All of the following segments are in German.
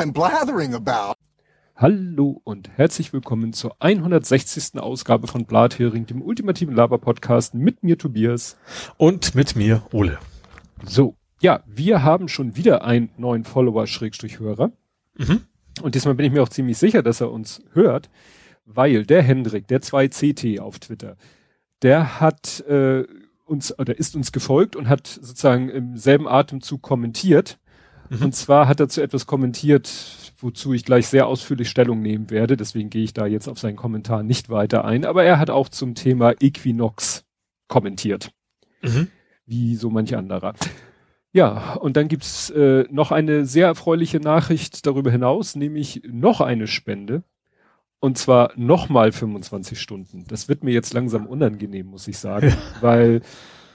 I'm blathering about. Hallo und herzlich willkommen zur 160. Ausgabe von Blathering, dem ultimativen Laber-Podcast mit mir Tobias. Und mit mir Ole. So, ja, wir haben schon wieder einen neuen Follower-Hörer. Mhm. Und diesmal bin ich mir auch ziemlich sicher, dass er uns hört, weil der Hendrik, der 2CT auf Twitter, der hat äh, uns oder ist uns gefolgt und hat sozusagen im selben Atemzug kommentiert. Mhm. Und zwar hat er zu etwas kommentiert, wozu ich gleich sehr ausführlich Stellung nehmen werde. Deswegen gehe ich da jetzt auf seinen Kommentar nicht weiter ein. Aber er hat auch zum Thema Equinox kommentiert. Mhm. Wie so manch anderer. Ja, und dann gibt's äh, noch eine sehr erfreuliche Nachricht darüber hinaus, nämlich noch eine Spende. Und zwar nochmal 25 Stunden. Das wird mir jetzt langsam unangenehm, muss ich sagen. weil,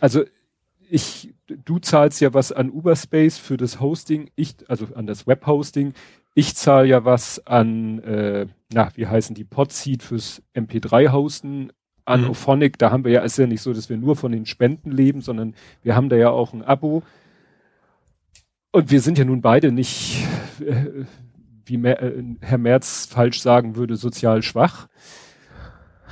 also ich, du zahlst ja was an Uberspace für das Hosting, ich, also an das Webhosting. Ich zahle ja was an, äh, na, wie heißen die, Podseed fürs MP3-Hosten, an mhm. Ophonic. Da haben wir ja, ist ja nicht so, dass wir nur von den Spenden leben, sondern wir haben da ja auch ein Abo. Und wir sind ja nun beide nicht, äh, wie Mer äh, Herr Merz falsch sagen würde, sozial schwach.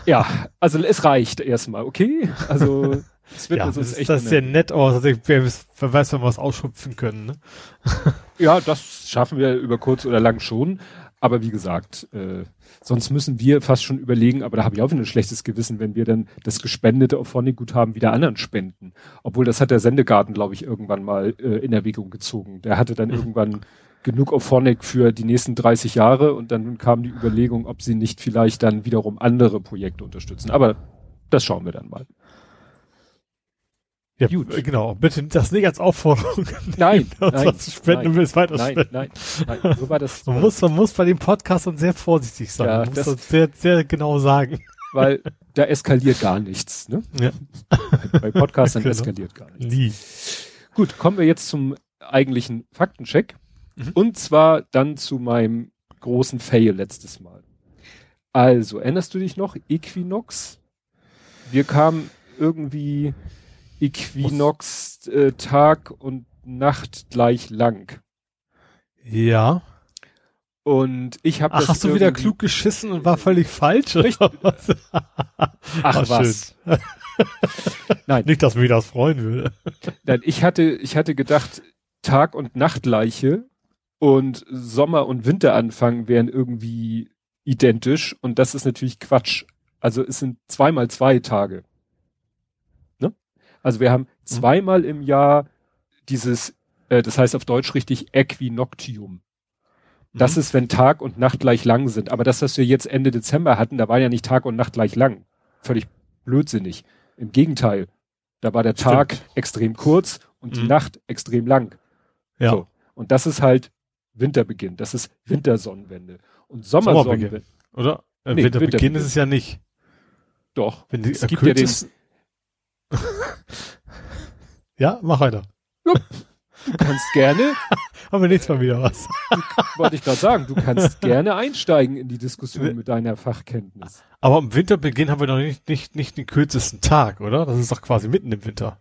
Ja, also es reicht erstmal, okay? Also es wird ja, uns das echt das sehr nett aus. Also wer, wer weiß, wenn wir was ausschöpfen können. Ne? ja, das schaffen wir über kurz oder lang schon. Aber wie gesagt, äh, sonst müssen wir fast schon überlegen, aber da habe ich auch wieder ein schlechtes Gewissen, wenn wir dann das gespendete Auphonic-Guthaben wieder anderen spenden. Obwohl das hat der Sendegarten, glaube ich, irgendwann mal äh, in Erwägung gezogen. Der hatte dann irgendwann genug Auphonic für die nächsten 30 Jahre und dann kam die Überlegung, ob sie nicht vielleicht dann wiederum andere Projekte unterstützen. Aber das schauen wir dann mal. Ja, Gut. genau. Bitte das nicht als Aufforderung. Nein, nein, was zu spenden nein, willst, weiter nein, spenden. Nein, nein, so war das. man muss, man muss bei dem Podcast dann sehr vorsichtig sein. Ja, man muss das, das sehr, sehr genau sagen. Weil da eskaliert gar nichts, ne? Ja. Bei Podcastern genau. eskaliert gar nichts. Nie. Gut, kommen wir jetzt zum eigentlichen Faktencheck. Mhm. Und zwar dann zu meinem großen Fail letztes Mal. Also, erinnerst du dich noch? Equinox? Wir kamen irgendwie Equinox äh, Tag und Nacht gleich lang. Ja. Und ich habe Ach, hast du wieder klug geschissen und war völlig falsch? Richtig. Was? Ach, Ach was. Nein. Nicht, dass mich das freuen würde. Nein, ich hatte, ich hatte gedacht, Tag- und Nachtleiche und Sommer- und Winteranfang wären irgendwie identisch und das ist natürlich Quatsch. Also es sind zweimal zwei Tage. Also wir haben mhm. zweimal im Jahr dieses, äh, das heißt auf Deutsch richtig Äquinoctium. Das mhm. ist, wenn Tag und Nacht gleich lang sind. Aber das, was wir jetzt Ende Dezember hatten, da war ja nicht Tag und Nacht gleich lang. Völlig blödsinnig. Im Gegenteil. Da war der Stimmt. Tag extrem kurz und mhm. die Nacht extrem lang. Ja. So. Und das ist halt Winterbeginn. Das ist Wintersonnenwende. Und Sommersonnenwende. Oder? Äh, nee, Winterbeginn Winter ist es ja nicht. Doch. Wenn die, es gibt ja den. ja, mach weiter. Du kannst gerne. Haben wir nächstes Mal wieder was. Wollte ich gerade sagen, du kannst gerne einsteigen in die Diskussion mit deiner Fachkenntnis. Aber am Winterbeginn haben wir noch nicht, nicht, nicht den kürzesten Tag, oder? Das ist doch quasi mitten im Winter.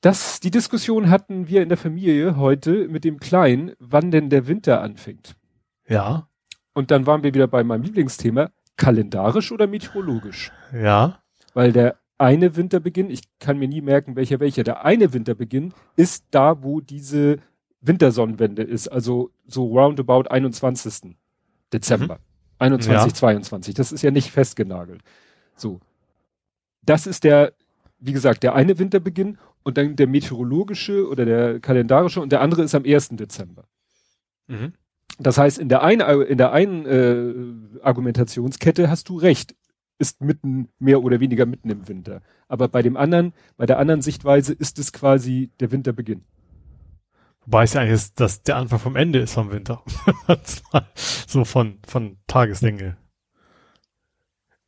Das, die Diskussion hatten wir in der Familie heute mit dem Kleinen, wann denn der Winter anfängt. Ja. Und dann waren wir wieder bei meinem Lieblingsthema, kalendarisch oder meteorologisch. Ja. Weil der eine Winterbeginn, ich kann mir nie merken, welcher welcher, der eine Winterbeginn ist da, wo diese Wintersonnenwende ist, also so roundabout 21. Dezember. Mhm. 21, ja. 22. Das ist ja nicht festgenagelt. So. Das ist der, wie gesagt, der eine Winterbeginn und dann der meteorologische oder der kalendarische und der andere ist am 1. Dezember. Mhm. Das heißt, in der einen, in der einen äh, Argumentationskette hast du recht, ist mitten, mehr oder weniger mitten im Winter. Aber bei dem anderen, bei der anderen Sichtweise ist es quasi der Winterbeginn. Wobei es ja eigentlich ist, dass der Anfang vom Ende ist vom Winter. so von, von Tageslänge.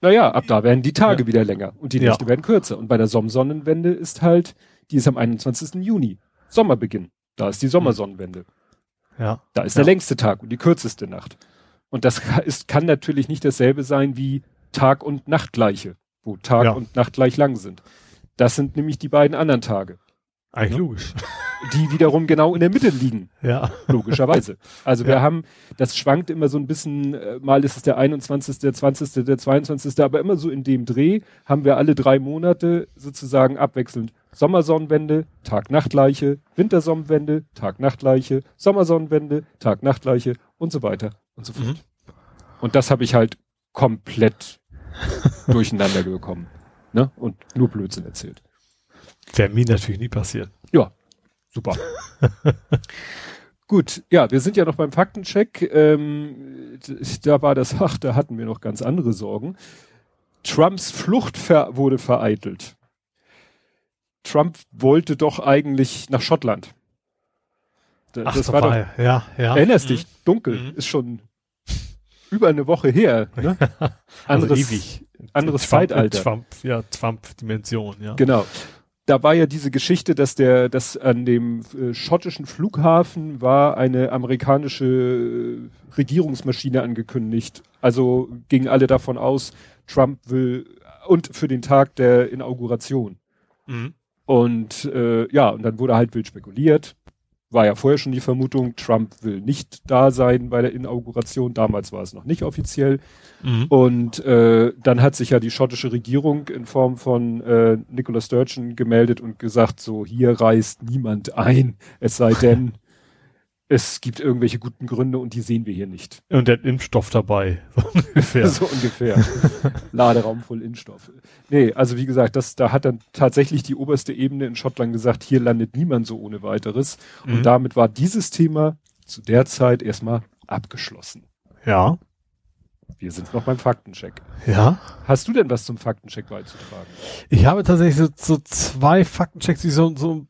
Naja, ab da werden die Tage ja. wieder länger und die Nächte ja. werden kürzer. Und bei der Sommersonnenwende ist halt die ist am 21. Juni. Sommerbeginn. Da ist die Sommersonnenwende. Ja. Da ist ja. der längste Tag und die kürzeste Nacht. Und das ist, kann natürlich nicht dasselbe sein wie Tag und Nachtgleiche, wo Tag ja. und Nacht gleich lang sind. Das sind nämlich die beiden anderen Tage. Eigentlich logisch. die wiederum genau in der Mitte liegen. Ja. Logischerweise. Also wir Ja. haben, das schwankt immer so ein bisschen, äh, mal ist es der 21., der 20., der 22., aber immer so in dem Dreh haben wir alle drei Monate sozusagen abwechselnd Sommersonnenwende, Tag-Nacht-Gleiche, Wintersonnenwende, Tag-Nacht-Gleiche, Sommersonnenwende, Tag-Nacht-Gleiche und so weiter und so fort. Mhm. Und das habe ich halt komplett durcheinander bekommen. Ne? Und nur Blödsinn erzählt. Wäre mir natürlich nie passiert. Ja, super. Gut, ja, wir sind ja noch beim Faktencheck. Ähm, da war das, ach, da hatten wir noch ganz andere Sorgen. Trumps Flucht ver wurde vereitelt. Trump wollte doch eigentlich nach Schottland. Da- Ach, das war doch, ja, ja. erinnerst Mhm. dich, dunkel, Mhm. ist schon über eine Woche her. Ne? Also Anderes, ewig. anderes Trump- Zeitalter. Trump, ja, Trump-Dimension, ja. Genau. Da war ja diese Geschichte, dass der, dass an dem äh, schottischen Flughafen war eine amerikanische äh, Regierungsmaschine angekündigt. Also gingen alle davon aus, Trump will und für den Tag der Inauguration. Mhm. Und äh, ja, und dann wurde halt wild spekuliert. War ja vorher schon die Vermutung, Trump will nicht da sein bei der Inauguration. Damals war es noch nicht offiziell. Mhm. Und äh, dann hat sich ja die schottische Regierung in Form von äh, Nicola Sturgeon gemeldet und gesagt, so hier reist niemand ein, es sei denn, es gibt irgendwelche guten Gründe und die sehen wir hier nicht. Und der hat Impfstoff dabei. So ungefähr. So ungefähr. Laderaum voll Impfstoff. Nee, also wie gesagt, das, da hat dann tatsächlich die oberste Ebene in Schottland gesagt, hier landet niemand so ohne weiteres. Mhm. Und damit war dieses Thema zu der Zeit erstmal abgeschlossen. Ja. Wir sind noch beim Faktencheck. Ja. Hast du denn was zum Faktencheck beizutragen? Ich habe tatsächlich so, so zwei Faktenchecks, die so, so,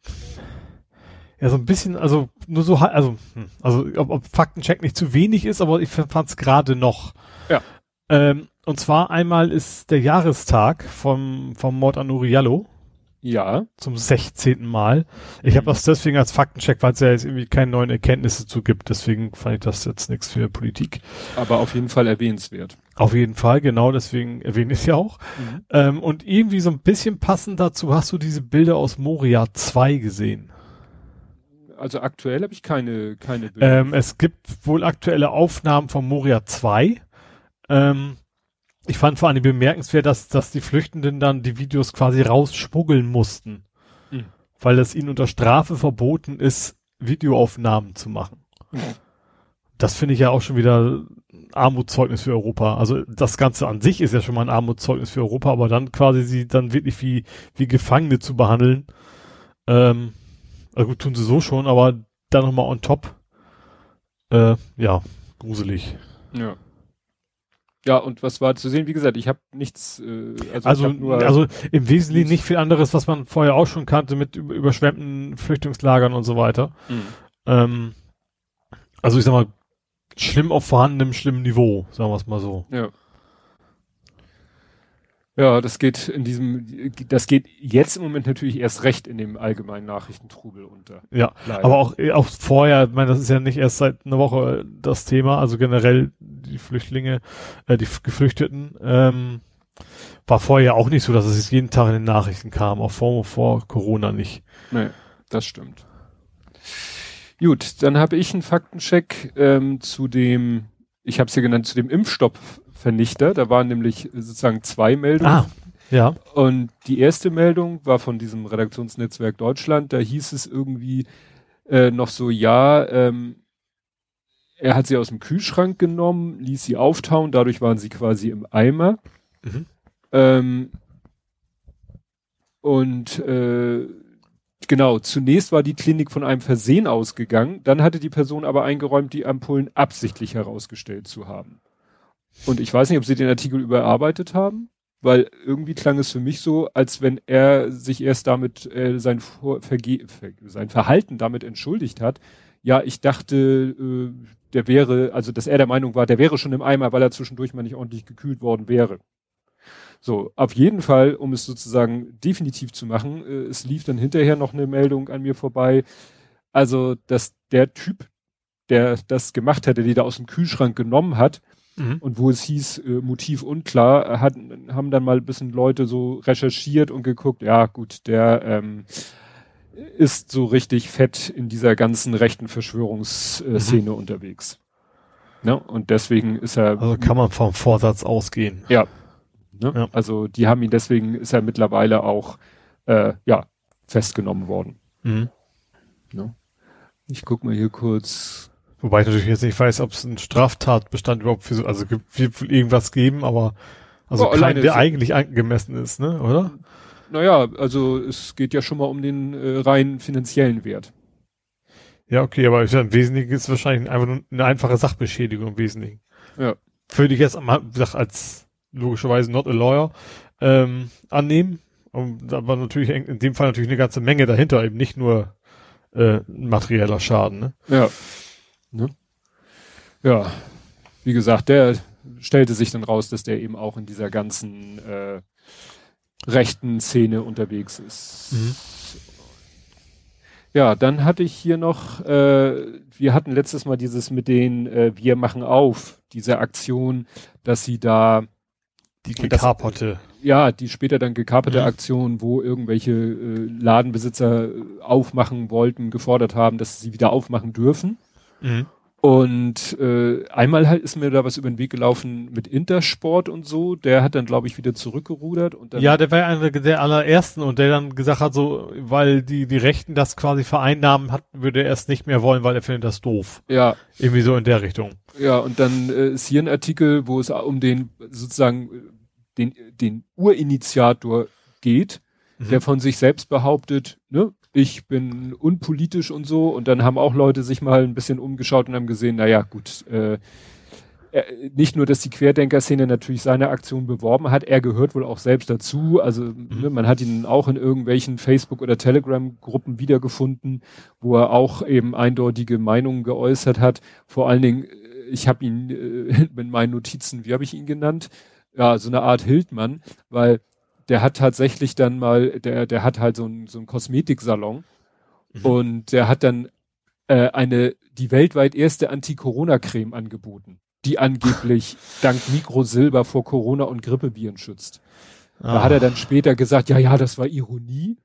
ja, so ein bisschen, also nur so, also, hm, also ob, ob Faktencheck nicht zu wenig ist, aber ich fand es gerade noch. Ja. Ähm, und zwar einmal ist der Jahrestag vom, vom Mord an Uriallo Ja. zum 16. Mal. Ich habe das deswegen als Faktencheck, weil es ja jetzt irgendwie keine neuen Erkenntnisse zu gibt. Deswegen fand ich das jetzt nichts für Politik. Aber auf jeden Fall erwähnenswert. Auf jeden Fall, genau, deswegen erwähne ich es ja auch. Ähm, und irgendwie so ein bisschen passend dazu hast du diese Bilder aus Moria 2 gesehen. Also aktuell habe ich keine, keine Bilder. Ähm, es gibt wohl aktuelle Aufnahmen von Moria 2. Ähm, ich fand vor allem bemerkenswert, dass, dass die Flüchtenden dann die Videos quasi rausschmuggeln mussten. Mhm. Weil es ihnen unter Strafe verboten ist, Videoaufnahmen zu machen. Mhm. Das finde ich ja auch schon wieder Armutszeugnis für Europa. Also das Ganze an sich ist ja schon mal ein Armutszeugnis für Europa, aber dann quasi sie dann wirklich wie, wie Gefangene zu behandeln. Ähm, also gut, tun sie so schon, aber dann nochmal on top. Äh, ja, gruselig. ja. Ja, und was war zu sehen? Wie gesagt, ich habe nichts, äh, also, Also, nur, also im Wesentlichen nicht viel anderes, was man vorher auch schon kannte mit über- überschwemmten Flüchtlingslagern und so weiter. Mhm. Ähm, also ich sag mal, schlimm auf vorhandenem schlimmen Niveau, sagen wir es mal so. Ja. Ja, das geht in diesem, das geht jetzt im Moment natürlich erst recht in dem allgemeinen Nachrichtentrubel unter. Ja, Leider. aber auch, äh, auch vorher, ich meine, das ist ja nicht erst seit einer Woche äh, das Thema, also generell die Flüchtlinge, äh, die Geflüchteten, ähm, war vorher auch nicht so, dass es jeden Tag in den Nachrichten kam, auch vor, vor Corona nicht. Nee, das stimmt. Gut, dann habe ich einen Faktencheck ähm, zu dem, ich habe es hier genannt, zu dem Impfstoffvernichter. Da waren nämlich sozusagen zwei Meldungen. Ah, ja. Und die erste Meldung war von diesem Redaktionsnetzwerk Deutschland. Da hieß es irgendwie äh, noch so, ja, ähm, er hat sie aus dem Kühlschrank genommen, ließ sie auftauen, dadurch waren sie quasi im Eimer. Mhm. Ähm, und äh, genau, zunächst war die Klinik von einem Versehen ausgegangen, dann hatte die Person aber eingeräumt, die Ampullen absichtlich herausgestellt zu haben. Und ich weiß nicht, ob sie den Artikel überarbeitet haben, weil irgendwie klang es für mich so, als wenn er sich erst damit äh, sein, Vor Verge Ver sein Verhalten damit entschuldigt hat. Ja, ich dachte, äh, der wäre, also dass er der Meinung war, der wäre schon im Eimer, weil er zwischendurch mal nicht ordentlich gekühlt worden wäre. So, auf jeden Fall, um es sozusagen definitiv zu machen, äh, es lief dann hinterher noch eine Meldung an mir vorbei. Also, dass der Typ, der das gemacht hat, der die da aus dem Kühlschrank genommen hat, Mhm. und wo es hieß, äh, Motiv unklar, hat, haben dann mal ein bisschen Leute so recherchiert und geguckt, ja gut, der ähm, ist so richtig fett in dieser ganzen rechten Verschwörungsszene mhm. unterwegs. Ne? Und deswegen ist er. Also kann man vom Vorsatz ausgehen. Ja. Ne? ja. Also die haben ihn deswegen ist er mittlerweile auch äh, ja festgenommen worden. Mhm. Ne? Ich guck mal hier kurz. Wobei ich natürlich jetzt nicht weiß, ob es ein Straftatbestand überhaupt für so, also gibt irgendwas geben, aber also oh, kein, der so eigentlich angemessen ist, ne, oder? Naja, also es geht ja schon mal um den äh, rein finanziellen Wert. Ja, okay, aber im Wesentlichen ist es wahrscheinlich einfach nur eine einfache Sachbeschädigung im Wesentlichen. Ja. Würde ich jetzt wie gesagt, als logischerweise not a lawyer ähm, annehmen. Aber natürlich in dem Fall natürlich eine ganze Menge dahinter, eben nicht nur äh, materieller Schaden. Ne? Ja. Ne? Ja, wie gesagt, der stellte sich dann raus, dass der eben auch in dieser ganzen äh, rechten Szene unterwegs ist. Mhm. Ja, dann hatte ich hier noch, äh, wir hatten letztes Mal dieses mit den äh, Wir machen auf, diese Aktion, dass sie da die gekaperte. ja, die später dann gekaperte mhm. Aktion, wo irgendwelche äh, Ladenbesitzer äh, aufmachen wollten, gefordert haben, dass sie wieder aufmachen dürfen. Mhm. Und äh, einmal halt ist mir da was über den Weg gelaufen mit Intersport und so. Der hat dann, glaube ich, wieder zurückgerudert. Und dann ja, der war einer der allerersten und der dann gesagt hat, so, weil die, die Rechten das quasi vereinnahmen hat, würde er es nicht mehr wollen, weil er findet das doof. Ja. Irgendwie so in der Richtung. Ja, und dann äh, ist hier ein Artikel, wo es um den sozusagen den, den Urinitiator geht, mhm. der von sich selbst behauptet, ne, ich bin unpolitisch und so. Und dann haben auch Leute sich mal ein bisschen umgeschaut und haben gesehen, naja, gut, äh, nicht nur, dass die Querdenker-Szene natürlich seine Aktion beworben hat, er gehört wohl auch selbst dazu. Also mhm. ne, man hat ihn auch in irgendwelchen Facebook- oder Telegram-Gruppen wiedergefunden, wo er auch eben eindeutige Meinungen geäußert hat. Vor allen Dingen, äh, ich habe ihn äh, in meinen Notizen, wie habe ich ihn genannt? Ja, so eine Art Hildmann, weil der hat tatsächlich dann mal, der, der hat halt so ein, so ein Kosmetiksalon mhm. und der hat dann äh, eine, die weltweit erste Anti-Corona-Creme angeboten, die angeblich dank Mikrosilber vor Corona und Grippeviren schützt. Ah. Da hat er dann später gesagt, ja, ja, das war Ironie.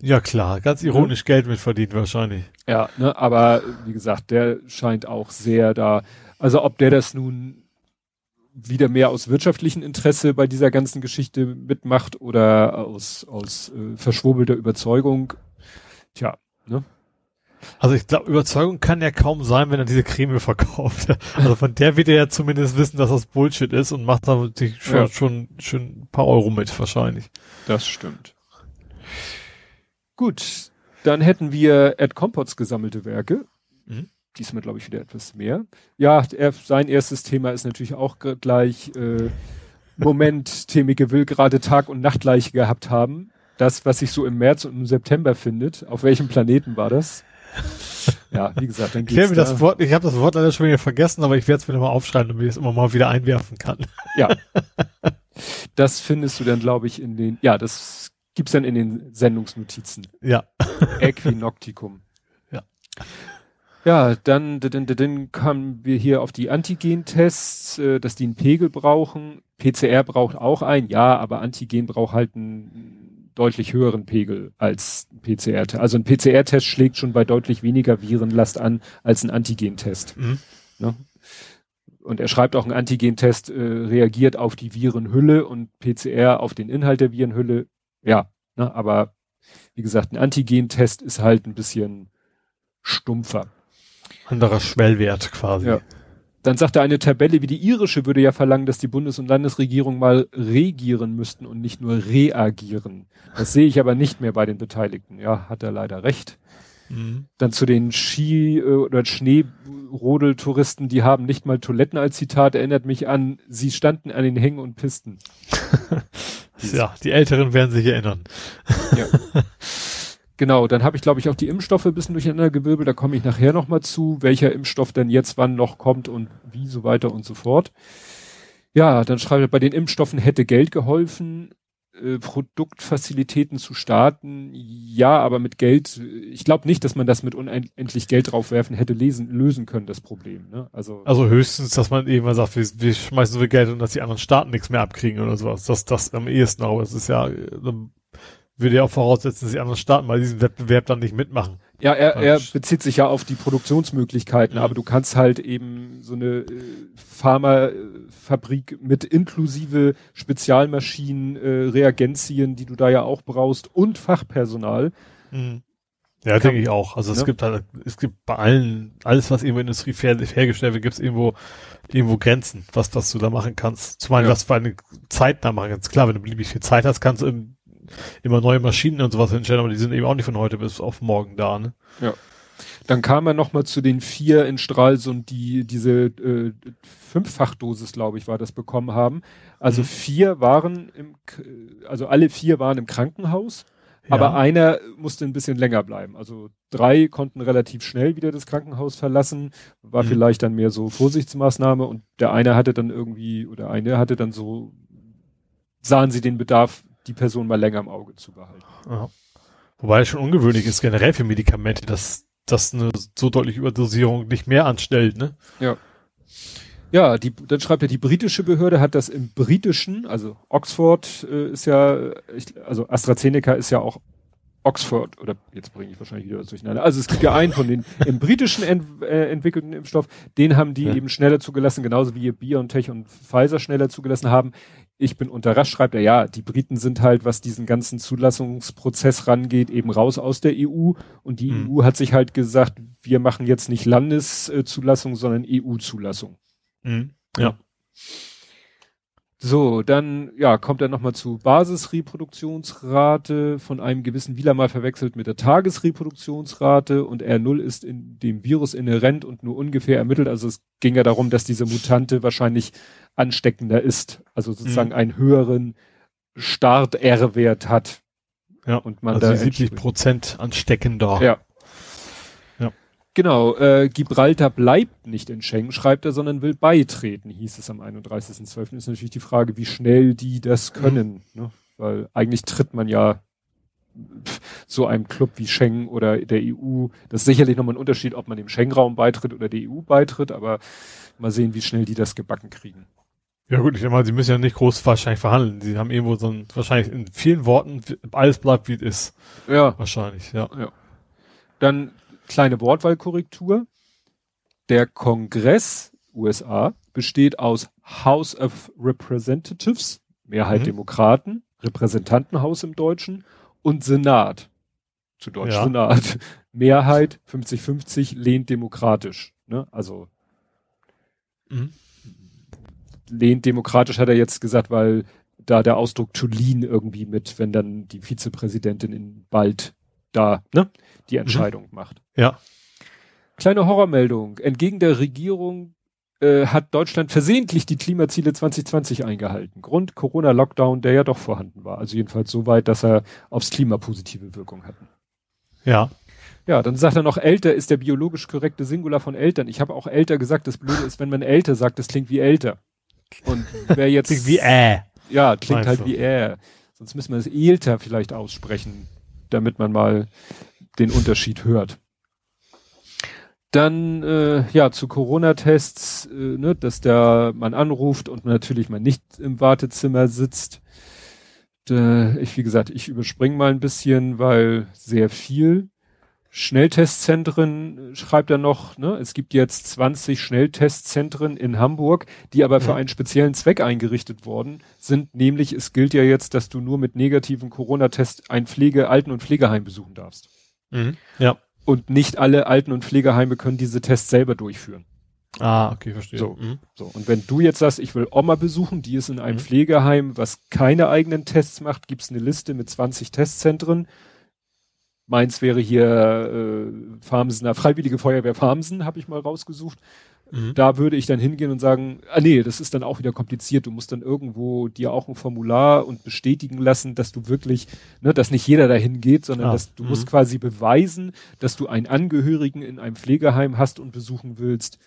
Ja klar, ganz ironisch ja. Geld mit verdient wahrscheinlich. Ja, ne, aber wie gesagt, der scheint auch sehr da, also ob der das nun wieder mehr aus wirtschaftlichem Interesse bei dieser ganzen Geschichte mitmacht oder aus, aus äh, verschwurbelter Überzeugung. Tja, ne? Also ich glaube, Überzeugung kann ja kaum sein, wenn er diese Creme verkauft. Also von der wird er ja zumindest wissen, dass das Bullshit ist und macht da schon, ja. schon, schon ein paar Euro mit wahrscheinlich. Das stimmt. Gut, dann hätten wir Ed Compots gesammelte Werke. Diesmal glaube ich wieder etwas mehr. Ja, er, sein erstes Thema ist natürlich auch gleich äh, Moment, Temike will gerade Tag und Nacht gleich gehabt haben. Das, was sich so im März und im September findet. Auf welchem Planeten war das? Ja, wie gesagt, dann geht's ich da. das Wort, ich habe das Wort leider schon wieder vergessen, aber ich werde es mir nochmal aufschreiben, damit ich es immer mal wieder einwerfen kann. Ja. Das findest du dann, glaube ich, in den, ja, das gibt's dann in den Sendungsnotizen. Ja. Äquinoctikum. Ja. Ja, dann, dann, dann kamen wir hier auf die Antigen-Tests, äh, dass die einen Pegel brauchen. PCR braucht auch einen, ja, aber Antigen braucht halt einen deutlich höheren Pegel als PCR-Test. Also ein PCR-Test schlägt schon bei deutlich weniger Virenlast an als ein Antigen-Test. Mhm. Ne? Und er schreibt auch, ein Antigen-Test äh, reagiert auf die Virenhülle und PCR auf den Inhalt der Virenhülle. Ja, ne, aber wie gesagt, ein Antigen-Test ist halt ein bisschen stumpfer. Anderer Schwellwert quasi. Ja. Dann sagt er, eine Tabelle wie die irische würde ja verlangen, dass die Bundes- und Landesregierung mal regieren müssten und nicht nur reagieren. Das sehe ich aber nicht mehr bei den Beteiligten. Ja, hat er leider recht. Mhm. Dann zu den Ski- äh, oder Schneerodeltouristen, die haben nicht mal Toiletten als Zitat, erinnert mich an, sie standen an den Hängen und Pisten. ja, die Älteren werden sich erinnern. Ja. Genau, dann habe ich, glaube ich, auch die Impfstoffe ein bisschen durcheinander gewirbelt. Da komme ich nachher nochmal zu, welcher Impfstoff denn jetzt wann noch kommt und wie so weiter und so fort. Ja, dann schreibe ich, bei den Impfstoffen hätte Geld geholfen, äh, Produktfazilitäten zu starten. Ja, aber mit Geld, ich glaube nicht, dass man das mit unendlich Geld draufwerfen hätte lesen, lösen können, das Problem. Ne? Also, also höchstens, dass man eben mal sagt, wir, wir schmeißen so viel Geld und dass die anderen Staaten nichts mehr abkriegen oder sowas. Das, das am ehesten, aber es ist ja, äh, würde ja auch voraussetzen, dass die anderen Staaten bei diesem Wettbewerb dann nicht mitmachen. Ja, er, er bezieht sich ja auf die Produktionsmöglichkeiten, mhm. aber du kannst halt eben so eine äh, Pharmafabrik mit inklusive Spezialmaschinen, äh, Reagenzien, die du da ja auch brauchst und Fachpersonal. Mhm. Ja, denke ich auch. Also es ne? gibt halt, es gibt bei allen, alles was irgendwo Industrie hergestellt wird, gibt es irgendwo, irgendwo Grenzen, was, was du da machen kannst. Zumal ja. was für eine Zeit da machen kannst. Klar, wenn du beliebig viel Zeit hast, kannst du im immer neue Maschinen und sowas hinstellen, aber die sind eben auch nicht von heute bis auf morgen da, ne? Ja. Dann kam er nochmal zu den vier in Stralsund, die diese äh, Fünffachdosis, glaube ich, war das bekommen haben. Also mhm. vier waren im, also alle vier waren im Krankenhaus, ja. aber einer musste ein bisschen länger bleiben. Also drei konnten relativ schnell wieder das Krankenhaus verlassen, war mhm. vielleicht dann mehr so Vorsichtsmaßnahme und der eine hatte dann irgendwie oder eine hatte dann so sahen sie den Bedarf die Person mal länger im Auge zu behalten. Ja. Wobei es schon ungewöhnlich ist, generell für Medikamente, dass, dass eine so deutliche Überdosierung nicht mehr anstellt, ne? Ja. Ja, die, dann schreibt er, die britische Behörde hat das im britischen, also Oxford äh, ist ja, ich, also AstraZeneca ist ja auch Oxford, oder jetzt bringe ich wahrscheinlich wieder das durcheinander. Also es gibt ja einen von den im britischen ent, äh, entwickelten Impfstoff, den haben die ja. eben schneller zugelassen, genauso wie BioNTech und Pfizer schneller zugelassen haben ich bin unterrascht, schreibt er, ja, die Briten sind halt, was diesen ganzen Zulassungsprozess rangeht, eben raus aus der EU und die mhm. EU hat sich halt gesagt, wir machen jetzt nicht Landeszulassung, sondern EU-Zulassung. Mhm. Ja. So, dann ja, kommt er nochmal zu Basisreproduktionsrate von einem gewissen Wieler mal verwechselt mit der Tagesreproduktionsrate und R0 ist in dem Virus inhärent und nur ungefähr ermittelt. Also es ging ja darum, dass diese Mutante wahrscheinlich ansteckender ist, also sozusagen mhm. einen höheren Start-R-Wert hat. Ja, und man also da 70 Prozent ansteckender. Ja. Ja. Genau, äh, Gibraltar bleibt nicht in Schengen, schreibt er, sondern will beitreten, hieß es am 31.12. Ist natürlich die Frage, wie schnell die das mhm. können, mhm. ne? weil eigentlich tritt man ja so einem Club wie Schengen oder der EU. Das ist sicherlich nochmal ein Unterschied, ob man dem Schengen-Raum beitritt oder der EU beitritt, aber mal sehen, wie schnell die das gebacken kriegen. Ja gut, ich meine, sie müssen ja nicht groß wahrscheinlich verhandeln. Sie haben irgendwo so ein, wahrscheinlich in vielen Worten, alles bleibt wie es ist. Ja. Wahrscheinlich, ja. ja. Dann kleine Wortwahlkorrektur. Der Kongress USA besteht aus House of Representatives, Mehrheit mhm. Demokraten, Repräsentantenhaus im Deutschen und Senat, zu Deutsch ja. Senat, Mehrheit 50-50 lehnt demokratisch. Ne? Also mhm lehnt demokratisch, hat er jetzt gesagt, weil da der Ausdruck to lean irgendwie mit, wenn dann die Vizepräsidentin in bald da ne, die mhm. Entscheidung mhm. macht. Ja. Kleine Horrormeldung. Entgegen der Regierung äh, hat Deutschland versehentlich die Klimaziele 2020 eingehalten. Grund Corona-Lockdown, der ja doch vorhanden war. Also jedenfalls so weit, dass er aufs Klima positive Wirkung hatten. Ja. Ja, dann sagt er noch, älter ist der biologisch korrekte Singular von Eltern. Ich habe auch älter gesagt, das Blöde ist, wenn man älter sagt, das klingt wie älter. Und wer jetzt. klingt wie äh. Ja, klingt halt wie äh. Sonst müssen wir das Elter vielleicht aussprechen, damit man mal den Unterschied hört. Dann äh, ja zu Corona-Tests, äh, ne, dass der man anruft und natürlich man nicht im Wartezimmer sitzt. Äh, ich wie gesagt, ich überspringe mal ein bisschen, weil sehr viel. Schnelltestzentren schreibt er noch, ne? Es gibt jetzt 20 Schnelltestzentren in Hamburg, die aber für einen speziellen Zweck eingerichtet worden sind, nämlich es gilt ja jetzt, dass du nur mit negativen Corona-Test ein Pflege, Alten- und Pflegeheim besuchen darfst. Mhm. Ja. Und nicht alle Alten- und Pflegeheime können diese Tests selber durchführen. Ah, okay, verstehe. So, mhm. so. Und wenn du jetzt sagst, ich will Oma besuchen, die ist in einem mhm. Pflegeheim, was keine eigenen Tests macht, gibt's eine Liste mit 20 Testzentren Meins wäre hier äh, Farmsener Freiwillige Feuerwehr Farmsen, habe ich mal rausgesucht. Mhm. Da würde ich dann hingehen und sagen, ah nee, das ist dann auch wieder kompliziert. Du musst dann irgendwo dir auch ein Formular und bestätigen lassen, dass du wirklich, ne, dass nicht jeder dahin geht, sondern ah. dass du mhm. musst quasi beweisen, dass du einen Angehörigen in einem Pflegeheim hast und besuchen willst,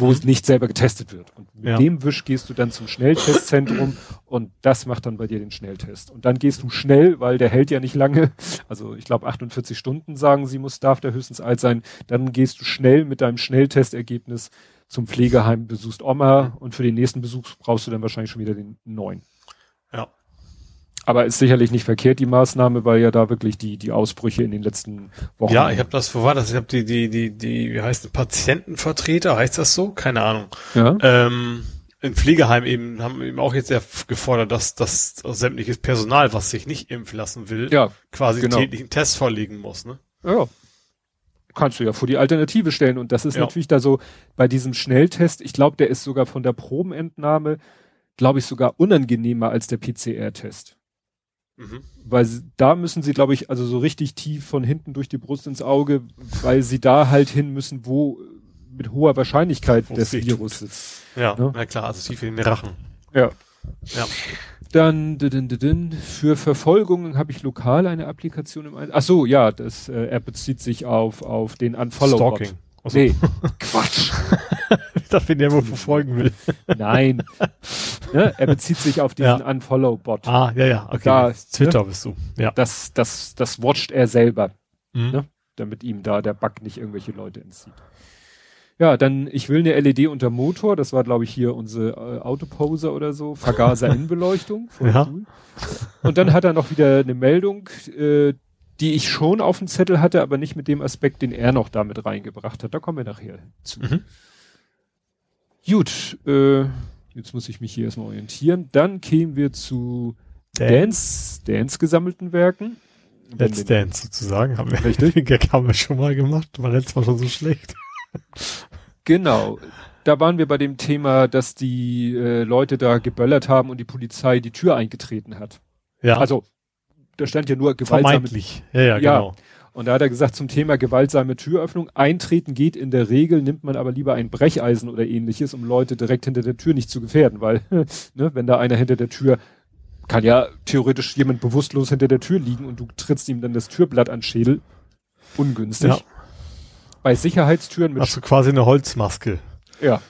wo es nicht selber getestet wird. Und mit ja. dem Wisch gehst du dann zum Schnelltestzentrum und das macht dann bei dir den Schnelltest. Und dann gehst du schnell, weil der hält ja nicht lange. Also ich glaube 48 Stunden sagen sie, muss darf der höchstens alt sein. Dann gehst du schnell mit deinem Schnelltestergebnis zum Pflegeheim, besuchst Oma und für den nächsten Besuch brauchst du dann wahrscheinlich schon wieder den neuen. Aber ist sicherlich nicht verkehrt, die Maßnahme, weil ja da wirklich die, die Ausbrüche in den letzten Wochen. Ja, ich habe das, wo war das? Ich habe die, die, die, die, wie heißt das, Patientenvertreter, heißt das so? Keine Ahnung. Ja. Ähm, in Pflegeheim eben haben eben auch jetzt gefordert, dass dass sämtliches Personal, was sich nicht impfen lassen will, ja, quasi genau. täglichen Test vorlegen muss, ne? Ja. Kannst du ja vor die Alternative stellen. Und das ist Ja. natürlich da so bei diesem Schnelltest, ich glaube, der ist sogar von der Probenentnahme, glaube ich, sogar unangenehmer als der PCR-Test. Mhm. Weil da müssen sie, glaube ich, also so richtig tief von hinten durch die Brust ins Auge, weil sie da halt hin müssen, wo mit hoher Wahrscheinlichkeit es weh Virus tut. sitzt. Ja, Ne? na klar, also tief in den Rachen. Ja. Ja. Dann din, din, din, für Verfolgungen habe ich lokal eine Applikation im Einsatz. Ach so, ja, das äh, er bezieht sich auf auf den Unfollow. Stalking. Achso. Nee, Quatsch. Ich dachte, wenn der wohl verfolgen will. Nein. ne? Er bezieht sich auf diesen Ja. Unfollow-Bot. Ah, ja, ja, okay. Da- Twitter bist du. Ja. Das, das, das watcht er selber, Mhm. ne? damit ihm da der Bug nicht irgendwelche Leute entzieht. Ja, dann, ich will eine LED unter Motor, das war, glaube ich, hier unsere äh, Autoposer oder so, Vergaser-Innenbeleuchtung. Ja. cool. Und dann hat er noch wieder eine Meldung, äh, die ich schon auf dem Zettel hatte, aber nicht mit dem Aspekt, den er noch damit reingebracht hat. Da kommen wir nachher zu. Mhm. Gut, äh, jetzt muss ich mich hier erstmal orientieren. Dann kämen wir zu Dance, Dance gesammelten Werken. Let's Dance sozusagen. Haben wir, Richtig. Haben wir schon mal gemacht. War letztes Mal schon so schlecht. Genau. Da waren wir bei dem Thema, dass die äh, Leute da geböllert haben und die Polizei die Tür eingetreten hat. Ja, Also, da stand ja nur gewaltsame vermeintlich. Ja, ja, Ja. genau. Und da hat er gesagt, zum Thema gewaltsame Türöffnung, eintreten geht in der Regel, nimmt man aber lieber ein Brecheisen oder ähnliches, um Leute direkt hinter der Tür nicht zu gefährden, weil, ne, wenn da einer hinter der Tür, kann ja theoretisch jemand bewusstlos hinter der Tür liegen und du trittst ihm dann das Türblatt an Schädel. Ungünstig. Ja. Bei Sicherheitstüren mit, Hast du quasi eine Holzmaske. ja.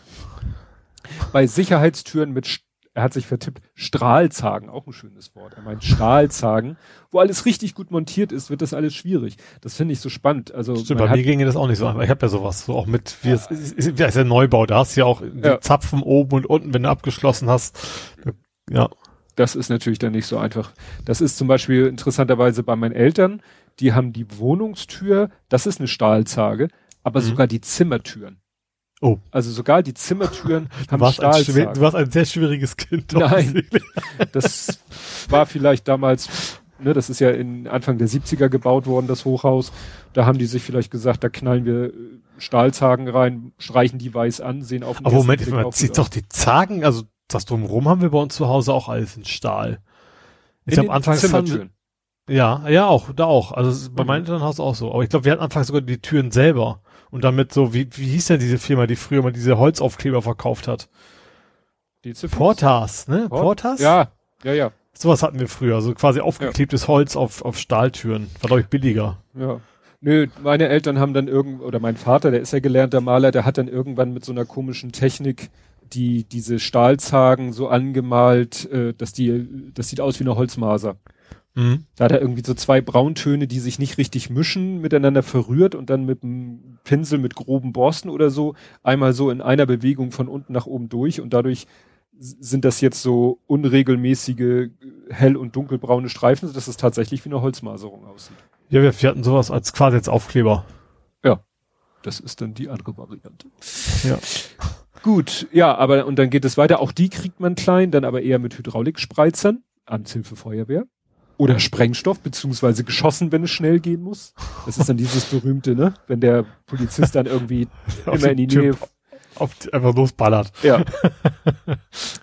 Bei Sicherheitstüren mit, er hat sich vertippt, Strahlzagen, auch ein schönes Wort. Er meint Strahlzagen, wo alles richtig gut montiert ist, wird das alles schwierig. Das finde ich so spannend. Also, Stimmt, bei hat- mir ginge das auch nicht so einfach. Ich habe ja sowas, so auch mit, wie es ist, ist, ist ja Neubau, da hast du ja auch die Ja. Zapfen oben und unten, wenn du abgeschlossen hast. Ja. Das ist natürlich dann nicht so einfach. Das ist zum Beispiel interessanterweise bei meinen Eltern, die haben die Wohnungstür, das ist eine Stahlzage, aber Mhm. sogar die Zimmertüren. Oh. Also sogar die Zimmertüren Du haben warst, ein schwer, du warst ein sehr schwieriges Kind. Nein. offensichtlich. Das war vielleicht damals, ne, das ist ja in Anfang der 70er gebaut worden, das Hochhaus. Da haben die sich vielleicht gesagt, da knallen wir Stahlzagen rein, streichen die weiß an, sehen auf den Aber Moment, Blick man gut doch die Zagen, also das drumherum haben wir bei uns zu Hause auch alles in Stahl. Ich glaube, anfangs Zimmertüren. ja, ja auch, da auch. Also bei Mhm. meinem Elternhaus auch so. Aber ich glaube, wir hatten anfangs sogar die Türen selber. Und damit so, wie, wie hieß denn diese Firma, die früher mal diese Holzaufkleber verkauft hat? Die Ziffer- Portas, ne? Port- Portas? Ja, ja, ja. Sowas hatten wir früher, also quasi aufgeklebtes Holz auf, auf Stahltüren. War, glaube ich, billiger. Ja. Nö, meine Eltern haben dann irgend, oder mein Vater, der ist ja gelernter Maler, der hat dann irgendwann mit so einer komischen Technik die, diese Stahlzagen so angemalt, äh, dass die, das sieht aus wie eine Holzmaser. Mhm. Da hat er irgendwie so zwei Brauntöne, die sich nicht richtig mischen, miteinander verrührt und dann mit einem Pinsel mit groben Borsten oder so einmal so in einer Bewegung von unten nach oben durch und dadurch sind das jetzt so unregelmäßige hell- und dunkelbraune Streifen, sodass es tatsächlich wie eine Holzmaserung aussieht. Ja, wir, wir hatten sowas als quasi als Aufkleber. Das ist dann die andere Variante. Ja. Gut, ja, aber und dann geht es weiter. Auch die kriegt man klein, dann aber eher mit Hydraulikspreizern, Amtshilfe Feuerwehr. Oder Sprengstoff, beziehungsweise geschossen, wenn es schnell gehen muss. Das ist dann dieses berühmte, ne? Wenn der Polizist dann irgendwie immer in die Nähe. Auf, einfach losballert. Ja.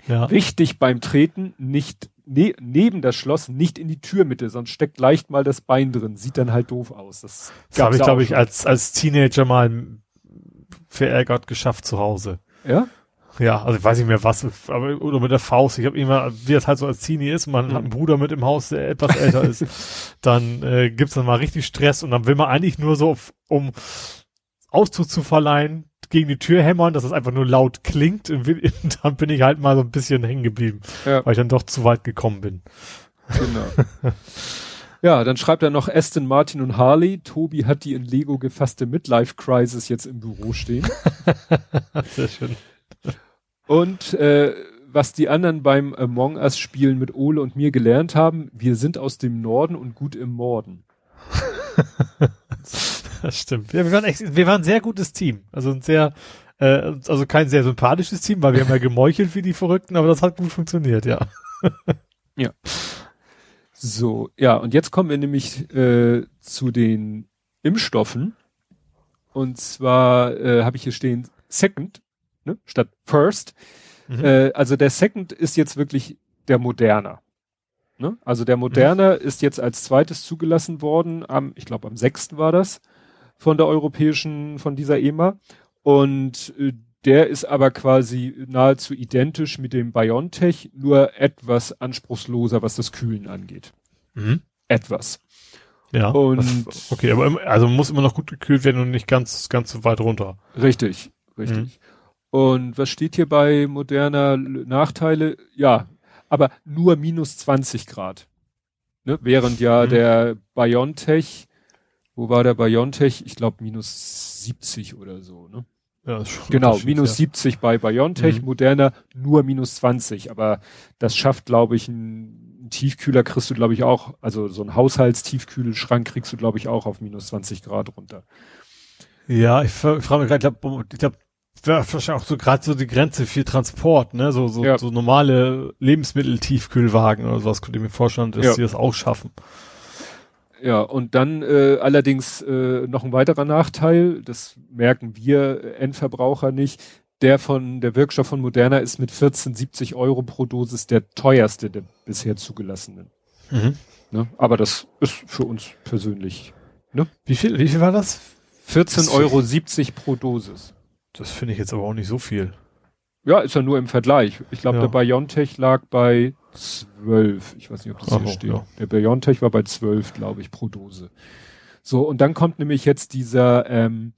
Ja. Wichtig beim Treten, nicht ne, neben das Schloss, nicht in die Türmitte, sonst steckt leicht mal das Bein drin. Sieht dann halt doof aus. Das, Das habe ich, glaube ich, als, als Teenager mal verärgert geschafft zu Hause. Ja? Ja, also ich weiß nicht mehr was, aber oder mit der Faust. Ich habe immer, wie das halt so als Teenie ist, man Mhm. hat einen Bruder mit im Haus, der etwas älter ist, dann äh, gibt's dann mal richtig Stress und dann will man eigentlich nur so, um Ausdruck zu verleihen, gegen die Tür hämmern, dass es einfach nur laut klingt und und dann bin ich halt mal so ein bisschen hängen geblieben, Ja. weil ich dann doch zu weit gekommen bin. Genau. ja, dann schreibt er noch Aston Martin und Harley. Tobi hat die in Lego gefasste Midlife Crisis jetzt im Büro stehen. Sehr schön. Und äh, was die anderen beim Among Us Spielen mit Ole und mir gelernt haben, wir sind aus dem Norden und gut im Morden. das stimmt. Ja, wir waren echt, wir waren ein sehr gutes Team. Also ein sehr, äh, also kein sehr sympathisches Team, weil wir haben ja gemeuchelt wie die Verrückten, aber das hat gut funktioniert, ja. ja. So, ja, und jetzt kommen wir nämlich äh, zu den Impfstoffen. Und zwar äh, habe ich hier stehen Second, ne, statt First. Mhm. Äh, also der Second ist jetzt wirklich der Moderner. Ne? Also der Moderner mhm. ist jetzt als zweites zugelassen worden, am, ich glaube am sechsten war das, von der europäischen, von dieser EMA. Und äh, der ist aber quasi nahezu identisch mit dem BioNTech, nur etwas anspruchsloser, was das Kühlen angeht. Mhm. Etwas. Ja. Und das, okay, aber also muss immer noch gut gekühlt werden und nicht ganz ganz so weit runter. Richtig, richtig. Mhm. Und was steht hier bei moderner Nachteile? Ja, aber nur minus 20 Grad. Ne? Während ja mhm. der BioNTech, wo war der BioNTech? Ich glaube minus 70 oder so, ne? Ja, genau, minus ja. 70 bei BioNTech, mhm. moderner nur minus 20, aber das schafft, glaube ich, ein, ein Tiefkühler kriegst du, glaube ich, auch, also so ein Haushaltstiefkühlschrank kriegst du, glaube ich, auch auf minus 20 Grad runter. Ja, ich frage mich gerade, ich glaube, ich glaub, wahrscheinlich auch so gerade so die Grenze für Transport, ne? So, so, ja. so normale Lebensmittel-Tiefkühlwagen oder sowas könnte ich mir vorstellen, dass ja. sie das auch schaffen. Ja, und dann äh, allerdings äh, noch ein weiterer Nachteil, das merken wir Endverbraucher nicht. Der von der Wirkstoff von Moderna ist mit 14,70 Euro pro Dosis der teuerste der bisher zugelassenen. Mhm. Ne? Aber das ist für uns persönlich. Ne? Wie viel? Wie viel war das? 14,70 Euro pro Dosis. Das finde ich jetzt aber auch nicht so viel. Ja, ist ja nur im Vergleich. Ich glaube, ja. der Biontech lag bei 12. Ich weiß nicht, ob das Ach, hier steht. Ja. Der Biontech war bei 12, glaube ich, pro Dose. So, und dann kommt nämlich jetzt dieser, ähm,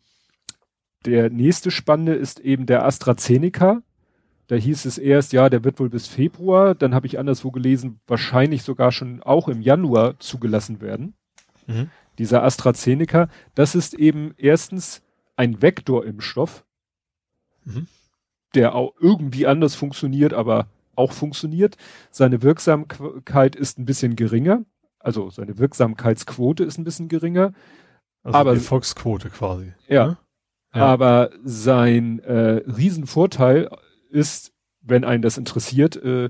der nächste Spannende ist eben der AstraZeneca. Da hieß es erst, ja, der wird wohl bis Februar. Dann habe ich anderswo gelesen, wahrscheinlich sogar schon auch im Januar zugelassen werden. Mhm. Dieser AstraZeneca, das ist eben erstens ein Vektorimpfstoff mhm. der auch irgendwie anders funktioniert, aber auch funktioniert. Seine Wirksamkeit ist ein bisschen geringer, also seine Wirksamkeitsquote ist ein bisschen geringer. Also aber die Volksquote quasi. Ja. Ne? ja. Aber sein äh, Riesenvorteil ist, wenn einen das interessiert, äh,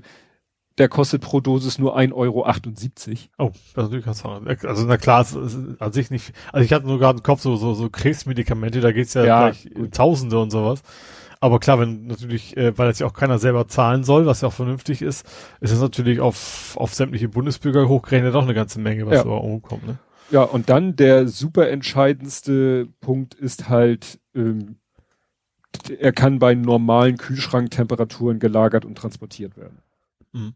der kostet pro Dosis nur 1,78 Euro. Oh, das ist natürlich Also na klar, es ist an sich nicht. Also ich hatte nur gerade im Kopf so, so, so Krebsmedikamente, da geht's ja, ja gleich gut. Tausende und sowas. Aber klar, wenn natürlich, äh, weil das ja auch keiner selber zahlen soll, was ja auch vernünftig ist, ist es natürlich auf, auf sämtliche Bundesbürger hochgerechnet auch eine ganze Menge, was ja. da umkommt. Ne? Ja, und dann der super entscheidendste Punkt ist halt, ähm, er kann bei normalen Kühlschranktemperaturen gelagert und transportiert werden. Mhm.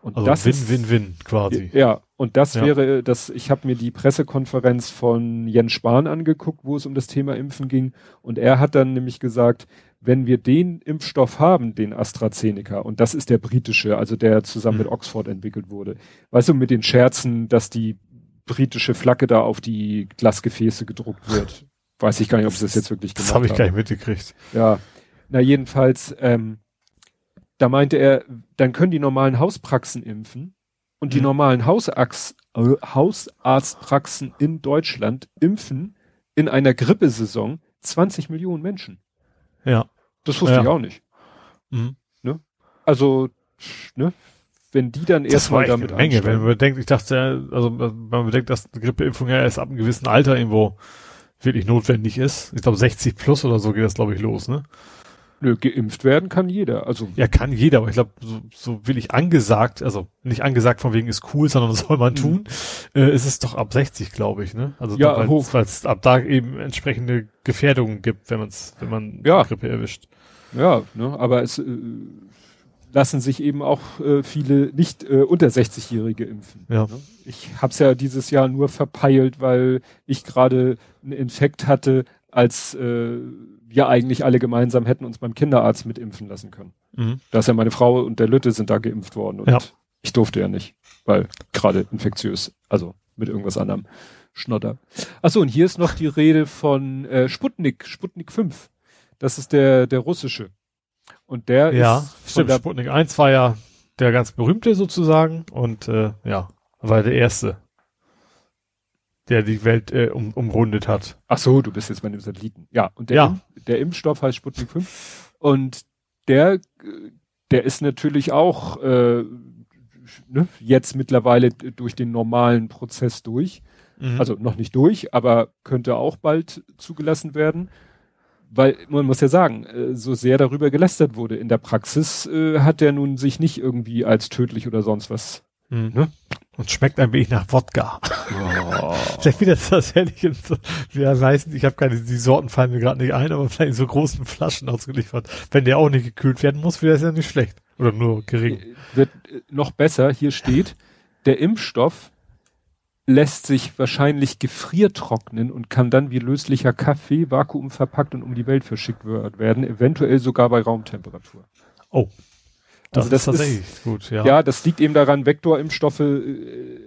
Und also das Win, Win, Win quasi. Ja, und das ja. wäre, das, ich habe mir die Pressekonferenz von Jens Spahn angeguckt, wo es um das Thema Impfen ging. Und er hat dann nämlich gesagt, wenn wir den Impfstoff haben, den AstraZeneca, und das ist der britische, also der zusammen mhm. mit Oxford entwickelt wurde, weißt du, mit den Scherzen, dass die britische Flagge da auf die Glasgefäße gedruckt wird. Weiß ich gar nicht, ob sie das jetzt wirklich gemacht haben. Das habe ich gar nicht mitgekriegt. Ja. Na, jedenfalls, ähm, da meinte er, dann können die normalen Hauspraxen impfen und mhm. die normalen Hausarzt, äh, Hausarztpraxen in Deutschland impfen in einer Grippesaison 20 Millionen Menschen. Ja. Das wusste ja. ich auch nicht. Mhm. Ne? Also, ne? Wenn die dann erstmal damit eine Menge, wenn man bedenkt, ich dachte, also wenn man bedenkt, dass eine Grippeimpfung ja erst ab einem gewissen Alter irgendwo wirklich notwendig ist. Ich glaube 60 plus oder so geht das, glaube ich, los, ne? Nö, geimpft werden kann jeder. Also ja, kann jeder, aber ich glaube, so, so will ich angesagt, also nicht angesagt von wegen ist cool, sondern soll man tun, mhm. äh, ist es doch ab 60, glaube ich, ne? Also ja, weil es ab da eben entsprechende Gefährdungen gibt, wenn man's, wenn man ja. Grippe erwischt. Ja, ne, aber es äh, lassen sich eben auch äh, viele nicht äh, unter 60-Jährige impfen. Ja. Ne? Ich habe es ja dieses Jahr nur verpeilt, weil ich gerade einen Infekt hatte, als äh, wir eigentlich alle gemeinsam hätten uns beim Kinderarzt mit impfen lassen können. Mhm. Da ist ja meine Frau und der Lütte sind da geimpft worden und ja. ich durfte ja nicht, weil gerade infektiös, also mit irgendwas anderem Schnotter. Achso, und hier ist noch die Rede von äh, Sputnik, Sputnik 5. Das ist der, der russische. Und der ja, ist stimmt, Sputnik 1 war ja der ganz berühmte sozusagen und äh, ja, war der erste, der die Welt äh, um, umrundet hat. Ach so, du bist jetzt bei dem Satelliten. Ja, und der, Ja. Der Impfstoff heißt Sputnik 5 und der, der ist natürlich auch äh, ne, jetzt mittlerweile durch den normalen Prozess durch. Mhm. Also noch nicht durch, aber könnte auch bald zugelassen werden. Weil man muss ja sagen, äh, so sehr darüber gelästert wurde in der Praxis, äh, hat der nun sich nicht irgendwie als tödlich oder sonst was. Mhm. ne? Und schmeckt ein wenig nach Wodka. Vielleicht wird das tatsächlich wir weiß ich habe keine, die Sorten fallen mir gerade nicht ein, aber vielleicht in so großen Flaschen ausgeliefert. Wenn der auch nicht gekühlt werden muss, wäre das ja nicht schlecht. Oder nur gering. Wird äh, noch besser. Hier steht, der Impfstoff lässt sich wahrscheinlich gefriertrocknen und kann dann wie löslicher Kaffee vakuumverpackt und um die Welt verschickt wer- werden, eventuell sogar bei Raumtemperatur. Oh. Das, Also das ist tatsächlich gut, ja. Ja, das liegt eben daran, Vektorimpfstoffe, äh,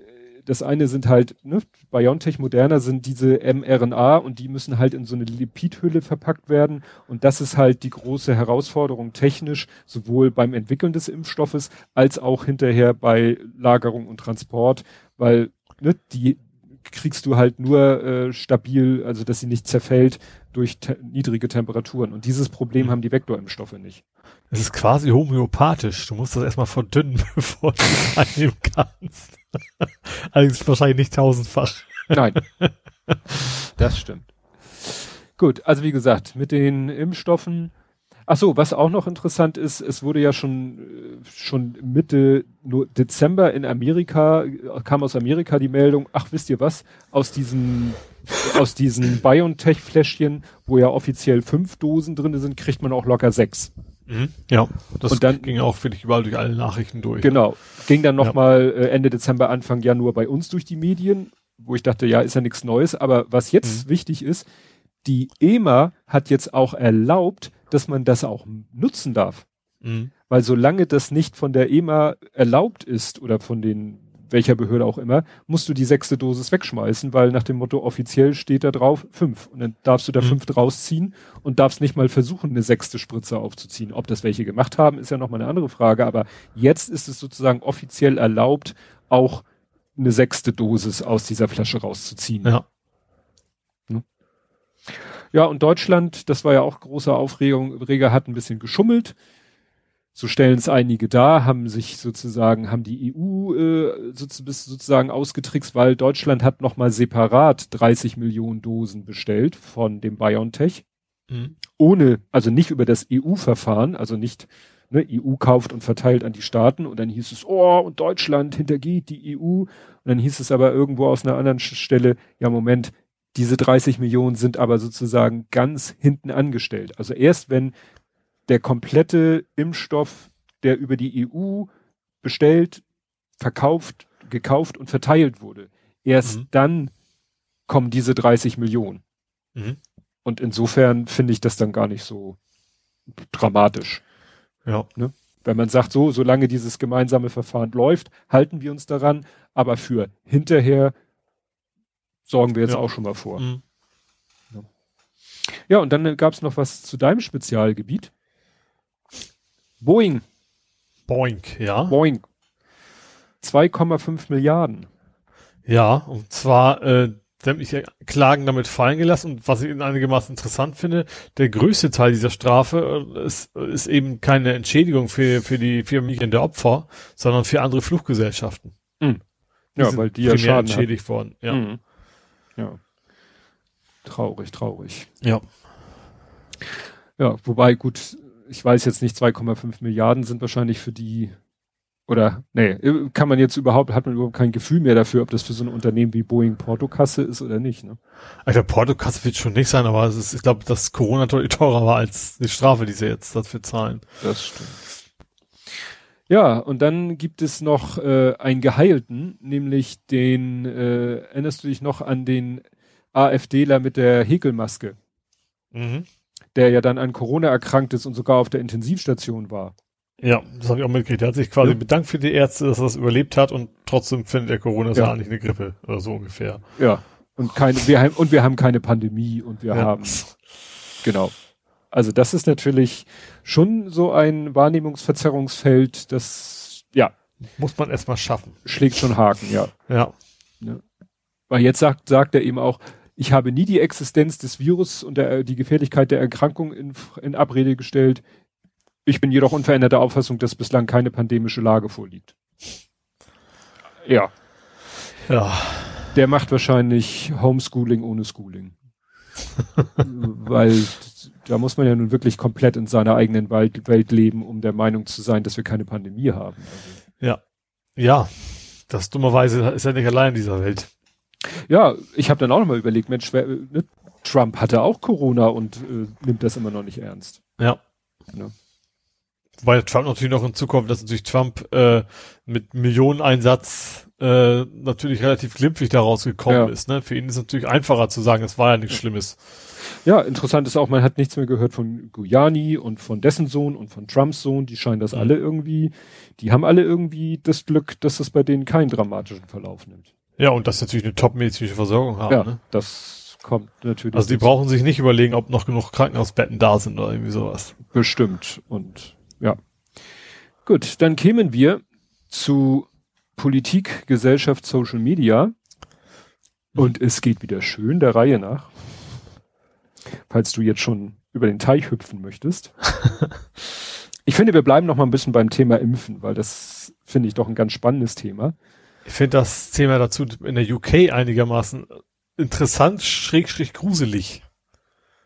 das eine sind halt, ne, BioNTech Moderna sind diese mRNA und die müssen halt in so eine Lipidhülle verpackt werden. Und das ist halt die große Herausforderung technisch, sowohl beim Entwickeln des Impfstoffes als auch hinterher bei Lagerung und Transport, weil ne, die kriegst du halt nur äh, stabil, also dass sie nicht zerfällt durch te niedrige Temperaturen. Und dieses Problem Mhm. haben die Vektorimpfstoffe nicht. Es ist quasi homöopathisch. Du musst das erstmal verdünnen, bevor du es einnehmen kannst. Allerdings wahrscheinlich nicht tausendfach. Nein. das stimmt. Gut, also wie gesagt, mit den Impfstoffen. Ach so, was auch noch interessant ist, es wurde ja schon, äh, schon Mitte Dezember in Amerika, äh, kam aus Amerika die Meldung, ach wisst ihr was, aus diesen, aus diesen BioNTech-Fläschchen, wo ja offiziell fünf Dosen drin sind, kriegt man auch locker sechs. Ja, das Und dann- ging auch wirklich überall durch alle Nachrichten durch. Genau. Ging dann Ja. nochmal äh, Ende Dezember, Anfang Januar bei uns durch die Medien, wo ich dachte, ja, ist ja nichts Neues. Aber was jetzt wichtig ist, die EMA hat jetzt auch erlaubt, dass man das auch nutzen darf. Mhm. Weil solange das nicht von der EMA erlaubt ist oder von den welcher Behörde auch immer, musst du die sechste Dosis wegschmeißen, weil nach dem Motto offiziell steht da drauf fünf. Und dann darfst du da Mhm. fünf draus ziehen und darfst nicht mal versuchen, eine sechste Spritze aufzuziehen. Ob das welche gemacht haben, ist ja nochmal eine andere Frage. Aber jetzt ist es sozusagen offiziell erlaubt, auch eine sechste Dosis aus dieser Flasche rauszuziehen. Ja. Ja, und Deutschland, das war ja auch große Aufregung, Reger hat ein bisschen geschummelt. So stellen es einige dar, haben sich sozusagen, haben die EU äh, sozusagen ausgetrickst, weil Deutschland hat nochmal separat 30 Millionen Dosen bestellt von dem BioNTech. Mhm. Ohne, also nicht über das EU-Verfahren, also nicht, ne, EU kauft und verteilt an die Staaten und dann hieß es, oh, und Deutschland hintergeht die EU. Und dann hieß es aber irgendwo aus einer anderen Stelle, ja, Moment, diese 30 Millionen sind aber sozusagen ganz hinten angestellt. Also erst wenn der komplette Impfstoff, der über die EU bestellt, verkauft, gekauft und verteilt wurde, erst Mhm. dann kommen diese 30 Millionen. Mhm. Und insofern finde ich das dann gar nicht so dramatisch. Ja. Wenn man sagt, so, solange dieses gemeinsame Verfahren läuft, halten wir uns daran, aber für hinterher sorgen wir jetzt Ja. auch schon mal vor. Mhm. Ja, und dann gab es noch was zu deinem Spezialgebiet. Boeing, Boink, ja. Boeing. 2,5 Milliarden. Ja, und zwar äh, sämtliche Klagen damit fallen gelassen. Und was ich einigermaßen interessant finde, der größte Teil dieser Strafe äh, ist, ist eben keine Entschädigung für, für die Familien der Opfer, sondern für andere Fluggesellschaften. Ja, sind weil die ja primär Schaden entschädigt worden. Ja. Mhm. Ja. Traurig, traurig. ja. Ja, wobei gut, ich weiß jetzt nicht, 2,5 Milliarden sind wahrscheinlich für die oder nee, kann man jetzt überhaupt, hat man überhaupt kein Gefühl mehr dafür, ob das für so ein Unternehmen wie Boeing Portokasse ist oder nicht, ne? Also Portokasse wird schon nicht sein, aber es ist, ich glaube, dass Corona deutlich teurer war als die Strafe, die sie jetzt dafür zahlen. Das stimmt. Ja, und dann gibt es noch äh, einen Geheilten, nämlich den, äh, erinnerst du dich noch an den AfDler mit der Häkelmaske, Mhm. der ja dann an Corona erkrankt ist und sogar auf der Intensivstation war. Ja, das habe ich auch mitgekriegt. Er hat sich quasi Ja. bedankt für die Ärzte, dass er das überlebt hat und trotzdem findet er Corona ist Ja. eigentlich eine Grippe oder so ungefähr. Ja. Und keine, wir haben, und wir haben keine Pandemie und wir Ja. haben, genau. Also das ist natürlich schon so ein Wahrnehmungsverzerrungsfeld, das, ja. Muss man erstmal schaffen. Schlägt schon Haken, ja. Ja. ja. Weil jetzt sagt, sagt er eben auch, ich habe nie die Existenz des Virus und der, die Gefährlichkeit der Erkrankung in, in Abrede gestellt. Ich bin jedoch unveränderter Auffassung, dass bislang keine pandemische Lage vorliegt. Ja. Ja. Der macht wahrscheinlich Homeschooling ohne Schooling. Weil da muss man ja nun wirklich komplett in seiner eigenen Welt, leben, um der Meinung zu sein, dass wir keine Pandemie haben. Also. Ja. Ja. Das dummerweise ist er nicht allein in dieser Welt. Ja, ich habe dann auch nochmal überlegt, Mensch, wer, ne, Trump hatte auch Corona und äh, nimmt das immer noch nicht ernst. Ja. ja. Weil Trump natürlich noch in Zukunft, dass natürlich Trump äh, mit Millioneneinsatz äh, natürlich relativ glimpflich da rausgekommen ja. ist. Ne? Für ihn ist es natürlich einfacher zu sagen, es war ja nichts Schlimmes. Ja, interessant ist auch, man hat nichts mehr gehört von Guyani und von dessen Sohn und von Trumps Sohn. Die scheinen das mhm. alle irgendwie, die haben alle irgendwie das Glück, dass es bei denen keinen dramatischen Verlauf nimmt. Ja, und dass natürlich eine top-medizinische Versorgung haben. Ja, ne? das kommt natürlich. Also die brauchen sich nicht überlegen, ob noch genug Krankenhausbetten da sind oder irgendwie sowas. Bestimmt. Und ja. Gut, dann kämen wir zu Politik, Gesellschaft, Social Media. Und es geht wieder schön der Reihe nach. Falls du jetzt schon über den Teich hüpfen möchtest. ich finde, wir bleiben noch mal ein bisschen beim Thema Impfen, weil das finde ich doch ein ganz spannendes Thema. Ich finde das Thema dazu in der UK einigermaßen interessant, schrägstrich gruselig.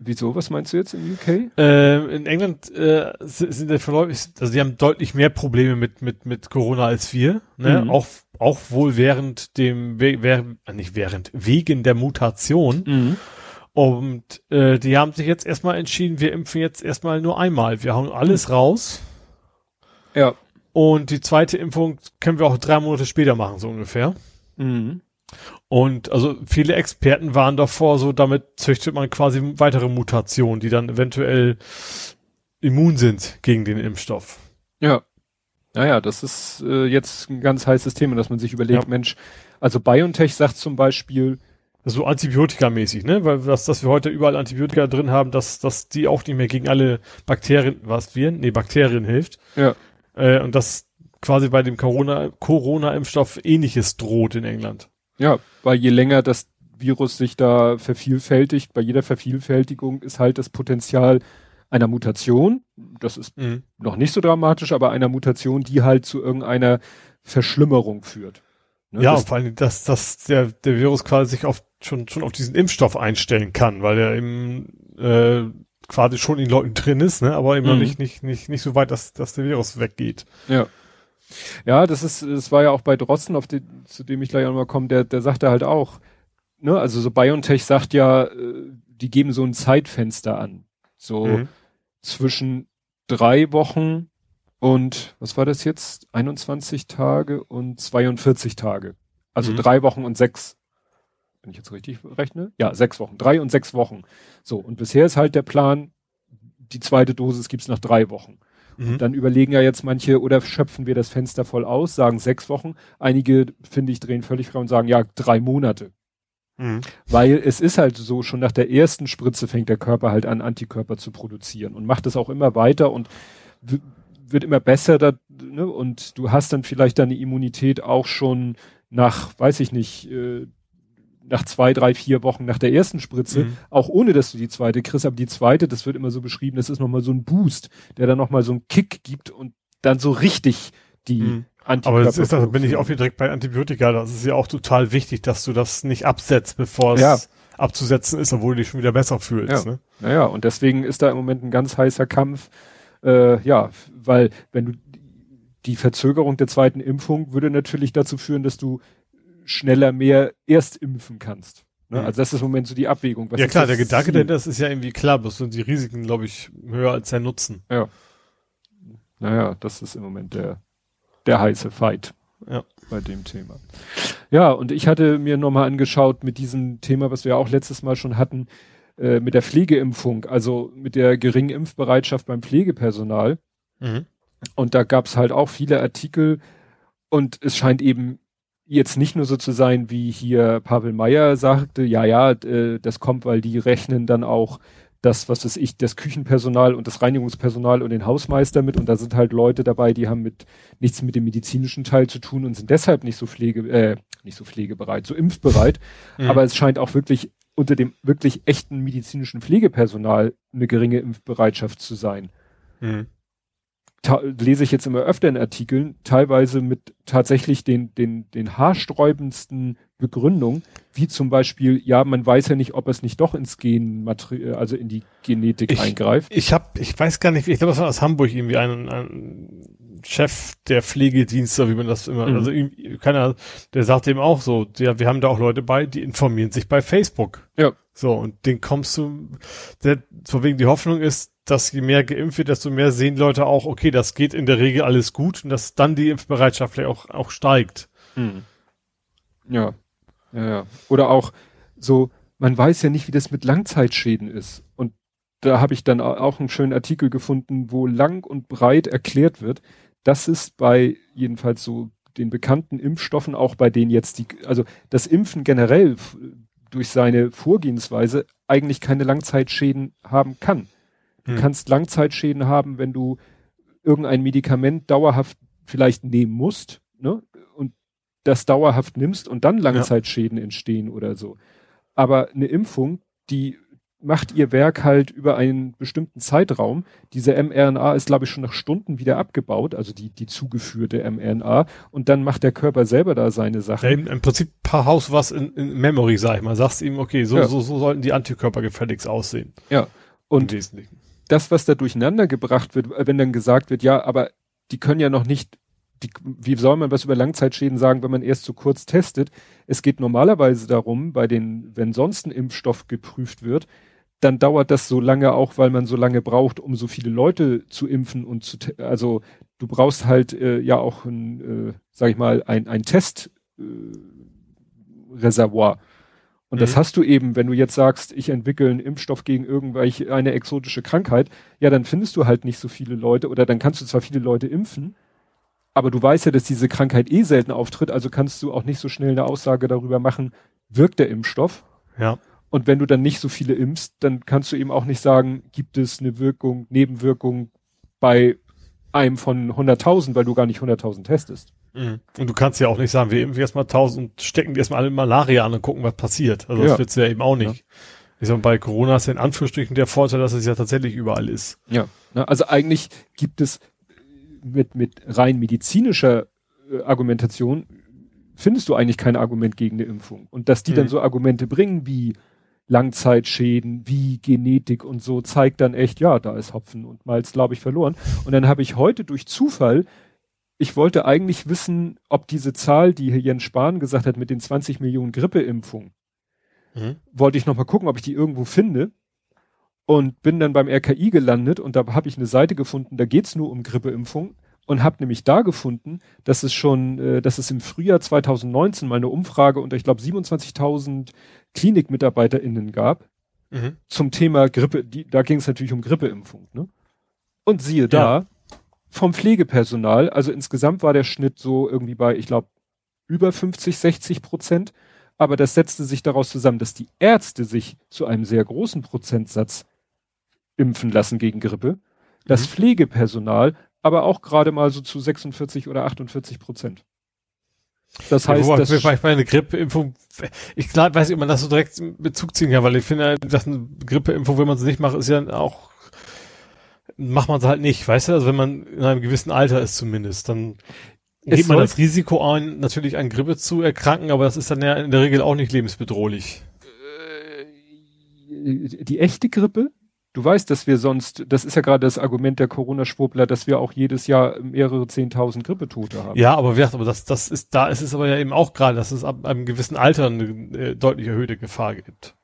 Wieso? Was meinst du jetzt in UK? Äh, in England äh, sind der Verläufe, also die haben deutlich mehr Probleme mit mit mit Corona als wir, ne? Mhm. Auch auch wohl während dem während äh, nicht während wegen der Mutation. Mhm. Und äh, die haben sich jetzt erstmal entschieden, wir impfen jetzt erstmal nur einmal. Wir hauen alles mhm. raus. Ja. Und die zweite Impfung können wir auch drei Monate später machen, so ungefähr. Mhm. Und also viele Experten waren davor so, damit züchtet man quasi weitere Mutationen, die dann eventuell immun sind gegen den Impfstoff. Ja. Naja, das ist äh, jetzt ein ganz heißes Thema, dass man sich überlegt, ja. Mensch, also BioNTech sagt zum Beispiel, so Antibiotika-mäßig, ne? Weil das, dass wir heute überall Antibiotika drin haben, dass, dass die auch nicht mehr gegen alle Bakterien, was wir, nee, Bakterien hilft. Ja. Äh, und das quasi bei dem Corona, Corona-Impfstoff ähnliches droht in England. Ja, weil je länger das Virus sich da vervielfältigt, bei jeder Vervielfältigung ist halt das Potenzial einer Mutation, das ist mhm. noch nicht so dramatisch, aber einer Mutation, die halt zu irgendeiner Verschlimmerung führt. Ne, ja, vor allem, dass, dass der, der Virus quasi sich auf, schon, schon auf diesen Impfstoff einstellen kann, weil er eben äh, quasi schon in Leuten drin ist, ne, aber eben mhm. noch nicht, nicht, nicht, nicht so weit, dass, dass der Virus weggeht. Ja. Ja, das ist, das war ja auch bei Drosten, auf den, zu dem ich gleich nochmal komme, der, der sagte halt auch, ne, also so BioNTech sagt ja, äh, die geben so ein Zeitfenster an. So mhm. zwischen drei Wochen und, was war das jetzt? 21 Tage und 42 Tage. Also mhm. drei Wochen und sechs. Wenn ich jetzt richtig rechne? Ja, sechs Wochen. Drei und sechs Wochen. So. Und bisher ist halt der Plan, die zweite Dosis gibt's nach drei Wochen. Mhm. Dann überlegen ja jetzt manche, oder schöpfen wir das Fenster voll aus, sagen sechs Wochen. Einige, finde ich, drehen völlig frei und sagen, ja, drei Monate. Mhm. Weil es ist halt so, schon nach der ersten Spritze fängt der Körper halt an, Antikörper zu produzieren und macht es auch immer weiter und wird immer besser da, ne? und du hast dann vielleicht deine Immunität auch schon nach, weiß ich nicht, äh, nach zwei, drei, vier Wochen nach der ersten Spritze, mhm. auch ohne dass du die zweite kriegst, aber die zweite, das wird immer so beschrieben, das ist nochmal so ein Boost, der dann nochmal so einen Kick gibt und dann so richtig die mhm. Antikörper. Aber das ist, da bin ich auch wieder direkt bei Antibiotika, das ist ja auch total wichtig, dass du das nicht absetzt, bevor es ja. abzusetzen ist, obwohl du dich schon wieder besser fühlst. Ja. Ne? Naja, und deswegen ist da im Moment ein ganz heißer Kampf, äh, ja, weil wenn du die Verzögerung der zweiten Impfung würde natürlich dazu führen, dass du schneller mehr erst impfen kannst. Ne? Mhm. Also das ist im Moment so die Abwägung. Was ja klar, der Gedanke, denn das ist ja irgendwie klar, bloß sind die Risiken, glaube ich, höher als der Nutzen. Ja. Naja, das ist im Moment der, der heiße Fight ja. bei dem Thema. Ja, und ich hatte mir nochmal angeschaut mit diesem Thema, was wir auch letztes Mal schon hatten, äh, mit der Pflegeimpfung, also mit der geringen Impfbereitschaft beim Pflegepersonal. Mhm. Und da gab es halt auch viele Artikel und es scheint eben jetzt nicht nur so zu sein, wie hier Pavel Meyer sagte, ja, ja, äh, das kommt, weil die rechnen dann auch das, was weiß ich, das Küchenpersonal und das Reinigungspersonal und den Hausmeister mit und da sind halt Leute dabei, die haben mit nichts mit dem medizinischen Teil zu tun und sind deshalb nicht so pflege, äh, nicht so pflegebereit, so impfbereit. Mhm. Aber es scheint auch wirklich unter dem wirklich echten medizinischen Pflegepersonal eine geringe Impfbereitschaft zu sein. Mhm. Lese ich jetzt immer öfter in Artikeln, teilweise mit tatsächlich den, den, den haarsträubendsten Begründungen, wie zum Beispiel, ja, man weiß ja nicht, ob es nicht doch ins Genmaterial, also in die Genetik ich, eingreift. Ich habe, ich weiß gar nicht, ich glaube, das war aus Hamburg irgendwie ein, ein Chef der Pflegedienste, wie man das immer, mhm. also keiner, der sagt eben auch so, ja, wir haben da auch Leute bei, die informieren sich bei Facebook. Ja. So, und den kommst du, der, vor wegen die Hoffnung ist, dass je mehr geimpft wird, desto mehr sehen Leute auch, okay, das geht in der Regel alles gut und dass dann die Impfbereitschaft vielleicht auch, auch steigt. Mhm. Ja. Ja, ja. Oder auch so, man weiß ja nicht, wie das mit Langzeitschäden ist. Und da habe ich dann auch einen schönen Artikel gefunden, wo lang und breit erklärt wird, das ist bei jedenfalls so den bekannten Impfstoffen, auch bei denen jetzt die, also das Impfen generell durch seine Vorgehensweise eigentlich keine Langzeitschäden haben kann. Du hm. kannst Langzeitschäden haben, wenn du irgendein Medikament dauerhaft vielleicht nehmen musst, ne? Und das dauerhaft nimmst und dann Langzeitschäden ja. entstehen oder so. Aber eine Impfung, die macht ihr Werk halt über einen bestimmten Zeitraum. Diese mRNA ist, glaube ich, schon nach Stunden wieder abgebaut, also die, die zugeführte mRNA. Und dann macht der Körper selber da seine Sachen. Ja, im, im, Prinzip haust was in, in Memory, sag ich mal. Sagst ihm, okay, so, ja. so, so sollten die Antikörper gefälligst aussehen. Ja. Und das, was da durcheinander gebracht wird, wenn dann gesagt wird, ja, aber die können ja noch nicht die, wie soll man was über Langzeitschäden sagen, wenn man erst so kurz testet? Es geht normalerweise darum, bei den, wenn sonst ein Impfstoff geprüft wird, dann dauert das so lange auch, weil man so lange braucht, um so viele Leute zu impfen und zu, also du brauchst halt äh, ja auch ein, äh, sag ich mal, ein, ein Testreservoir. Äh, und mhm. das hast du eben, wenn du jetzt sagst, ich entwickle einen Impfstoff gegen irgendwelche eine exotische Krankheit, ja, dann findest du halt nicht so viele Leute oder dann kannst du zwar viele Leute impfen, aber du weißt ja, dass diese Krankheit eh selten auftritt, also kannst du auch nicht so schnell eine Aussage darüber machen, wirkt der Impfstoff. Ja. Und wenn du dann nicht so viele impfst, dann kannst du eben auch nicht sagen, gibt es eine Wirkung, Nebenwirkung bei einem von 100.000, weil du gar nicht 100.000 testest. Mhm. Und du kannst ja auch nicht sagen, wir impfen erstmal 1000 und stecken die erstmal alle Malaria an und gucken, was passiert. Also das ja. willst du ja eben auch nicht. Ja. Ich sag, bei Corona ist ja in Anführungsstrichen der Vorteil, dass es ja tatsächlich überall ist. Ja, also eigentlich gibt es mit, mit rein medizinischer äh, Argumentation findest du eigentlich kein Argument gegen eine Impfung. Und dass die mhm. dann so Argumente bringen wie Langzeitschäden, wie Genetik und so, zeigt dann echt, ja, da ist Hopfen und Malz, glaube ich, verloren. Und dann habe ich heute durch Zufall, ich wollte eigentlich wissen, ob diese Zahl, die hier Jens Spahn gesagt hat, mit den 20 Millionen Grippeimpfungen, mhm. wollte ich nochmal gucken, ob ich die irgendwo finde. Und bin dann beim RKI gelandet und da habe ich eine Seite gefunden, da geht's nur um Grippeimpfung und habe nämlich da gefunden, dass es schon, äh, dass es im Frühjahr 2019 mal eine Umfrage unter, ich glaube, 27.000 KlinikmitarbeiterInnen gab mhm. zum Thema Grippe. Die, da ging es natürlich um Grippeimpfung. Ne? Und siehe da, ja. Vom Pflegepersonal, also insgesamt war der Schnitt so irgendwie bei, ich glaube, über 50, 60 Prozent. Aber das setzte sich daraus zusammen, dass die Ärzte sich zu einem sehr großen Prozentsatz impfen lassen gegen Grippe. Das mhm. Pflegepersonal aber auch gerade mal so zu 46 oder 48 Prozent. Das heißt, ja, das bei, bei eine Grippeimpfung, ich klar, weiß nicht, ob man das so direkt in Bezug ziehen kann, weil ich finde, dass eine Grippeimpfung, wenn man sie nicht macht, ist ja auch, macht man sie halt nicht, weißt du, also wenn man in einem gewissen Alter ist zumindest, dann es geht man das Risiko ein, natürlich an Grippe zu erkranken, aber das ist dann ja in der Regel auch nicht lebensbedrohlich. Äh, die echte Grippe? Du weißt, dass wir sonst, das ist ja gerade das Argument der Corona-Schwurbler, dass wir auch jedes Jahr mehrere zehntausend Grippetote haben. Ja, aber, aber das, das ist, da ist es aber ja eben auch gerade, dass es ab einem gewissen Alter eine äh, deutlich erhöhte Gefahr gibt.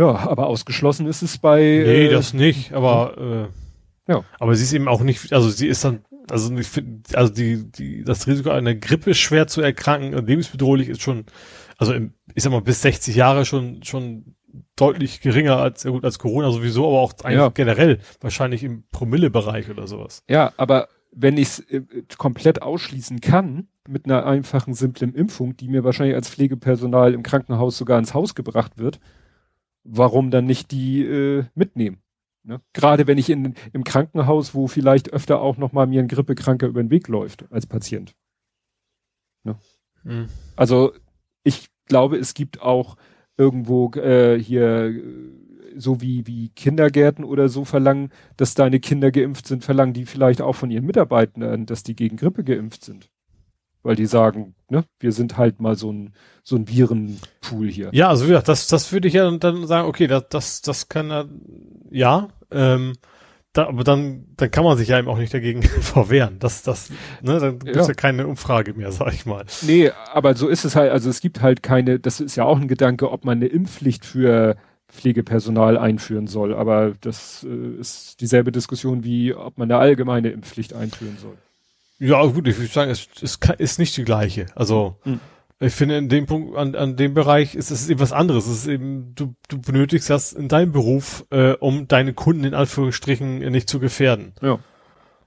Ja, aber ausgeschlossen ist es bei. Nee, äh, das nicht, aber, äh, ja. Aber sie ist eben auch nicht, also sie ist dann, also ich finde, also die, die, das Risiko einer Grippe schwer zu erkranken, lebensbedrohlich ist schon, also im, ich sag mal, bis 60 Jahre schon, schon deutlich geringer als, gut, als Corona sowieso, aber auch eigentlich ja. generell wahrscheinlich im Promille-Bereich oder sowas. Ja, aber wenn ich es äh, komplett ausschließen kann, mit einer einfachen, simplen Impfung, die mir wahrscheinlich als Pflegepersonal im Krankenhaus sogar ins Haus gebracht wird, warum dann nicht die äh, mitnehmen? Ne? Gerade wenn ich in, im Krankenhaus, wo vielleicht öfter auch noch mal mir ein Grippekranker über den Weg läuft als Patient. Ne? Mhm. Also ich glaube, es gibt auch irgendwo äh, hier so wie, wie Kindergärten oder so verlangen, dass deine Kinder geimpft sind, verlangen die vielleicht auch von ihren Mitarbeitern, dass die gegen Grippe geimpft sind. Weil die sagen, ne, wir sind halt mal so ein, so ein Virenpool hier. Ja, also wie gesagt, das, das würde ich ja dann sagen, okay, das, das, das kann er, ja, ähm, da, aber dann, dann kann man sich ja eben auch nicht dagegen verwehren. Das, das, ne, dann gibt's ja. ja keine Umfrage mehr, sag ich mal. Nee, aber so ist es halt, also es gibt halt keine, das ist ja auch ein Gedanke, ob man eine Impfpflicht für Pflegepersonal einführen soll. Aber das äh, ist dieselbe Diskussion wie, ob man eine allgemeine Impfpflicht einführen soll. Ja, gut, ich würde sagen, es, es ist nicht die gleiche. Also hm. ich finde, in dem Punkt, an, an dem Bereich ist es eben was anderes. Es ist eben, du, du benötigst das in deinem Beruf, äh, um deine Kunden in Anführungsstrichen nicht zu gefährden. Ja.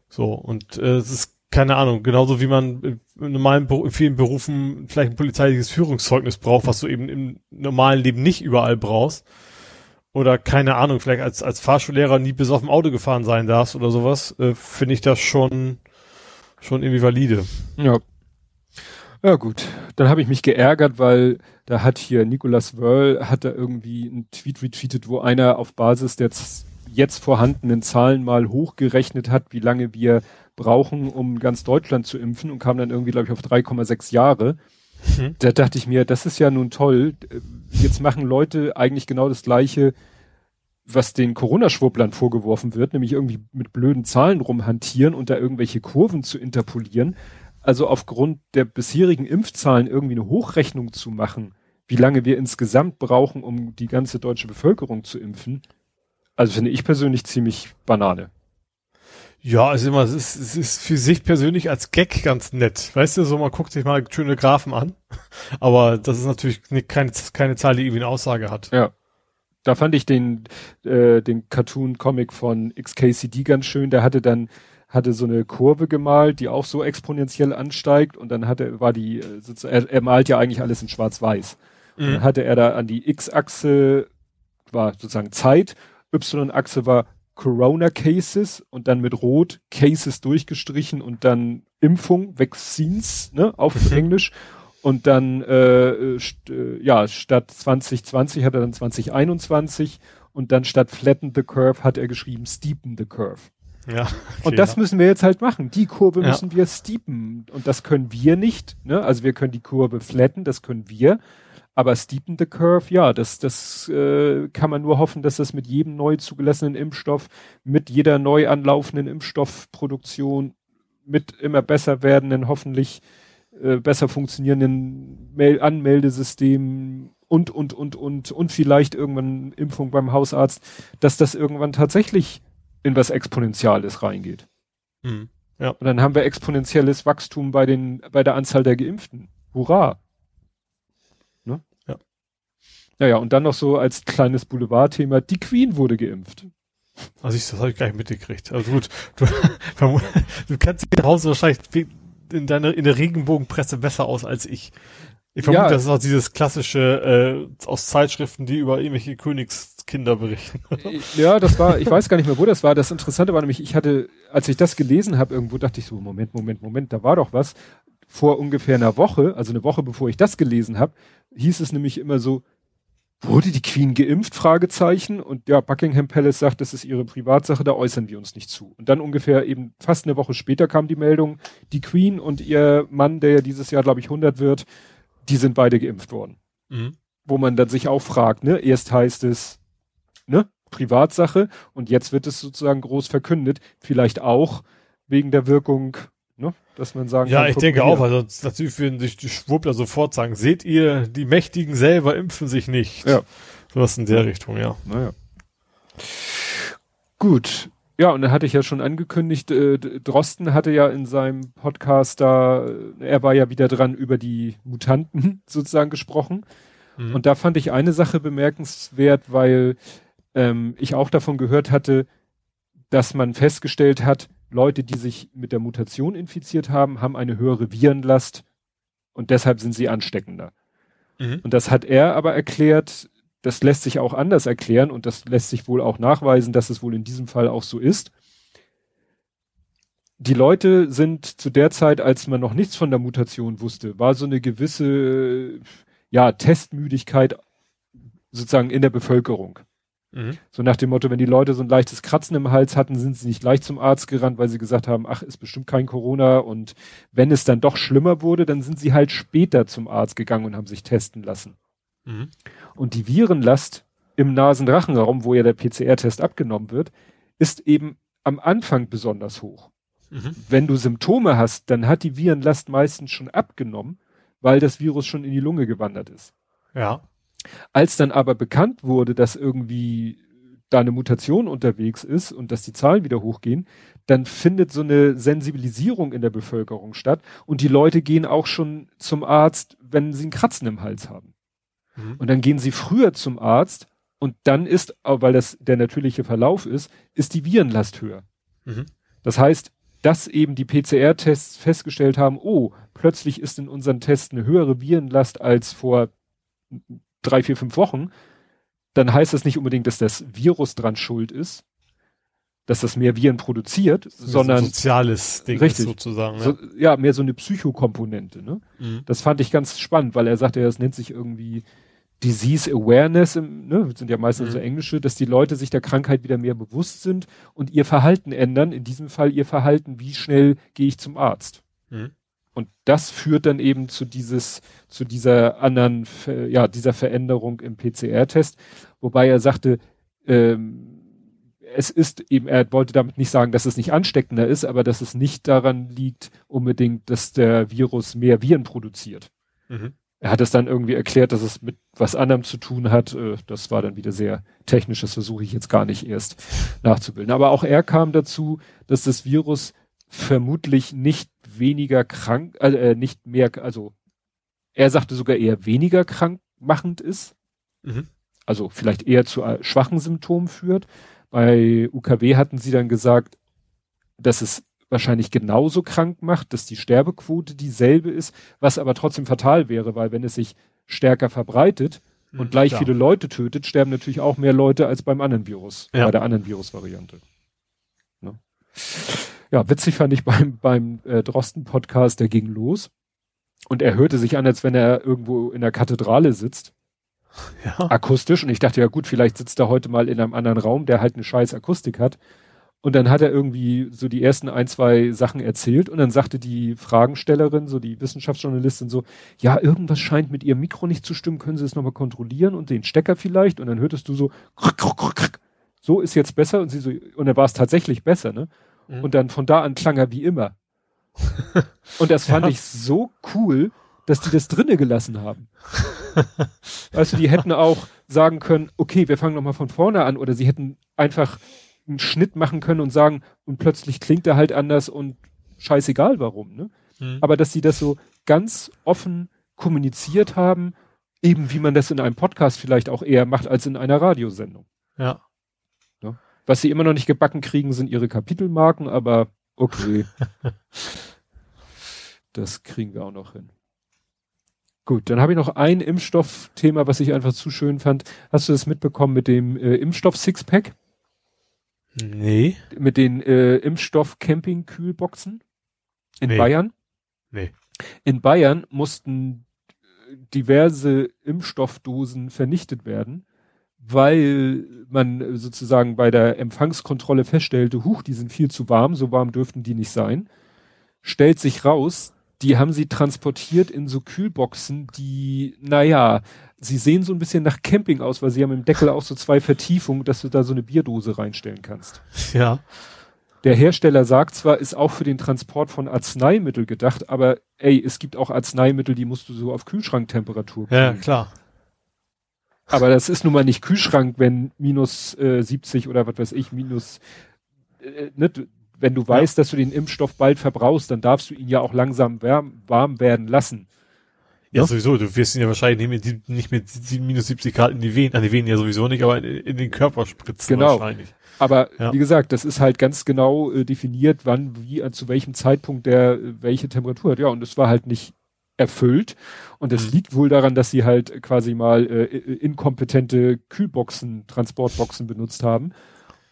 So, und äh, es ist keine Ahnung, genauso wie man in normalen, in vielen Berufen vielleicht ein polizeiliches Führungszeugnis braucht, was du eben im normalen Leben nicht überall brauchst. Oder keine Ahnung, vielleicht als, als Fahrschullehrer nie bis auf dem Auto gefahren sein darfst oder sowas, äh, finde ich das schon schon irgendwie valide. Ja. Ja gut, dann habe ich mich geärgert, weil da hat hier Nicolas Wörl hat da irgendwie einen Tweet retweetet, wo einer auf Basis der jetzt vorhandenen Zahlen mal hochgerechnet hat, wie lange wir brauchen, um ganz Deutschland zu impfen und kam dann irgendwie, glaube ich, auf 3,6 Jahre. Mhm. Da dachte ich mir, das ist ja nun toll. Jetzt machen Leute eigentlich genau das Gleiche, was den Corona-Schwurblern vorgeworfen wird, nämlich irgendwie mit blöden Zahlen rumhantieren und da irgendwelche Kurven zu interpolieren. Also aufgrund der bisherigen Impfzahlen irgendwie eine Hochrechnung zu machen, wie lange wir insgesamt brauchen, um die ganze deutsche Bevölkerung zu impfen, also finde ich persönlich ziemlich Banane. Ja, also immer, es ist, es ist für sich persönlich als Gag ganz nett. Weißt du, so man guckt sich mal schöne Graphen an. Aber das ist natürlich keine, keine Zahl, die irgendwie eine Aussage hat. Ja da fand ich den, äh, den Cartoon-Comic von XKCD ganz schön. Der hatte dann, hatte so eine Kurve gemalt, die auch so exponentiell ansteigt und dann hatte, war die, äh, er, er malt ja eigentlich alles in schwarz-weiß. Mhm. Dann hatte er da an die X-Achse war sozusagen Zeit, Y-Achse war Corona Cases und dann mit Rot Cases durchgestrichen und dann Impfung, Vaccines, ne, auf mhm. Englisch und dann, äh, st äh, ja, statt 2020 hat er dann 2021 und dann statt flatten the curve hat er geschrieben steepen the curve. Ja. Okay, und das ja. müssen wir jetzt halt machen. Die Kurve ja. müssen wir steepen. Und das können wir nicht. Ne? Also wir können die Kurve flatten, das können wir. Aber steepen the curve, ja, das, das äh, kann man nur hoffen, dass das mit jedem neu zugelassenen Impfstoff, mit jeder neu anlaufenden Impfstoffproduktion, mit immer besser werdenden hoffentlich äh, besser funktionierenden Mail Anmeldesystem und, und, und, und, und vielleicht irgendwann Impfung beim Hausarzt, dass das irgendwann tatsächlich in was Exponentielles reingeht. Mhm. Ja. Und dann haben wir exponentielles Wachstum bei den, bei der Anzahl der Geimpften. Hurra! Ne? Ja. Naja, und dann noch so als kleines Boulevardthema, die Queen wurde geimpft. Also ich, das habe ich gar nicht mitgekriegt. Also gut, du, du kannst dich Hause wahrscheinlich in deiner in der Regenbogenpresse besser aus als ich. Ich vermute, ja. das ist auch dieses klassische äh, aus Zeitschriften, die über irgendwelche Königskinder berichten. ja, das war, ich weiß gar nicht mehr, wo das war. Das Interessante war nämlich, ich hatte, als ich das gelesen habe, irgendwo dachte ich so, Moment, Moment, Moment, da war doch was. Vor ungefähr einer Woche, also eine Woche bevor ich das gelesen habe, hieß es nämlich immer so, Wurde die Queen geimpft? Fragezeichen. Und ja, Buckingham Palace sagt, das ist ihre Privatsache, da äußern wir uns nicht zu. Und dann ungefähr eben fast eine Woche später kam die Meldung, die Queen und ihr Mann, der ja dieses Jahr, glaube ich, 100 wird, die sind beide geimpft worden. Mhm. Wo man dann sich auch fragt, ne, erst heißt es, ne, Privatsache und jetzt wird es sozusagen groß verkündet, vielleicht auch wegen der Wirkung Ne? Dass man sagen ja, kann, ich denke auch, also natürlich würden sich die Schwurbler sofort sagen, seht ihr, die Mächtigen selber impfen sich nicht. Ja. Sowas in der Richtung, ja. Naja. Gut. Ja, und da hatte ich ja schon angekündigt, äh, Drosten hatte ja in seinem Podcast da, äh, er war ja wieder dran über die Mutanten sozusagen gesprochen. Mhm. Und da fand ich eine Sache bemerkenswert, weil ähm, ich auch davon gehört hatte, dass man festgestellt hat, Leute, die sich mit der Mutation infiziert haben, haben eine höhere Virenlast und deshalb sind sie ansteckender. Mhm. Und das hat er aber erklärt, das lässt sich auch anders erklären und das lässt sich wohl auch nachweisen, dass es wohl in diesem Fall auch so ist. Die Leute sind zu der Zeit, als man noch nichts von der Mutation wusste, war so eine gewisse, ja, Testmüdigkeit sozusagen in der Bevölkerung. Mhm. So nach dem Motto, wenn die Leute so ein leichtes Kratzen im Hals hatten, sind sie nicht gleich zum Arzt gerannt, weil sie gesagt haben, ach, ist bestimmt kein Corona. Und wenn es dann doch schlimmer wurde, dann sind sie halt später zum Arzt gegangen und haben sich testen lassen. Mhm. Und die Virenlast im Nasenrachenraum, wo ja der PCR-Test abgenommen wird, ist eben am Anfang besonders hoch. Mhm. Wenn du Symptome hast, dann hat die Virenlast meistens schon abgenommen, weil das Virus schon in die Lunge gewandert ist. Ja. Als dann aber bekannt wurde, dass irgendwie da eine Mutation unterwegs ist und dass die Zahlen wieder hochgehen, dann findet so eine Sensibilisierung in der Bevölkerung statt und die Leute gehen auch schon zum Arzt, wenn sie einen Kratzen im Hals haben. Mhm. Und dann gehen sie früher zum Arzt und dann ist, weil das der natürliche Verlauf ist, ist die Virenlast höher. Mhm. Das heißt, dass eben die PCR-Tests festgestellt haben, oh, plötzlich ist in unseren Tests eine höhere Virenlast als vor drei, vier, fünf Wochen, dann heißt das nicht unbedingt, dass das Virus dran schuld ist, dass das mehr Viren produziert, sondern so soziales Ding richtig, sozusagen. Ja. So, ja, mehr so eine Psychokomponente. Ne? Mhm. Das fand ich ganz spannend, weil er sagte, das nennt sich irgendwie Disease Awareness, im, ne, sind ja meistens mhm. so englische, dass die Leute sich der Krankheit wieder mehr bewusst sind und ihr Verhalten ändern. In diesem Fall ihr Verhalten, wie schnell gehe ich zum Arzt. Mhm. Und das führt dann eben zu dieses, zu dieser anderen, ja, dieser Veränderung im PCR-Test, wobei er sagte, ähm, es ist eben, er wollte damit nicht sagen, dass es nicht ansteckender ist, aber dass es nicht daran liegt unbedingt, dass der Virus mehr Viren produziert. Mhm. Er hat es dann irgendwie erklärt, dass es mit was anderem zu tun hat. Äh, das war dann wieder sehr technisch, das versuche ich jetzt gar nicht erst nachzubilden. Aber auch er kam dazu, dass das Virus vermutlich nicht weniger krank, äh, äh, nicht mehr, also er sagte sogar eher weniger krankmachend ist. Mhm. Also vielleicht eher zu äh, schwachen Symptomen führt. Bei UKW hatten sie dann gesagt, dass es wahrscheinlich genauso krank macht, dass die Sterbequote dieselbe ist, was aber trotzdem fatal wäre, weil wenn es sich stärker verbreitet und mhm, gleich ja. viele Leute tötet, sterben natürlich auch mehr Leute als beim anderen Virus, ja. bei der anderen Virusvariante. Ne? Ja, witzig fand ich beim, beim äh, Drosten-Podcast, der ging los. Und er hörte sich an, als wenn er irgendwo in der Kathedrale sitzt. Ja. Akustisch. Und ich dachte, ja gut, vielleicht sitzt er heute mal in einem anderen Raum, der halt eine scheiß Akustik hat. Und dann hat er irgendwie so die ersten ein, zwei Sachen erzählt und dann sagte die Fragenstellerin, so die Wissenschaftsjournalistin so, ja, irgendwas scheint mit ihrem Mikro nicht zu stimmen, können Sie es nochmal kontrollieren und den Stecker vielleicht? Und dann hörtest du so, so ist jetzt besser und sie so, und dann war es tatsächlich besser, ne? Mhm. Und dann von da an klang er wie immer. und das fand ja. ich so cool, dass die das drinnen gelassen haben. weißt du, die hätten auch sagen können, okay, wir fangen nochmal von vorne an, oder sie hätten einfach einen Schnitt machen können und sagen, und plötzlich klingt er halt anders und scheißegal warum, ne? Mhm. Aber dass sie das so ganz offen kommuniziert haben, eben wie man das in einem Podcast vielleicht auch eher macht als in einer Radiosendung. Ja. Was sie immer noch nicht gebacken kriegen, sind ihre Kapitelmarken, aber okay. das kriegen wir auch noch hin. Gut, dann habe ich noch ein Impfstoffthema, was ich einfach zu schön fand. Hast du das mitbekommen mit dem äh, Impfstoff Sixpack? Nee. Mit den äh, Impfstoff-Camping-Kühlboxen in nee. Bayern? Nee. In Bayern mussten diverse Impfstoffdosen vernichtet werden, weil man sozusagen bei der Empfangskontrolle feststellte, huch, die sind viel zu warm, so warm dürften die nicht sein. Stellt sich raus, die haben sie transportiert in so Kühlboxen, die, naja, sie sehen so ein bisschen nach Camping aus, weil sie haben im Deckel auch so zwei Vertiefungen, dass du da so eine Bierdose reinstellen kannst. Ja. Der Hersteller sagt zwar, ist auch für den Transport von Arzneimittel gedacht, aber ey, es gibt auch Arzneimittel, die musst du so auf Kühlschranktemperatur kriegen. Ja, klar. Aber das ist nun mal nicht Kühlschrank, wenn minus äh, 70 oder was weiß ich, minus, äh, ne, wenn du weißt, ja. dass du den Impfstoff bald verbrauchst, dann darfst du ihn ja auch langsam warm, warm werden lassen. Ja, ja, sowieso, du wirst ihn ja wahrscheinlich nicht mit, nicht mit minus 70 Grad in die Venen, an die Venen ja sowieso nicht, aber in, in den Körper spritzen genau. wahrscheinlich. Aber ja. wie gesagt, das ist halt ganz genau äh, definiert, wann, wie, zu welchem Zeitpunkt der äh, welche Temperatur hat. Ja, und es war halt nicht erfüllt. Und das mhm. liegt wohl daran, dass sie halt quasi mal äh, inkompetente Kühlboxen, Transportboxen benutzt haben.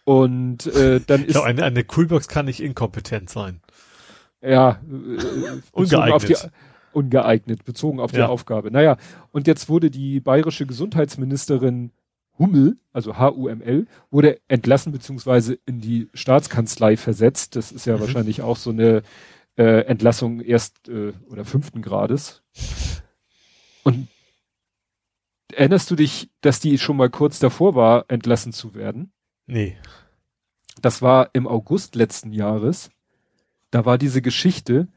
Und äh, dann ist. Ja, eine, eine Kühlbox kann nicht inkompetent sein. Ja, äh, ungeeignet. Die, ungeeignet, bezogen auf die ja. Aufgabe. Naja, und jetzt wurde die bayerische Gesundheitsministerin Hummel, also H-U-M-L, wurde entlassen beziehungsweise in die Staatskanzlei versetzt. Das ist ja mhm. wahrscheinlich auch so eine äh, Entlassung erst äh, oder fünften Grades. Und erinnerst du dich, dass die schon mal kurz davor war, entlassen zu werden? Nee. Das war im August letzten Jahres. Da war diese Geschichte,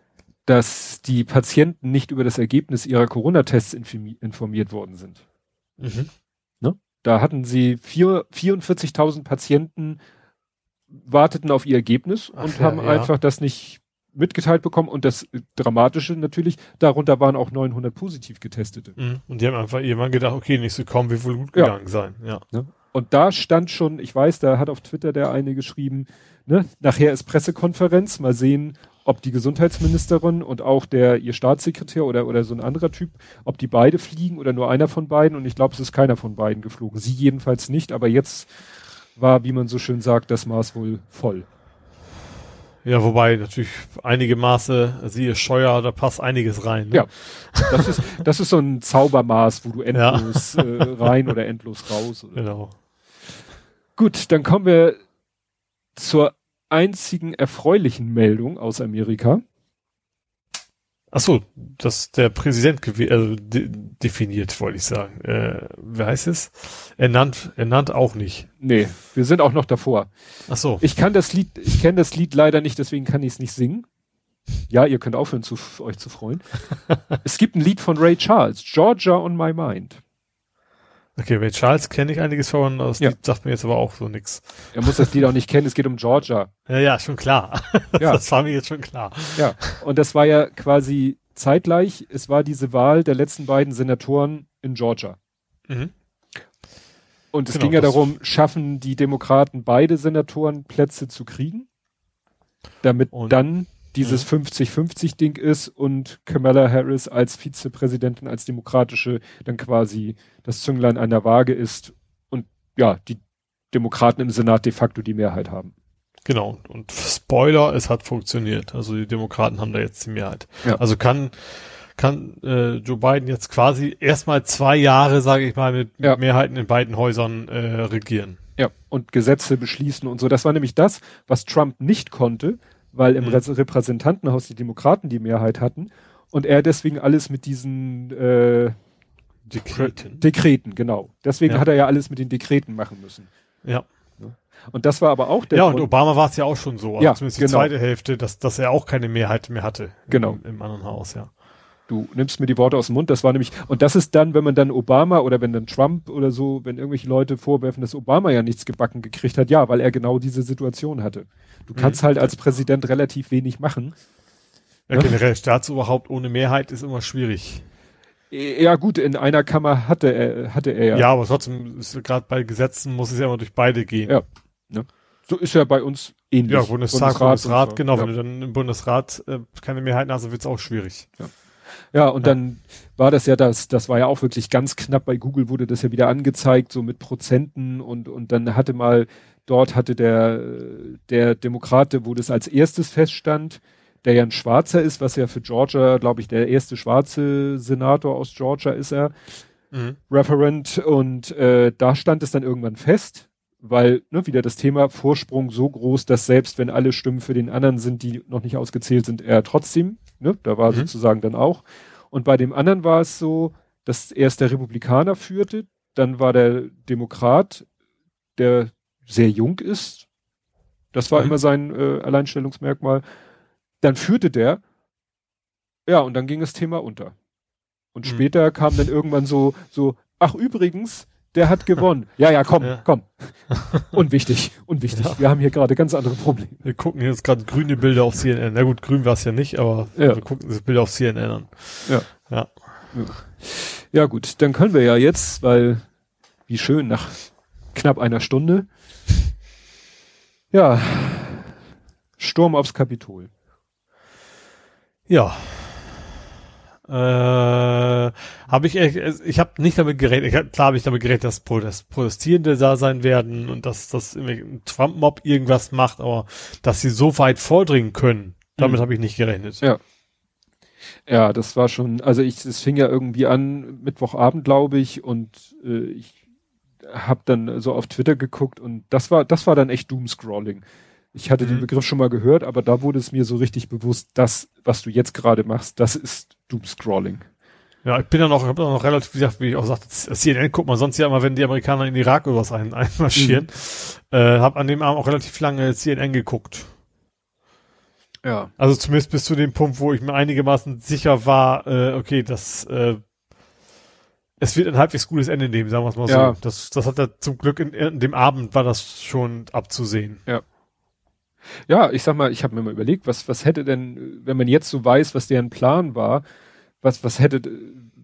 dass die Patienten nicht über das Ergebnis ihrer Corona-Tests informiert worden sind. Mhm. Ne? Da hatten sie 44.000 Patienten warteten auf ihr Ergebnis Ach, und ja, haben ja. einfach das nicht mitgeteilt bekommen und das Dramatische natürlich, darunter waren auch 900 positiv getestete. Mhm. Und die haben einfach irgendwann gedacht, okay, nächste kommen wird wohl gut ja. gegangen sein. Ja. Ne? Und da stand schon, ich weiß, da hat auf Twitter der eine geschrieben, ne, nachher ist Pressekonferenz, mal sehen, ob die Gesundheitsministerin und auch der ihr Staatssekretär oder oder so ein anderer Typ, ob die beide fliegen oder nur einer von beiden. Und ich glaube, es ist keiner von beiden geflogen. Sie jedenfalls nicht. Aber jetzt war, wie man so schön sagt, das Maß wohl voll. Ja, wobei natürlich einige Maße, siehe Scheuer, da passt einiges rein. Ne? Ja, das ist, das ist so ein Zaubermaß, wo du endlos ja. äh, rein oder endlos raus. Oder? Genau. Gut, dann kommen wir zur einzigen erfreulichen Meldung aus Amerika. Ach so, dass der Präsident also de definiert, wollte ich sagen. Äh, wer heißt es? Ernannt, ernannt auch nicht. Nee, wir sind auch noch davor. Ach so. Ich kann das Lied, ich kenne das Lied leider nicht, deswegen kann ich es nicht singen. Ja, ihr könnt aufhören, zu, euch zu freuen. es gibt ein Lied von Ray Charles, Georgia on My Mind. Okay, Ray Charles kenne ich einiges von, das ja. Sagt mir jetzt aber auch so nix. Er muss das Lied auch nicht kennen, es geht um Georgia. Ja, ja, schon klar. Ja. Das war mir jetzt schon klar. Ja, und das war ja quasi zeitgleich, es war diese Wahl der letzten beiden Senatoren in Georgia. Mhm. Und es genau, ging ja darum, schaffen die Demokraten beide Senatorenplätze zu kriegen, damit und, dann dieses 50-50-Ding ist und Kamala Harris als Vizepräsidentin, als demokratische, dann quasi das Zünglein an der Waage ist und ja, die Demokraten im Senat de facto die Mehrheit haben. Genau. Und Spoiler, es hat funktioniert. Also die Demokraten haben da jetzt die Mehrheit. Ja. Also kann kann äh, Joe Biden jetzt quasi erstmal zwei Jahre, sage ich mal, mit, ja. Mehrheiten in beiden Häusern äh, regieren. Ja, und Gesetze beschließen und so. Das war nämlich das, was Trump nicht konnte, weil im mhm. Repräsentantenhaus die Demokraten die Mehrheit hatten und er deswegen alles mit diesen äh, Dekreten. Dekreten, genau. Deswegen ja. hat er ja alles mit den Dekreten machen müssen. Ja. Und das war aber auch der. Ja, Grund. und Obama war es ja auch schon so, also ja, zumindest die genau. zweite Hälfte, dass, dass er auch keine Mehrheit mehr hatte. Genau. Im, Im, anderen Haus, ja. Du nimmst mir die Worte aus dem Mund, das war nämlich, und das ist dann, wenn man dann Obama oder wenn dann Trump oder so, wenn irgendwelche Leute vorwerfen, dass Obama ja nichts gebacken gekriegt hat, ja, weil er genau diese Situation hatte. Du kannst mhm. halt als Präsident relativ wenig machen. Ja, generell Staatsoberhaupt ohne Mehrheit ist immer schwierig. Ja gut, in einer Kammer hatte er, hatte er ja. Ja, aber trotzdem, gerade bei Gesetzen muss es ja immer durch beide gehen. Ja. Ne? So ist ja bei uns ähnlich. Ja, Bundestag, Bundesrat, Bundesrat so. genau. Ja. Wenn du dann im Bundesrat äh, keine Mehrheit hast, wird es auch schwierig. Ja. Ja, und ja. dann war das ja das, das war ja auch wirklich ganz knapp. Bei Google wurde das ja wieder angezeigt, so mit Prozenten und, und dann hatte mal, dort hatte der, der Demokrate, wo das als erstes feststand, der ja ein Schwarzer ist, was ja für Georgia, glaube ich, der erste schwarze Senator aus Georgia ist er, mhm. Referent, und äh, da stand es dann irgendwann fest, weil ne, wieder das Thema Vorsprung so groß, dass selbst wenn alle Stimmen für den anderen sind, die noch nicht ausgezählt sind, er trotzdem, ne, da war mhm. sozusagen dann auch. Und bei dem anderen war es so, dass erst der Republikaner führte, dann war der Demokrat, der sehr jung ist. Das war mhm. immer sein äh, Alleinstellungsmerkmal. Dann führte der, ja, und dann ging das Thema unter. Und mhm. später kam dann irgendwann so, so, ach übrigens, der hat gewonnen. Ja, ja, komm, ja. komm. Unwichtig, unwichtig. Ja. Wir haben hier gerade ganz andere Probleme. Wir gucken jetzt gerade grüne Bilder auf CNN. Na gut, grün war es ja nicht, aber ja. wir gucken das Bilder auf CNN an. Ja. ja. Ja, gut, dann können wir ja jetzt, weil, wie schön, nach knapp einer Stunde, ja, Sturm aufs Kapitol. Ja. Äh, habe ich, ich habe nicht damit gerechnet, klar habe ich damit gerechnet, dass Protest, Protestierende da sein werden und dass das ein Trump-Mob irgendwas macht, aber dass sie so weit vordringen können, damit mhm. habe ich nicht gerechnet. Ja. Ja, das war schon, also ich, es fing ja irgendwie an, Mittwochabend, glaube ich, und äh, ich habe dann so auf Twitter geguckt und das war, das war dann echt Doomscrolling. Ich hatte mhm. den Begriff schon mal gehört, aber da wurde es mir so richtig bewusst, das, was du jetzt gerade machst, das ist Doomscrolling. Ja, ich bin ja noch, hab noch relativ gesagt, wie ich auch sagte, CNN guckt man sonst ja immer, wenn die Amerikaner in Irak oder was ein, einmarschieren. Mhm. Äh, hab an dem Abend auch relativ lange CNN geguckt. Ja. Also zumindest bis zu dem Punkt, wo ich mir einigermaßen sicher war, äh, okay, das, äh, es wird ein halbwegs gutes Ende nehmen, sagen wir es mal ja. so. Das, das hat er zum Glück in, in dem Abend war das schon abzusehen. Ja. Ja, ich sag mal, ich habe mir mal überlegt, was, was hätte denn, wenn man jetzt so weiß, was deren Plan war, was, was hätte,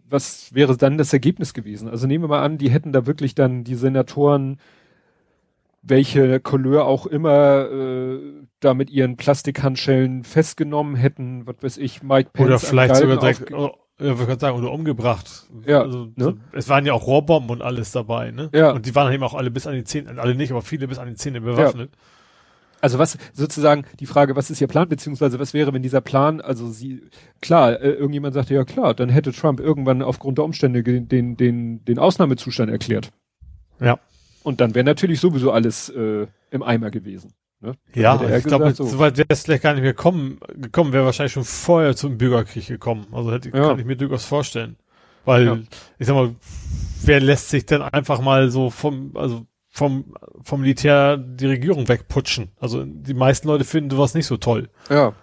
was wäre dann das Ergebnis gewesen? Also nehmen wir mal an, die hätten da wirklich dann die Senatoren welche Couleur auch immer äh, da mit ihren Plastikhandschellen festgenommen hätten, was weiß ich, Mike Pence. Oder vielleicht sogar direkt, oh, ja, würde sagen, oder umgebracht. Ja. Also, ne? es waren ja auch Rohrbomben und alles dabei, ne? Ja. Und die waren eben auch alle bis an die Zähne, alle nicht, aber viele bis an die Zähne bewaffnet. Ja. Also was sozusagen die Frage, was ist ihr Plan, beziehungsweise was wäre, wenn dieser Plan, also sie, klar, äh, irgendjemand sagte, ja klar, dann hätte Trump irgendwann aufgrund der Umstände den, den, den, den Ausnahmezustand erklärt. Ja. Und dann wäre natürlich sowieso alles äh, im Eimer gewesen. Ne? Ja, ich gesagt, glaube, so. weit wäre es vielleicht gar nicht mehr kommen, gekommen, wäre wahrscheinlich schon vorher zum Bürgerkrieg gekommen. Also hätte, ja. kann ich mir durchaus vorstellen. Weil, ja. ich sag mal, wer lässt sich denn einfach mal so vom, also vom, vom Militär die Regierung wegputschen? Also die meisten Leute finden sowas nicht so toll. Ja.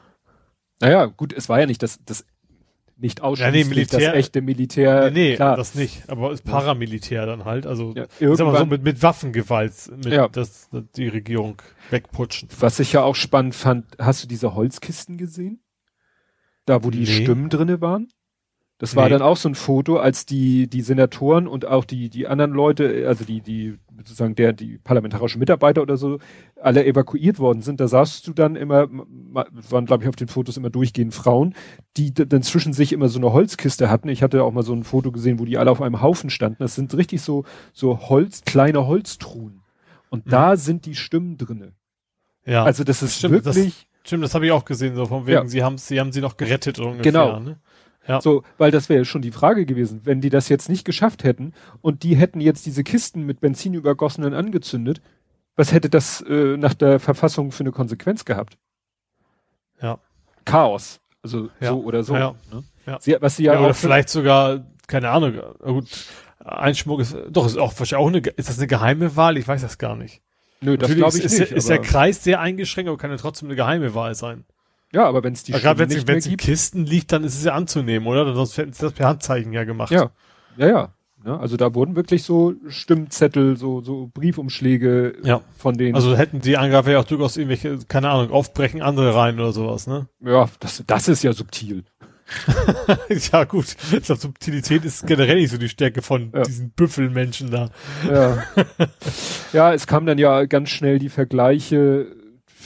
Naja, gut, es war ja nicht das, das nicht ausschließlich ja, nee, Militär, das echte Militär. Nee, nee klar. das nicht. Aber ist Paramilitär dann halt. Also ja, ich sag mal so mit, mit Waffengewalt mit ja. das, die Regierung wegputschen. Was ich ja auch spannend fand, hast du diese Holzkisten gesehen? Da, wo die nee. Stimmen drinne waren? Das nee. war dann auch so ein Foto, als die, die Senatoren und auch die, die anderen Leute, also die, die, sozusagen der, die parlamentarischen Mitarbeiter oder so, alle evakuiert worden sind. Da sahst du dann immer, waren glaube ich auf den Fotos immer durchgehend Frauen, die dann zwischen sich immer so eine Holzkiste hatten. Ich hatte auch mal so ein Foto gesehen, wo die alle auf einem Haufen standen. Das sind richtig so, so Holz, kleine Holztruhen. Und mhm. da sind die Stimmen drinne. Ja. Also das ist stimmt, wirklich. Das, stimmt, das habe ich auch gesehen, so von wegen, ja. sie haben, sie haben sie noch gerettet ungefähr. Genau. Ne? Ja. So, weil das wäre schon die Frage gewesen, wenn die das jetzt nicht geschafft hätten und die hätten jetzt diese Kisten mit Benzin übergossenen angezündet, was hätte das äh, nach der Verfassung für eine Konsequenz gehabt? Ja. Chaos. Also ja. so oder so. Ja. Ne? ja. Sie, was sie ja, ja oder vielleicht sogar, keine Ahnung, gut, Einschmuck ist, doch, ist auch wahrscheinlich auch eine, ist das eine geheime Wahl? Ich weiß das gar nicht. Nö, das glaube ich ist, nicht. Ist der Kreis sehr eingeschränkt, aber kann ja trotzdem eine geheime Wahl sein. Ja, aber wenn es die Gerade wenn es in Kisten liegt, dann ist es ja anzunehmen, oder? Sonst hätten sie das per Handzeichen ja gemacht. Ja, ja, ja. ja also da wurden wirklich so Stimmzettel, so, so Briefumschläge ja. von denen. Also hätten die Angabe ja auch durchaus irgendwelche, keine Ahnung, aufbrechen andere rein oder sowas, ne? Ja, das, das ist ja subtil. ja, gut. Ich glaube, Subtilität ist generell nicht so die Stärke von ja. diesen Büffelmenschen da. Ja. ja, es kam dann ja ganz schnell die Vergleiche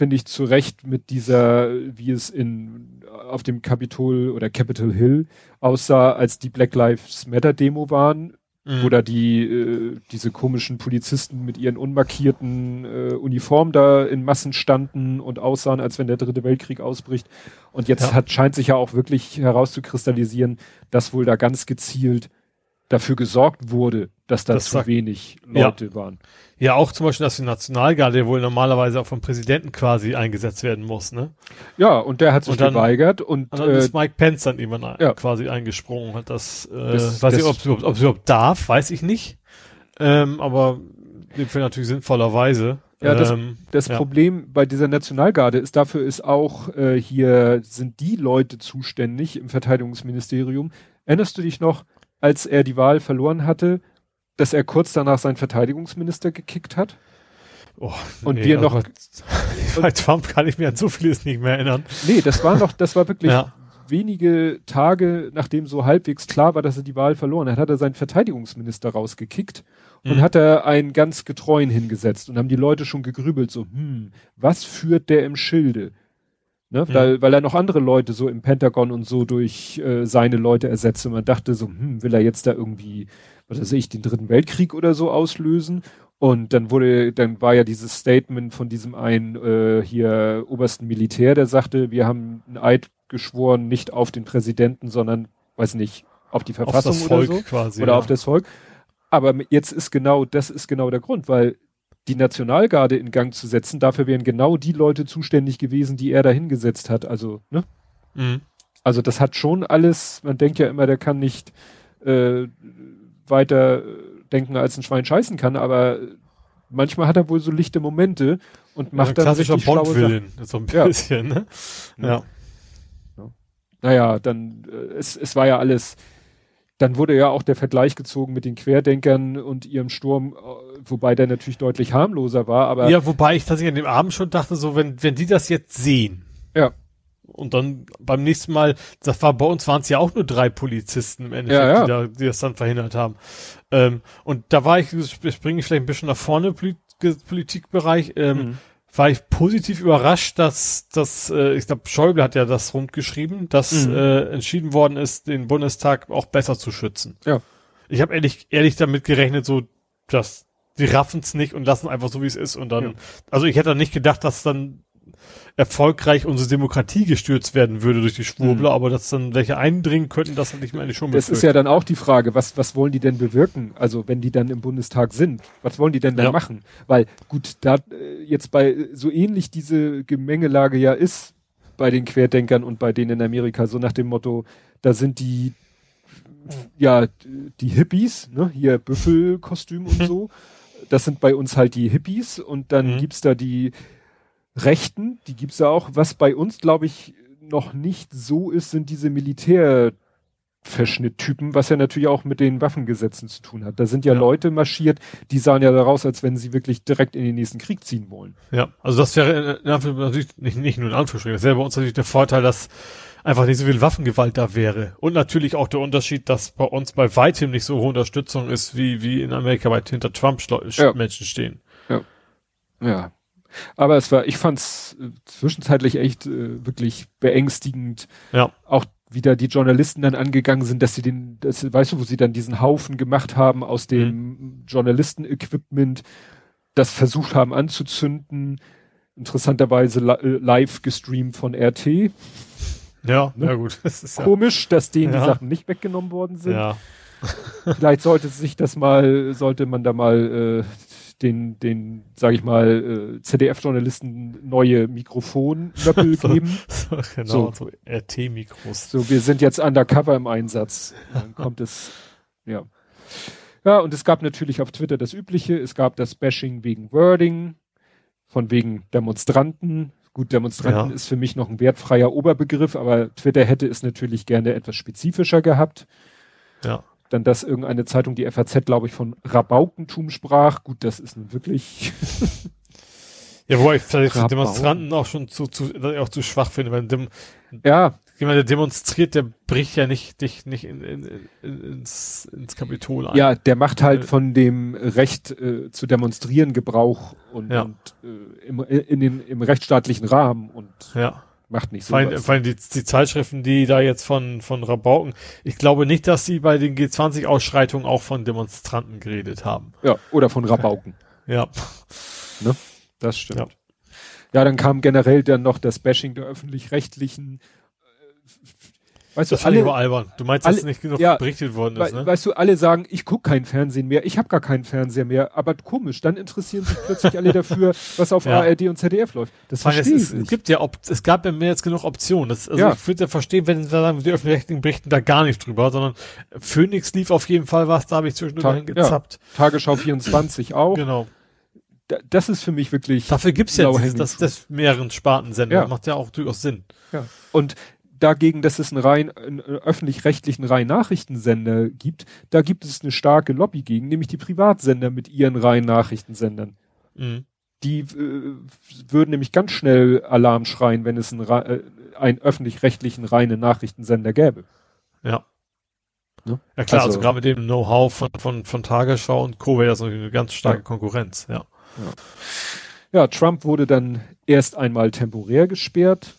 finde ich zu Recht mit dieser, wie es in, auf dem Capitol oder Capitol Hill aussah, als die Black Lives Matter Demo waren, mhm. wo da die, äh, diese komischen Polizisten mit ihren unmarkierten äh, Uniformen da in Massen standen und aussahen, als wenn der dritte Weltkrieg ausbricht. Und jetzt ja. hat, scheint sich ja auch wirklich herauszukristallisieren, dass wohl da ganz gezielt dafür gesorgt wurde, dass da das zu wenig Leute ja. waren. Ja, auch zum Beispiel, dass die Nationalgarde wohl normalerweise auch vom Präsidenten quasi eingesetzt werden muss, ne? Ja, und der hat sich und dann, geweigert und, und dann äh, ist Mike Pence dann irgendwann ja. quasi eingesprungen, hat das, äh, das weiß das, ich, ob es ob, überhaupt darf, weiß ich nicht. Ähm, aber dem für natürlich sinnvollerweise. Ja, das, ähm, das ja. Problem bei dieser Nationalgarde ist, dafür ist auch äh, hier sind die Leute zuständig im Verteidigungsministerium. Erinnerst du dich noch, als er die Wahl verloren hatte, dass er kurz danach seinen Verteidigungsminister gekickt hat. Oh, und nee, wir noch. Bei Trump kann ich mir an so vieles nicht mehr erinnern. Nee, das war noch, das war wirklich ja. wenige Tage, nachdem so halbwegs klar war, dass er die Wahl verloren hat, hat er seinen Verteidigungsminister rausgekickt und mhm. hat er einen ganz getreuen hingesetzt und haben die Leute schon gegrübelt, so, hm, was führt der im Schilde? Ne? Mhm. Weil, weil er noch andere Leute so im Pentagon und so durch äh, seine Leute ersetzt. Und man dachte so, hm, will er jetzt da irgendwie, was weiß ich, den dritten Weltkrieg oder so auslösen? Und dann wurde, dann war ja dieses Statement von diesem einen äh, hier obersten Militär, der sagte, wir haben einen Eid geschworen, nicht auf den Präsidenten, sondern, weiß nicht, auf die Verfassung auf oder so. Quasi, oder ja. auf das Volk. Aber jetzt ist genau, das ist genau der Grund, weil die Nationalgarde in Gang zu setzen, dafür wären genau die Leute zuständig gewesen, die er da hingesetzt hat. Also, ne? Mhm. Also das hat schon alles, man denkt ja immer, der kann nicht äh, weiter denken, als ein Schwein scheißen kann, aber manchmal hat er wohl so lichte Momente und macht ja, dann klassischer Bond-Willen, so ein bisschen, ja. ne? Ja. ja. Naja, dann, äh, es, es war ja alles, dann wurde ja auch der Vergleich gezogen mit den Querdenkern und ihrem Sturm, äh, wobei der natürlich deutlich harmloser war, aber. Ja, wobei ich tatsächlich an dem Abend schon dachte, so, wenn, wenn die das jetzt sehen. Ja. Und dann beim nächsten Mal, das war bei uns waren es ja auch nur drei Polizisten im Endeffekt, ja, ja. Die, da, die das dann verhindert haben. Ähm, und da war ich, springe ich vielleicht ein bisschen nach vorne, Politikbereich, ähm, mhm war ich positiv überrascht, dass dass äh, ich glaube, Schäuble hat ja das rundgeschrieben, dass mhm. äh, entschieden worden ist, den Bundestag auch besser zu schützen. Ja. Ich habe ehrlich, ehrlich damit gerechnet, so dass die raffen's nicht und lassen einfach so, wie es ist. Und dann, ja. also ich hätte nicht gedacht, dass dann erfolgreich unsere Demokratie gestürzt werden würde durch die Schwurbler, mhm. aber dass dann welche eindringen könnten, das hätte ich mir eigentlich schon Das ist ja dann auch die Frage, was, was wollen die denn bewirken? Also wenn die dann im Bundestag sind, was wollen die denn dann ja. machen? Weil gut, da äh, jetzt bei so ähnlich diese Gemengelage ja ist bei den Querdenkern und bei denen in Amerika, so nach dem Motto, da sind die ja, die Hippies, ne, hier Büffelkostüm und so. Das sind bei uns halt die Hippies und dann mhm. gibt's da die Rechten, die gibt's ja auch. Was bei uns, glaube ich, noch nicht so ist, sind diese Militärverschnitttypen, was ja natürlich auch mit den Waffengesetzen zu tun hat. Da sind ja, ja, Leute marschiert, die sahen ja daraus, als wenn sie wirklich direkt in den nächsten Krieg ziehen wollen. Ja, also das wäre natürlich nicht, nicht nur in Anführungsstrichen, das wäre bei uns natürlich der Vorteil, dass einfach nicht so viel Waffengewalt da wäre. Und natürlich auch der Unterschied, dass bei uns bei weitem nicht so hohe Unterstützung ist, wie, wie in Amerika weit hinter Trump ja. Menschen stehen. Ja. Ja. Aber es war, ich fand's äh, zwischenzeitlich echt äh, wirklich beängstigend. Ja. Auch wieder die Journalisten dann angegangen sind, dass sie den, das, weißt du, wo sie dann diesen Haufen gemacht haben aus dem mhm. Journalisten-Equipment, das versucht haben anzuzünden, interessanterweise li äh, live gestreamt von RT. Ja, ne? ja gut. Das ist Komisch, dass denen ja. die Sachen nicht weggenommen worden sind. Ja. Vielleicht sollte sich das mal, sollte man da mal äh, den, den, sage ich mal, äh, ZDF-Journalisten neue Mikrofonnöppel so, geben. So, genau, so, so RT-Mikros. So, wir sind jetzt undercover im Einsatz. Dann kommt es, ja. Ja, und es gab natürlich auf Twitter das Übliche. Es gab das Bashing wegen Wording, von wegen Demonstranten. Gut, Demonstranten ja. ist für mich noch ein wertfreier Oberbegriff, aber Twitter hätte es natürlich gerne etwas spezifischer gehabt. Ja dann, dass irgendeine Zeitung, die FAZ, glaube ich, von Rabaukentum sprach. Gut, das ist nun wirklich. ja, wobei ich vielleicht Rabau. Demonstranten auch schon zu, zu, auch zu schwach finde, weil dem, ja. jemand, der demonstriert, der bricht ja nicht, dich nicht in, in, in, ins, ins Kapitol ein. Ja, der macht halt von dem Recht äh, zu demonstrieren Gebrauch und, ja. und äh, im, in den, im rechtsstaatlichen Rahmen und ja macht nicht so. Vor allem, die, die Zeitschriften, die da jetzt von, von Rabauken, ich glaube nicht, dass sie bei den G20-Ausschreitungen auch von Demonstranten geredet haben. Ja, oder von Rabauken. Ja. Ne? Das stimmt. Ja. ja, dann kam generell dann noch das Bashing der öffentlich-rechtlichen Weißt das du, alle, albern. Du meinst, alle, dass nicht genug ja, berichtet worden ist, ne? Weißt du, alle sagen, ich gucke kein Fernsehen mehr, ich habe gar keinen Fernseher mehr, aber komisch, dann interessieren sich plötzlich alle dafür, was auf ja. ARD und ZDF läuft. Das verstehe ich nicht. Es gibt ja, es gab ja mehr jetzt genug Optionen. Das, also ja. ich würde ja verstehen, wenn sie sagen, die öffentlich-rechtlichen berichten da gar nicht drüber, sondern Phoenix lief auf jeden Fall was, da habe ich zwischendurch Ta gezappt. Ja. Tagesschau 24 auch. Genau. das ist für mich wirklich. Dafür gibt's ja dieses, das, das mehreren Spartensender. Ja. Macht ja auch durchaus Sinn. Ja. Und dagegen, dass es einen rein einen öffentlich-rechtlichen rein Nachrichtensender gibt, da gibt es eine starke Lobby gegen, nämlich die Privatsender mit ihren rein Nachrichtensendern. Mhm. Die äh, würden nämlich ganz schnell Alarm schreien, wenn es einen, äh, einen öffentlich-rechtlichen reinen Nachrichtensender gäbe. Ja. Ne? Ja klar, also, also gerade mit dem Know-how von, von, von Tagesschau und Co. wäre das eine ganz starke ja. Konkurrenz, ja. ja. Ja, Trump wurde dann erst einmal temporär gesperrt.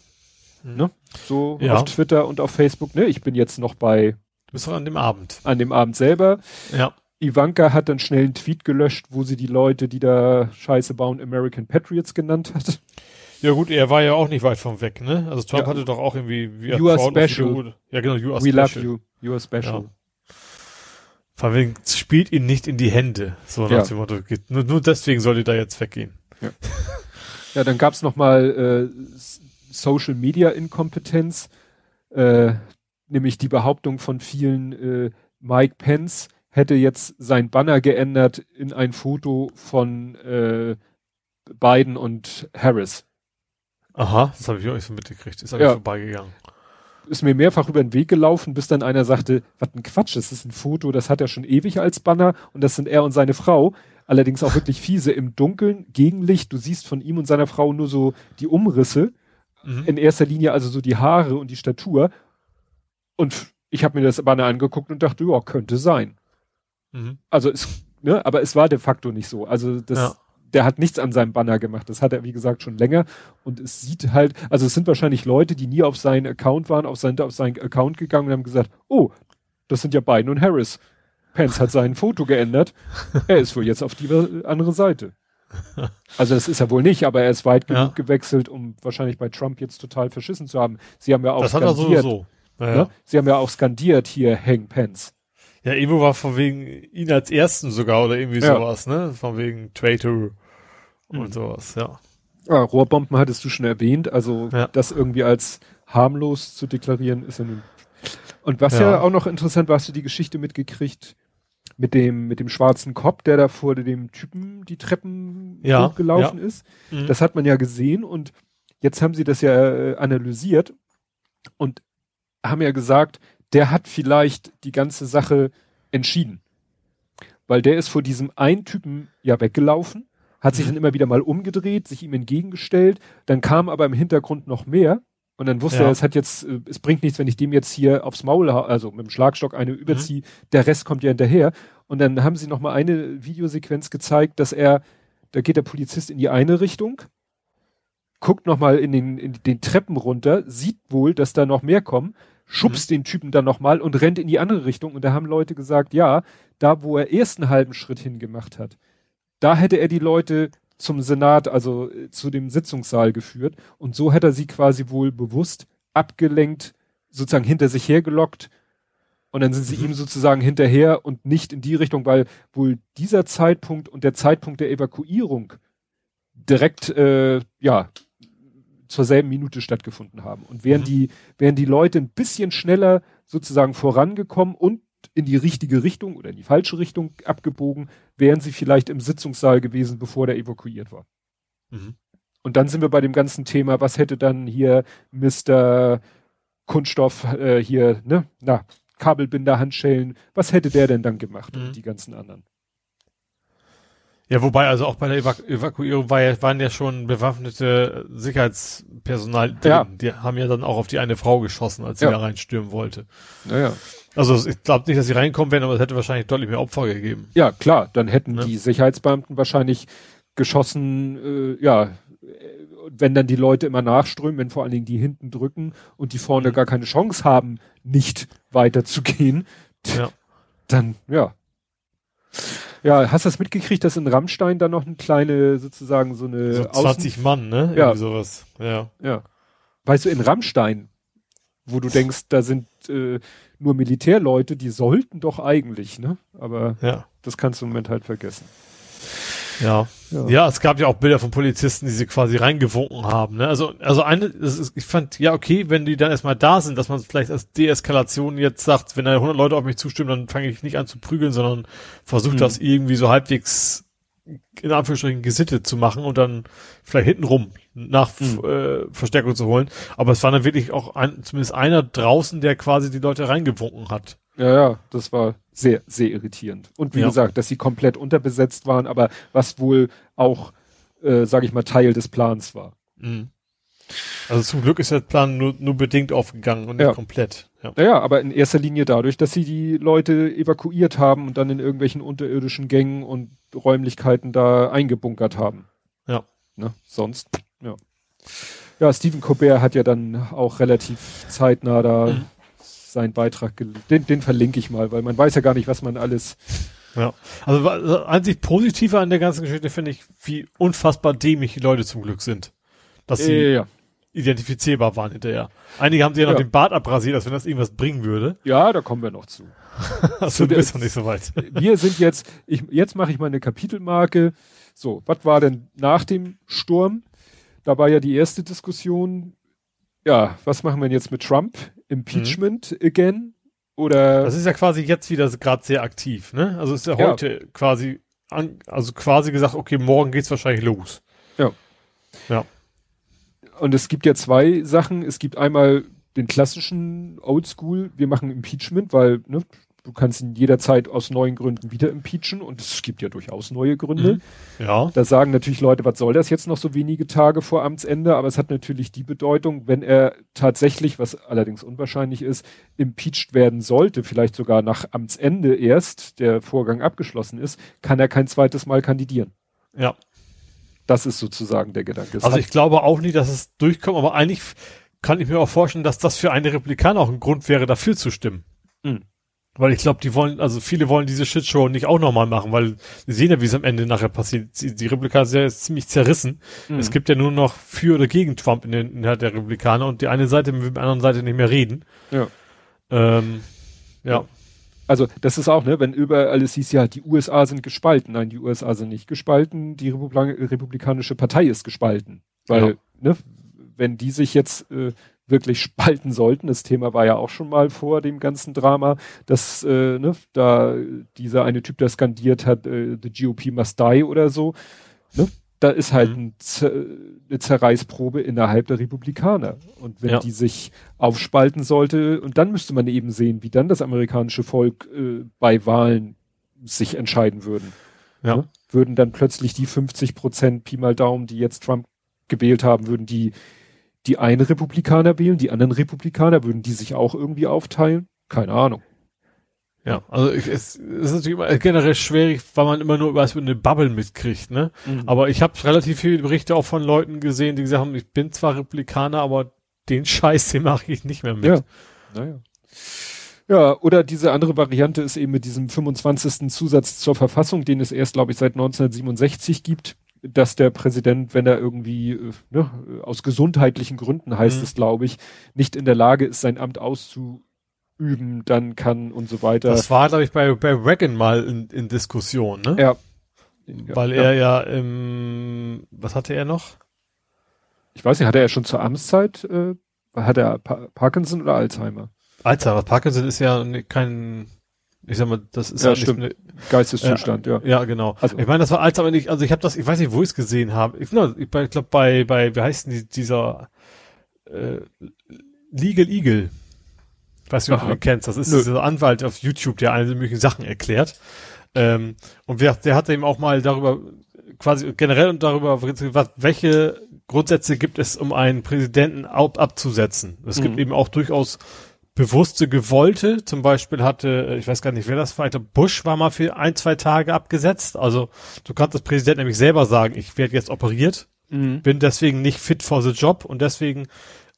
Ne? So ja. auf Twitter und auf Facebook. Ne? Ich bin jetzt noch bei. Du bist doch an dem Abend. An dem Abend selber. Ja. Ivanka hat dann schnell einen Tweet gelöscht, wo sie die Leute, die da Scheiße bauen, American Patriots genannt hat. Ja gut, er war ja auch nicht weit vom weg, ne? Also Trump ja. hatte doch auch irgendwie... Wie you are special. Ja genau, you are We special. love you. You are special. Ja. Vor allem spielt ihn nicht in die Hände. So nach ja. dem Motto, nur, nur deswegen soll ihr da jetzt weggehen. Ja, ja dann gab's noch mal äh, Social Media Inkompetenz, äh, nämlich die Behauptung von vielen, äh, Mike Pence hätte jetzt sein Banner geändert in ein Foto von äh, Biden und Harris. Aha, das habe ich auch nicht so mitgekriegt. Ist an ja. vorbeigegangen. Ist mir mehrfach über den Weg gelaufen, bis dann einer sagte, was ein Quatsch, das ist ein Foto, das hat er schon ewig als Banner und das sind er und seine Frau. Allerdings auch wirklich fiese im Dunkeln, Gegenlicht. Du siehst von ihm und seiner Frau nur so die Umrisse. Mhm. In erster Linie also so die Haare und die Statur. Und ich habe mir das Banner angeguckt und dachte, ja, könnte sein. Mhm. Also es, ne, aber es war de facto nicht so. Also das, ja. der hat nichts an seinem Banner gemacht. Das hat er, wie gesagt, schon länger. Und es sieht halt, also es sind wahrscheinlich Leute, die nie auf seinen Account waren, auf seinen, auf seinen Account gegangen und haben gesagt, oh, das sind ja Biden und Harris. Pence hat sein Foto geändert. Er ist wohl jetzt auf die andere Seite. Also das ist er wohl nicht, aber er ist weit genug ja. gewechselt, um wahrscheinlich bei Trump jetzt total verschissen zu haben. Sie haben ja auch das skandiert. Hat er sowieso. Ja, ne? Sie haben ja auch skandiert hier Hang Pence. Ja, Evo war von wegen ihn als ersten sogar oder irgendwie ja. sowas, ne? Von wegen Traitor und mhm. sowas, ja. Ah, Rohrbomben hattest du schon erwähnt, also ja. das irgendwie als harmlos zu deklarieren ist ja nun. Und was ja. ja auch noch interessant war, hast du die Geschichte mitgekriegt mit dem mit dem schwarzen Kopf, der da vor dem Typen die Treppen ja, hochgelaufen ja. ist. Mhm. Das hat man ja gesehen und jetzt haben sie das ja äh, analysiert und haben ja gesagt, der hat vielleicht die ganze Sache entschieden. Weil der ist vor diesem einen Typen ja weggelaufen, hat sich mhm. dann immer wieder mal umgedreht, sich ihm entgegengestellt, dann kam aber im Hintergrund noch mehr und dann wusste ja. er, es hat jetzt, äh, es bringt nichts, wenn ich dem jetzt hier aufs Maul, also mit dem Schlagstock eine überziehe, mhm. der Rest kommt ja hinterher. Und dann haben sie noch mal eine Videosequenz gezeigt, dass er, da geht der Polizist in die eine Richtung, guckt noch mal in den, in den Treppen runter, sieht wohl, dass da noch mehr kommen, schubst mhm. den Typen dann nochmal und rennt in die andere Richtung. Und da haben Leute gesagt, ja, da wo er erst einen halben Schritt hingemacht hat, da hätte er die Leute zum Senat, also äh, zu dem Sitzungssaal geführt. Und so hätte er sie quasi wohl bewusst abgelenkt, sozusagen hinter sich hergelockt. Und dann sind sie mhm. ihm sozusagen hinterher und nicht in die Richtung, weil wohl dieser Zeitpunkt und der Zeitpunkt der Evakuierung direkt, äh, ja, zur selben Minute stattgefunden haben. Und wären mhm. die, wären die Leute ein bisschen schneller sozusagen vorangekommen und in die richtige Richtung oder in die falsche Richtung abgebogen, wären sie vielleicht im Sitzungssaal gewesen, bevor der evakuiert war. Mhm. Und dann sind wir bei dem ganzen Thema, was hätte dann hier Mr. Kunststoff äh, hier, ne, na, Kabelbinder, Handschellen, was hätte der denn dann gemacht mhm. und die ganzen anderen? Ja, wobei also auch bei der Evaku Evakuierung war ja, waren ja schon bewaffnete Sicherheitspersonal drin. Ja. Die haben ja dann auch auf die eine Frau geschossen, als sie ja. da reinstürmen wollte. Naja. Also ich glaube nicht, dass sie reinkommen werden, aber es hätte wahrscheinlich deutlich mehr Opfer gegeben. Ja, klar, dann hätten ja. die Sicherheitsbeamten wahrscheinlich geschossen, äh, ja, wenn dann die Leute immer nachströmen, wenn vor allen Dingen die hinten drücken und die vorne mhm. gar keine Chance haben, nicht weiterzugehen, ja. dann, ja. Ja, hast du das mitgekriegt, dass in Rammstein da noch eine kleine, sozusagen so eine so 20 Außen Mann, ne? Ja. Irgendwie sowas. Ja. Ja. Weißt du, in Rammstein, wo du denkst, da sind äh, nur Militärleute, die sollten doch eigentlich, ne? Aber ja. das kannst du im Moment halt vergessen. Ja. ja. Ja, es gab ja auch Bilder von Polizisten, die sie quasi reingewunken haben. Ne? Also, also eine, ist, ich fand, ja, okay, wenn die dann erstmal da sind, dass man vielleicht als Deeskalation jetzt sagt, wenn da 100 Leute auf mich zustimmen, dann fange ich nicht an zu prügeln, sondern versuche mhm. das irgendwie so halbwegs in Anführungsstrichen gesittet zu machen und dann vielleicht hintenrum nach mhm. äh, Verstärkung zu holen. Aber es war dann wirklich auch ein, zumindest einer draußen, der quasi die Leute reingewunken hat. Ja, ja, das war sehr, sehr irritierend. Und wie ja. gesagt, dass sie komplett unterbesetzt waren, aber was wohl auch, äh, sage ich mal, Teil des Plans war. Mhm. Also zum Glück ist der Plan nur, nur bedingt aufgegangen und nicht ja. komplett. Ja. ja, aber in erster Linie dadurch, dass sie die Leute evakuiert haben und dann in irgendwelchen unterirdischen Gängen und Räumlichkeiten da eingebunkert haben. Ja. Ne? Sonst, ja. Ja, Stephen Colbert hat ja dann auch relativ zeitnah da mhm. Seinen Beitrag, den, den verlinke ich mal, weil man weiß ja gar nicht, was man alles ja, also, also einzig positiver an der ganzen Geschichte finde ich, wie unfassbar dämlich die Leute zum Glück sind. Dass sie äh, ja. identifizierbar waren hinterher. Einige haben sich ja noch den Bart abrasiert, als wenn das irgendwas bringen würde. Ja, da kommen wir noch zu. also, du bist noch nicht so weit. wir sind jetzt, ich, jetzt mache ich mal eine Kapitelmarke. So, was war denn nach dem Sturm? Da war ja die erste Diskussion. Ja, was machen wir jetzt mit Trump? Impeachment mhm. again? Oder das ist ja quasi jetzt wieder gerade sehr aktiv, ne? Also ist ja heute ja. quasi an, also quasi gesagt, okay, morgen geht's wahrscheinlich los. Ja. Ja. Und es gibt ja zwei Sachen. Es gibt einmal den klassischen Oldschool, wir machen Impeachment, weil ne, du kannst ihn jederzeit aus neuen Gründen wieder impeachen und es gibt ja durchaus neue Gründe. Mhm. Ja. Da sagen natürlich Leute, was soll das jetzt noch so wenige Tage vor Amtsende? Aber es hat natürlich die Bedeutung, wenn er tatsächlich, was allerdings unwahrscheinlich ist, impeached werden sollte, vielleicht sogar nach Amtsende erst, der Vorgang abgeschlossen ist, kann er kein zweites Mal kandidieren. Ja. Das ist sozusagen der Gedanke. Es also ich glaube auch nicht, dass es durchkommt, aber eigentlich kann ich mir auch vorstellen, dass das für eine Republikaner auch ein Grund wäre, dafür zu stimmen. Mhm. Weil ich glaube, die wollen, also viele wollen diese Shitshow nicht auch nochmal machen, weil sie sehen ja, wie es am Ende nachher passiert. Die, Republikaner sind ja ziemlich zerrissen. Mhm. Es gibt ja nur noch für oder gegen Trump in den innerhalb der Republikaner und die eine Seite will mit der anderen Seite nicht mehr reden. Ja. Ähm, ja. Also das ist auch, ne, wenn überall es hieß ja, die USA sind gespalten. Nein, die USA sind nicht gespalten, die Republik Republikanische Partei ist gespalten. Weil, ja. ne, wenn die sich jetzt äh, wirklich spalten sollten. Das Thema war ja auch schon mal vor dem ganzen Drama, dass äh, ne, da dieser eine Typ, der skandiert hat, äh, the GOP must die oder so. Ne? Da ist halt mhm. ein eine Zerreißprobe innerhalb der Republikaner. Und wenn ja. die sich aufspalten sollte, und dann müsste man eben sehen, wie dann das amerikanische Volk äh, bei Wahlen sich entscheiden würden. Ja. Ne? Würden dann plötzlich die 50 Prozent Pi mal Daumen, die jetzt Trump gewählt haben, würden die die einen Republikaner wählen, die anderen Republikaner, würden die sich auch irgendwie aufteilen? Keine Ahnung. Ja, also ich, es, es ist natürlich immer generell schwierig, weil man immer nur über eine Bubble mitkriegt, ne? Mhm. Aber ich habe relativ viele Berichte auch von Leuten gesehen, die gesagt haben, ich bin zwar Republikaner, aber den Scheiß, den mache ich nicht mehr mit. Ja. Naja. Ja, oder diese andere Variante ist eben mit diesem 25. Zusatz zur Verfassung, den es erst, glaube ich, seit 1967 gibt dass der Präsident, wenn er irgendwie äh, ne, aus gesundheitlichen Gründen heißt mhm. es, glaube ich, nicht in der Lage ist, sein Amt auszuüben, dann kann und so weiter. Das war, glaube ich, bei, bei Reagan mal in, in Diskussion, ne? Ja. Weil ja. er ja im, was hatte er noch? Ich weiß nicht, hatte er schon zur Amtszeit, äh, hat er pa Parkinson oder Alzheimer? Alzheimer. Parkinson ist ja kein ich sag mal, das ist ja, ja stimmt. Eine, Geisteszustand, ja. Ja, genau. Also, ich meine, das war als aber nicht, also ich habe das, ich weiß nicht, wo ich es gesehen habe. Ich, ich glaube bei, bei, wie heißt denn die, dieser äh, Legal Eagle. Ich weiß nicht, ob du ihn kennst. Das ist Nö. dieser Anwalt auf YouTube, der alle möglichen Sachen erklärt. Ähm, und der, der hat eben auch mal darüber, quasi generell und darüber, was, welche Grundsätze gibt es, um einen Präsidenten ab, abzusetzen. Es mhm. gibt eben auch durchaus bewusste gewollte. Zum Beispiel hatte, äh, ich weiß gar nicht, wer das war, Bush war mal für ein, zwei Tage abgesetzt. Also du kannst das Präsident nämlich selber sagen, ich werde jetzt operiert, mhm. bin deswegen nicht fit for the job und deswegen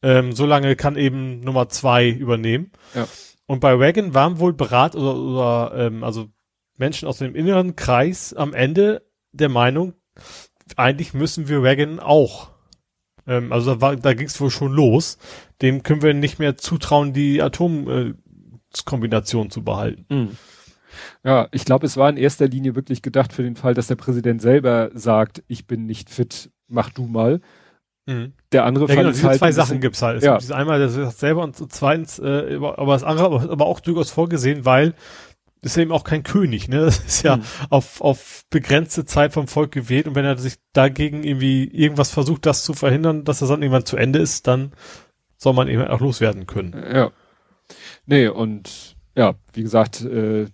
ähm, so lange kann eben Nummer zwei übernehmen. Ja. Und bei Reagan waren wohl Berat oder, oder ähm, also Menschen aus dem inneren Kreis am Ende der Meinung, eigentlich müssen wir Reagan auch ähm, also da, war, da ging es wohl schon los. Dem können wir nicht mehr zutrauen, die Atomkombination äh, zu behalten. Mhm. Ja, ich glaube, es war in erster Linie wirklich gedacht für den Fall, dass der Präsident selber sagt, ich bin nicht fit, mach du mal. Mhm. Der andere ja, Fall genau, ist halt zwei Sachen gibt's halt. Es ja. gibt einmal, das sagt selber und zweitens, äh, aber das andere aber auch durchaus vorgesehen, weil ist ja eben auch kein König, ne? Das ist ja hm. auf, auf begrenzte Zeit vom Volk gewählt und wenn er sich dagegen irgendwie irgendwas versucht, das zu verhindern, dass das dann irgendwann zu Ende ist, dann soll man eben auch loswerden können. Ja. Nee, und ja, wie gesagt, äh,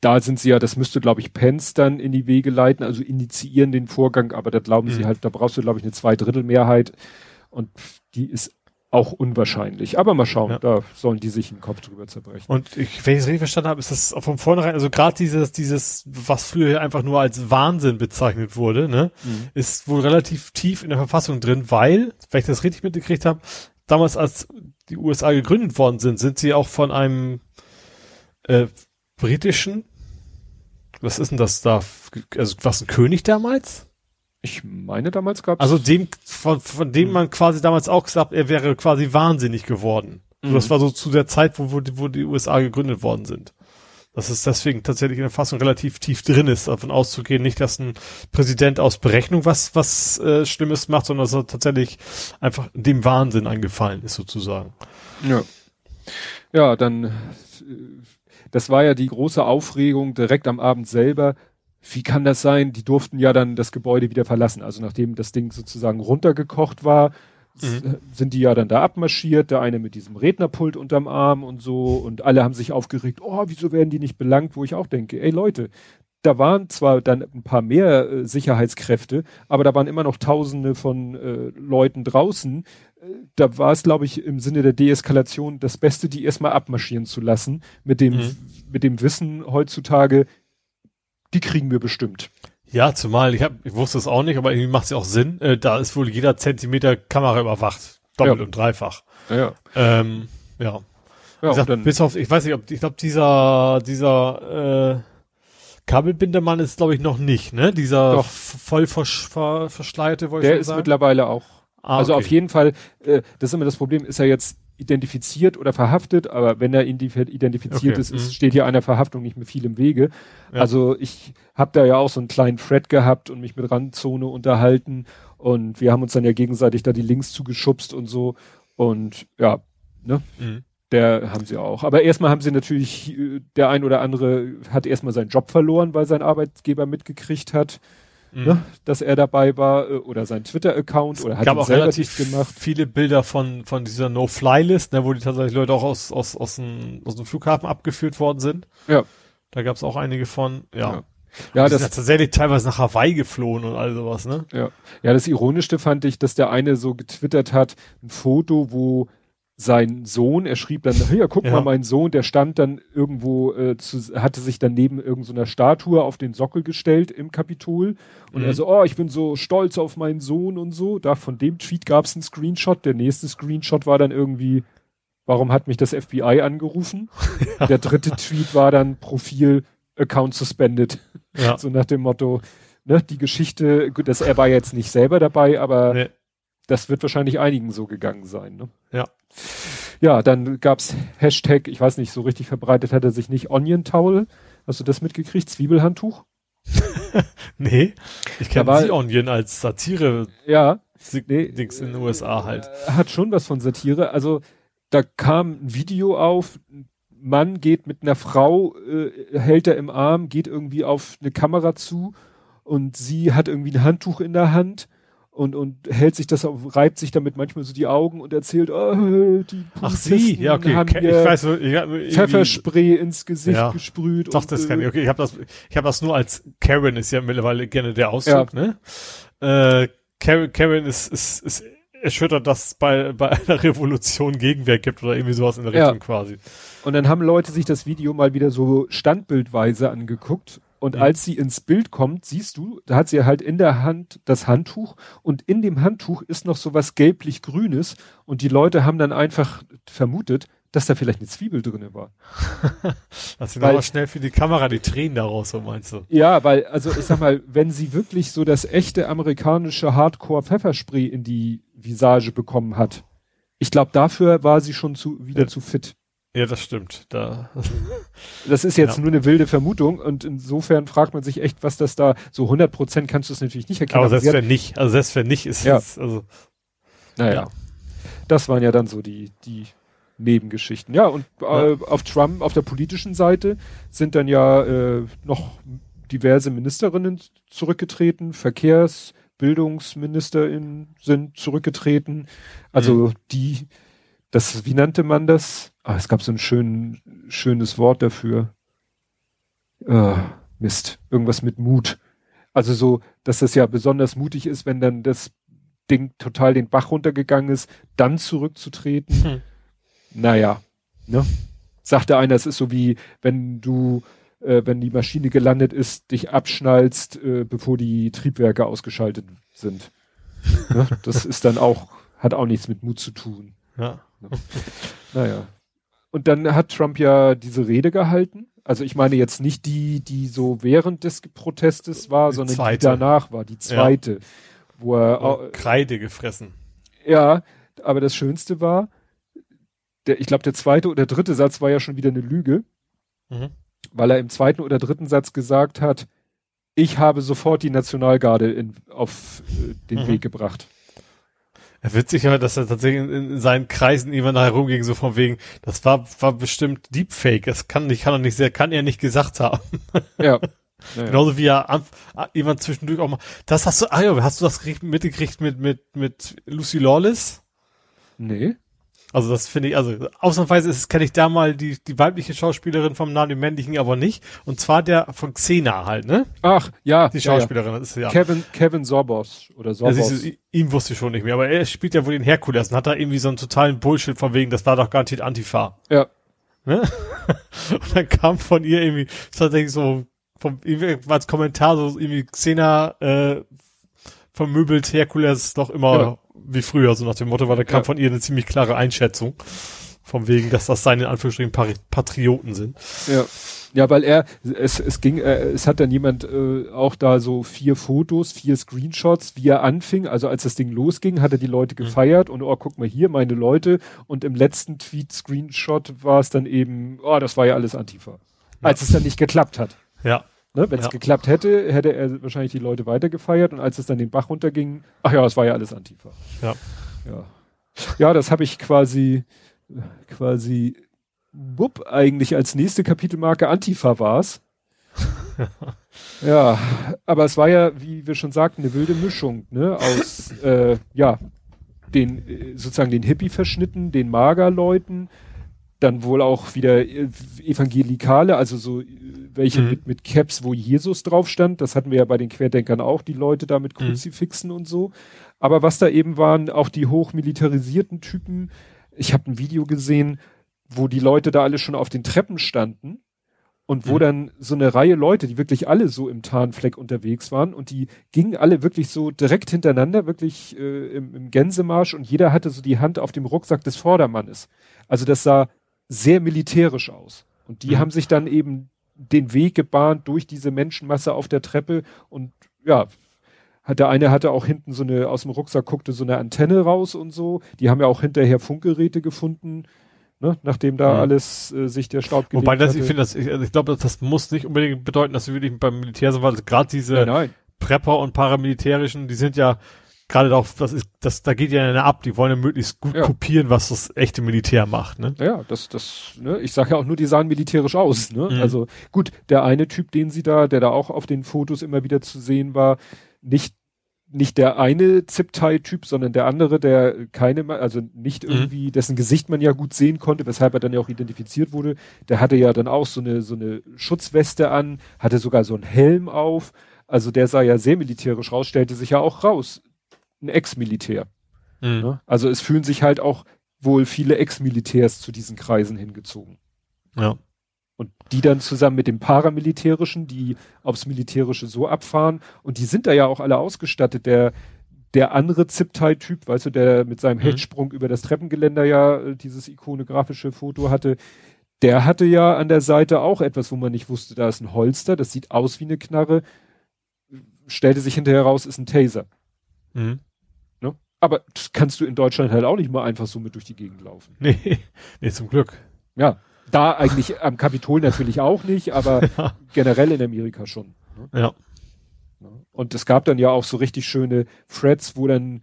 da sind sie ja, das müsste, glaube ich, Pence dann in die Wege leiten, also initiieren den Vorgang, aber da glauben mhm. sie halt, da brauchst du, glaube ich, eine Zweidrittelmehrheit und die ist auch unwahrscheinlich. Aber mal schauen, ja. da sollen die sich den Kopf drüber zerbrechen. Und ich, wenn ich es richtig verstanden habe, ist das von vornherein, also gerade dieses, dieses, was früher einfach nur als Wahnsinn bezeichnet wurde, ne, mhm. ist wohl relativ tief in der Verfassung drin, weil, wenn ich das richtig mitgekriegt habe, damals als die USA gegründet worden sind, sind sie auch von einem äh, britischen, was ist denn das da, also was ein König damals? Ich meine, damals gab Also dem, von, von dem hm. man quasi damals auch gesagt, er wäre quasi wahnsinnig geworden. Mhm. Das war so zu der Zeit, wo, wo, die, wo die USA gegründet worden sind. Dass es deswegen tatsächlich in der Fassung relativ tief drin ist, davon auszugehen, nicht, dass ein Präsident aus Berechnung was, was äh, Schlimmes macht, sondern dass er tatsächlich einfach dem Wahnsinn eingefallen ist, sozusagen. Ja. Ja, dann, äh, das war ja die große Aufregung direkt am Abend selber, wie kann das sein? Die durften ja dann das Gebäude wieder verlassen. Also nachdem das Ding sozusagen runtergekocht war, mhm. sind die ja dann da abmarschiert, der eine mit diesem Rednerpult unterm Arm und so und alle haben sich aufgeregt, oh, wieso werden die nicht belangt, wo ich auch denke, ey Leute, da waren zwar dann ein paar mehr äh, Sicherheitskräfte, aber da waren immer noch Tausende von äh, Leuten draußen. Äh, da war es, glaube ich, im Sinne der Deeskalation das Beste, die erstmal abmarschieren zu lassen, mit dem, mhm. mit dem Wissen heutzutage, die kriegen wir bestimmt. Ja, zumal ich hab, ich wusste es auch nicht, aber irgendwie macht es ja auch Sinn. Äh, da ist wohl jeder Zentimeter Kamera überwacht, doppelt ja. und dreifach. Ja. ja. Ähm, ja. ja ich sag, bis auf, ich weiß nicht, ob ich glaube dieser dieser äh, Kabelbindermann ist glaube ich noch nicht, ne? Dieser Doch. voll vers ver verschleierte, wollte ich Der ist sagen. mittlerweile auch. Ah, also okay. auf jeden Fall, äh, das ist immer das Problem, ist er jetzt identifiziert oder verhaftet, aber wenn er identifiziert okay. ist, ist, mhm. steht hier einer Verhaftung nicht mehr viel im Wege. Ja. Also ich habe da ja auch so einen kleinen Thread gehabt und mich mit Randzone unterhalten und wir haben uns dann ja gegenseitig da die Links zugeschubst und so und ja, ne? Mhm. Der haben sie auch. Aber erstmal haben sie natürlich, der ein oder andere hat erstmal seinen Job verloren, weil sein Arbeitgeber mitgekriegt hat mhm. ne, dass er dabei war äh, oder sein Twitter-Account oder hat gab auch relativ gemacht. viele Bilder von von dieser No-Fly-List, ne, wo die tatsächlich Leute auch aus aus aus dem, aus dem Flughafen abgeführt worden sind. Ja. Da gab es auch einige von, ja. ja. Ja, das ist tatsächlich teilweise nach Hawaii geflohen und all sowas, ne? Ja. Ja, das Ironischste fand ich, dass der eine so getwittert hat, ein Foto, wo sein Sohn, er schrieb dann, ja, guck ja. mal, mein Sohn, der stand dann irgendwo, äh, zu, hatte sich dann neben irgendeiner Statue auf den Sockel gestellt im Kapitol und mhm. er so, oh, ich bin so stolz auf meinen Sohn und so. Da von dem Tweet gab es einen Screenshot. Der nächste Screenshot war dann irgendwie, warum hat mich das FBI angerufen? Ja. Der dritte Tweet war dann Profil Account suspended. Ja. So nach dem Motto, ne, die Geschichte, gut, dass er war jetzt nicht selber dabei, aber nee. Das wird wahrscheinlich einigen so gegangen sein, ne? Ja. Ja, dann gab's Hashtag, ich weiß nicht, so richtig verbreitet hat er sich nicht, Onion Towel. Hast du das mitgekriegt? Zwiebelhandtuch? nee, ich kenne The Onion als Satire. Ja. Nee, Dings in den USA halt. Äh, hat schon was von Satire. Also da kam ein Video auf, Mann geht mit einer Frau, äh, hält er im Arm, geht irgendwie auf eine Kamera zu und sie hat irgendwie ein Handtuch in der Hand und, und hält sich das auf, reibt sich damit manchmal so die Augen und erzählt, oh, die Ach, sie, ja, okay, haben ich weiß, ich hab, Pfefferspray ins Gesicht ja. gesprüht. Doch, das kann ich, okay, ich habe das, ich habe das nur als Karen ist ja mittlerweile gerne der Ausdruck, ja. ne? Äh, Karen, Karen ist, ist, ist erschüttert, dass es bei, bei einer Revolution Gegenwehr gibt oder irgendwie sowas in der Richtung ja. quasi. Und dann haben Leute sich das Video mal wieder so standbildweise angeguckt und mhm. als sie ins Bild kommt, siehst du, da hat sie halt in der Hand das Handtuch und in dem Handtuch ist noch so was gelblich-grünes und die Leute haben dann einfach vermutet, dass da vielleicht eine Zwiebel drinne war. das sind aber schnell für die Kamera die Tränen daraus, so meinst du? Ja, weil, also ich sag mal, wenn sie wirklich so das echte amerikanische Hardcore-Pfefferspray in die Visage bekommen hat, ich glaube, dafür war sie schon zu, wieder ja. zu fit. Ja, das stimmt. Da. Das ist jetzt ja. nur eine wilde Vermutung und insofern fragt man sich echt, was das da, so 100 Prozent kannst du es natürlich nicht erkennen. Aber selbst wenn nicht, also selbst wenn nicht ist ja. es, also. Naja. Ja. Das waren ja dann so die, die Nebengeschichten. Ja, und äh, auf Trump, auf der politischen Seite sind dann ja äh, noch diverse Ministerinnen zurückgetreten, Verkehrs, Bildungsministerinnen sind zurückgetreten. Also mhm. die, das, wie nannte man das? Ah, es gab so ein schön, schönes Wort dafür. Uh, Mist, irgendwas mit Mut. Also so, dass das ja besonders mutig ist, wenn dann das Ding total den Bach runtergegangen ist, dann zurückzutreten. Hm. Naja, ne? Sagte einer, es ist so wie, wenn du, äh, wenn die Maschine gelandet ist, dich abschnallst, äh, bevor die Triebwerke ausgeschaltet sind. ne? Das ist dann auch, hat auch nichts mit Mut zu tun. Ja. Ne? Naja. Und dann hat Trump ja diese Rede gehalten. Also ich meine jetzt nicht die, die so während des Protestes war, die sondern zweite. die danach war, die zweite. Ja. Wo er auch, Kreide gefressen. Ja, aber das Schönste war, der, ich glaube, der zweite oder dritte Satz war ja schon wieder eine Lüge, mhm. weil er im zweiten oder dritten Satz gesagt hat, ich habe sofort die Nationalgarde in, auf äh, den mhm. Weg gebracht. Ja, witzig, dass er tatsächlich in, in seinen Kreisen immer nachher rumging, so von wegen, das war, war bestimmt Deepfake. Das kann, ich kann doch nicht sehr, kann er nicht gesagt haben. Ja. Ja, Genauso wie er jemand zwischendurch auch mal, das hast du, ah ja, hast du das mitgekriegt mit, mit, mit Lucy Lawless? Nee. Also das finde ich, also ausnahmsweise kenne ich da mal die, die weibliche Schauspielerin vom Namen, den männlichen aber nicht. Und zwar der von Xena halt, ne? Ach, ja. Die Schauspielerin, ja, ja. ist ja. Kevin, Kevin Sorbos oder Sorbos. Ja, ist, ihm wusste ich schon nicht mehr, aber er spielt ja wohl den Herkules und hat da irgendwie so einen totalen Bullshit von wegen, das war doch garantiert Antifa. Ja. Ne? Und dann kam von ihr irgendwie tatsächlich so vom, als Kommentar so irgendwie Xena, äh, vermöbelt Herkules doch immer ja wie früher, so nach dem Motto, weil da kam ja. von ihr eine ziemlich klare Einschätzung. Vom wegen, dass das seine in Anführungsstrichen Patrioten sind. Ja. Ja, weil er, es, es ging, äh, es hat dann jemand äh, auch da so vier Fotos, vier Screenshots, wie er anfing. Also als das Ding losging, hat er die Leute mhm. gefeiert mhm. und oh, guck mal hier, meine Leute. Und im letzten Tweet-Screenshot war es dann eben, oh, das war ja alles Antifa. Ja. Als es dann nicht geklappt hat. Ja. Ne, Wenn es ja. geklappt hätte, hätte er wahrscheinlich die Leute weitergefeiert und als es dann den Bach runterging, ach ja, es war ja alles Antifa. Ja. Ja, ja das habe ich quasi, quasi, wupp, eigentlich als nächste Kapitelmarke Antifa war's. ja, aber es war ja, wie wir schon sagten, eine wilde Mischung, ne, aus, äh, ja, den, äh, sozusagen den Hippie-Verschnitten, den Magerleuten, dann wohl auch wieder äh, Evangelikale, also so äh, welche mhm. mit, mit Caps, wo Jesus drauf stand. Das hatten wir ja bei den Querdenkern auch, die Leute da mit mhm. Kruzifixen mhm. und so. Aber was da eben waren, auch die hochmilitarisierten Typen. Ich habe ein Video gesehen, wo die Leute da alle schon auf den Treppen standen und wo mhm. dann so eine Reihe Leute, die wirklich alle so im Tarnfleck unterwegs waren und die gingen alle wirklich so direkt hintereinander, wirklich äh, im, im Gänsemarsch und jeder hatte so die Hand auf dem Rucksack des Vordermannes. Also das sah sehr militärisch aus. Und die mhm. haben sich dann eben den Weg gebahnt durch diese Menschenmasse auf der Treppe und ja, hat der eine hatte auch hinten so eine, aus dem Rucksack guckte so eine Antenne raus und so. Die haben ja auch hinterher Funkgeräte gefunden, ne, nachdem da mhm. alles äh, sich der Staub gelegt Wobei das, hatte. ich finde, das, ich, also ich glaube, das, das muss nicht unbedingt bedeuten, dass sie wirklich beim Militär sind, weil gerade diese nein, nein. Prepper und paramilitärischen, die sind ja gerade auch, das ist, das, da geht ja einer ab, die wollen ja möglichst gut ja. kopieren, was das echte Militär macht, ne? Ja, das, das, ne, ich sage ja auch nur, die sahen militärisch aus, ne? Mhm. Also gut, der eine Typ, den sie da, der da auch auf den Fotos immer wieder zu sehen war, nicht nicht der eine Zip-Tie-Typ, sondern der andere, der keine, also nicht mhm. irgendwie, dessen Gesicht man ja gut sehen konnte, weshalb er dann ja auch identifiziert wurde. Der hatte ja dann auch so eine, so eine Schutzweste an, hatte sogar so einen Helm auf. Also der sah ja sehr militärisch raus, stellte sich ja auch raus ein Ex-Militär. Mhm. Ne? Also es fühlen sich halt auch wohl viele Ex-Militärs zu diesen Kreisen hingezogen. Ja. Und die dann zusammen mit dem Paramilitärischen, die aufs Militärische so abfahren, und die sind da ja auch alle ausgestattet. Der, der andere Ziptai-Typ, weißt du, der mit seinem mhm. Hecksprung über das Treppengeländer ja äh, dieses ikonografische Foto hatte, der hatte ja an der Seite auch etwas, wo man nicht wusste, da ist ein Holster, das sieht aus wie eine Knarre, stellte sich hinterher raus, ist ein Taser. Mhm. Aber das kannst du in Deutschland halt auch nicht mal einfach so mit durch die Gegend laufen. Nee, nee zum Glück. Ja, da eigentlich am Kapitol natürlich auch nicht, aber ja. generell in Amerika schon. Ne? Ja. Und es gab dann ja auch so richtig schöne Threads, wo dann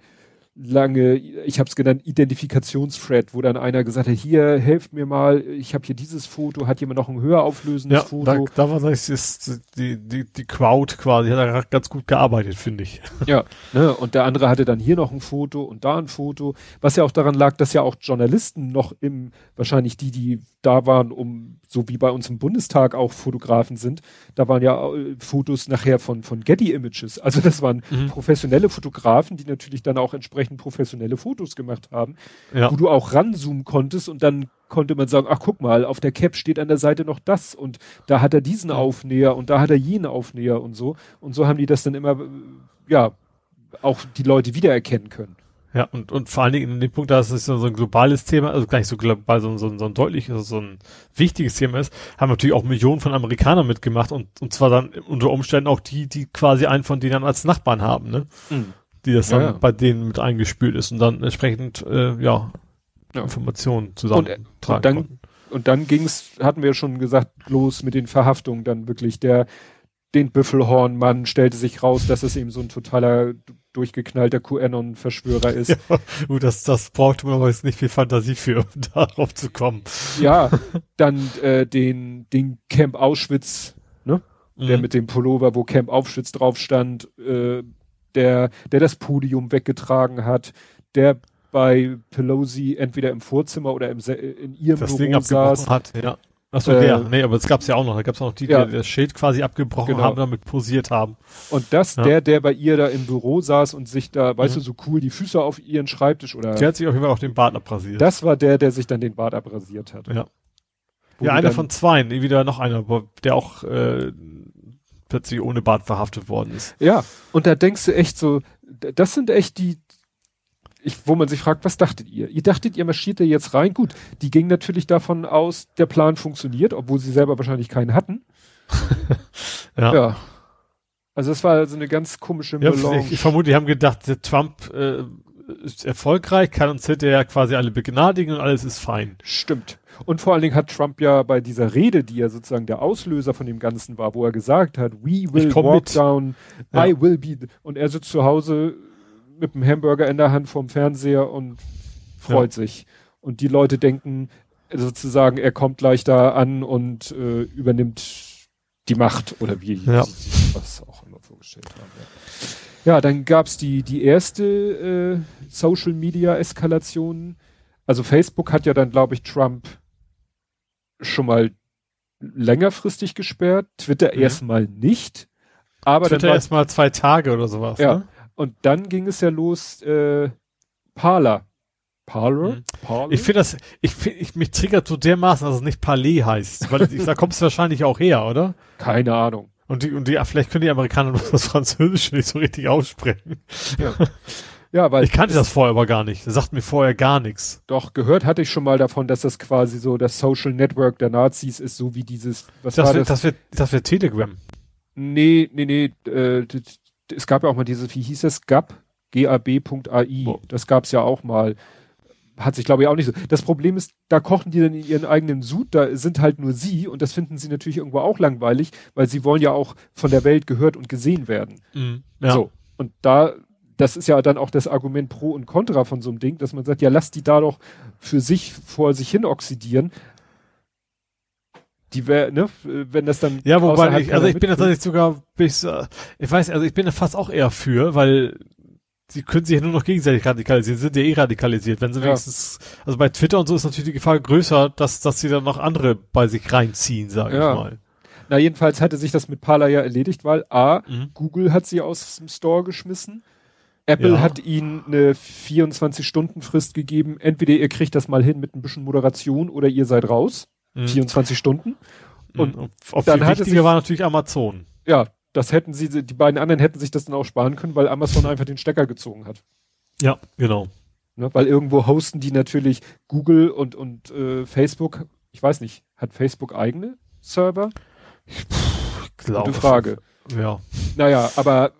lange, ich habe es genannt, Identifikationsthread, wo dann einer gesagt hat, hier, helft mir mal, ich habe hier dieses Foto, hat jemand noch ein höher auflösendes ja, Foto? Da, da war das ist die, die, die Crowd quasi, hat da ganz gut gearbeitet, finde ich. Ja, ne, und der andere hatte dann hier noch ein Foto und da ein Foto, was ja auch daran lag, dass ja auch Journalisten noch im, wahrscheinlich die, die da waren, um so wie bei uns im Bundestag auch Fotografen sind, da waren ja äh, Fotos nachher von, von Getty Images. Also das waren mhm. professionelle Fotografen, die natürlich dann auch entsprechend professionelle Fotos gemacht haben, ja. wo du auch ranzoomen konntest und dann konnte man sagen, ach guck mal, auf der Cap steht an der Seite noch das und da hat er diesen Aufnäher und da hat er jenen Aufnäher und so. Und so haben die das dann immer, äh, ja, auch die Leute wiedererkennen können. Ja, und, und vor allen Dingen in dem Punkt, dass es so ein globales Thema, also gar nicht so global, so, so, so ein deutliches, so ein wichtiges Thema ist, haben natürlich auch Millionen von Amerikanern mitgemacht und, und zwar dann unter Umständen auch die, die quasi einen von denen als Nachbarn haben, ne? Mhm. Die das dann ja, ja. bei denen mit eingespült ist und dann entsprechend, äh, ja, ja. Informationen zusammentragen und, und dann, konnten. Und dann ging's, hatten wir schon gesagt, los mit den Verhaftungen dann wirklich der, den Büffelhornmann stellte sich raus, dass es eben so ein totaler durchgeknallter QAnon-Verschwörer ist. Ja, gut, das, das braucht man aber jetzt nicht viel Fantasie für, um darauf zu kommen. Ja, dann äh, den, den Camp Auschwitz, ne? Mhm. Der mit dem Pullover, wo Camp Auschwitz drauf stand, äh, der, der das Podium weggetragen hat, der bei Pelosi entweder im Vorzimmer oder im, in ihrem das Büro Ding saß. hat, ja. Achso, äh, der. Nee, aber es gab's ja auch noch. Da gab's auch noch die, ja. die das Schild quasi abgebrochen genau. haben, damit posiert haben. Und das, ja. der, der bei ihr da im Büro saß und sich da, weißt mhm. du, so cool die Füße auf ihren Schreibtisch oder. Der hat sich auf jeden Fall auch den Bart abrasiert. Das war der, der sich dann den Bart abrasiert hat. Ja. Wo ja, einer von zwei, wieder noch einer, der auch äh, plötzlich ohne Bart verhaftet worden ist. Ja, und da denkst du echt so, das sind echt die, ich, wo man sich fragt, was dachtet ihr? Ihr dachtet, ihr marschiert da jetzt rein? Gut, die ging natürlich davon aus, der Plan funktioniert, obwohl sie selber wahrscheinlich keinen hatten. ja. ja. Also es war also eine ganz komische ja, Ich, ich, vermute, die haben gedacht, der Trump äh, ist erfolgreich, kann uns hinterher quasi alle begnadigen und alles ist fein. Stimmt. Und vor allen Dingen hat Trump ja bei dieser Rede, die ja sozusagen der Auslöser von dem Ganzen war, wo er gesagt hat, we will walk mit. down, ja. I will be, und er sitzt zu Hause mit einem Hamburger in der Hand vorm Fernseher und freut ja. sich. Und die Leute denken sozusagen, er kommt gleich da an und äh, übernimmt die Macht oder wie ja. was auch immer vorgestellt haben. Ja, ja dann gab's die, die erste äh, Social Media Eskalation. Also Facebook hat ja dann, glaube ich, Trump schon mal längerfristig gesperrt, Twitter mhm. erstmal nicht. Aber Twitter erstmal zwei Tage oder sowas. Ja, ne? Und dann ging es ja los, äh, Parler. Parler? Mhm. Parler? Ich finde das, ich, find, ich mich triggert so dermaßen, dass es nicht Parler heißt. Weil ich, da kommst du wahrscheinlich auch her, oder? Keine Ahnung. Und die, und die, vielleicht können die Amerikaner nur das Französische nicht so richtig aussprechen. Ja. Ja, weil. Ich kannte das vorher aber gar nicht. Das sagt mir vorher gar nichts. Doch, gehört hatte ich schon mal davon, dass das quasi so das Social Network der Nazis ist, so wie dieses, was das war wird, das? Das wird, das wird Telegram. Nee, nee, nee, äh, es gab ja auch mal dieses, wie hieß es, GAP, gab.ai, oh. das gab's ja auch mal. Hat sich, glaube ich, auch nicht so. Das Problem ist, da kochen die dann in ihren eigenen Sud, da sind halt nur sie und das finden sie natürlich irgendwo auch langweilig, weil sie wollen ja auch von der Welt gehört und gesehen werden. Mhm, ja. So. Und da, das ist ja dann auch das Argument pro und contra von so einem Ding, dass man sagt, ja, lass die da doch für sich vor sich hin oxidieren, die wäre, ne, wenn das dann. Ja, wobei ich, also ich bin tatsächlich sogar, bis, ich weiß, also ich bin da fast auch eher für, weil sie können sich ja nur noch gegenseitig radikalisieren, sind ja eh radikalisiert. Wenn sie ja. wenigstens, also bei Twitter und so ist natürlich die Gefahr größer, dass, dass sie dann noch andere bei sich reinziehen, sage ja. ich mal. Na, jedenfalls hatte sich das mit Parler ja erledigt, weil A, mhm. Google hat sie aus dem Store geschmissen. Apple ja. hat ihnen eine 24-Stunden-Frist gegeben. Entweder ihr kriegt das mal hin mit ein bisschen Moderation oder ihr seid raus. 24 mhm. Stunden. Mhm. Und mhm. auf dann hatte sich, war natürlich Amazon. Ja, das hätten sie, die beiden anderen hätten sich das dann auch sparen können, weil Amazon einfach den Stecker gezogen hat. Ja, genau. Ne, weil irgendwo hosten die natürlich Google und, und äh, Facebook, ich weiß nicht, hat Facebook eigene Server? Ich glaube. Gute Frage. Ja. Naja, aber.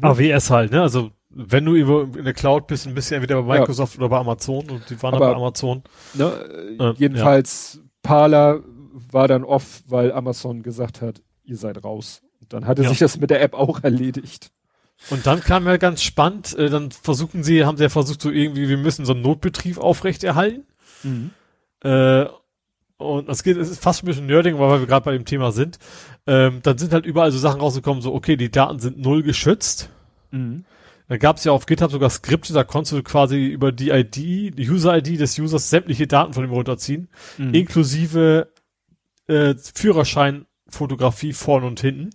AWS halt, ne? Also wenn du in der Cloud bist, ein bisschen entweder bei Microsoft ja. oder bei Amazon und die waren aber, bei Amazon. Ne, äh, jedenfalls ja. Parler war dann off, weil Amazon gesagt hat, ihr seid raus. Und dann hatte ja. sich das mit der App auch erledigt. Und dann kam ja ganz spannend, äh, dann versuchen sie, haben sie ja versucht, so irgendwie, wir müssen so einen Notbetrieb aufrechterhalten. Mhm. Äh, und das geht, es ist fast ein bisschen nerding, weil wir gerade bei dem Thema sind. Ähm, dann sind halt überall so Sachen rausgekommen, so, okay, die Daten sind null geschützt. Mhm. Da gab es ja auf GitHub sogar Skripte, da konntest du quasi über die ID, die User-ID des Users sämtliche Daten von ihm runterziehen, mhm. inklusive äh, Führerscheinfotografie vorne und hinten.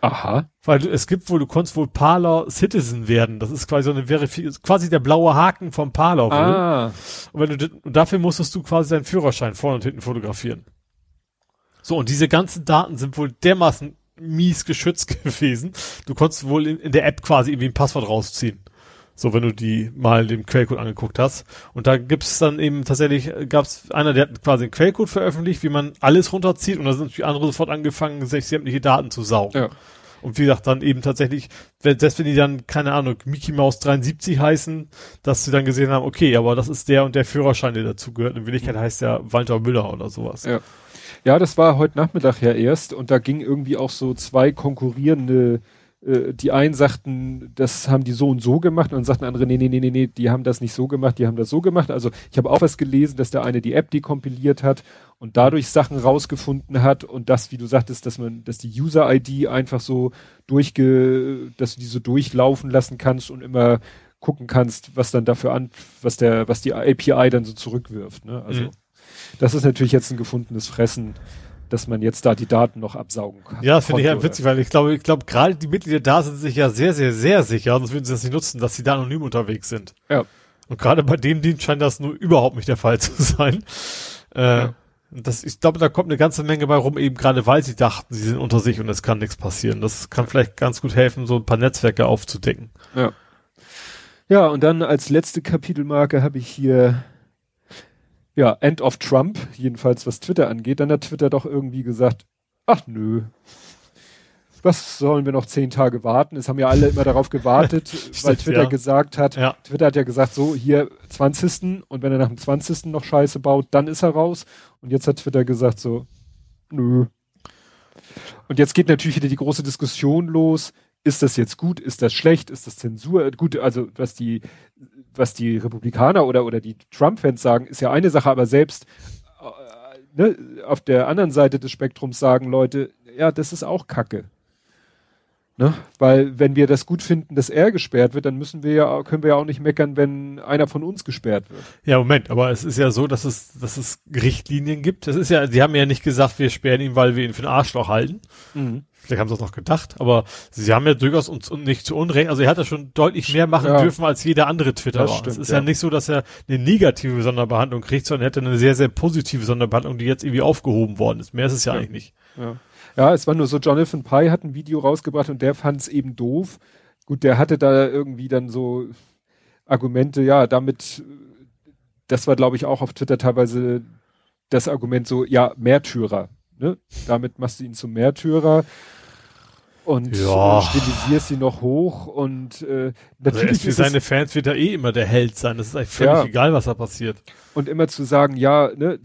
Aha. Weil du, es gibt wohl, du konntest wohl Parler Citizen werden. Das ist quasi so eine Verifizierung, quasi der blaue Haken vom Parler. Ah. Und, wenn du, und dafür musstest du quasi deinen Führerschein vorne und hinten fotografieren. So, und diese ganzen Daten sind wohl dermaßen mies geschützt gewesen. Du konntest wohl in, in der App quasi irgendwie ein Passwort rausziehen. So, wenn du die mal dem Quellcode angeguckt hast. Und da gibt's dann eben tatsächlich, gab es einer, der hat quasi einen Quellcode veröffentlicht, wie man alles runterzieht und da sind die andere sofort angefangen, sich sämtliche Daten zu saugen. Ja. Und wie gesagt, dann eben tatsächlich, wenn, selbst wenn die dann, keine Ahnung, Mickey Mouse 73 heißen, dass sie dann gesehen haben, okay, aber das ist der und der Führerschein, der dazu gehört. In Wirklichkeit heißt der Walter Müller oder sowas. Ja. Ja, das war heute Nachmittag ja erst und da ging irgendwie auch so zwei konkurrierende äh, die einen sagten, das haben die so und so gemacht und dann sagten andere, nee, nee, nee, nee, die haben das nicht so gemacht, die haben das so gemacht. Also ich habe auch was gelesen, dass der eine die App dekompiliert hat und dadurch Sachen rausgefunden hat und das, wie du sagtest, dass man, dass die User-ID einfach so durchge, dass du die so durchlaufen lassen kannst und immer gucken kannst, was dann dafür an, was der, was die API dann so zurückwirft. Ne? Also mhm. Das ist natürlich jetzt ein gefundenes Fressen dass man jetzt da die Daten noch absaugen kann. Ja, finde ich ja witzig, weil ich glaube, ich glaube, gerade die Mitglieder da sind sich ja sehr, sehr, sehr sicher, sonst würden sie das nicht nutzen, dass sie da anonym unterwegs sind. Ja. Und gerade bei dem Dienst scheint das nur überhaupt nicht der Fall zu sein. Äh, ja. das, ich glaube, da kommt eine ganze Menge bei rum, eben gerade weil sie dachten, sie sind unter sich und es kann nichts passieren. Das kann vielleicht ganz gut helfen, so ein paar Netzwerke aufzudecken. Ja. Ja, und dann als letzte Kapitelmarke habe ich hier ja, End of Trump, jedenfalls was Twitter angeht, dann hat Twitter doch irgendwie gesagt, ach nö, was sollen wir noch zehn Tage warten? Es haben ja alle immer darauf gewartet, weil Twitter ja. gesagt hat, ja. Twitter hat ja gesagt, so hier 20. und wenn er nach dem 20. noch Scheiße baut, dann ist er raus. Und jetzt hat Twitter gesagt so, nö. Und jetzt geht natürlich wieder die große Diskussion los. Ist das jetzt gut? Ist das schlecht? Ist das Zensur? Gut, also was die was die Republikaner oder, oder die Trump-Fans sagen, ist ja eine Sache, aber selbst äh, ne, auf der anderen Seite des Spektrums sagen Leute, ja, das ist auch Kacke. Ne? Weil wenn wir das gut finden, dass er gesperrt wird, dann müssen wir ja, können wir ja auch nicht meckern, wenn einer von uns gesperrt wird. Ja, Moment, aber es ist ja so, dass es, dass es Richtlinien gibt. Das ist ja, die haben ja nicht gesagt, wir sperren ihn, weil wir ihn für einen Arschloch halten. Mhm. Vielleicht haben sie das noch gedacht, aber sie haben ja durchaus uns nicht zu Unrecht, also er hat ja schon deutlich mehr machen ja. dürfen als jeder andere Twitterer. Das stimmt, es ist ja. ja. nicht so, dass er eine negative Sonderbehandlung kriegt, sondern er hätte eine sehr, sehr positive Sonderbehandlung, die jetzt irgendwie aufgehoben worden ist. Mehr ist es ja, ja. eigentlich nicht. Ja. Ja, es war nur so, Jonathan Pye hat ein Video rausgebracht und der fand es eben doof. Gut, der hatte da irgendwie dann so Argumente, ja, damit, das war glaube ich auch auf Twitter teilweise das Argument so, ja, Märtyrer ne? Damit machst du ihn zum Märtyrer und ja. stilisierst sie noch hoch und äh, natürlich also für seine Fans wird er eh immer der Held sein. Das ist eigentlich völlig ja. egal, was da passiert. Und immer zu sagen, ja, ne,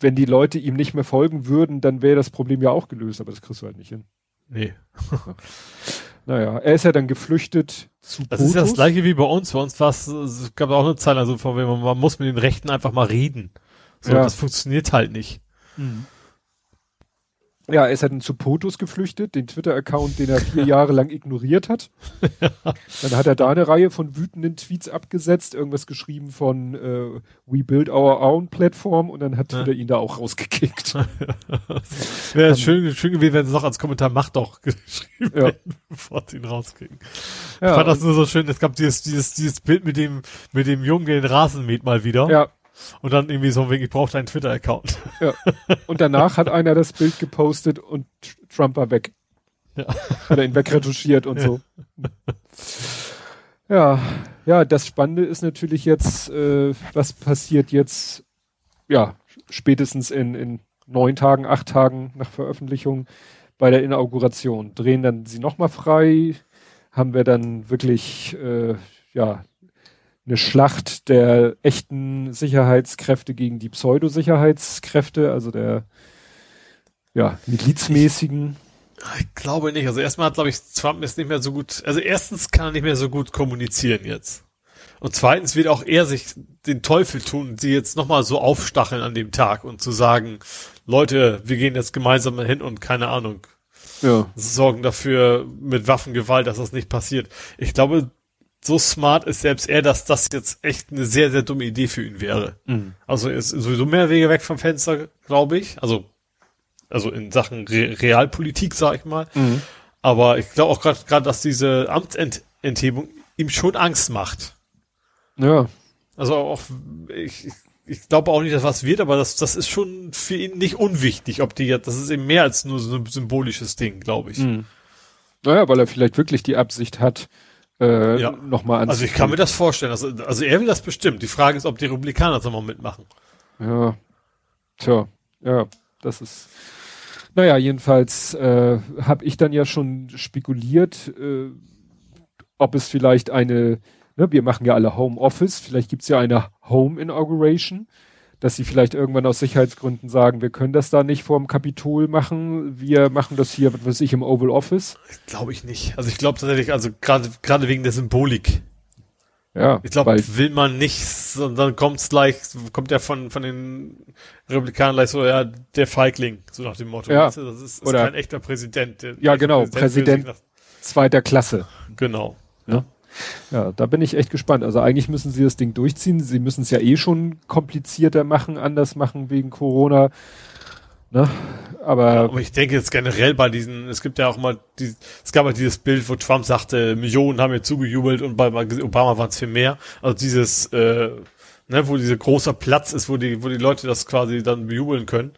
wenn die Leute ihm nicht mehr folgen würden, dann wäre das Problem ja auch gelöst, aber das kriegst du halt nicht hin. Nee. naja, er ist ja dann geflüchtet zu Das Potus. ist ja das gleiche wie bei uns. Bei uns war es, es gab auch eine Zeit, also von man, man muss mit den Rechten einfach mal reden. So, ja. das funktioniert halt nicht. Mhm. Ja, er ist halt zu Potus geflüchtet, den Twitter-Account, den er vier Jahre lang ignoriert hat. Dann hat er da eine Reihe von wütenden Tweets abgesetzt, irgendwas geschrieben von äh, We build our own Platform und dann hat Twitter ja. ihn da auch rausgekickt. Wäre ja, schön, schön gewesen, wenn sie noch als Kommentar macht doch geschrieben ja. hätten, bevor sie ihn rauskriegen. Ja, ich fand das nur so schön, es gab dieses, dieses, dieses Bild mit dem, mit dem Jungen, der den Rasen mäht mal wieder. Ja. Und dann irgendwie so wegen, ich brauche deinen Twitter-Account. Ja. Und danach hat einer das Bild gepostet und Trump war weg. Ja. Hat er ihn wegretuschiert und ja. so. Ja, ja, das Spannende ist natürlich jetzt, äh, was passiert jetzt, ja, spätestens in, in neun Tagen, acht Tagen nach Veröffentlichung bei der Inauguration. Drehen dann sie nochmal frei? Haben wir dann wirklich, äh, ja, eine Schlacht der echten Sicherheitskräfte gegen die Pseudo-Sicherheitskräfte, also der ja, milizmäßigen. Ich glaube nicht. Also erstmal hat, glaube ich, Trump ist nicht mehr so gut. Also erstens kann er nicht mehr so gut kommunizieren jetzt. Und zweitens wird auch er sich den Teufel tun, sie jetzt nochmal so aufstacheln an dem Tag und zu sagen, Leute, wir gehen jetzt gemeinsam hin und keine Ahnung. Ja. Sorgen dafür mit Waffengewalt, dass das nicht passiert. Ich glaube, so smart ist selbst er, dass das jetzt echt eine sehr, sehr dumme Idee für ihn wäre. Mhm. Also ist sowieso mehr Wege weg vom Fenster, glaube ich. Also also in Sachen Re Realpolitik, sag ich mal. Mhm. Aber ich glaube auch gerade, dass diese Amtsenthebung ihm schon Angst macht. Ja. Also auch, ich, ich glaube auch nicht, dass was wird, aber das, das ist schon für ihn nicht unwichtig, ob die jetzt, das ist eben mehr als nur so ein symbolisches Ding, glaube ich. Mhm. Naja, weil er vielleicht wirklich die Absicht hat, äh, ja. nochmal Also ich kann mir das vorstellen. Also, also er will das bestimmt. Die Frage ist, ob die Republikaner das nochmal mitmachen. Ja. Tja, ja, das ist. Naja, jedenfalls äh, habe ich dann ja schon spekuliert, äh, ob es vielleicht eine, ne, wir machen ja alle Home Office, vielleicht gibt's ja eine Home Inauguration dass sie vielleicht irgendwann aus Sicherheitsgründen sagen, wir können das da nicht vor dem Kapitol machen, wir machen das hier, was weiß ich, im Oval Office? Glaube ich nicht. Also ich glaube tatsächlich, also gerade gerade wegen der Symbolik. Ja. Ich glaube, will man nicht, dann kommt's gleich, kommt ja von von den Republikanern gleich so, ja, der Feigling, so nach dem Motto. Ja. Weißt du, das ist, ist Oder, kein echter Präsident. ja, genau, Präsident, Präsident zweiter Klasse. Genau. Ja. Ja, da bin ich echt gespannt. Also eigentlich müssen sie das Ding durchziehen. Sie müssen es ja eh schon komplizierter machen, anders machen wegen Corona. Ne? Aber, ja, aber ich denke jetzt generell bei diesen, es gibt ja auch mal, die, es gab ja dieses Bild, wo Trump sagte, Millionen haben mir zugejubelt und bei Obama waren es viel mehr. Also dieses, äh, ne, wo dieser großer Platz ist, wo die, wo die Leute das quasi dann bejubeln können.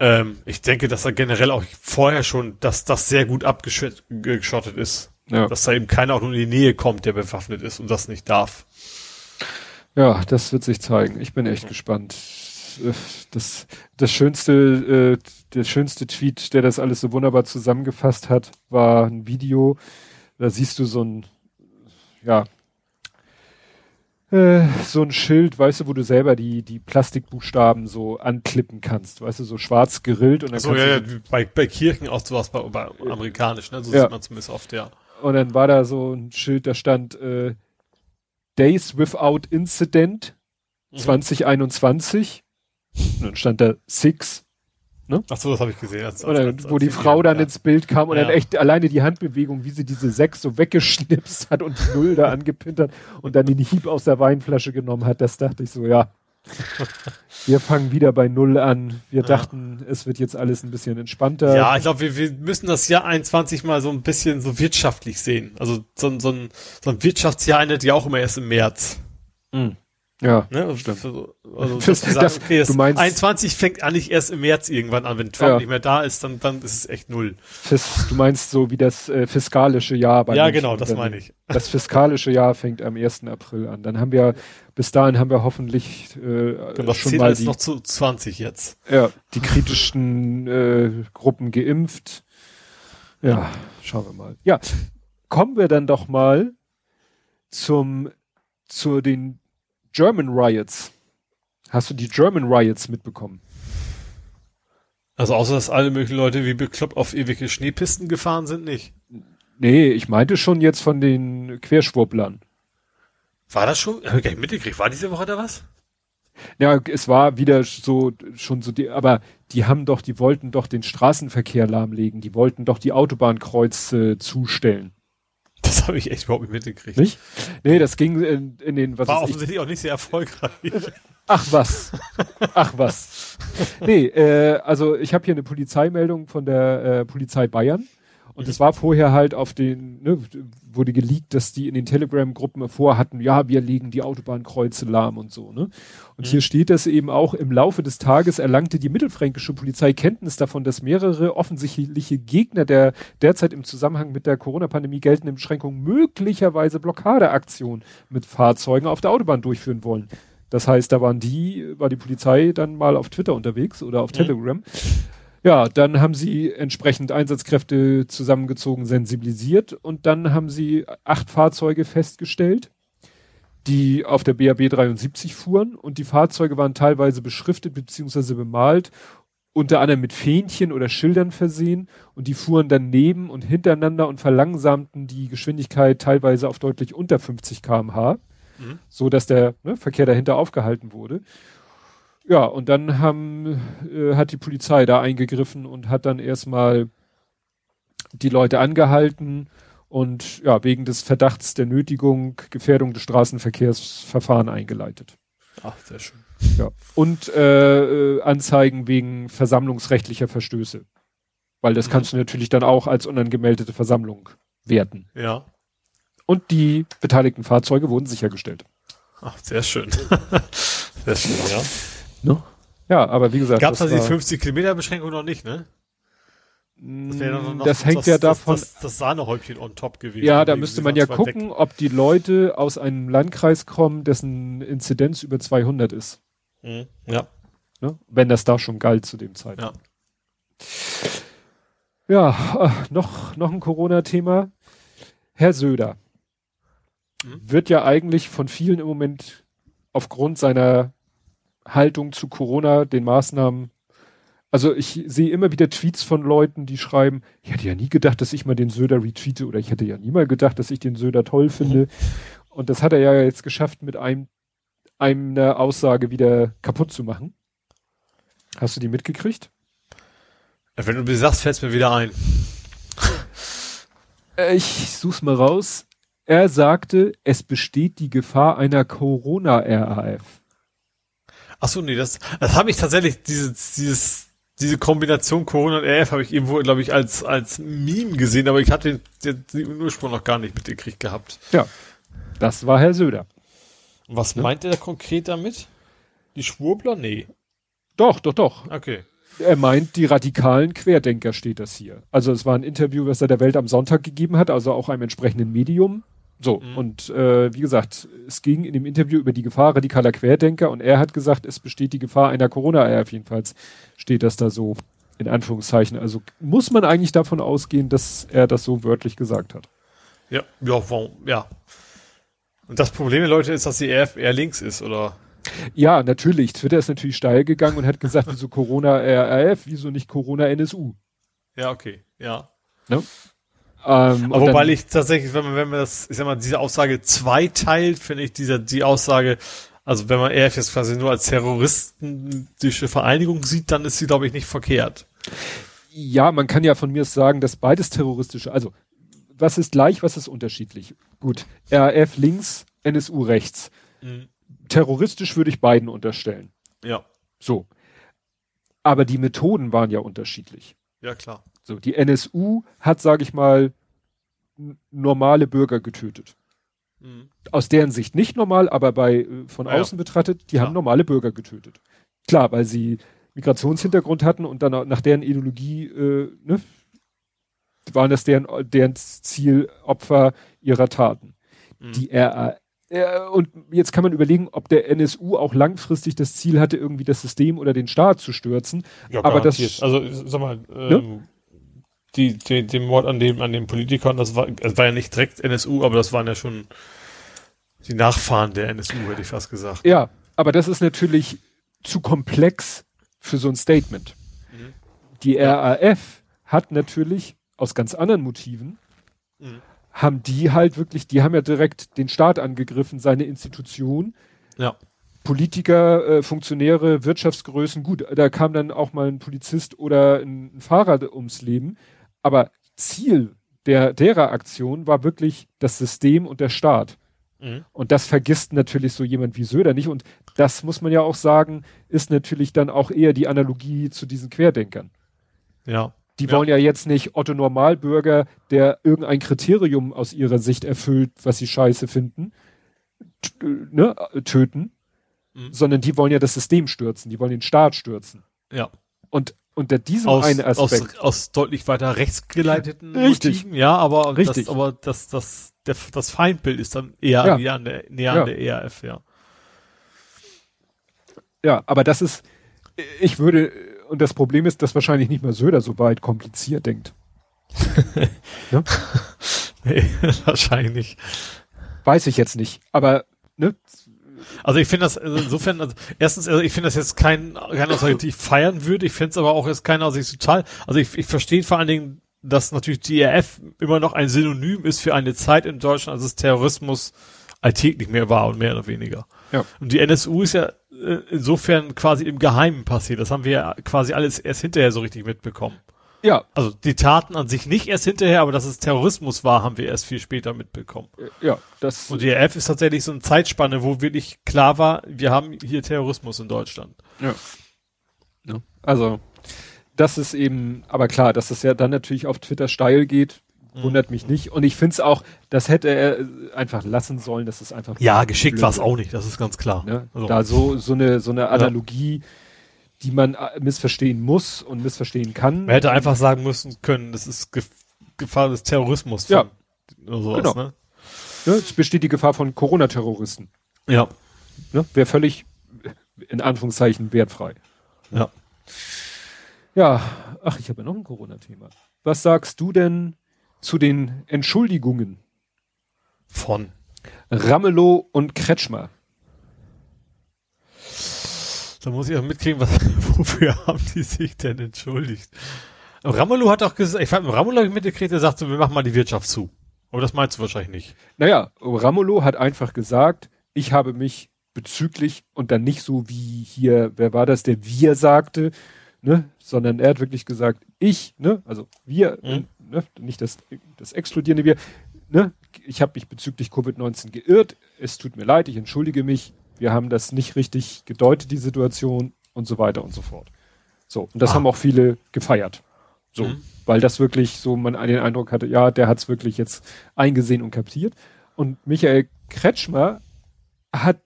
Ähm, ich denke, dass er generell auch vorher schon, dass das sehr gut abgeschottet ist. Ja. Dass da eben keiner auch nur in die Nähe kommt, der bewaffnet ist und das nicht darf. Ja, das wird sich zeigen. Ich bin echt ja. gespannt. Das, das schönste, äh, der schönste Tweet, der das alles so wunderbar zusammengefasst hat, war ein Video. Da siehst du so ein, ja, äh, so ein Schild, weißt du, wo du selber die, die Plastikbuchstaben so anklippen kannst, weißt du, so schwarz gerillt und dann so, ja, ja, bei, bei Kirchen auch sowas bei, bei amerikanisch, ne? So ja. sieht man zumindest oft, ja. Und dann war da so ein Schild, da stand äh, Days Without Incident mhm. 2021. Und dann stand da Six. Ne? Ach so, das habe ich gesehen. Als, als, als, wo die Frau dann ja. ins Bild kam und ja. dann echt alleine die Handbewegung, wie sie diese sechs so weggeschnipst hat und die Null da angepinnt hat und dann den Hieb aus der Weinflasche genommen hat, das dachte ich so, ja, wir fangen wieder bei Null an. Wir ja. dachten, es wird jetzt alles ein bisschen entspannter. Ja, ich glaube, wir, wir müssen das Jahr 21 mal so ein bisschen so wirtschaftlich sehen. Also so, so, ein, so ein Wirtschaftsjahr endet ja auch immer erst im März. Mhm. Ja, ne? stimmt. Also, das, sagen, das, okay, du meinst, 21 fängt eigentlich erst im März irgendwann an. Wenn Trump ja. nicht mehr da ist, dann, dann ist es echt null. Fis, du meinst so wie das äh, fiskalische Jahr bei Ja, Menschen. genau, das meine ich. Das fiskalische Jahr fängt am 1. April an. Dann haben wir, bis dahin haben wir hoffentlich äh, genau, schon mal die, noch zu 20 jetzt. Ja, die kritischen äh, Gruppen geimpft. Ja, schauen wir mal. Ja, kommen wir dann doch mal zum zu den German Riots. Hast du die German Riots mitbekommen? Also außer dass alle möglichen Leute wie bekloppt auf ewige Schneepisten gefahren sind, nicht? Nee, ich meinte schon jetzt von den Querschwurblern. War das schon? Hab ich gar nicht mitgekriegt. War diese Woche da was? Ja, es war wieder so, schon so, die, aber die haben doch, die wollten doch den Straßenverkehr lahmlegen. Die wollten doch die Autobahnkreuze zustellen. Das habe ich echt überhaupt nicht mitgekriegt. Nicht? Nee, das ging in, in den, was War offensichtlich ich, auch nicht sehr erfolgreich. Ach was. Ach was. Nee, äh, also ich habe hier eine Polizeimeldung von der äh, Polizei Bayern. Und es war vorher halt auf den, ne, wurde geleakt, dass die in den Telegram-Gruppen vorhatten, ja, wir legen die Autobahnkreuze lahm und so, ne? Und mhm. hier steht das eben auch, im Laufe des Tages erlangte die mittelfränkische Polizei Kenntnis davon, dass mehrere offensichtliche Gegner der derzeit im Zusammenhang mit der Corona-Pandemie geltenden Beschränkungen möglicherweise Blockadeaktionen mit Fahrzeugen auf der Autobahn durchführen wollen. Das heißt, da waren die, war die Polizei dann mal auf Twitter unterwegs oder auf mhm. Telegram. Ja, dann haben sie entsprechend Einsatzkräfte zusammengezogen, sensibilisiert und dann haben sie acht Fahrzeuge festgestellt, die auf der BAB 73 fuhren und die Fahrzeuge waren teilweise beschriftet bzw. bemalt, unter anderem mit Fähnchen oder Schildern versehen und die fuhren dann neben und hintereinander und verlangsamten die Geschwindigkeit teilweise auf deutlich unter 50 kmh, mhm. so dass der ne, Verkehr dahinter aufgehalten wurde. Ja, und dann haben, äh, hat die Polizei da eingegriffen und hat dann erstmal die Leute angehalten und ja, wegen des Verdachts der Nötigung Gefährdung des Straßenverkehrs Verfahren eingeleitet. Ach, sehr schön. Ja. Und äh, äh, Anzeigen wegen versammlungsrechtlicher Verstöße. Weil das mhm. kannst du natürlich dann auch als unangemeldete Versammlung werten. Ja. Und die beteiligten Fahrzeuge wurden sichergestellt. Ach, sehr schön. sehr schön, ja. No? Ja, aber wie gesagt. Gab es da die 50 Kilometer Beschränkung noch nicht, ne? Das, noch, das hängt das, ja davon. Das, das, das Sahnehäubchen on top gewesen. Ja, da müsste man ja gucken, weg. ob die Leute aus einem Landkreis kommen, dessen Inzidenz über 200 ist. Mhm. Ja. Ne? Wenn das da schon galt zu dem Zeitpunkt. Ja, ja äh, noch, noch ein Corona-Thema. Herr Söder mhm. wird ja eigentlich von vielen im Moment aufgrund seiner Haltung zu Corona, den Maßnahmen also ich sehe immer wieder Tweets von Leuten, die schreiben, ich hätte ja nie gedacht, dass ich mal den Söder retweete oder ich hätte ja nie mal gedacht, dass ich den Söder toll finde. Mhm. Und das hat er ja jetzt geschafft, mit einem, einer Aussage wieder kaputt zu machen. Hast du die mitgekriegt? Wenn du mir sagst, fällt es mir wieder ein. Äh, ich such's mal raus. Er sagte, es besteht die Gefahr einer Corona-RAF. Ach so, nee, das, das habe ich tatsächlich, dieses, dieses diese Kombination Corona und RF habe ich irgendwo, glaube ich, als, als Meme gesehen, aber ich hatte den, den Ursprung noch gar nicht mitgekriegt gehabt. Ja. Das war Herr Söder. Was ja. meint er konkret damit? Die Schwurbler? Nee. Doch, doch, doch. Okay. Er meint, die radikalen Querdenker steht das hier. Also es war ein Interview, was er der Welt am Sonntag gegeben hat, also auch einem entsprechenden Medium. So, mhm. und äh, wie gesagt, es ging in dem Interview über die Gefahr radikaler Querdenker und er hat gesagt, es besteht die Gefahr einer Corona-RF, jedenfalls steht das da so in Anführungszeichen. Also muss man eigentlich davon ausgehen, dass er das so wörtlich gesagt hat. Ja, ja, ja. Und das Problem Leute ist, dass die RF eher links ist, oder? Ja, natürlich. Twitter ist natürlich steil gegangen und hat gesagt, wieso Corona RAF, wieso nicht Corona NSU? Ja, okay, ja. Ne? Ähm, Aber wobei ich tatsächlich, wenn man, wenn man das, ich sag mal, diese Aussage zweiteilt, finde ich diese, die Aussage, also wenn man RF jetzt quasi nur als terroristische Vereinigung sieht, dann ist sie, glaube ich, nicht verkehrt. Ja, man kann ja von mir sagen, dass beides terroristische, also was ist gleich, was ist unterschiedlich? Gut, RAF links, NSU rechts. Mhm. Terroristisch würde ich beiden unterstellen. Ja. So. Aber die Methoden waren ja unterschiedlich. Ja, klar. So, die NSU hat, sage ich mal, normale Bürger getötet. Mhm. Aus deren Sicht nicht normal, aber bei äh, von ah, außen ja. betrachtet, die ja. haben normale Bürger getötet. Klar, weil sie Migrationshintergrund hatten und dann nach deren Ideologie äh, ne, waren das deren, deren Ziel Opfer ihrer Taten. Mhm. Die RA, äh, und jetzt kann man überlegen, ob der NSU auch langfristig das Ziel hatte, irgendwie das System oder den Staat zu stürzen. Ja, aber das, also sag mal, ne? ähm, ne? Die, die, den Mord an dem, an den Politikern, das war, das war ja nicht direkt NSU, aber das waren ja schon die Nachfahren der NSU, hätte ich fast gesagt. Ja, aber das ist natürlich zu komplex für so ein Statement. Mhm. Die RAF hat natürlich aus ganz anderen Motiven, mhm. haben die halt wirklich, die haben ja direkt den Staat angegriffen, seine Institution. Ja. Politiker, äh, Funktionäre, Wirtschaftsgrößen, gut, da kam dann auch mal ein Polizist oder ein, ein Fahrer ums Leben, aber Ziel der, derer Aktion war wirklich das System und der Staat. Mhm. Und das vergisst natürlich so jemand wie Söder nicht. Und das muss man ja auch sagen, ist natürlich dann auch eher die Analogie zu diesen Querdenkern. Ja. Die ja. wollen ja jetzt nicht Otto Normalbürger, der irgendein Kriterium aus ihrer Sicht erfüllt, was sie scheiße finden, ne, töten, mhm. sondern die wollen ja das System stürzen, die wollen den Staat stürzen. Ja. Und unter diesem aus, einen Aspekt. Aus, aus deutlich weiter rechts geleiteten Richtig. Motiven, ja, aber Richtig. Das, aber das, das, der, das Feindbild ist dann eher ja. näher an der, näher ja. an der ERF, ja. Ja, aber das ist, ich würde, und das Problem ist, dass wahrscheinlich nicht mehr Söder so weit kompliziert denkt. ne? Nee, wahrscheinlich. Weiß ich jetzt nicht, aber ne, also ich finde das also insofern, also erstens, also ich finde das jetzt kein, keine Aussage, die ich feiern würde. Ich finde es aber auch jetzt keine Aussage total. Also ich, ich verstehe vor allen Dingen, dass natürlich die ERF immer noch ein Synonym ist für eine Zeit in Deutschland, als es Terrorismus alltäglich mehr war und mehr oder weniger. Ja. Und die NSU ist ja äh, insofern quasi im Geheimen passiert. Das haben wir ja quasi alles erst hinterher so richtig mitbekommen. Ja. Also die Taten an sich nicht erst hinterher, aber dass es Terrorismus war, haben wir erst viel später mitbekommen. Ja, das. Und die RF ist tatsächlich so eine Zeitspanne, wo wirklich klar war, wir haben hier Terrorismus in Deutschland. Ja. ja. Also, das ist eben, aber klar, dass es ja dann natürlich auf Twitter steil geht, mhm. wundert mich nicht. Und ich finde es auch, das hätte er einfach lassen sollen, das ist einfach. Ja, geschickt war es auch nicht, das ist ganz klar. Ne? Also. Da so, so eine, so eine Analogie. Ja die man äh, missverstehen muss und missverstehen kann. Man hätte einfach sagen müssen können, das ist Ge Gefahr des Terrorismus. Ja. Oder sowas, genau. ne? Ja, es besteht die Gefahr von Corona-Terroristen. Ja. Ne? Wäre völlig, in Anführungszeichen, wertfrei. Ja. Ja, ach, ich habe ja noch ein Corona-Thema. Was sagst du denn zu den Entschuldigungen von Ramelow und Kretschmer? Da muss ich auch mitkriegen, was, wofür haben die sich denn entschuldigt? Ramelow hat auch gesagt, ich fand, Ramelow habe ich mitgekriegt, der sagt so, wir machen mal die Wirtschaft zu. Aber das meinst du wahrscheinlich nicht. Naja, Ramelow hat einfach gesagt, ich habe mich bezüglich und dann nicht so wie hier, wer war das, der wir sagte, ne, sondern er hat wirklich gesagt, ich, ne, also wir, mhm. ne, nicht das, das explodierende wir, ne, ich habe mich bezüglich Covid-19 geirrt, es tut mir leid, ich entschuldige mich, wir haben das nicht richtig gedeutet, die Situation und so weiter und so fort. So, und das ah. haben auch viele gefeiert. So, mhm. weil das wirklich so man den Eindruck hatte, ja, der hat es wirklich jetzt eingesehen und kapiert. Und Michael Kretschmer hat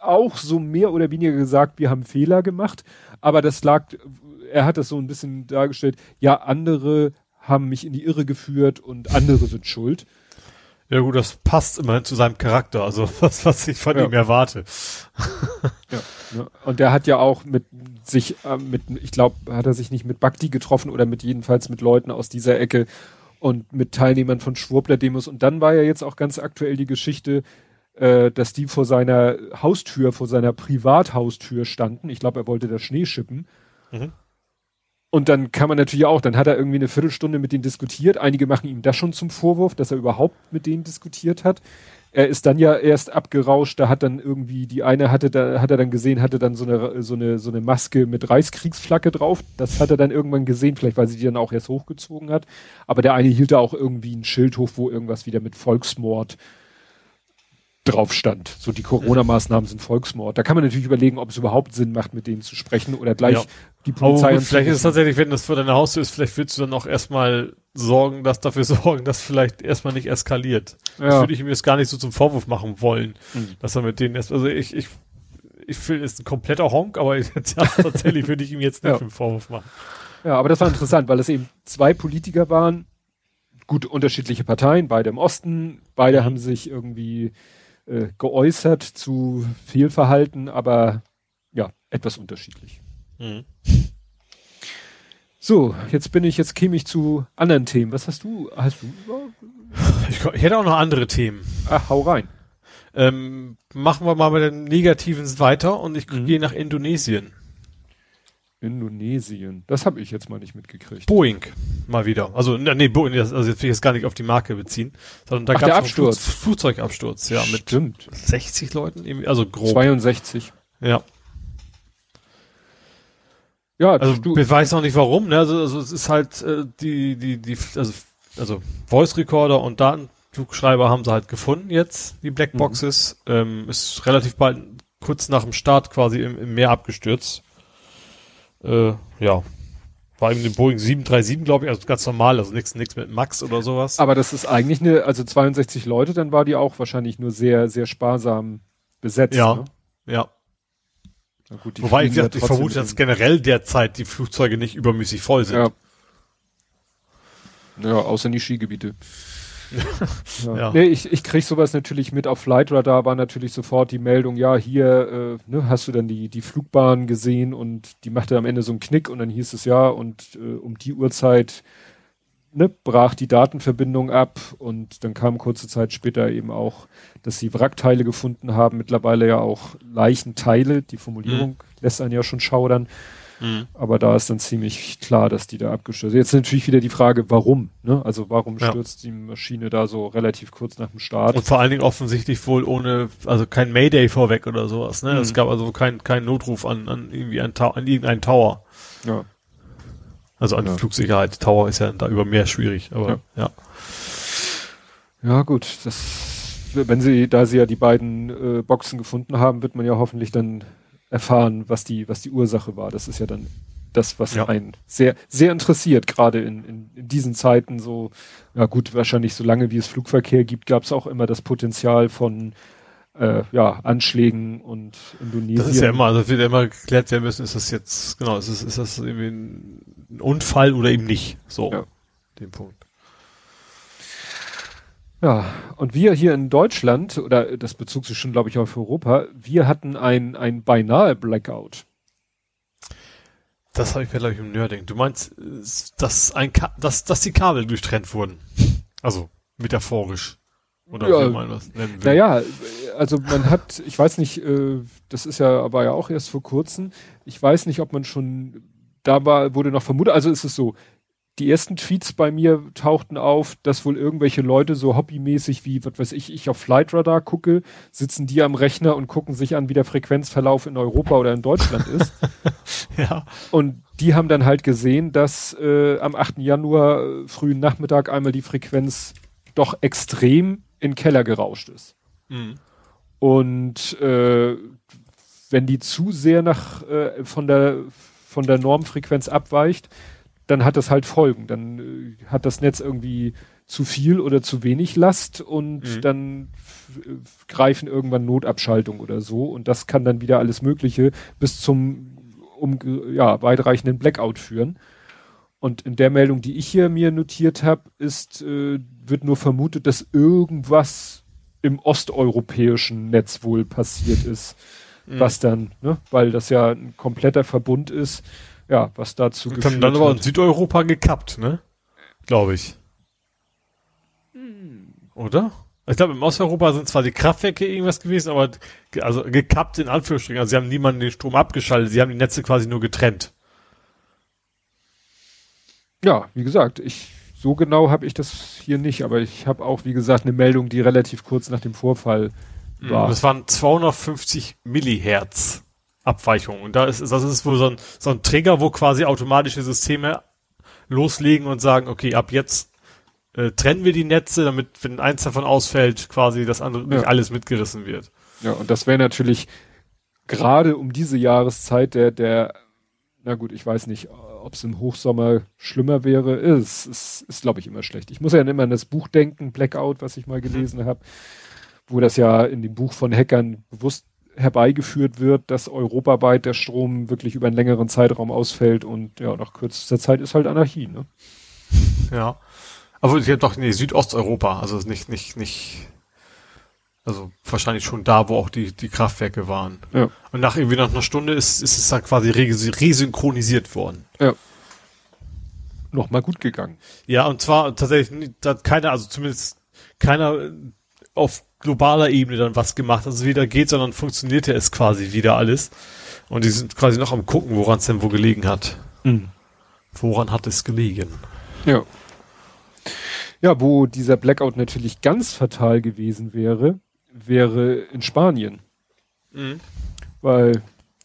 auch so mehr oder weniger gesagt, wir haben Fehler gemacht, aber das lag, er hat das so ein bisschen dargestellt, ja, andere haben mich in die Irre geführt und andere sind schuld. Ja gut, das passt immerhin zu seinem Charakter, also was, was ich von ja. ihm erwarte. ja, ja, Und der hat ja auch mit sich, äh, mit, ich glaube, hat er sich nicht mit Bakti getroffen oder mit jedenfalls mit Leuten aus dieser Ecke und mit Teilnehmern von Schwurbler-Demos. Und dann war ja jetzt auch ganz aktuell die Geschichte, äh, dass die vor seiner Haustür, vor seiner Privathaustür standen. Ich glaube, er wollte da Schnee schippen. Mhm. Und dann kann man natürlich auch, dann hat er irgendwie eine Viertelstunde mit denen diskutiert. Einige machen ihm das schon zum Vorwurf, dass er überhaupt mit denen diskutiert hat. Er ist dann ja erst abgerauscht, da hat dann irgendwie, die eine hatte, da hat er dann gesehen, hatte dann so eine, so eine, so eine Maske mit Reichskriegsflagge drauf. Das hat er dann irgendwann gesehen, vielleicht weil sie die dann auch erst hochgezogen hat. Aber der eine hielt da auch irgendwie ein Schild hoch, wo irgendwas wieder mit Volksmord drauf stand. So die Corona-Maßnahmen sind Volksmord. Da kann man natürlich überlegen, ob es überhaupt Sinn macht, mit denen zu sprechen oder gleich ja. die Polizei. Oh, vielleicht ist es tatsächlich, wenn das vor deiner Haustür ist, vielleicht willst du dann auch erstmal sorgen, dass dafür sorgen, dass vielleicht erstmal nicht eskaliert. Ja. Das würde ich ihm jetzt gar nicht so zum Vorwurf machen wollen, mhm. dass er mit denen erst, also ich, ich, ich finde, ist ein kompletter Honk, aber jetzt, ja, tatsächlich würde ich ihm jetzt nicht ja. einen Vorwurf machen. Ja, aber das war interessant, weil es eben zwei Politiker waren, gut unterschiedliche Parteien, beide im Osten, beide haben sich irgendwie äh, geäußert zu Fehlverhalten, aber ja, etwas unterschiedlich. Mhm. So, jetzt bin ich, jetzt käme ich zu anderen Themen. Was hast du? Hast du? Ich, ich hätte auch noch andere Themen. Ach, hau rein. Ähm, machen wir mal mit dem Negativen weiter und ich mhm. gehe nach Indonesien. Indonesien. Das habe ich jetzt mal nicht mitgekriegt. Boeing mal wieder. Also nee, Boeing, also jetzt will ich es gar nicht auf die Marke beziehen, sondern da gab es einen Flugzeugabsturz, ja, mit Stimmt. 60 Leuten, also grob. 62. Ja. Ja, also du, ich weiß noch nicht warum, ne? Also, also es ist halt äh, die die die also also Voice Recorder und Datenflugschreiber haben sie halt gefunden jetzt, die Blackboxes. Mhm. Ähm, ist relativ bald kurz nach dem Start quasi im, im Meer abgestürzt. Äh, ja. War eben den Boeing 737, glaube ich, also ganz normal, also nichts nichts mit Max oder sowas. Aber das ist eigentlich eine, also 62 Leute, dann war die auch wahrscheinlich nur sehr, sehr sparsam besetzt. Ja. Ne? Ja. Na gut, Wobei ich, ich vermute, dass generell derzeit die Flugzeuge nicht übermäßig voll sind. Ja. Ja, außer in die Skigebiete. Ja. ja. Nee, ich, ich krieg sowas natürlich mit. Auf Flightradar war natürlich sofort die Meldung, ja, hier äh, ne, hast du dann die, die Flugbahn gesehen und die machte am Ende so einen Knick und dann hieß es ja und äh, um die Uhrzeit ne, brach die Datenverbindung ab und dann kam kurze Zeit später eben auch, dass sie Wrackteile gefunden haben, mittlerweile ja auch Leichenteile. Die Formulierung mhm. lässt einen ja schon schaudern. Mhm. Aber da ist dann ziemlich klar, dass die da abgestürzt sind. Jetzt natürlich wieder die Frage, warum? Ne? Also warum ja. stürzt die Maschine da so relativ kurz nach dem Start? Und vor allen Dingen offensichtlich wohl ohne, also kein Mayday vorweg oder sowas. Ne? Mhm. Es gab also kein, kein Notruf an, an irgendwie ein, an irgendeinen Tower. Ja. Also an ja. Flugsicherheit. Tower ist ja da über mehr schwierig, aber ja. Ja, ja gut, das, wenn sie, da sie ja die beiden äh, Boxen gefunden haben, wird man ja hoffentlich dann erfahren, was die, was die Ursache war. Das ist ja dann das, was ja. einen sehr, sehr interessiert, gerade in, in, in diesen Zeiten so, ja gut, wahrscheinlich so lange wie es Flugverkehr gibt, gab es auch immer das Potenzial von äh, ja, Anschlägen und Indonesien. Das ist ja immer, also wird ja immer geklärt werden müssen, ist das jetzt, genau, ist das, ist das irgendwie ein Unfall oder eben nicht. So, ja. den Punkt. Ja, und wir hier in Deutschland, oder das bezog sich schon, glaube ich, auf Europa, wir hatten ein, ein beinahe Blackout. Das habe ich mir, glaube ich, im Nerding. Du meinst, dass, ein Ka dass, dass die Kabel durchtrennt wurden. Also, metaphorisch. Oder ja, wie man das nennen will. Naja, also man hat, ich weiß nicht, äh, das ist ja aber ja auch erst vor kurzem, ich weiß nicht, ob man schon, da war, wurde noch vermutet, also ist es so, die ersten Tweets bei mir tauchten auf, dass wohl irgendwelche Leute so hobbymäßig wie, was weiß ich, ich auf Flightradar gucke, sitzen die am Rechner und gucken sich an, wie der Frequenzverlauf in Europa oder in Deutschland ist. ja. Und die haben dann halt gesehen, dass äh, am 8. Januar äh, frühen Nachmittag einmal die Frequenz doch extrem in den Keller gerauscht ist. Mhm. Und äh, wenn die zu sehr nach äh, von der von der Normfrequenz abweicht, dann hat das halt Folgen. Dann äh, hat das Netz irgendwie zu viel oder zu wenig Last und mhm. dann greifen irgendwann Notabschaltung oder so und das kann dann wieder alles Mögliche bis zum um, ja, weitreichenden Blackout führen. Und in der Meldung, die ich hier mir notiert habe, ist, äh, wird nur vermutet, dass irgendwas im osteuropäischen Netz wohl passiert ist, mhm. was dann, ne, weil das ja ein kompletter Verbund ist, ja, was dazu Und geführt dann aber in Südeuropa gekappt, ne? Glaube ich. Hm. Oder? Ich glaube, im Osteuropa sind zwar die Kraftwerke irgendwas gewesen, aber also gekappt in Anführungsstrichen. Also sie haben niemanden den Strom abgeschaltet, sie haben die Netze quasi nur getrennt. Ja, wie gesagt, ich so genau habe ich das hier nicht, aber ich habe auch, wie gesagt, eine Meldung, die relativ kurz nach dem Vorfall hm, war. Das waren 250 Millihertz. Abweichung. Und da ist, das ist wohl so ein, so ein Trigger, wo quasi automatische Systeme loslegen und sagen, okay, ab jetzt äh, trennen wir die Netze, damit, wenn eins davon ausfällt, quasi das andere ja. nicht alles mitgerissen wird. Ja, und das wäre natürlich gerade um diese Jahreszeit der, der, na gut, ich weiß nicht, ob es im Hochsommer schlimmer wäre. Ist, ist, ist glaube ich, immer schlecht. Ich muss ja immer an das Buch denken, Blackout, was ich mal gelesen mhm. habe, wo das ja in dem Buch von Hackern bewusst herbeigeführt wird, dass europaweit der Strom wirklich über einen längeren Zeitraum ausfällt und ja, nach kürzester Zeit ist halt Anarchie, ne? Ja. Aber ich habe doch, nee, Südosteuropa, also nicht, nicht, nicht, also wahrscheinlich schon da, wo auch die, die Kraftwerke waren. Ja. Und nach irgendwie nach einer Stunde ist, ist es dann quasi resynchronisiert worden. Ja. Nochmal gut gegangen. Ja, und zwar tatsächlich, da hat keiner, also zumindest keiner auf globaler Ebene dann was gemacht, also wieder geht, sondern funktionierte es quasi wieder alles. Und die sind quasi noch am gucken, woran es denn wo gelegen hat. Mhm. Woran hat es gelegen? Ja. Ja, wo dieser Blackout natürlich ganz fatal gewesen wäre, wäre in Spanien. Mhm. Weil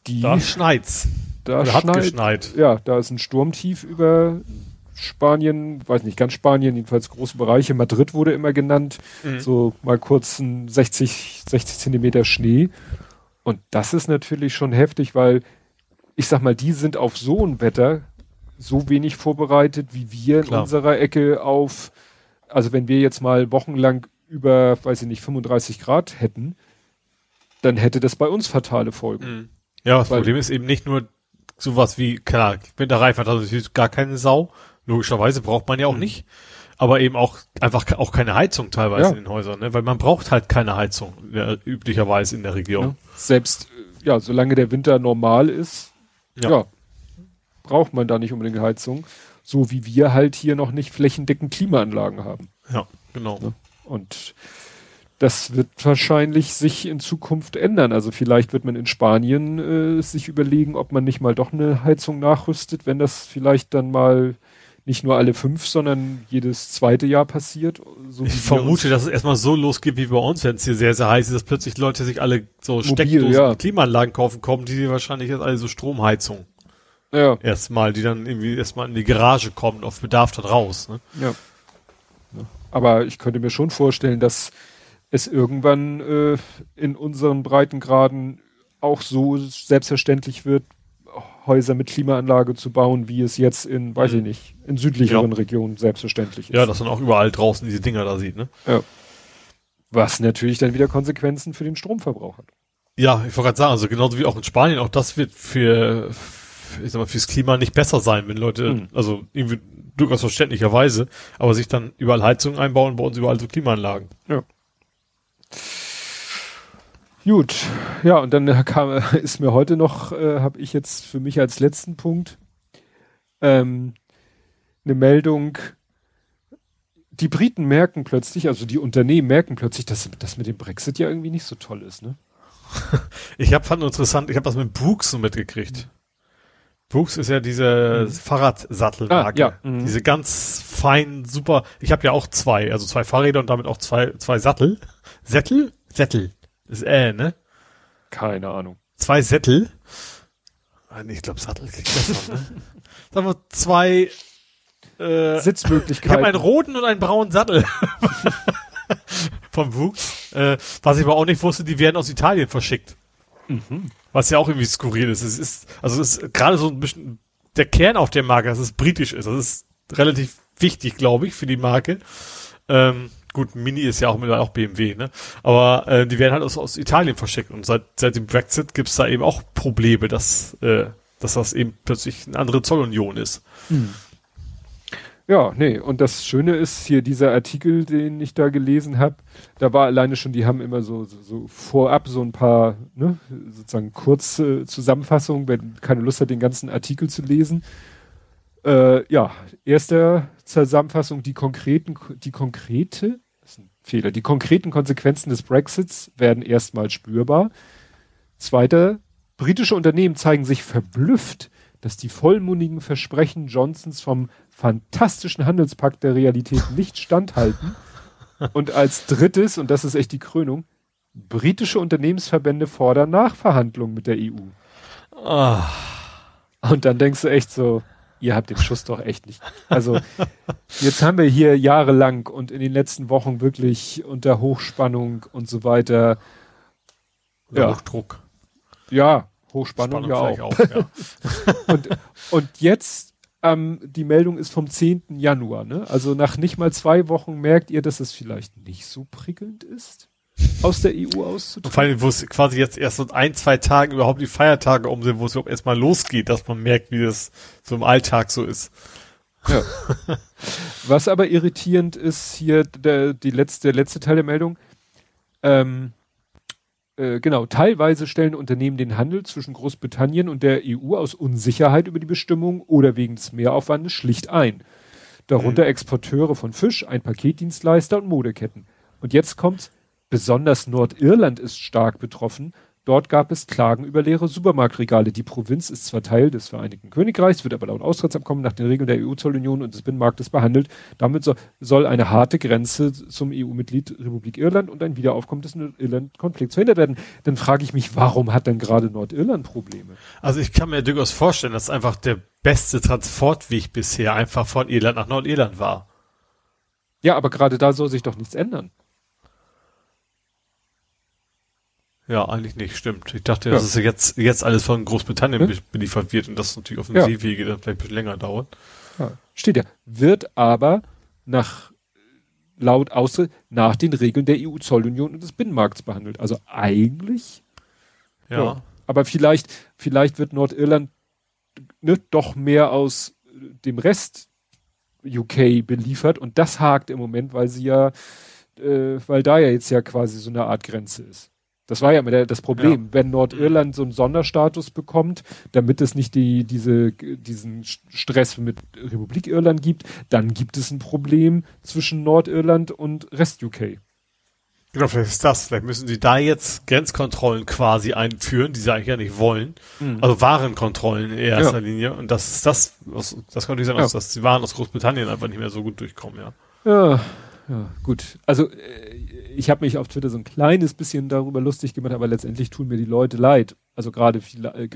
die. Da schneit's. Da Oder schneit, hat geschneit. Ja, da ist ein Sturmtief über Spanien, weiß nicht, ganz Spanien, jedenfalls große Bereiche. Madrid wurde immer genannt. Mhm. So mal kurz ein 60, 60 Zentimeter Schnee. Und das ist natürlich schon heftig, weil ich sag mal, die sind auf so ein Wetter so wenig vorbereitet wie wir Klar. in unserer Ecke auf, also wenn wir jetzt mal wochenlang über, weiß ich nicht, 35 Grad hätten, dann hätte das bei uns fatale Folgen. Mhm. Ja, das Weil, Problem ist eben nicht nur sowas wie, klar, Winterreifen hat also gar keine Sau, Logischerweise braucht man ja auch mhm. nicht. Aber eben auch einfach auch keine Heizung teilweise ja. in den Häusern, ne? weil man braucht halt keine Heizung äh, üblicherweise in der Region. Ja. Selbst ja, solange der Winter normal ist, ja. ja. braucht man da nicht unbedingt Heizung, so wie wir halt hier noch nicht flächendeckend Klimaanlagen haben. Ja, genau. Ne? Und das wird wahrscheinlich sich in Zukunft ändern. Also vielleicht wird man in Spanien äh, sich überlegen, ob man nicht mal doch eine Heizung nachrüstet, wenn das vielleicht dann mal nicht nur alle fünf, sondern jedes zweite Jahr passiert. So ich vermute, dass es erstmal so losgeht wie bei uns, wenn es hier sehr, sehr heiß ist, dass plötzlich Leute sich alle so Steckdosen ja. Klimaanlagen kaufen kommen, die wahrscheinlich jetzt alle so Stromheizung. Ja. Erstmal, die dann irgendwie erstmal in die Garage kommen, auf Bedarf dann raus. Ne? Ja. Aber ich könnte mir schon vorstellen, dass es irgendwann äh, in unseren Breitengraden auch so selbstverständlich wird, Häuser mit Klimaanlage zu bauen, wie es jetzt in, weiß ich mhm. nicht, in südlicheren ja. Regionen selbstverständlich ist. Ja, dass man auch überall draußen diese Dinger da sieht, ne? Ja. Was natürlich dann wieder Konsequenzen für den Stromverbrauch hat. Ja, ich wollte gerade sagen, also genauso wie auch in Spanien, auch das wird für, ich sag mal, fürs Klima nicht besser sein, wenn Leute, mhm. also irgendwie durchaus verständlicherweise, aber sich dann überall Heizungen einbauen, bei uns überall so Klimaanlagen. Ja. Gut, ja, und dann kam, ist mir heute noch, äh, habe ich jetzt für mich als letzten Punkt ähm, eine Meldung, die Briten merken plötzlich, also die Unternehmen merken plötzlich, dass das mit dem Brexit ja irgendwie nicht so toll ist, ne? ich habe fand interessant, ich habe das mit so mitgekriegt. Brooks ist ja diese mhm. Fahrradsattelmarke, ah, ja. mhm. diese ganz fein, super. Ich habe ja auch zwei, also zwei Fahrräder und damit auch zwei zwei Sattel, Sättel, Sättel, ist äh, ne? Keine Ahnung. Zwei Sättel. Ah, ich glaube Sattel kriegt das noch, ne? Sagen wir zwei äh, Sitzmöglichkeiten. Ich habe einen roten und einen braunen Sattel. Vom Brooks. Äh, was ich aber auch nicht wusste, die werden aus Italien verschickt. Mhm. Was ja auch irgendwie skurril ist. Es ist, also es ist gerade so ein bisschen der Kern auf der Marke, dass es britisch ist. Das ist relativ wichtig, glaube ich, für die Marke. Ähm, gut, Mini ist ja auch mittlerweile auch BMW, ne? Aber äh, die werden halt aus, aus Italien verschickt. Und seit, seit dem Brexit gibt's da eben auch Probleme, dass, äh, dass das eben plötzlich eine andere Zollunion ist. Mhm. Ja, nee, und das Schöne ist hier dieser Artikel, den ich da gelesen habe, da war alleine schon, die haben immer so, so, so vorab so ein paar, ne, sozusagen kurze Zusammenfassungen, wenn keine Lust hat, den ganzen Artikel zu lesen. Äh, ja, erste Zusammenfassung, die konkreten, die konkrete, Fehler, die konkreten Konsequenzen des Brexits werden erstmal spürbar. Zweiter, britische Unternehmen zeigen sich verblüfft, dass die vollmundigen Versprechen Johnsons vom fantastischen Handelspakt der Realität nicht standhalten. Und als drittes, und das ist echt die Krönung, britische Unternehmensverbände fordern Nachverhandlungen mit der EU. Oh. Ah. Und dann denkst du echt so, ihr habt den Schuss doch echt nicht. Also jetzt haben wir hier jahrelang und in den letzten Wochen wirklich unter Hochspannung und so weiter. ja. Hochdruck. Ja, Hochspannung Spannung ja auch. auch ja. und, und jetzt ähm, die Meldung ist vom 10. Januar, ne? Also nach nicht mal zwei Wochen merkt ihr, dass es vielleicht nicht so prickelnd ist, aus der EU auszutreten. Vor allem, wo es quasi jetzt erst so ein, zwei Tagen überhaupt die Feiertage um sind, wo es überhaupt erstmal losgeht, dass man merkt, wie das so im Alltag so ist. Ja. Was aber irritierend ist hier der, die letzte, der letzte Teil der Meldung. Ähm, äh, genau, teilweise stellen Unternehmen den Handel zwischen Großbritannien und der EU aus Unsicherheit über die Bestimmung oder wegen des Mehraufwandes schlicht ein. Darunter mhm. Exporteure von Fisch, ein Paketdienstleister und Modeketten. Und jetzt kommt's, besonders Nordirland ist stark betroffen, Dort gab es Klagen über leere Supermarktregale. Die Provinz ist zwar Teil des Vereinigten Königreichs, wird aber laut Austrittsabkommen nach den Regeln der EU-Zollunion und des Binnenmarktes behandelt. Damit so, soll eine harte Grenze zum EU-Mitglied Republik Irland und ein Wiederaufkommen des Irland-Konflikts verhindert werden. Dann frage ich mich, warum hat denn gerade Nordirland Probleme? Also ich kann mir durchaus vorstellen, dass einfach der beste Transportweg bisher einfach von Irland nach Nordirland war. Ja, aber gerade da soll sich doch nichts ändern. Ja, eigentlich nicht, stimmt. Ich dachte, ja. dass es jetzt, jetzt alles von Großbritannien hm? beliefert wird und das natürlich auf dem ja. Seewege dann vielleicht ein bisschen länger dauert. Ja. Steht ja. Wird aber nach laut Austritt nach den Regeln der EU-Zollunion und des Binnenmarkts behandelt. Also eigentlich. Ja. ja. Aber vielleicht, vielleicht wird Nordirland ne, doch mehr aus dem Rest UK beliefert und das hakt im Moment, weil sie ja, äh, weil da ja jetzt ja quasi so eine Art Grenze ist. Das war ja immer das Problem. Ja. Wenn Nordirland so einen Sonderstatus bekommt, damit es nicht die, diese, diesen Stress mit Republik Irland gibt, dann gibt es ein Problem zwischen Nordirland und Rest UK. Genau, vielleicht ist das. Vielleicht müssen sie da jetzt Grenzkontrollen quasi einführen, die sie eigentlich ja nicht wollen. Mhm. Also Warenkontrollen in erster ja. Linie. Und das ist das, was, das könnte ich sagen, ja. dass die Waren aus Großbritannien einfach nicht mehr so gut durchkommen, ja. Ja, ja gut. Also, äh, ich habe mich auf Twitter so ein kleines bisschen darüber lustig gemacht, aber letztendlich tun mir die Leute leid. Also gerade viele, äh,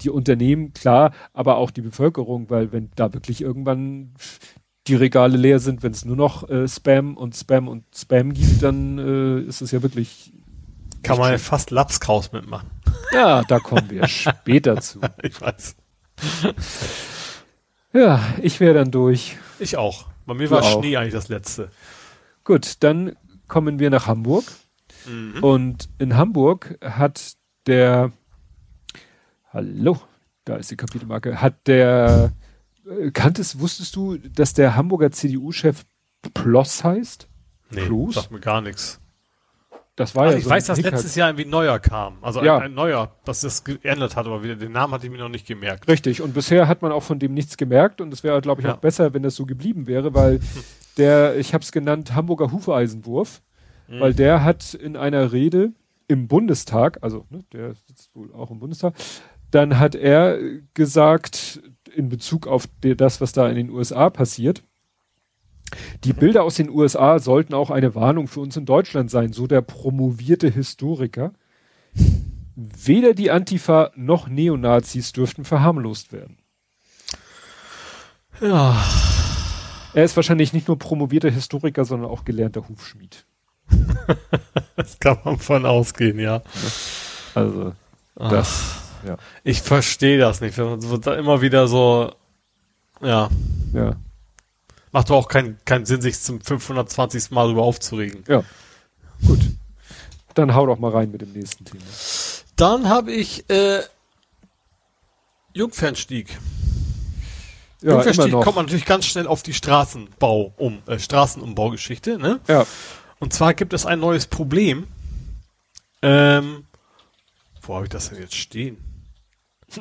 die Unternehmen, klar, aber auch die Bevölkerung, weil wenn da wirklich irgendwann die Regale leer sind, wenn es nur noch äh, Spam und Spam und Spam gibt, dann äh, ist es ja wirklich. Kann man ja fast Lapskaus mitmachen. Ja, da kommen wir später zu. Ich weiß. Ja, ich wäre dann durch. Ich auch. Bei mir war auch. Schnee eigentlich das letzte. Gut, dann kommen wir nach Hamburg. Mhm. Und in Hamburg hat der, hallo, da ist die Kapitelmarke, hat der, äh, kanntest, wusstest du, dass der Hamburger CDU-Chef Ploss heißt? Nee, Plus? sagt mir gar nichts. Das war Ach, ja ich so weiß, dass Hickhack. letztes Jahr irgendwie ein neuer kam. Also Ja. ein, ein neuer, dass das geändert hat, aber wieder den Namen hatte ich mir noch nicht gemerkt. Richtig, und bisher hat man auch von dem nichts gemerkt und es wäre, glaube ich, Ja. auch besser, wenn das so geblieben wäre, weil der, ich habe es genannt, Hamburger Hufeisenwurf, Mhm. weil der hat in einer Rede im Bundestag, also ne, der sitzt wohl auch im Bundestag, dann hat er gesagt, in Bezug auf das, was da in den USA passiert, die Bilder aus den USA sollten auch eine Warnung für uns in Deutschland sein, so der promovierte Historiker. Weder die Antifa noch Neonazis dürften verharmlost werden. Ja. Er ist wahrscheinlich nicht nur promovierter Historiker, sondern auch gelernter Hufschmied. Das kann man von ausgehen, ja. Also, das, ja. Ich verstehe das nicht. Man so da immer wieder so, ja, Ja. macht doch auch keinen keinen Sinn, sich zum 520. Mal darüber aufzuregen. Ja. Gut. Dann hau doch mal rein mit dem nächsten Thema. Dann habe ich äh, Jungfernstieg. Ja, Jungfernstieg noch. kommt man natürlich ganz schnell auf die Straßenbau um äh, Straßenumbaugeschichte, ne? Ja. Und zwar gibt es ein neues Problem. Ähm, wo habe ich das denn jetzt stehen?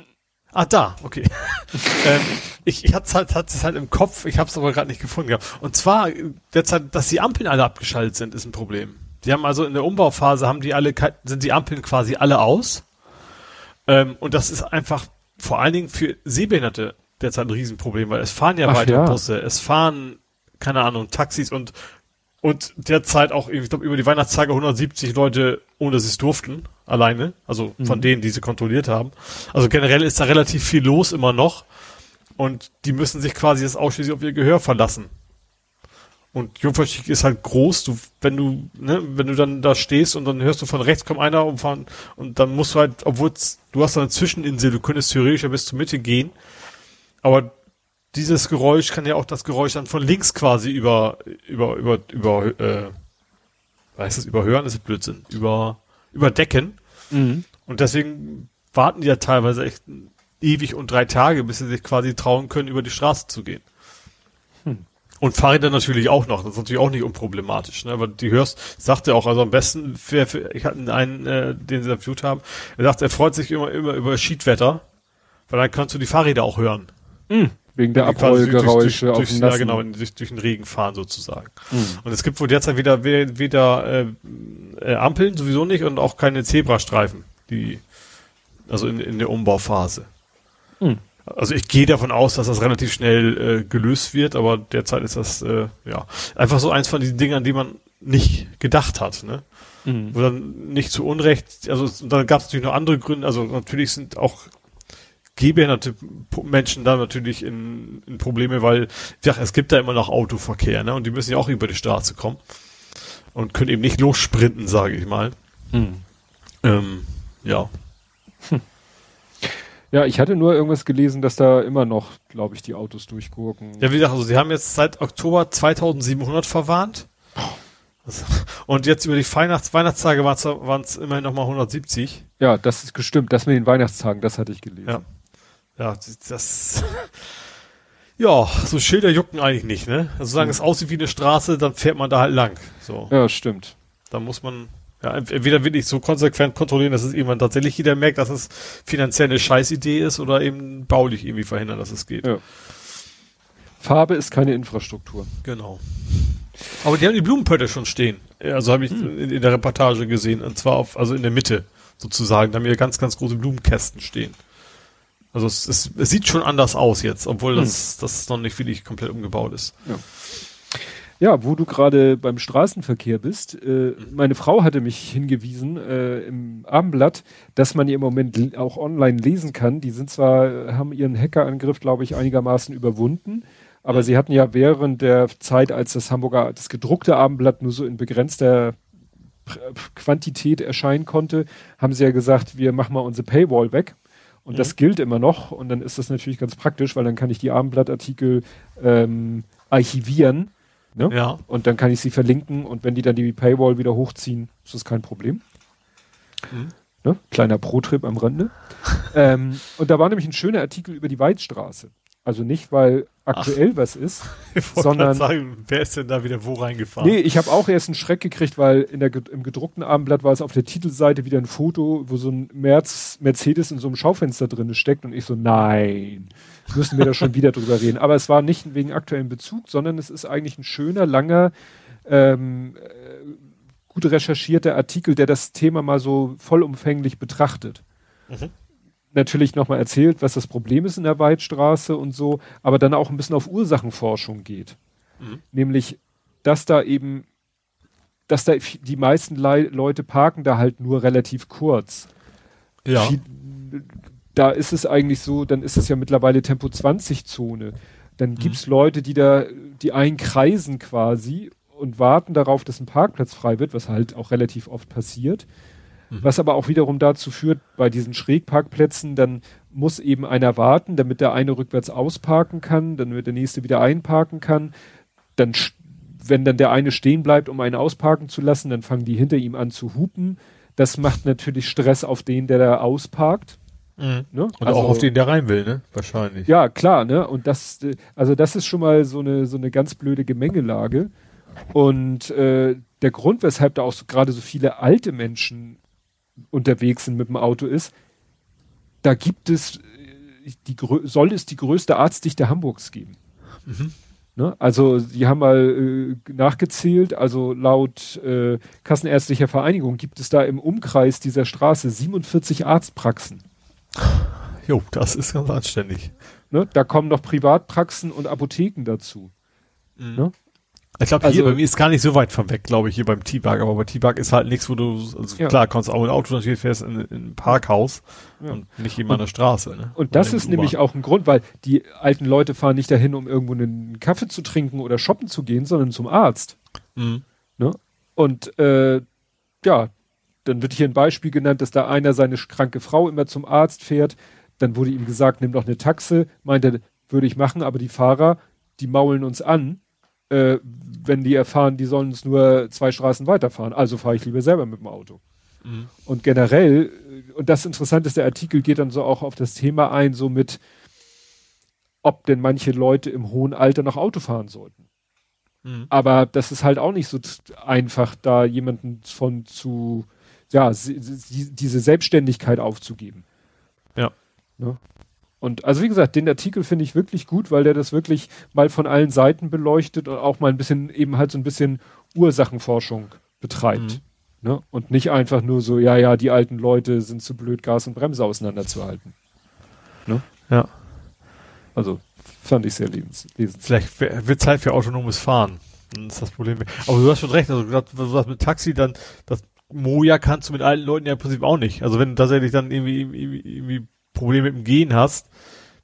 Ah, da, okay. ähm, ich ich hatte es halt, hatte es halt im Kopf, ich habe es aber gerade nicht gefunden gehabt. Und zwar derzeit, dass die Ampeln alle abgeschaltet sind, ist ein Problem. Die haben also in der Umbauphase haben die alle sind die Ampeln quasi alle aus. Ähm, und das ist einfach vor allen Dingen für Sehbehinderte derzeit ein Riesenproblem, weil es fahren ja Ach weiter ja. Busse, es fahren keine Ahnung Taxis und und derzeit auch, ich glaube, über die Weihnachtstage 170 Leute, ohne dass sie es durften, alleine. Also von Mhm. denen, die sie kontrolliert haben. Also generell ist da relativ viel los immer noch. Und die müssen sich quasi jetzt ausschließlich auf ihr Gehör verlassen. Und Jungfernstieg ist halt groß. Du, wenn du, ne, wenn du dann da stehst und dann hörst du von rechts kommt einer und von, und dann musst du halt, obwohl du hast da eine Zwischeninsel, du könntest theoretisch ja bis zur Mitte gehen. Aber dieses Geräusch kann ja auch das Geräusch dann von links quasi über, über, über, über, äh, heißt es überhören, das ist Blödsinn, über, überdecken. Mhm. Und deswegen warten die ja teilweise echt ewig und drei Tage, bis sie sich quasi trauen können, über die Straße zu gehen. Hm. Und Fahrräder natürlich auch noch, das ist natürlich auch nicht unproblematisch, ne? aber die hörst, sagt er auch, also am besten, für, für, ich hatte einen, äh, den sie interviewt haben, er sagt, er freut sich immer, immer über Schiedwetter, weil dann kannst du die Fahrräder auch hören. Mhm. Wegen der Abrollgeräusche auf dem Ja, genau, durch, durch den Regen fahren sozusagen. Mhm. Und es gibt wohl derzeit wieder, wieder, wieder äh, äh, Ampeln sowieso nicht und auch keine Zebrastreifen, die also in, in der Umbauphase. Mhm. Also ich gehe davon aus, dass das relativ schnell äh, gelöst wird, aber derzeit ist das äh, ja einfach so eins von diesen Dingern, die man nicht gedacht hat, ne? Mhm. Wo dann nicht zu Unrecht, also es- da gab es natürlich noch andere Gründe, also natürlich sind auch P- Menschen da natürlich in, in Probleme, weil ja, es gibt da immer noch Autoverkehr, ne? Und die müssen ja auch über die Straße kommen und können eben nicht lossprinten, sage ich mal. Mhm. Ähm, ja. Ja, ich hatte nur irgendwas gelesen, dass da immer noch, glaube ich, die Autos durchgurken. Ja, wie gesagt, also sie haben jetzt seit Oktober 2700 verwarnt. Also, Und jetzt über die Weihnachts Weihnachtstage waren es immerhin nochmal 170. Ja, das ist gestimmt. Das mit den Weihnachtstagen, das hatte ich gelesen. Ja. Ja, das-. Ja, so Schilder jucken eigentlich nicht, ne? Also solange es aussieht wie eine Straße, dann fährt man da halt lang. So. Ja, stimmt. Da muss man ja entweder wirklich so konsequent kontrollieren, dass es irgendwann tatsächlich jeder merkt, dass es finanziell eine Scheißidee ist oder eben baulich irgendwie verhindern, dass es geht. Ja. Farbe ist keine Infrastruktur. Genau. Aber die haben die Blumenpötte schon stehen. Also habe ich in, in der Reportage gesehen. Und zwar auf, also in der Mitte sozusagen. Da haben wir ganz, ganz große Blumenkästen stehen. Also es, es, es sieht schon anders aus jetzt, obwohl das, das noch nicht wirklich komplett umgebaut ist. Ja, wo du gerade beim Straßenverkehr bist, äh, meine Frau hatte mich hingewiesen äh, im Abendblatt, dass man ihr im Moment auch online lesen kann. Die sind zwar, haben ihren Hackerangriff, glaube ich, einigermaßen überwunden, aber sie hatten ja während der Zeit, als das Hamburger, das gedruckte Abendblatt nur so in begrenzter Quantität erscheinen konnte, haben sie ja gesagt, wir machen mal unsere Paywall weg. Und mhm. das gilt immer noch. Und dann ist das natürlich ganz praktisch, weil dann kann ich die Abendblattartikel ähm, archivieren. Ne? Ja. Und dann kann ich sie verlinken. Und wenn die dann die Paywall wieder hochziehen, ist das kein Problem. Mhm. Ne? Kleiner Pro-Trip am Rande. ähm, und da war nämlich ein schöner Artikel über die Weidstraße. Also nicht, weil aktuell Ach, was ist, sondern sagen, wer ist denn da wieder wo reingefahren? Nee, ich habe auch erst einen Schreck gekriegt, weil in der im gedruckten Abendblatt war es auf der Titelseite wieder ein Foto, wo so ein Merz, Mercedes in so einem Schaufenster drin steckt und ich so nein, müssen wir da schon wieder drüber reden. Aber es war nicht wegen aktuellem Bezug, sondern es ist eigentlich ein schöner, langer, ähm, äh, gut recherchierter Artikel, der das Thema mal so vollumfänglich betrachtet. Mhm natürlich nochmal erzählt, was das Problem ist in der Weidstraße und so, aber dann auch ein bisschen auf Ursachenforschung geht. Mhm. Nämlich, dass da eben, dass da die meisten Le Leute parken da halt nur relativ kurz. Ja. Viel, da ist es eigentlich so, dann ist es ja mittlerweile Tempo 20 Zone. Dann mhm. gibt's Leute, die da, die einkreisen quasi und warten darauf, dass ein Parkplatz frei wird, was halt auch relativ oft passiert. Mhm. Was aber auch wiederum dazu führt, bei diesen Schrägparkplätzen, dann muss eben einer warten, damit der eine rückwärts ausparken kann, dann wird der nächste wieder einparken kann. Dann, wenn dann der eine stehen bleibt, um einen ausparken zu lassen, dann fangen die hinter ihm an zu hupen. Das macht natürlich Stress auf den, der da ausparkt. Mhm. Ne? Und also, auch auf den, der rein will, ne? Wahrscheinlich. Ja, klar, ne? Und das, also das ist schon mal so eine, so eine ganz blöde Gemengelage. Und äh, der Grund, weshalb da auch so, gerade so viele alte unterwegs sind mit dem Auto ist, da gibt es, äh, die, soll es die größte Arztdichte Hamburgs geben. Mhm. Ne? Also die haben mal äh, nachgezählt, also laut äh, Kassenärztlicher Vereinigung gibt es da im Umkreis dieser Straße 47 Arztpraxen. Jo, das ist ganz anständig. Ne? Da kommen noch Privatpraxen und Apotheken dazu. Mhm. Ne? Ich glaube, hier also, bei mir ist gar nicht so weit von weg, glaube ich, hier beim T-Bug. Aber bei T-Bug ist halt nichts, wo du, also ja. klar, kannst auch ein Auto natürlich fährst in, in ein Parkhaus ja. und nicht immer an der Straße. Ne? Und das ist nämlich auch ein Grund, weil die alten Leute fahren nicht dahin, um irgendwo einen Kaffee zu trinken oder shoppen zu gehen, sondern zum Arzt. Mhm. Ne? Und äh, ja, dann wird hier ein Beispiel genannt, dass da einer seine kranke Frau immer zum Arzt fährt. Dann wurde ihm gesagt, nimm doch eine Taxe. Meinte, würde ich machen, aber die Fahrer, die maulen uns an äh, wenn die erfahren, die sollen es nur zwei Straßen weiterfahren. Also fahre ich lieber selber mit dem Auto. Mhm. Und generell, äh, und das Interessante ist, der Artikel geht dann so auch auf das Thema ein, so mit, ob denn manche Leute im hohen Alter noch Auto fahren sollten. Mhm. Aber das ist halt auch nicht so einfach, da jemanden von zu, ja, diese Selbstständigkeit aufzugeben. Ja. Ne? Und also wie gesagt, den Artikel finde ich wirklich gut, weil der das wirklich mal von allen Seiten beleuchtet und auch mal ein bisschen eben halt so ein bisschen Ursachenforschung betreibt. Mhm. Ne? Und nicht einfach nur so, ja, ja, die alten Leute sind zu blöd, Gas und Bremse auseinanderzuhalten. Ne? Ja. Also fand ich sehr lebens lesenswert. Vielleicht wird Zeit für autonomes Fahren. Das ist das Problem. Aber du hast schon recht, also du hast mit Taxi dann, das Moja kannst du mit alten Leuten ja im Prinzip auch nicht. Also wenn du tatsächlich dann irgendwie, irgendwie, irgendwie Probleme mit dem Gehen hast,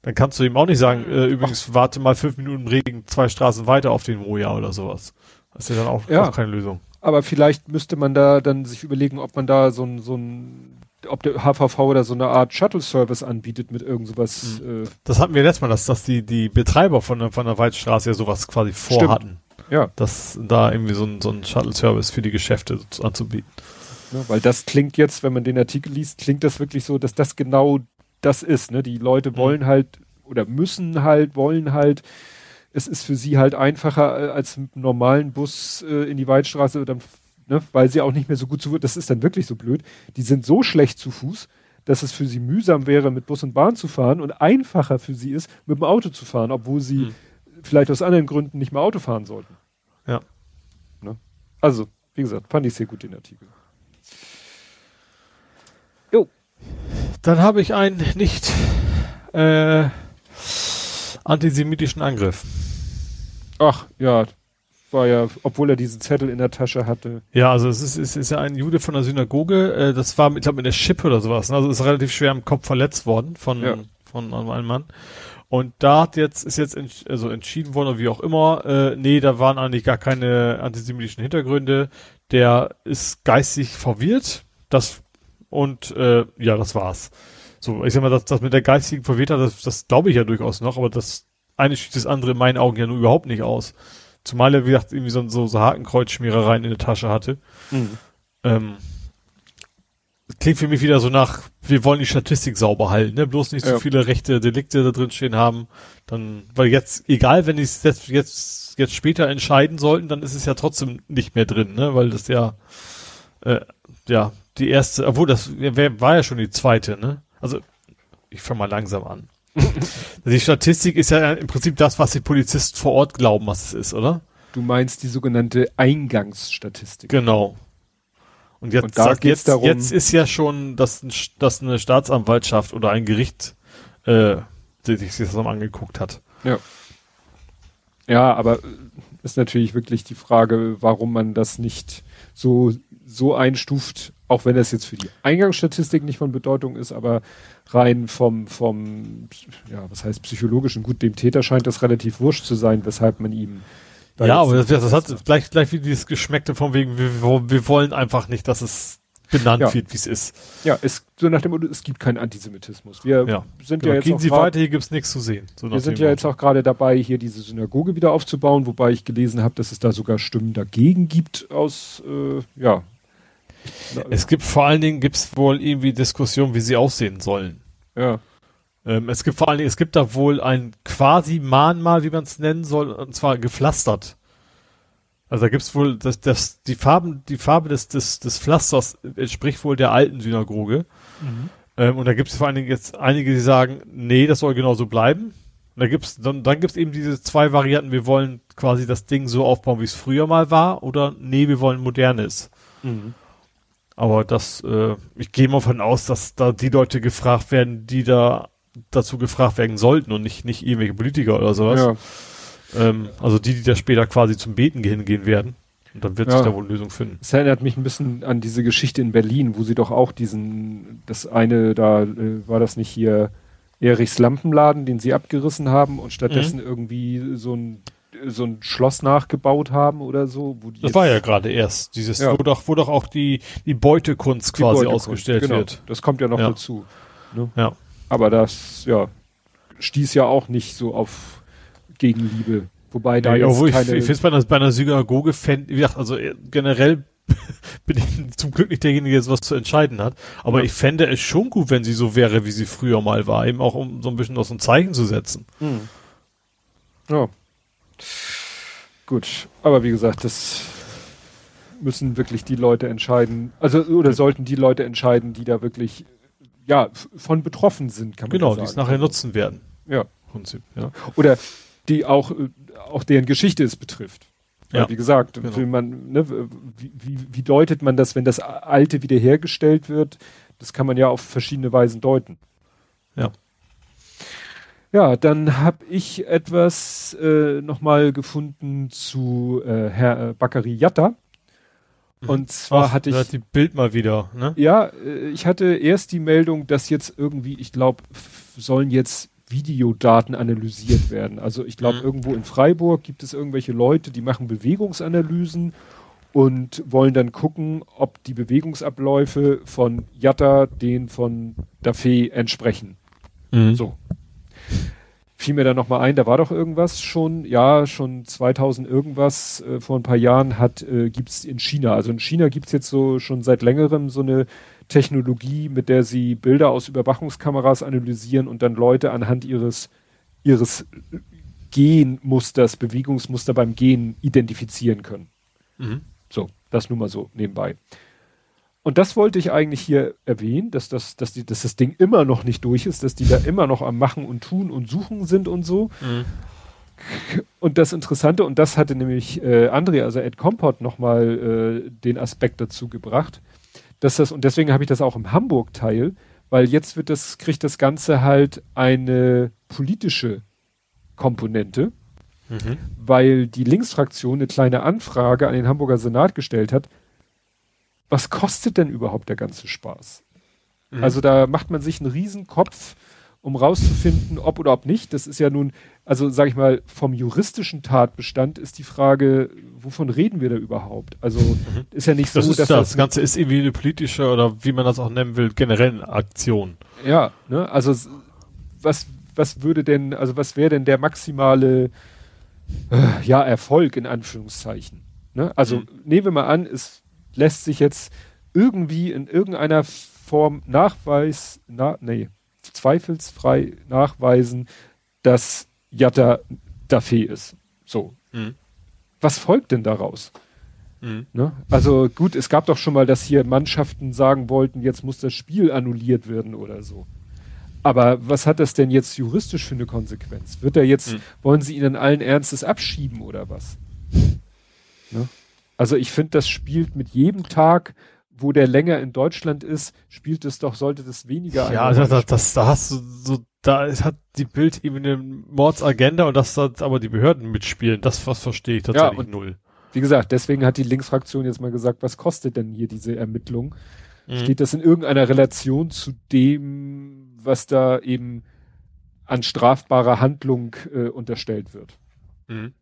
dann kannst du ihm auch nicht sagen, äh, übrigens Ach. warte mal fünf Minuten im Regen zwei Straßen weiter auf den Moja oder sowas. Das ist ja dann auch, ja. auch keine Lösung. Aber vielleicht müsste man da dann sich überlegen, ob man da so ein, so ein, ob der HVV oder so eine Art Shuttle-Service anbietet mit irgend sowas. Mhm. Äh das hatten wir letztes Mal, dass, dass die, die Betreiber von der, von der Waldstraße ja sowas quasi vorhatten. Ja. Dass da irgendwie so ein, so ein Shuttle-Service für die Geschäfte anzubieten. Ja, weil das klingt jetzt, wenn man den Artikel liest, klingt das wirklich so, dass das genau das ist. Ne? Die Leute mhm. wollen halt oder müssen halt, wollen halt. Es ist für sie halt einfacher äh, als mit einem normalen Bus äh, in die Waldstraße, dann, ne? weil sie auch nicht mehr so gut zu. Das ist dann wirklich so blöd. Die sind so schlecht zu Fuß, dass es für sie mühsam wäre, mit Bus und Bahn zu fahren und einfacher für sie ist, mit dem Auto zu fahren, obwohl sie mhm. vielleicht aus anderen Gründen nicht mehr Auto fahren sollten. Ja. Ne? Also, wie gesagt, fand ich sehr gut den Artikel. Jo. Dann habe ich einen nicht äh, antisemitischen Angriff. Ach, ja. war ja, obwohl er diesen Zettel in der Tasche hatte. Ja, also es ist, es ist ja ein Jude von der Synagoge, äh, das war, ich glaube, mit der Schippe oder sowas, ne? also ist relativ schwer im Kopf verletzt worden von, ja. von einem Mann. Und da hat jetzt, ist jetzt ents also entschieden worden, oder wie auch immer, äh, nee, da waren eigentlich gar keine antisemitischen Hintergründe. Der ist geistig verwirrt, das, und äh, ja, das war's. So, ich sag mal, das, das mit der geistigen Verwirrtheit, das, das glaube ich ja durchaus noch, aber das eine schließt das andere in meinen Augen ja nur überhaupt nicht aus. Zumal er, wie gesagt, irgendwie so, so, so Hakenkreuzschmierereien in der Tasche hatte. Mhm. Ähm, klingt für mich wieder so nach, wir wollen die Statistik sauber halten, ne? Bloß nicht ja. so viele rechte Delikte da drin stehen haben. Dann, weil jetzt, egal, wenn die es jetzt, jetzt, jetzt später entscheiden sollten, dann ist es ja trotzdem nicht mehr drin, ne? Weil das ja, äh, ja, die erste, obwohl das war ja schon die zweite, ne? Also, ich fange mal langsam an. die Statistik ist ja im Prinzip das, was die Polizisten vor Ort glauben, was es ist, oder? Du meinst die sogenannte Eingangsstatistik. Genau. Und jetzt, und sagt, jetzt, darum, jetzt ist ja schon, dass, dass eine Staatsanwaltschaft oder ein Gericht äh, die sich das mal angeguckt hat. Ja. Ja, aber ist natürlich wirklich die Frage, warum man das nicht so, so einstuft, auch wenn das jetzt für die Eingangsstatistik nicht von Bedeutung ist, aber rein vom, vom, ja, was heißt psychologischen, gut, dem Täter scheint das relativ wurscht zu sein, weshalb man ihm da ja, aber das, das hat gleich, gleich wie dieses Geschmeckte von wegen, wir, wir wollen einfach nicht, dass es benannt ja. wird, wie es ist. Ja, es, so nach dem Motto, es gibt keinen Antisemitismus. Wir ja. sind genau. ja jetzt Gehen Sie weiter, hier gibt's nichts zu sehen. So wir sind ja jetzt auch gerade dabei, hier diese Synagoge wieder aufzubauen, wobei ich gelesen habe, dass es da sogar Stimmen dagegen gibt aus, äh, ja, es gibt vor allen Dingen gibt's wohl irgendwie Diskussionen, wie sie aussehen sollen. Ja. Ähm, es gibt vor allen Dingen, es gibt da wohl ein quasi Mahnmal, wie man es nennen soll, und zwar gepflastert. Also da gibt's wohl, das, das, die Farben, die Farbe des, des, des Pflasters entspricht wohl der alten Synagoge. Mhm. Ähm, und da gibt's vor allen Dingen jetzt einige, die sagen, nee, das soll genauso bleiben. Und da gibt's, dann, dann gibt's eben diese zwei Varianten, wir wollen quasi das Ding so aufbauen, wie es früher mal war, oder nee, wir wollen modernes. Mhm. Aber das, äh, ich gehe mal von aus, dass da die Leute gefragt werden, die da dazu gefragt werden sollten und nicht, nicht irgendwelche Politiker oder sowas. Ja. Ähm, also die, die da später quasi zum Beten hingehen werden. Und dann wird ja. sich da wohl eine Lösung finden. Es erinnert mich ein bisschen an diese Geschichte in Berlin, wo sie doch auch diesen, das eine, da äh, war das nicht hier Erichs Lampenladen, den sie abgerissen haben und stattdessen mhm. irgendwie so ein so ein Schloss nachgebaut haben oder so. das war ja gerade erst dieses, ja. wo doch, wo doch auch die, die Beutekunst die quasi Beutekunst, ausgestellt genau. wird. Das kommt ja noch ja. dazu. Ne? Ja. Aber das, ja, stieß ja auch nicht so auf Gegenliebe. Wobei da ja, jetzt ich, keine... Ich finde es bei einer, bei einer Synagoge, wie gesagt, also äh, generell bin ich zum Glück nicht derjenige, der was zu entscheiden hat. Aber ja. ich fände es schon gut, wenn sie so wäre, wie sie früher mal war. Eben auch, um so ein bisschen aus ein Zeichen zu setzen. Mhm. Ja. Gut, aber wie gesagt, das müssen wirklich die Leute entscheiden, also oder sollten die Leute entscheiden, die da wirklich ja von betroffen sind, kann man Genau, die es nachher nutzen werden. Ja. Prinzip, ja. Oder die auch auch deren Geschichte es betrifft. Ja. wie gesagt, genau. will man, ne, wie, wie, wie deutet man das, wenn das Alte wiederhergestellt wird? Das kann man ja auf verschiedene Weisen deuten. Ja. Dann habe ich etwas äh, nochmal gefunden zu äh, Herr äh, Bakary Yatta. Mhm. Und zwar Ach, hatte ich. die Bild mal wieder, ne? Ja, äh, ich hatte erst die Meldung, dass jetzt irgendwie, ich glaube, sollen jetzt Videodaten analysiert werden. Also ich glaube, mhm. irgendwo in Freiburg gibt es irgendwelche Leute, die machen Bewegungsanalysen und wollen dann gucken, ob die Bewegungsabläufe von Jatta den von Dafé entsprechen. Mhm. So fiel mir da nochmal ein, da war doch irgendwas schon, ja, schon 2000 irgendwas, äh, vor ein paar Jahren hat, äh, gibt's in China, also in China gibt's jetzt so schon seit längerem so eine Technologie, mit der sie Bilder aus Überwachungskameras analysieren und dann Leute anhand ihres, ihres Genmusters, Bewegungsmuster beim Gehen identifizieren können. Mhm. So, das nur mal so nebenbei. Und das wollte ich eigentlich hier erwähnen, dass das, dass die, dass das Ding immer noch nicht durch ist, dass die da immer noch am Machen und Tun und Suchen sind und so. Mhm. Und das Interessante, und das hatte nämlich äh, Andrea, also Ed Compot, nochmal äh, den Aspekt dazu gebracht, dass das, und deswegen habe ich das auch im Hamburg-Teil, weil jetzt wird das, kriegt das Ganze halt eine politische Komponente. mhm. weil die Linksfraktion eine kleine Anfrage an den Hamburger Senat gestellt hat. Was kostet denn überhaupt der ganze Spaß? Mhm. Also da macht man sich einen Riesenkopf, um rauszufinden, ob oder ob nicht. Das ist ja nun, also sage ich mal, vom juristischen Tatbestand ist die Frage, wovon reden wir da überhaupt? Also mhm. ist ja nicht das so, dass das, das Ganze ist irgendwie eine politische oder wie man das auch nennen will, generell Aktion. Ja, ne, also was was würde denn, also was wäre denn der maximale äh, ja Erfolg in Anführungszeichen? Ne? Also mhm. nehmen wir mal an, es lässt sich jetzt irgendwie in irgendeiner Form nachweis, na, nee, zweifelsfrei nachweisen, dass Jatta Daffé ist. So. Mhm. Was folgt denn daraus? Mhm. Ne? Also gut, es gab doch schon mal, dass hier Mannschaften sagen wollten, jetzt muss das Spiel annulliert werden oder so. Aber was hat das denn jetzt juristisch für eine Konsequenz? Wird er jetzt, mhm. wollen sie ihn in allen Ernstes abschieben oder was? Ne? Also ich finde, das spielt mit jedem Tag wo der länger in Deutschland ist, spielt es doch, sollte das weniger. Ja, also das, das, da hast du so, da hat die Bild eben eine Mordsagenda und dass das aber die Behörden mitspielen, das was verstehe ich tatsächlich ja, und, null. Wie gesagt, deswegen hat die Linksfraktion jetzt mal gesagt, was kostet denn hier diese Ermittlung? Mhm. Steht das in irgendeiner Relation zu dem, was da eben an strafbarer Handlung äh, unterstellt wird? Mhm.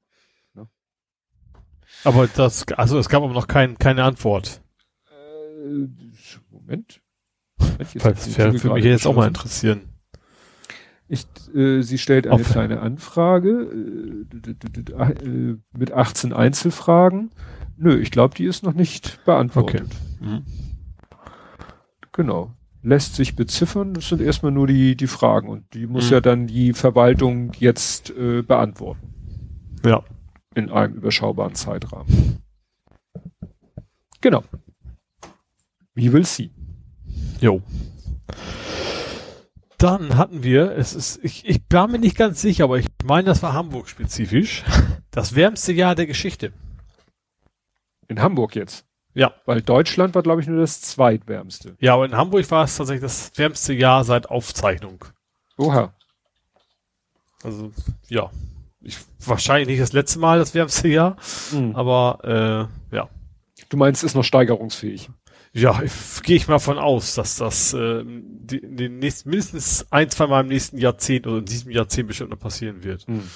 Aber das, also es gab aber noch kein, keine Antwort. Äh, Moment. Das wäre für mich jetzt auch mal interessieren. Ich, äh, sie stellt eine Auf. kleine Anfrage äh, äh, mit 18 Einzelfragen. Nö, ich glaube, die ist noch nicht beantwortet. Okay. Mhm. Genau. Lässt sich beziffern, das sind erstmal nur die, die Fragen und die muss mhm. ja dann die Verwaltung jetzt äh, beantworten. Ja. In einem überschaubaren Zeitrahmen. Genau. We will see. Jo. Dann hatten wir, es ist, ich, ich bin mir nicht ganz sicher, aber ich meine, das war Hamburg spezifisch, das wärmste Jahr der Geschichte. In Hamburg jetzt? Ja. Weil Deutschland war, glaube ich, nur das zweitwärmste. Ja, aber in Hamburg war es tatsächlich das wärmste Jahr seit Aufzeichnung. Oha. Also, ja. Ich, wahrscheinlich nicht das letzte Mal das wärmste Jahr, mhm. aber äh, ja. Du meinst, ist noch steigerungsfähig? Ja, gehe ich mal von aus, dass das äh, die, in den nächsten, mindestens ein, zwei Mal im nächsten Jahrzehnt oder in diesem Jahrzehnt bestimmt noch passieren wird. Hm.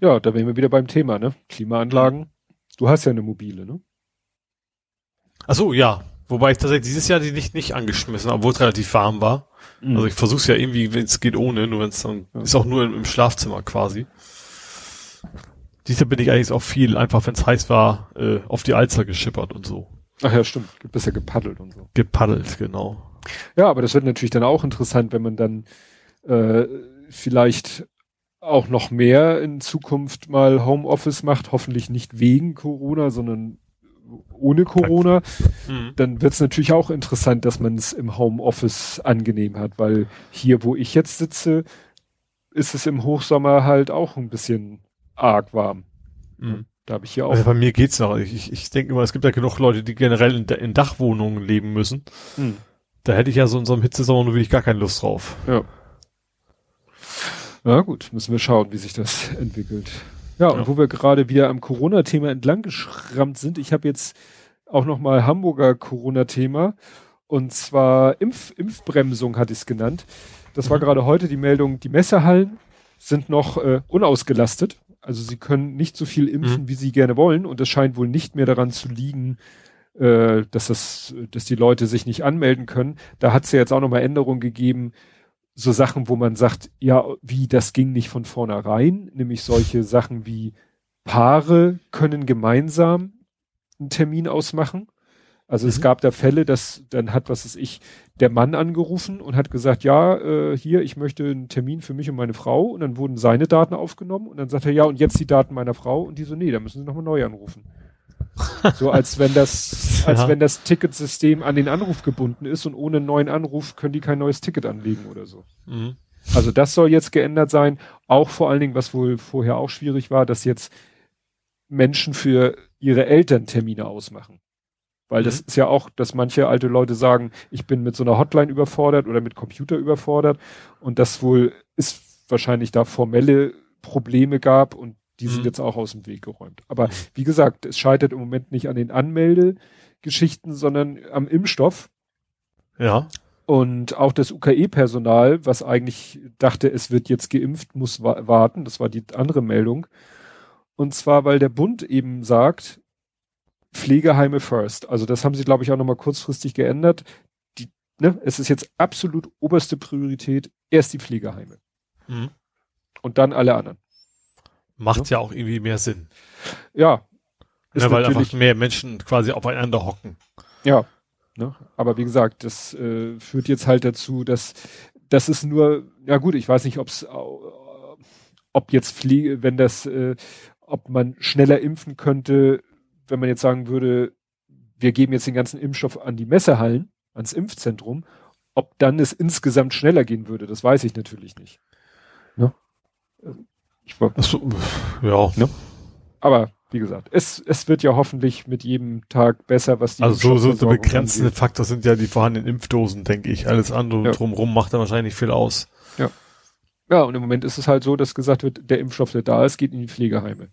Ja, da wären wir wieder beim Thema, ne? Klimaanlagen. Du hast ja eine mobile, ne? Ach so, ja. Wobei ich tatsächlich dieses Jahr die nicht, nicht angeschmissen, obwohl es relativ warm war. Mhm. Also ich versuche es ja irgendwie, wenn es geht, ohne, nur wenn es dann ja. ist auch nur im, im Schlafzimmer quasi. Dieses Jahr bin ich eigentlich auch viel, einfach wenn es heiß war, äh, auf die Alster geschippert und so. Ach ja, stimmt. Du bist ja gepaddelt und so. Gepaddelt, genau. Ja, aber das wird natürlich dann auch interessant, wenn man dann äh, vielleicht auch noch mehr in Zukunft mal Homeoffice macht, hoffentlich nicht wegen Corona, sondern ohne Corona, mhm. dann wird es natürlich auch interessant, dass man es im Homeoffice angenehm hat, weil hier, wo ich jetzt sitze, ist es im Hochsommer halt auch ein bisschen arg warm. Mhm. Da habe ich ja auch. Also bei mir geht's noch. Ich, ich denke immer, es gibt ja genug Leute, die generell in, in Dachwohnungen leben müssen. Hm. Da hätte ich ja so in so einem Hitzesommer nur wirklich gar keine Lust drauf. Ja. Na gut, müssen wir schauen, wie sich das entwickelt. Ja, ja. und wo wir gerade wieder am Corona-Thema entlang geschrammt sind, ich habe jetzt auch nochmal Hamburger Corona-Thema. Und zwar Impf Impfbremsung hatte ich es genannt. Das war mhm. gerade heute die Meldung, die Messehallen sind noch äh, unausgelastet. Also sie können nicht so viel impfen, mhm. wie sie gerne wollen. Und es scheint wohl nicht mehr daran zu liegen, äh, dass das, dass die Leute sich nicht anmelden können. Da hat es ja jetzt auch nochmal Änderungen gegeben, so Sachen, wo man sagt, ja, wie, das ging nicht von vornherein, nämlich solche Sachen wie Paare können gemeinsam einen Termin ausmachen. Also mhm. es gab da Fälle, dass dann hat, was ist ich, der Mann angerufen und hat gesagt, ja, äh, hier, ich möchte einen Termin für mich und meine Frau. Und dann wurden seine Daten aufgenommen und dann sagt er, ja, und jetzt die Daten meiner Frau. Und die so, nee, da müssen sie nochmal neu anrufen. So als wenn das, als ja. wenn das Ticketsystem an den Anruf gebunden ist und ohne einen neuen Anruf können die kein neues Ticket anlegen oder so. Mhm. Also das soll jetzt geändert sein. Auch vor allen Dingen, was wohl vorher auch schwierig war, dass jetzt Menschen für ihre Eltern Termine ausmachen. Weil mhm. das ist ja auch, dass manche alte Leute sagen, ich bin mit so einer Hotline überfordert oder mit Computer überfordert. Und das wohl ist wahrscheinlich da formelle Probleme gab und die sind Mhm. jetzt auch aus dem Weg geräumt. Aber wie gesagt, es scheitert im Moment nicht an den Anmeldegeschichten, sondern am Impfstoff. Ja. Und auch das UKE-Personal, was eigentlich dachte, es wird jetzt geimpft, muss wa warten. Das war die andere Meldung. Und zwar, weil der Bund eben sagt, Pflegeheime first. Also das haben sie, glaube ich, auch nochmal kurzfristig geändert. Die, ne, es ist jetzt absolut oberste Priorität, erst die Pflegeheime Mhm. und dann alle anderen. Macht ja. auch irgendwie mehr Sinn. Ja. Ist Ja, weil natürlich, einfach mehr Menschen quasi aufeinander hocken. ja. Ne? Aber wie gesagt, das äh, führt jetzt halt dazu, dass das ist nur, ja gut, ich weiß nicht, ob's, äh, ob jetzt Pflege, wenn das, äh, ob man schneller impfen könnte, wenn man jetzt sagen würde, wir geben jetzt den ganzen Impfstoff an die Messehallen, ans Impfzentrum, ob dann es insgesamt schneller gehen würde, das weiß ich natürlich nicht. Ne? Ich, war- so, ja. aber wie gesagt, es, es wird ja hoffentlich mit jedem Tag besser, was die Also so, so der begrenzende angeht. Faktor sind ja die vorhandenen Impfdosen, denke ich. Alles andere Ja. drumherum macht da wahrscheinlich viel aus. Ja, und im Moment ist es halt so, dass gesagt wird, der Impfstoff, der da ist, geht in die Pflegeheime.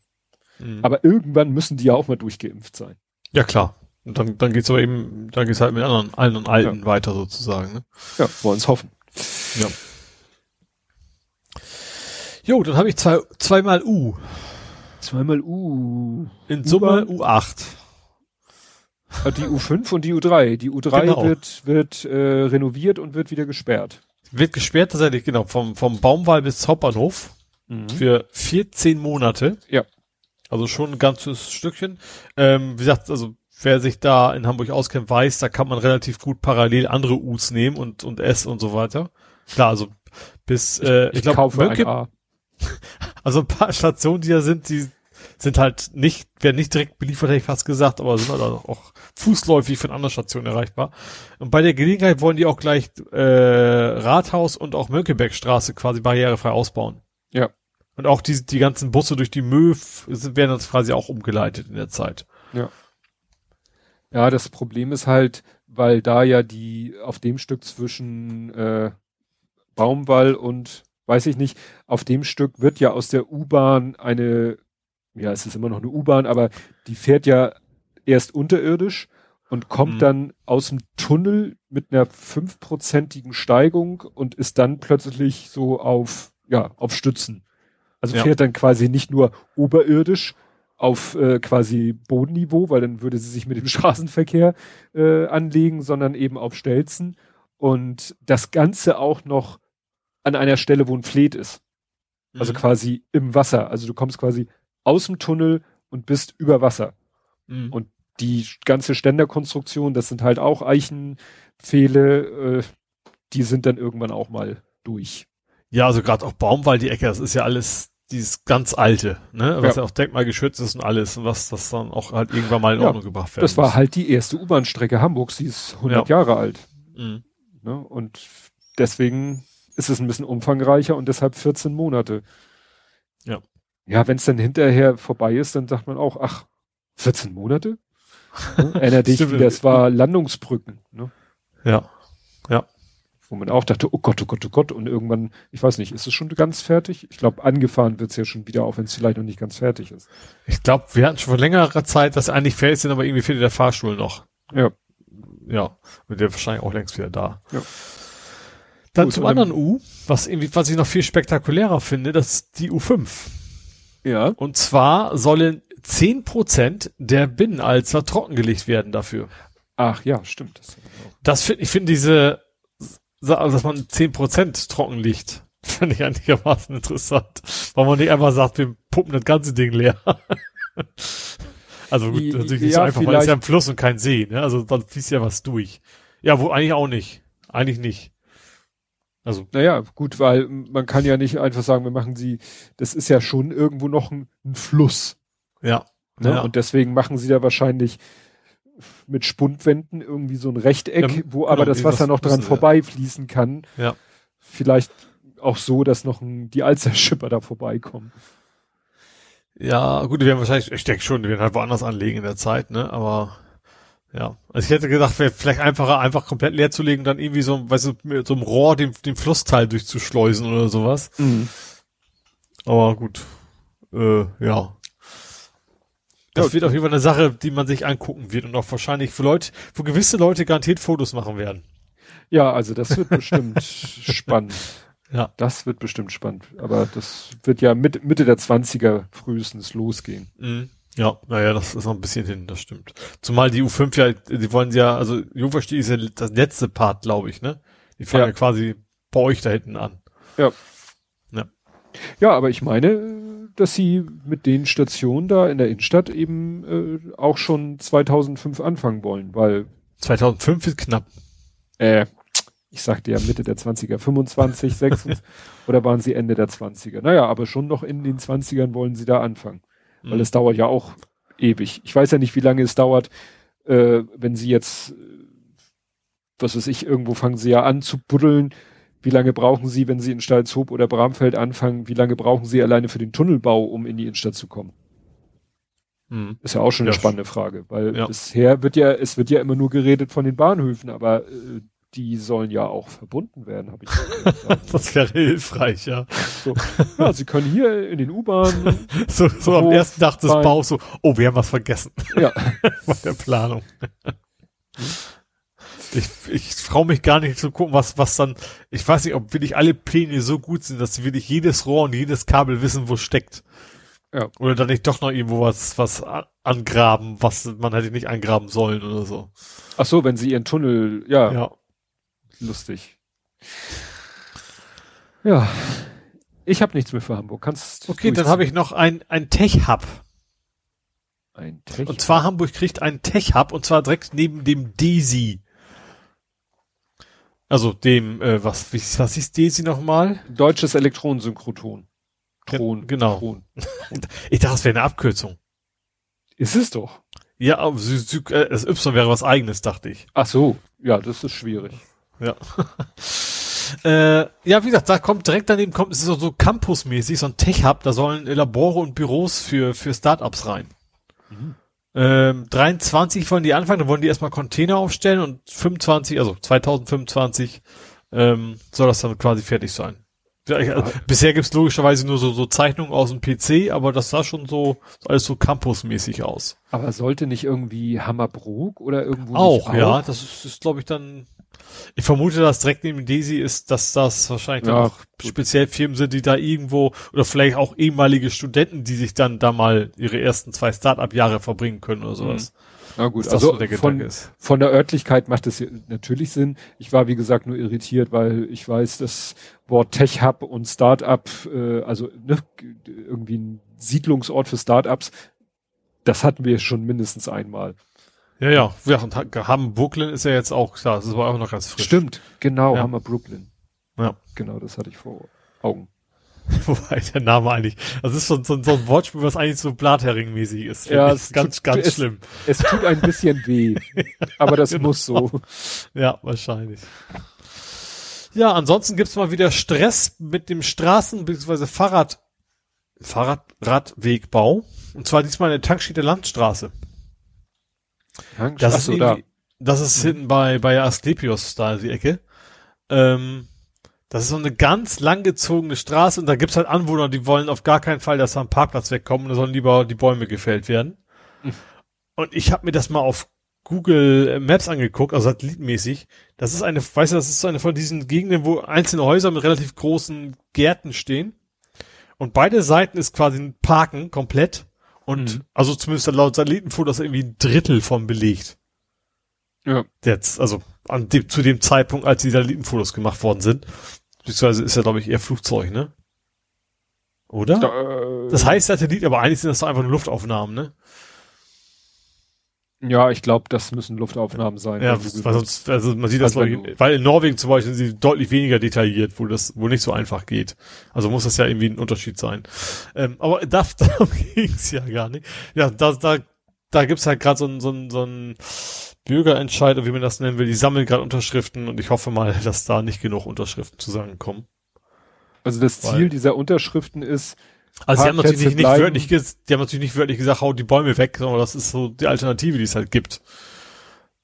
Mhm. Aber irgendwann müssen die ja auch mal durchgeimpft sein. ja, klar. Und dann, dann geht's aber eben, dann geht's halt mit anderen, allen und alten weiter sozusagen. Ne? Ja, wollen es hoffen. Ja. Jo, dann habe ich zwei, zweimal U. Zweimal U. In Summe U-Bahn? U8. Ah, Die U5 und die U3. Die U3 Genau. wird, wird äh, renoviert und wird wieder gesperrt. Wird gesperrt tatsächlich, genau, vom, vom Baumwall bis Hauptbahnhof für 14 Monate. Ja. Also schon ein ganzes Stückchen. Ähm, wie gesagt, also wer sich da in Hamburg auskennt, weiß, da kann man relativ gut parallel andere U's nehmen und, und S und so weiter. Klar, also bis, äh, ich, glaube, kaufe ein Mönke. also ein paar Stationen, die da sind, die sind halt nicht, werden nicht direkt beliefert, hätte ich fast gesagt, aber sind halt auch fußläufig von anderen Stationen erreichbar. Und bei der Gelegenheit wollen die auch gleich äh, Rathaus und auch Mönckebergstraße quasi barrierefrei ausbauen. Ja. Und auch die, die ganzen Busse durch die Möw werden jetzt quasi auch umgeleitet in der Zeit. Ja, das Problem ist halt, weil da ja die auf dem Stück zwischen äh, Baumwall und weiß ich nicht, auf dem Stück wird ja aus der U-Bahn eine, ja, es ist immer noch eine U-Bahn, aber die fährt ja erst unterirdisch und kommt Mhm. dann aus dem Tunnel mit einer fünfprozentigen Steigung und ist dann plötzlich so auf, ja, auf Stützen. Also Ja. fährt dann quasi nicht nur oberirdisch auf äh, quasi Bodenniveau, weil dann würde sie sich mit dem Straßenverkehr äh, anlegen, sondern eben auf Stelzen und das Ganze auch noch an einer Stelle, wo ein Fleet ist. Also Mhm. quasi im Wasser. Also du kommst quasi aus dem Tunnel und bist über Wasser. Mhm. und die ganze Ständerkonstruktion, das sind halt auch Eichenpfähle, äh, die sind dann irgendwann auch mal durch. Ja, also gerade auch Baumwall, die Ecke, das ist ja alles dieses ganz alte, ne? Was Ja. ja, auch denkmalgeschützt ist und alles und was das dann auch halt irgendwann mal in Ja, Ordnung gebracht werden Das war muss. halt die erste U-Bahn-Strecke Hamburgs, die ist 100 Jahre alt. Mhm. Ne? Und deswegen ist es ein bisschen umfangreicher und deshalb 14 Monate. Ja. Ja, wenn es dann hinterher vorbei ist, dann sagt man auch, ach, 14 Monate? Ne? Erinner dich, wie das war Landungsbrücken, ne? Ja. wo man auch dachte, oh Gott, oh Gott, oh Gott, und irgendwann, ich weiß nicht, ist es schon ganz fertig? Ich glaube, angefahren wird's ja schon wieder, auch wenn es vielleicht noch nicht ganz fertig ist. Ich glaube, wir hatten schon vor längerer Zeit, dass eigentlich fertig sind, aber irgendwie fehlt der Fahrstuhl noch. Ja. Ja, und der wahrscheinlich auch längst wieder da. Ja. Dann Gut, zum anderen U, was irgendwie, was ich noch viel spektakulärer finde, das ist die U5. Ja. Und zwar sollen 10% der Binnenalzer trockengelegt werden dafür. Ach ja, stimmt. Das Das finde ich finde diese, dass man 10% trocken liegt, finde ich einigermaßen interessant. Weil man nicht einfach sagt, wir pumpen das ganze Ding leer. also gut, I- natürlich nicht so ja, einfach, weil es vielleicht- ist ja ein Fluss und kein See, ne? Also dann fließt ja was durch. Ja, wo eigentlich auch nicht. Eigentlich nicht. Also, Naja, gut, weil man kann ja nicht einfach sagen, wir machen sie, das ist ja schon irgendwo noch ein, ein Fluss. ja. Ne? Ja. Und deswegen machen sie da wahrscheinlich mit Spundwänden irgendwie so ein Rechteck, Ja, wo genau, aber das Wasser noch dran vorbeifließen kann. Ja. Vielleicht auch so, dass noch ein, die Alzerschipper da vorbeikommen. Ja, gut, die werden wahrscheinlich, ich denke schon, die werden halt woanders anlegen in der Zeit, ne? Aber ja. Also ich hätte gedacht, wäre vielleicht einfacher, einfach komplett leer zu legen, dann irgendwie so, weißt du, mit so einem Rohr den, den Flussteil durchzuschleusen oder sowas. Aber gut. Äh, ja. Das Ja, wird auf jeden Fall eine Sache, die man sich angucken wird und auch wahrscheinlich für Leute, wo gewisse Leute garantiert Fotos machen werden. Ja, also das wird bestimmt spannend. Ja. Das wird bestimmt spannend. Aber das wird ja mit, Mitte der 20er frühestens losgehen. Mhm. Ja, naja, das ist noch ein bisschen hin, das stimmt. Zumal die U5 ja, die wollen ja, also Jungverstehe ist ja das letzte Part, glaube ich, ne? Die fangen ja. Ja. quasi bei euch da hinten an. Ja. Ja. Ja, aber ich meine, dass sie mit den Stationen da in der Innenstadt eben äh, auch schon 2005 anfangen wollen, weil 2005 ist knapp. äh, ich sagte ja Mitte der 20er, 25, 26 oder waren sie Ende der 20er? Naja, aber schon noch in den 20ern wollen sie da anfangen. Weil Mhm. es dauert ja auch ewig. Ich weiß ja nicht, wie lange es dauert, äh, wenn sie jetzt, was weiß ich, irgendwo fangen sie ja an zu buddeln. Wie lange brauchen sie, wenn sie in Stalzhoop oder Bramfeld anfangen? Wie lange brauchen sie alleine für den Tunnelbau, um in die Innenstadt zu kommen? Mhm. Ist ja auch schon eine Ja. spannende Frage, weil Ja. bisher wird ja, es wird ja immer nur geredet von den Bahnhöfen, aber äh, die sollen ja auch verbunden werden, habe ich gehört. Das wäre hilfreich, ja. so. Ja, sie können hier in den U-Bahnen, So, so am ersten Tag des. Baus so, oh, wir haben was vergessen ja, bei der Planung. Ich, ich traue mich gar nicht zu gucken, was, was dann, ich weiß nicht, ob wirklich alle Pläne so gut sind, dass sie wirklich jedes Rohr und jedes Kabel wissen, wo steckt. Ja. Oder dann nicht doch noch irgendwo was, was angraben, was man hätte nicht angraben sollen oder so. ach so, wenn sie ihren Tunnel, ja, Ja. Lustig. Ja, ich habe nichts mehr für Hamburg. Kannst Okay, dann habe ich noch ein, ein Tech-Hub. ein Tech Und zwar Hamburg kriegt einen Tech-Hub und zwar direkt neben dem DESI. Also dem, äh, was, wie, was ist DESI nochmal? deutsches Elektronensynchroton. Tron, genau. Tron. Ich dachte, das wäre eine Abkürzung. Ist es doch. Ja, äh, das Y wäre was eigenes, dachte ich. Ach so, ja, das ist schwierig. Ja. äh, ja, wie gesagt, da kommt direkt daneben kommt, es ist so, so Campus-mäßig, so ein Tech-Hub, da sollen Labore und Büros für, für Startups rein. Ähm, 23 wollen die anfangen, dann wollen die erstmal Container aufstellen und 25, also 2025, ähm, soll das dann quasi fertig sein. Ja, ich, also, bisher gibt's logischerweise nur so, so Zeichnungen aus dem PC, aber das sah schon so, alles so Campus-mäßig aus. Aber sollte nicht irgendwie Hammerbrook oder irgendwo Auch, nicht ja, das ist, ist glaube ich dann, ich vermute, dass direkt neben Daisy ist, dass das wahrscheinlich dann Ja, auch speziell Firmen sind, die da irgendwo, oder vielleicht auch ehemalige Studenten, die sich dann da mal ihre ersten zwei Start-up-Jahre verbringen können oder sowas. Na gut, das also so der von, Gedanke ist. von der Örtlichkeit macht es natürlich Sinn. Ich war, wie gesagt, nur irritiert, weil ich weiß, das Wort Tech Hub und Startup, äh, also ne, irgendwie ein Siedlungsort für Startups, das hatten wir schon mindestens einmal. Ja, ja, ja, und Ha- Hamm Brooklyn ist ja jetzt auch, klar, das war auch noch ganz frisch. Stimmt, genau, Ja. Hammer Brooklyn. Ja. Genau, das hatte ich vor Augen. Wobei der Name eigentlich, das ist so, so, so ein Wortspiel, was eigentlich so Blathering-mäßig ist. Ja, es ganz, tut- ganz es- schlimm. Es tut ein bisschen weh, aber das Genau. muss so. Ja, wahrscheinlich. Ja, ansonsten gibt's mal wieder Stress mit dem Straßen- bzw. Fahrrad, Fahrradradwegbau. Und zwar diesmal in der Tankstelle Landstraße. Das Ach ist, so, da. das ist hinten bei, bei Asklepios da die Ecke. Ähm, das ist so eine ganz langgezogene Straße und da gibt's halt Anwohner, die wollen auf gar keinen Fall, dass da ein Parkplatz wegkommt und da sollen lieber die Bäume gefällt werden. Mhm. Und ich habe mir das mal auf Google Maps angeguckt, also satellitenmäßig. Das ist eine, weißt du, das ist so eine von diesen Gegenden, wo einzelne Häuser mit relativ großen Gärten stehen. Und beide Seiten ist quasi ein Parken komplett. Und Mhm. also zumindest laut Satellitenfoto ist irgendwie ein Drittel von belegt. Ja. Jetzt, also an dem, zu dem Zeitpunkt, als die Satellitenfotos gemacht worden sind. Beziehungsweise ist ja, glaube ich, eher Flugzeug, ne? Oder? Da, äh, Das heißt Satellit, aber eigentlich sind das doch einfach nur Luftaufnahmen, ne? Ja, ich glaube, das müssen Luftaufnahmen sein. Ja, weil sonst, also man sieht das, Also wenn ich, weil in Norwegen zum Beispiel sind sie deutlich weniger detailliert, wo das, wo nicht so einfach geht. Also muss das ja irgendwie ein Unterschied sein. Ähm, aber da, darum ging's ja gar nicht. Ja, da, da, da gibt's halt gerade so ein, so ein, so ein Bürgerentscheid, oder wie man das nennen will, die sammeln gerade Unterschriften und ich hoffe mal, dass da nicht genug Unterschriften zusammenkommen. Also das Weil- Ziel dieser Unterschriften ist, Also sie haben natürlich nicht, bleiben. wörtlich, die haben natürlich nicht wörtlich gesagt, haut die Bäume weg, sondern das ist so die Alternative, die es halt gibt.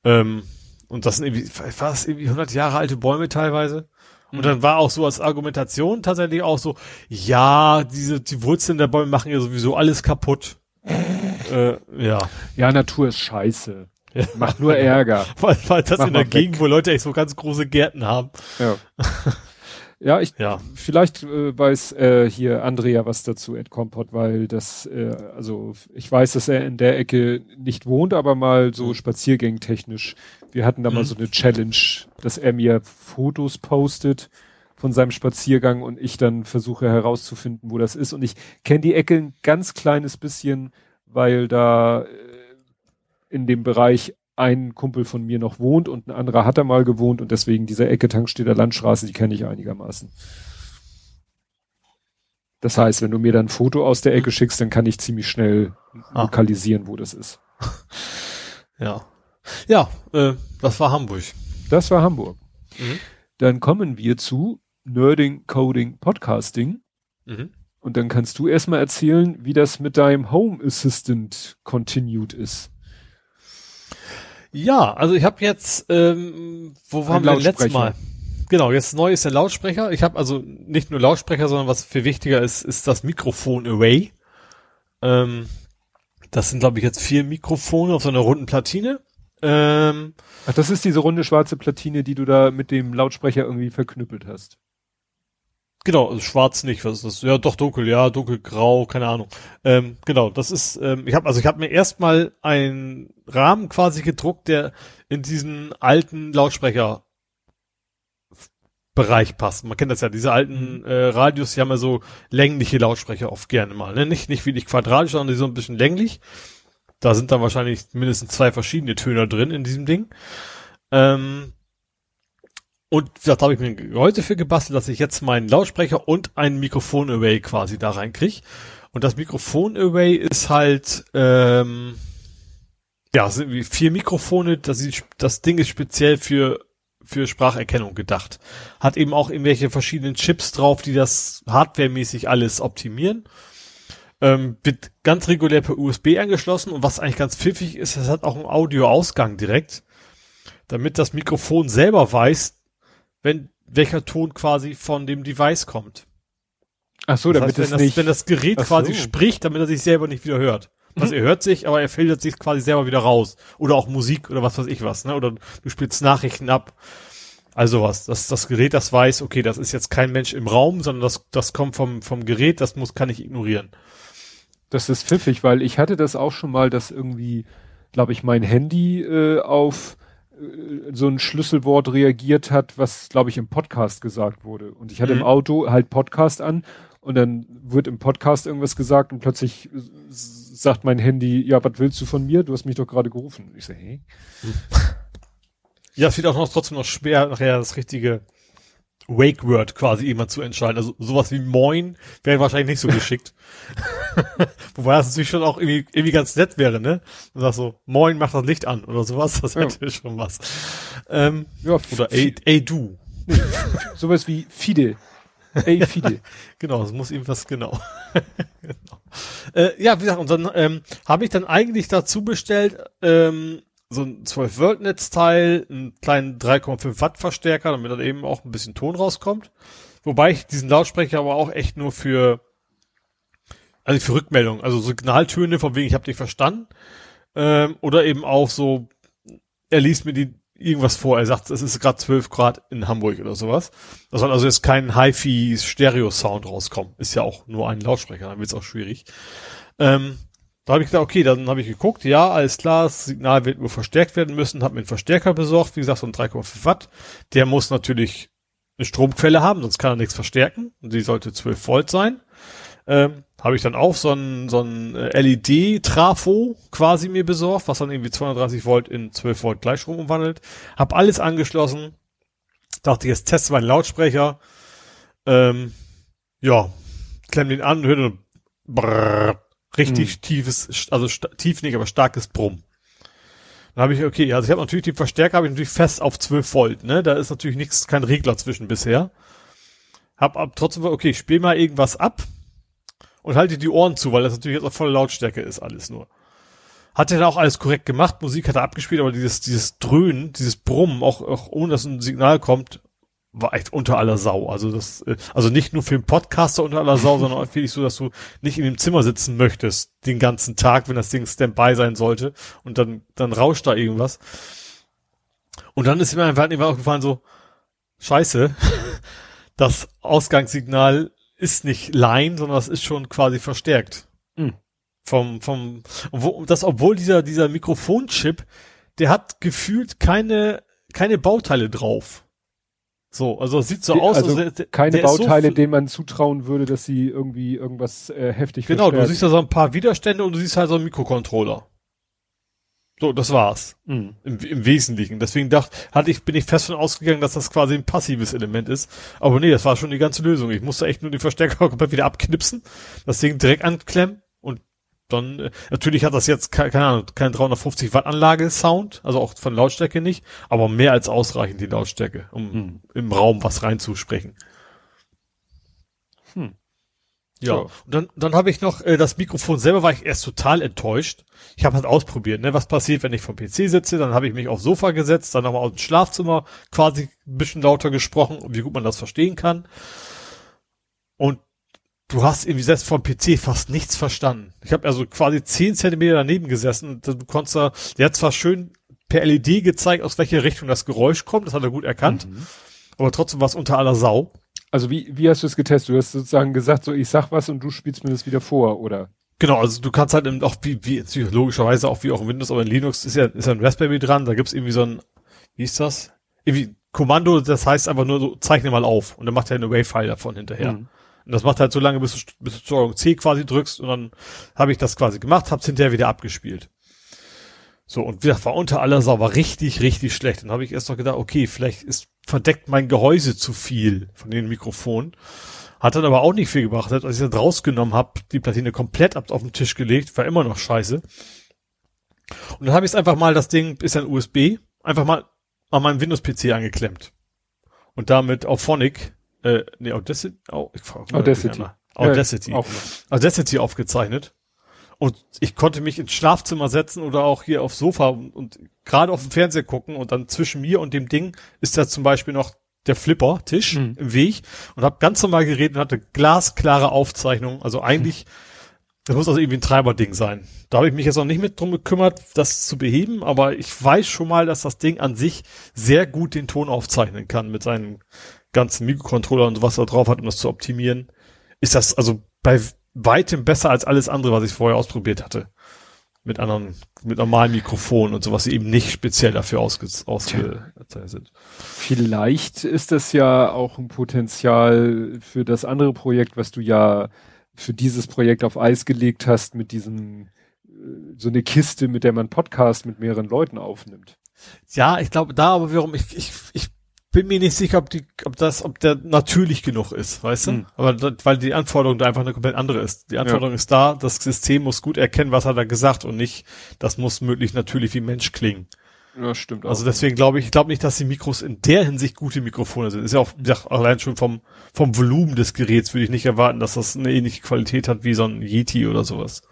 Ähm, und das sind irgendwie, war das irgendwie 100 Jahre alte Bäume teilweise? Und mhm. dann war auch so als Argumentation tatsächlich auch so, ja, diese, die Wurzeln der Bäume machen ja sowieso alles kaputt. äh, ja. Ja, Natur ist scheiße. Ja. Macht nur Ärger. weil, weil das Mach in der Gegend, wo Leute echt so ganz große Gärten haben. Ja. Ja, ich ja. vielleicht äh, weiß äh, hier Andrea was dazu, Ed Compot, weil das, äh, also ich weiß, dass er in der Ecke nicht wohnt, aber mal so mhm. spaziergäng technisch. Wir hatten da mhm. mal so eine Challenge, dass er mir Fotos postet von seinem Spaziergang und ich dann versuche herauszufinden, wo das ist. Und ich kenne die Ecke ein ganz kleines bisschen, weil da äh, in dem Bereich ein Kumpel von mir noch wohnt und ein anderer hat da mal gewohnt und deswegen diese Ecke Tankstädter Landstraße, die kenne ich einigermaßen. Das heißt, wenn du mir dann ein Foto aus der Ecke schickst, dann kann ich ziemlich schnell ah. lokalisieren, wo das ist. Ja. Ja, äh, das war Hamburg. Das war Hamburg. Mhm. Dann kommen wir zu Nerding, Coding, Podcasting. Mhm. Und dann kannst du erstmal erzählen, wie das mit deinem Home Assistant continued ist. Ja, also ich habe jetzt, ähm, wo waren wir letztes Mal? Genau, jetzt neu ist der Lautsprecher. Ich habe also nicht nur Lautsprecher, sondern was viel wichtiger ist, ist das Mikrofon Array. Ähm, das sind, glaube ich, jetzt vier Mikrofone auf so einer runden Platine. Ähm, Ach, das ist diese runde schwarze Platine, die du da mit dem Lautsprecher irgendwie verknüppelt hast. Genau, also schwarz nicht, was ist das? Ja, doch dunkel, ja, dunkelgrau, keine Ahnung. Ähm, genau, das ist, ähm, ich habe also ich habe mir erstmal einen Rahmen quasi gedruckt, der in diesen alten Lautsprecher Bereich passt. Man kennt das ja, diese alten mhm. äh, Radios, die haben ja so längliche Lautsprecher oft gerne mal, ne? Nicht nicht wie nicht quadratisch, sondern die so ein bisschen länglich. Da sind dann wahrscheinlich mindestens zwei verschiedene Töne drin in diesem Ding. Ähm, und da habe ich mir Gehäuse für gebastelt, dass ich jetzt meinen Lautsprecher und ein Mikrofon-Array quasi da reinkriege. Und das Mikrofon-Array ist halt, ähm, ja, sind wie vier Mikrofone, das, das Ding ist speziell für, für Spracherkennung gedacht. Hat eben auch irgendwelche verschiedenen Chips drauf, die das hardwaremäßig alles optimieren. Ähm, wird ganz regulär per USB angeschlossen und was eigentlich ganz pfiffig ist, es hat auch einen Audioausgang direkt, damit das Mikrofon selber weiß, wenn welcher Ton quasi von dem Device kommt. Ach so, das damit heißt, wenn, das, wenn das Gerät Ach quasi so. spricht, damit er sich selber nicht wieder hört. Also er hört sich, aber er filtert sich quasi selber wieder raus. Oder auch Musik oder was weiß ich was, ne? Oder du spielst Nachrichten ab. Also was, dass das Gerät das weiß, okay, das ist jetzt kein Mensch im Raum, sondern das, das kommt vom, vom Gerät, das muss, kann ich ignorieren. Das ist pfiffig, weil ich hatte das auch schon mal, dass irgendwie, glaube ich, mein Handy äh, auf so ein Schlüsselwort reagiert hat, was, glaube ich, im Podcast gesagt wurde. Und ich hatte mhm. im Auto halt Podcast an und dann wird im Podcast irgendwas gesagt und plötzlich sagt mein Handy, ja, was willst du von mir? Du hast mich doch gerade gerufen. Ich so, hey. Ja, es wird auch noch trotzdem noch schwer, nachher das richtige Wake Word quasi immer zu entscheiden. Also sowas wie Moin wäre wahrscheinlich nicht so geschickt. Wobei das natürlich schon auch irgendwie, irgendwie ganz nett wäre, ne? Du sagst so, Moin, mach das Licht an oder sowas, das wäre ja. schon was. Ähm, ja, oder ey, ey du. Nee, sowas wie Fide. Ey Fide. genau, das muss eben was genau. genau. Äh, ja, wie gesagt, und dann ähm, habe ich dann eigentlich dazu bestellt, ähm, so ein 12 Volt Netzteil, einen kleinen 3,5 Watt Verstärker, damit dann eben auch ein bisschen Ton rauskommt. Wobei ich diesen Lautsprecher aber auch echt nur für also für Rückmeldungen, also Signaltöne von wegen ich habe dich verstanden ähm, oder eben auch so er liest mir die irgendwas vor, er sagt, es ist gerade 12 Grad in Hamburg oder sowas. Da soll also jetzt kein Hi-Fi Stereo Sound rauskommen. Ist ja auch nur ein Lautsprecher, dann wird's auch schwierig. Ähm, da habe ich gesagt, okay, dann habe ich geguckt, ja, alles klar, das Signal wird nur verstärkt werden müssen, habe mir einen Verstärker besorgt, wie gesagt, so ein 3,5 Watt. Der muss natürlich eine Stromquelle haben, sonst kann er nichts verstärken. Und die sollte 12 Volt sein. Ähm, habe ich dann auch so ein, so ein äh, LED-Trafo quasi mir besorgt, was dann irgendwie 230 Volt in 12 Volt Gleichstrom umwandelt. Hab alles angeschlossen. Dachte, jetzt teste meinen Lautsprecher. Ähm, ja, klemm den an, hörte brrr, richtig hm. tiefes, also tief nicht, aber starkes Brumm. Dann habe ich, okay, also ich habe natürlich den Verstärker habe ich natürlich fest auf 12 Volt, ne? Da ist natürlich nichts, kein Regler zwischen bisher. Hab ab trotzdem, okay, ich spiel mal irgendwas ab und halte die Ohren zu, weil das natürlich jetzt auf volle Lautstärke ist alles nur. Hat er dann auch alles korrekt gemacht, Musik hat er abgespielt, aber dieses, dieses Dröhnen, dieses Brummen, auch, auch ohne dass ein Signal kommt, war echt unter aller Sau. Also das, äh, also nicht nur für den Podcaster unter aller Sau, sondern auch wirklich so, dass du nicht in dem Zimmer sitzen möchtest den ganzen Tag, wenn das Ding Standby sein sollte und dann, dann rauscht da irgendwas. Und dann ist mir einfach irgendwann aufgefallen so, scheiße, das Ausgangssignal ist nicht Line, sondern das ist schon quasi verstärkt. Mhm. Vom, vom, das, obwohl dieser, dieser Mikrofonchip, der hat gefühlt keine, keine Bauteile drauf. So, also es sieht so aus, also der, keine Bauteile, so denen man zutrauen würde, dass sie irgendwie irgendwas äh, heftig Genau, verstärken. du siehst da so ein paar Widerstände und du siehst halt so einen Mikrocontroller. So, das war's. Mhm. Im, Im Wesentlichen. Deswegen dachte, hatte ich, bin ich fest von ausgegangen, dass das quasi ein passives Element ist. Aber nee, das war schon die ganze Lösung. Ich musste echt nur den Verstärker komplett wieder abknipsen, das Ding direkt anklemmen dann äh, natürlich hat das jetzt keine, keine Ahnung, keine 350 Watt Anlage Sound, also auch von Lautstärke nicht, aber mehr als ausreichend die Lautstärke, um hm. im Raum was reinzusprechen. Hm. Ja, so. und dann, dann habe ich noch äh, das Mikrofon selber war ich erst total enttäuscht. Ich habe halt ausprobiert, ne, was passiert, wenn ich vom PC sitze, dann habe ich mich aufs Sofa gesetzt, dann nochmal aus dem Schlafzimmer quasi ein bisschen lauter gesprochen, wie gut man das verstehen kann. Und du hast irgendwie selbst vom PC fast nichts verstanden. Ich habe also quasi zehn Zentimeter daneben gesessen und du konntest da, der hat zwar schön per LED gezeigt, aus welcher Richtung das Geräusch kommt, das hat er gut erkannt, mhm. aber trotzdem war es unter aller Sau. Also wie, wie hast du es getestet? Du hast sozusagen gesagt, so ich sag was und du spielst mir das wieder vor, oder? Genau, also du kannst halt auch wie, wie logischerweise auch wie auch in Windows, aber in Linux ist ja, ist ja ein Raspberry dran, da gibt's irgendwie so ein, wie ist das? Irgendwie Kommando, das heißt einfach nur so, zeichne mal auf und dann macht er eine Wave-File davon hinterher. Mhm. Und das macht halt so lange, bis du, bis du Steuerung C quasi drückst und dann habe ich das quasi gemacht, hab's hinterher wieder abgespielt. So, und gesagt, war unter aller Sau, war richtig, richtig schlecht. Dann habe ich erst noch gedacht, okay, vielleicht ist verdeckt mein Gehäuse zu viel von den Mikrofonen. Hat dann aber auch nicht viel gebracht. Als ich das rausgenommen habe, die Platine komplett ab auf den Tisch gelegt, war immer noch scheiße. Und dann habe ich einfach mal, das Ding ist ein USB, einfach mal an meinem Windows-PC angeklemmt. Und damit auf Phonic äh, nee, Audacity, oh, ich frage Audacity. Audacity. Ja, Audacity aufgezeichnet. Und ich konnte mich ins Schlafzimmer setzen oder auch hier aufs Sofa und, und gerade auf dem Fernseher gucken und dann zwischen mir und dem Ding ist da zum Beispiel noch der Flipper-Tisch mhm. im Weg und habe ganz normal geredet und hatte glasklare Aufzeichnungen. Also eigentlich, das muss also irgendwie ein Treiberding sein. Da habe ich mich jetzt auch nicht mit drum gekümmert, das zu beheben, aber ich weiß schon mal, dass das Ding an sich sehr gut den Ton aufzeichnen kann mit seinen ganzen Mikrocontroller und was da drauf hat, um das zu optimieren, ist das also bei weitem besser als alles andere, was ich vorher ausprobiert hatte. Mit anderen, mit normalen Mikrofonen und sowas, die eben nicht speziell dafür ausge, ausgezeichnet sind. Vielleicht ist das ja auch ein Potenzial für das andere Projekt, was du ja für dieses Projekt auf Eis gelegt hast, mit diesem, äh, so eine Kiste, mit der man Podcast mit mehreren Leuten aufnimmt. Ja, ich glaube, da aber wiederum, ich, ich, ich bin mir nicht sicher, ob die, ob das, ob der natürlich genug ist, weißt du? Mhm. Aber das, weil die Anforderung da einfach eine komplett andere ist. Die Anforderung ja. ist da, das System muss gut erkennen, was hat er gesagt und nicht, das muss möglichst natürlich wie Mensch klingen. Ja, stimmt. Auch. Also deswegen glaube ich, ich glaube nicht, dass die Mikros in der Hinsicht gute Mikrofone sind. Ist ja auch, wie gesagt, allein schon vom, vom Volumen des Geräts würde ich nicht erwarten, dass das eine ähnliche Qualität hat wie so ein Yeti oder sowas.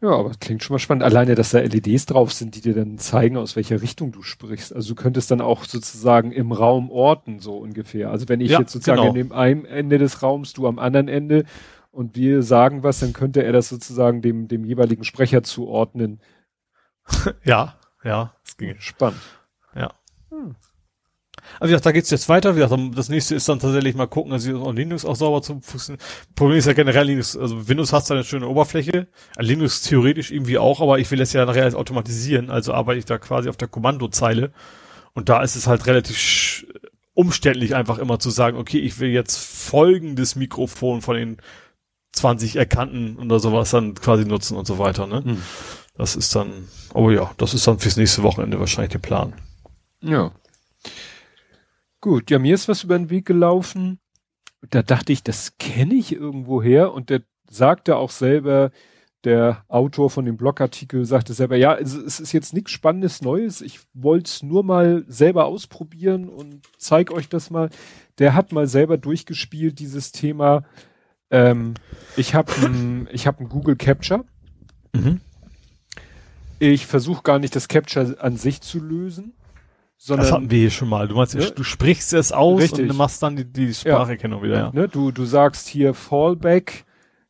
Ja, aber klingt schon mal spannend. Alleine, dass da LEDs drauf sind, die dir dann zeigen, aus welcher Richtung du sprichst. Also du könntest dann auch sozusagen im Raum orten, so ungefähr. Also wenn ich ja, jetzt sozusagen genau. in dem einen Ende des Raums, du am anderen Ende und wir sagen was, dann könnte er das sozusagen dem, dem jeweiligen Sprecher zuordnen. ja, ja, das ging spannend. Also wie gesagt, da geht's jetzt weiter. Wie gesagt, das nächste ist dann tatsächlich mal gucken, dass auch Linux auch sauber zum Fußen. Problem ist ja generell Linux, also Windows hat eine schöne Oberfläche, Linux theoretisch irgendwie auch, aber ich will es ja nachher als automatisieren, also arbeite ich da quasi auf der Kommandozeile. Und da ist es halt relativ umständlich einfach immer zu sagen, okay, ich will jetzt folgendes Mikrofon von den 20 erkannten oder sowas dann quasi nutzen und so weiter, ne? Hm. Das ist dann, oh ja, das ist dann fürs nächste Wochenende wahrscheinlich der Plan. Ja. Gut, ja, mir ist was über den Weg gelaufen. Da dachte ich, das kenne ich irgendwo her. Und der sagte auch selber, der Autor von dem Blogartikel sagte selber, ja, es, es ist jetzt nichts Spannendes Neues. Ich wollte es nur mal selber ausprobieren und zeig euch das mal. Der hat mal selber durchgespielt, dieses Thema. Ähm, ich habe ein, ich hab ein Google Capture. Mhm. Ich versuche gar nicht das Capture an sich zu lösen, Sondern, das hatten wir hier schon mal. Du meinst, ne? du sprichst es aus Richtig. und machst dann die, die Spracherkennung ja. wieder. Ja. Ne? Du, du sagst hier Fallback,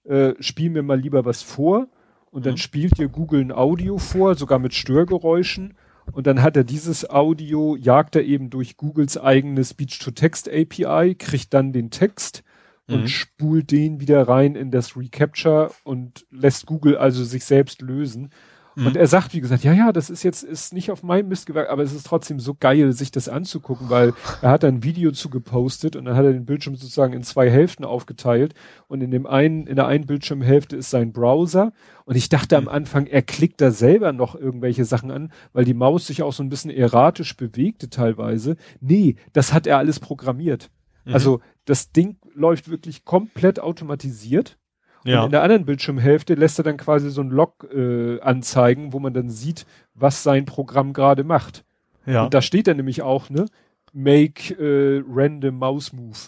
äh, spiel mir mal lieber was vor und dann mhm. spielt dir Google ein Audio vor, sogar mit Störgeräuschen und dann hat er dieses Audio, jagt er eben durch Googles eigene Speech-to-Text API, kriegt dann den Text und mhm. spult den wieder rein in das Recapture und lässt Google also sich selbst lösen. Mhm. Und er sagt, wie gesagt, ja, ja, das ist jetzt, ist nicht auf meinem Mistgewerk, aber es ist trotzdem so geil, sich das anzugucken, weil er hat ein Video zu gepostet und dann hat er den Bildschirm sozusagen in zwei Hälften aufgeteilt und in dem einen, in der einen Bildschirmhälfte ist sein Browser und ich dachte am mhm. Anfang, er klickt da selber noch irgendwelche Sachen an, weil die Maus sich auch so ein bisschen erratisch bewegte teilweise. Nee, das hat er alles programmiert. Mhm. Also das Ding läuft wirklich komplett automatisiert ja. Und in der anderen Bildschirmhälfte lässt er dann quasi so ein Log äh, anzeigen, wo man dann sieht, was sein Programm gerade macht. Ja. Und da steht dann nämlich auch, ne, make äh, random mouse move.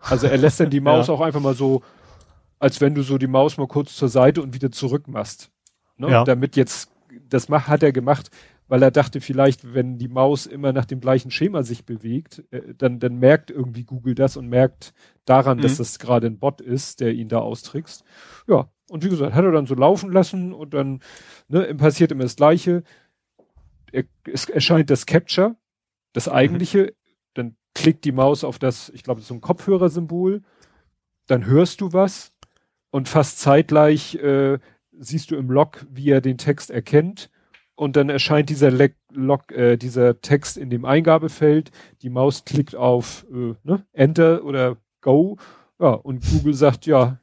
Also er lässt dann die Maus ja. auch einfach mal so, als wenn du so die Maus mal kurz zur Seite und wieder zurück machst. Ne? Ja. Damit jetzt, das mach, hat er gemacht, weil er dachte vielleicht, wenn die Maus immer nach dem gleichen Schema sich bewegt, äh, dann, dann merkt irgendwie Google das und merkt daran, mhm. dass das gerade ein Bot ist, der ihn da austrickst. Ja, und wie gesagt, hat er dann so laufen lassen und dann ne, passiert immer das Gleiche. Er, es erscheint das Capture, das mhm. eigentliche, mhm. dann klickt die Maus auf das, ich glaube, so ein Kopfhörersymbol, dann hörst du was und fast zeitgleich äh, siehst du im Log, wie er den Text erkennt und dann erscheint dieser Le Log, äh, dieser Text in dem Eingabefeld. Die Maus klickt auf äh, ne, Enter oder Go. Ja, und Google sagt, ja,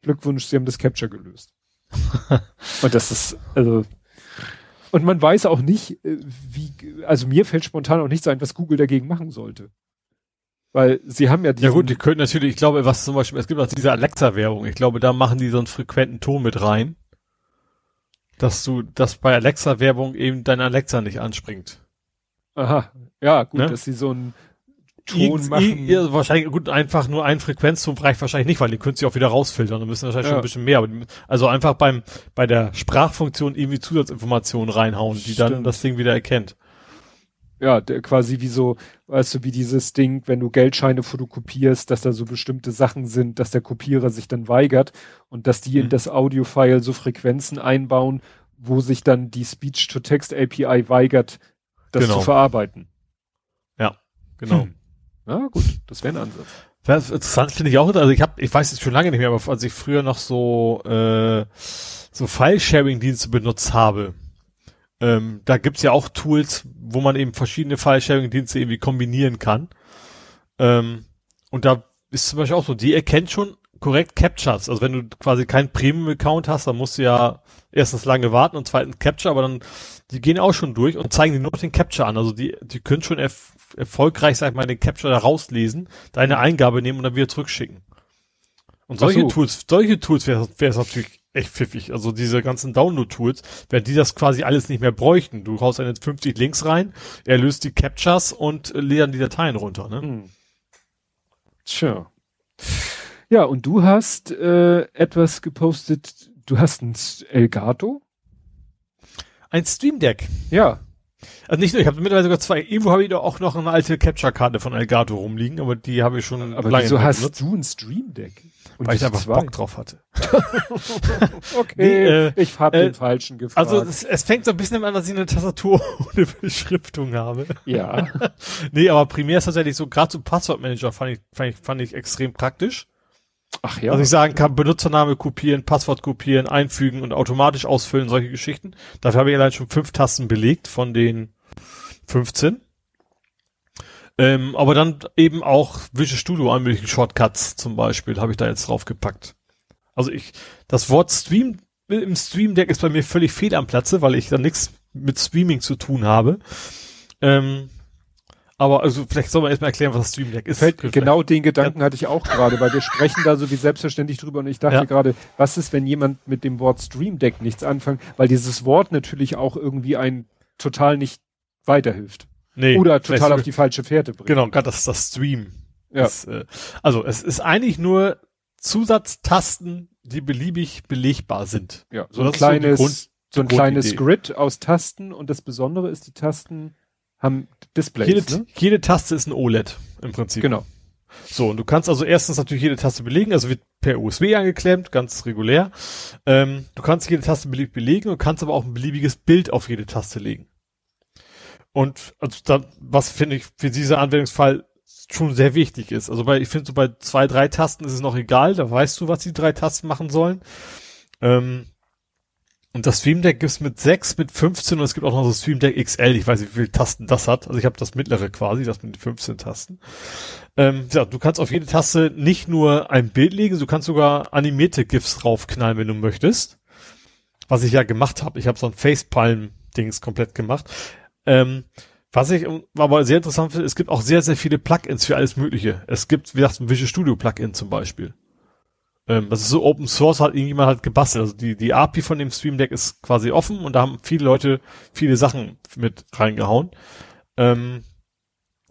Glückwunsch, Sie haben das Capture gelöst. und das ist, also, und man weiß auch nicht, äh, wie, also mir fällt spontan auch nichts ein, was Google dagegen machen sollte. Weil sie haben ja diesen, Ja gut, die könnten natürlich, ich glaube, was zum Beispiel, es gibt auch diese Alexa-Werbung, ich glaube, da machen die so einen frequenten Ton mit rein dass du, dass bei Alexa-Werbung eben dein Alexa nicht anspringt. Aha, ja, gut, ne? dass sie so einen Ton machen. Ja, wahrscheinlich, gut, einfach nur ein Frequenzton reicht wahrscheinlich nicht, weil die können sie auch wieder rausfiltern und müssen wahrscheinlich ja. schon ein bisschen mehr. Aber die, also einfach beim, bei der Sprachfunktion irgendwie Zusatzinformationen reinhauen, die Stimmt. dann das Ding wieder erkennt ja, der, quasi wie so, weißt du, wie dieses Ding, wenn du Geldscheine fotokopierst, dass da so bestimmte Sachen sind, dass der Kopierer sich dann weigert und dass die mhm. in das Audio-File so Frequenzen einbauen, wo sich dann die Speech-to-Text-API weigert, das genau. zu verarbeiten. Ja, genau. Hm. Ja, gut, das wäre ein Ansatz. Das interessant finde ich auch, also ich habe, ich weiß es schon lange nicht mehr, aber als ich früher noch so äh, so File-Sharing-Dienste benutzt habe, ähm, da gibt's ja auch Tools, wo man eben verschiedene File-Sharing-Dienste irgendwie kombinieren kann. Ähm, und da ist zum Beispiel auch so, die erkennt schon korrekt Captures. Also wenn du quasi keinen Premium-Account hast, dann musst du ja erstens lange warten und zweitens Capture, aber dann, die gehen auch schon durch und zeigen dir nur den Capture an. Also die, die können schon erf erfolgreich, sag ich mal, den Capture da rauslesen, deine Eingabe nehmen und dann wieder zurückschicken. Und solche so. Tools, solche Tools wäre es natürlich echt pfiffig. Also diese ganzen Download-Tools, wenn die das quasi alles nicht mehr bräuchten. Du haust eine 50 Links rein, er löst die Captures und äh, lädt die Dateien runter. Ne? Hm. Tja. Ja, und du hast äh, etwas gepostet, du hast ein Elgato? Ein Stream Deck. Ja. Also nicht nur, ich habe mittlerweile sogar zwei. Irgendwo habe ich doch auch noch eine alte Capture-Karte von Elgato rumliegen, aber die habe ich schon. Aber wieso hast benutzt. du ein Stream Deck? Und weil ich einfach zwei. Bock drauf hatte. okay, nee, äh, ich habe äh, den falschen gefragt. Also es, es, fängt so ein bisschen an, dass ich eine Tastatur ohne Beschriftung habe. Ja. nee, aber primär ist tatsächlich so, gerade so Passwortmanager fand ich, fand ich, fand ich extrem praktisch. Ach ja. Also ich sagen kann, Benutzername kopieren, Passwort kopieren, einfügen und automatisch ausfüllen, solche Geschichten. Dafür habe ich allein schon fünf Tasten belegt von den 15. Ähm, aber dann eben auch Visual Studio an möglichen Shortcuts zum Beispiel habe ich da jetzt draufgepackt. Also ich, das Wort Stream im Stream Deck ist bei mir völlig fehl am Platze, weil ich da nichts mit Streaming zu tun habe. Ähm, aber also vielleicht soll man erstmal erklären, was das Stream Deck ist. Fällt, genau den Gedanken ja. hatte ich auch gerade, weil wir sprechen da so wie selbstverständlich drüber und ich dachte ja. gerade, was ist, wenn jemand mit dem Wort Stream Deck nichts anfängt, weil dieses Wort natürlich auch irgendwie ein total nicht weiterhilft. Nee, Oder total auf die falsche Fährte bringt. Genau, gerade das, das Stream. Ja. Das, äh, also es ist eigentlich nur Zusatztasten, die beliebig belegbar sind. Ja, so, so ein kleines, so, Grund, so ein kleines Grid aus Tasten und das Besondere ist, die Tasten haben Displays. Jede, ne? jede Taste ist ein OLED im Prinzip. Genau. So, und du kannst also erstens natürlich jede Taste belegen, also wird per USB angeklemmt, ganz regulär. Ähm, du kannst jede Taste beliebig belegen und kannst aber auch ein beliebiges Bild auf jede Taste legen. Und also da, was finde ich für diesen Anwendungsfall schon sehr wichtig ist. Also bei, ich finde so bei zwei, drei Tasten ist es noch egal, da weißt du, was die drei Tasten machen sollen. Ähm, und das Stream Deck gibt's mit 6, mit 15 und es gibt auch noch so Stream Deck XL. Ich weiß nicht, wie viele Tasten das hat. Also ich habe das mittlere quasi, das mit den 15 Tasten. Ähm, ja, du kannst auf jede Taste nicht nur ein Bild legen, du kannst sogar animierte GIFs draufknallen, wenn du möchtest. Was ich ja gemacht habe. Ich habe so ein Facepalm-Dings komplett gemacht. Ähm, was ich aber sehr interessant finde, es gibt auch sehr, sehr viele Plugins für alles Mögliche. Es gibt, wie gesagt, ein Visual Studio Plugin zum Beispiel. Ähm, das ist so Open Source, hat irgendjemand halt gebastelt. Also die, die API von dem Stream Deck ist quasi offen und da haben viele Leute viele Sachen mit reingehauen. Ähm,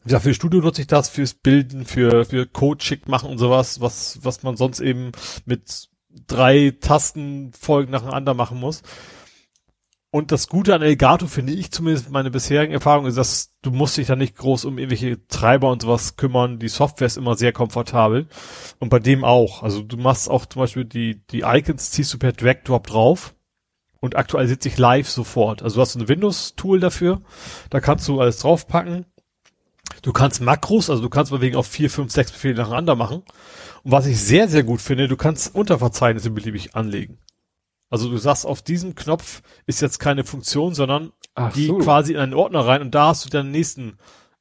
wie für Studio nutze ich das, fürs Bilden, für, für Code schick machen und sowas, was, was man sonst eben mit drei Tastenfolgen nacheinander machen muss. Und das Gute an Elgato finde ich zumindest meine bisherigen Erfahrungen ist, dass du musst dich da nicht groß um irgendwelche Treiber und sowas kümmern. Die Software ist immer sehr komfortabel. Und bei dem auch. Also du machst auch zum Beispiel die, die Icons ziehst du per Drag Drop drauf und aktualisiert sich live sofort. Also du hast ein Windows-Tool dafür. Da kannst du alles draufpacken. Du kannst Makros, also du kannst mal wegen auf vier, fünf, sechs Befehle nacheinander machen. Und was ich sehr, sehr gut finde, du kannst Unterverzeichnisse beliebig anlegen. Also du sagst, auf diesem Knopf ist jetzt keine Funktion, sondern Ach die so. quasi in einen Ordner rein und da hast du dann den nächsten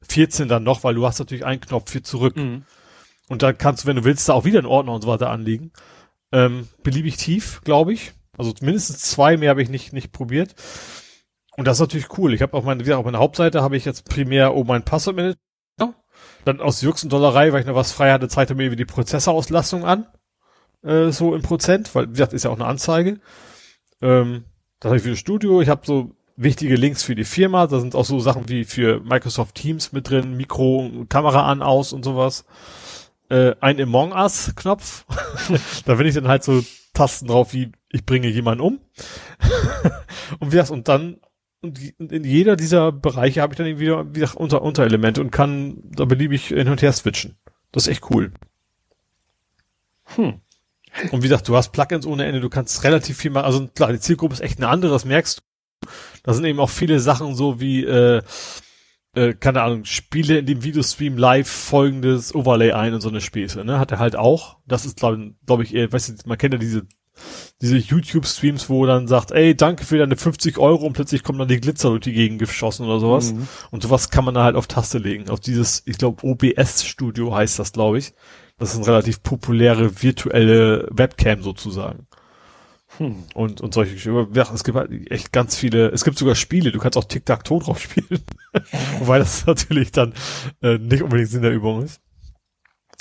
14 dann noch, weil du hast natürlich einen Knopf für zurück. Mhm. Und dann kannst du, wenn du willst, da auch wieder einen Ordner und so weiter anlegen. Ähm, beliebig tief, glaube ich. Also mindestens zwei mehr habe ich nicht, nicht probiert. Und das ist natürlich cool. Ich habe auf meine, wie gesagt, auf meiner Hauptseite habe ich jetzt primär oben mein Passwortmanager. Dann aus Juxendollerei, weil ich noch was frei hatte, zeigte mir die Prozessorauslastung an. Äh, so in Prozent, weil, wie gesagt, ist ja auch eine Anzeige. Ähm, das habe ich für das Studio. Ich habe so wichtige Links für die Firma. Da sind auch so Sachen wie für Microsoft Teams mit drin, Mikro, Kamera an, aus und sowas. Äh, ein Among Us Knopf. da bin ich dann halt so Tasten drauf, wie ich bringe jemanden um. und wie gesagt, und dann und in jeder dieser Bereiche habe ich dann wieder, wie gesagt, unter, Unterelemente und kann da beliebig hin und her switchen. Das ist echt cool. Hm. Und wie gesagt, du hast Plugins ohne Ende, du kannst relativ viel machen. Also klar, die Zielgruppe ist echt eine andere, das merkst du. Da sind eben auch viele Sachen so wie, äh, äh, keine Ahnung, Spiele in dem Videostream live folgendes Overlay ein und so eine Späße, ne? Hat er halt auch. Das ist, glaube glaub ich, eher, weißt du, man kennt ja diese, diese YouTube-Streams, wo dann sagt, ey, danke für deine 50 Euro und plötzlich kommt dann die Glitzer durch die Gegend geschossen oder sowas. Mhm. Und sowas kann man da halt auf Taste legen. Auf dieses, ich glaube, OBS-Studio heißt das, glaube ich. Das ist eine relativ populäre virtuelle Webcam sozusagen. Hm. Und, und solche Geschichten. Ja, es gibt halt echt ganz viele, es gibt sogar Spiele, du kannst auch Tic-Tac-Toe drauf spielen. Wobei das natürlich dann äh, nicht unbedingt Sinn der Übung ist.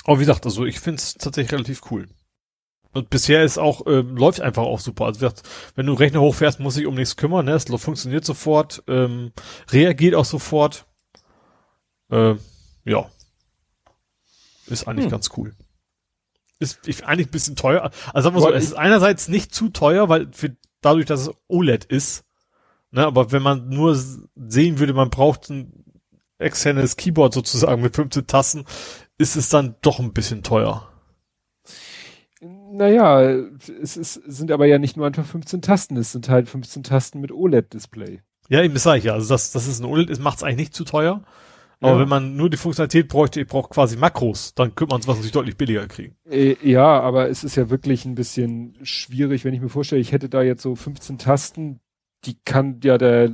Aber wie gesagt, also ich finde es tatsächlich relativ cool. Und bisher ist auch, ähm, läuft einfach auch super. Also gesagt, wenn du einen Rechner hochfährst, muss ich um nichts kümmern, ne? Es funktioniert sofort, ähm, reagiert auch sofort. Äh, ja. Ist eigentlich Hm. ganz cool. Ist ich, eigentlich ein bisschen teuer. Also sagen wir so, es ist einerseits nicht zu teuer, weil für, dadurch, dass es OLED ist, ne, aber wenn man nur sehen würde, man braucht ein externes Keyboard sozusagen mit 15 Tasten, ist es dann doch ein bisschen teuer. Naja, es ist, sind aber ja nicht nur einfach 15 Tasten, es sind halt 15 Tasten mit OLED-Display. Ja, eben das sage ich ja. Also das, das ist ein OLED, es macht es eigentlich nicht zu teuer. Aber Ja. wenn man nur die Funktionalität bräuchte, ich brauche quasi Makros, dann könnte man es wahrscheinlich deutlich billiger kriegen. Äh, ja, aber es ist ja wirklich ein bisschen schwierig, wenn ich mir vorstelle, ich hätte da jetzt so 15 Tasten, die kann ja der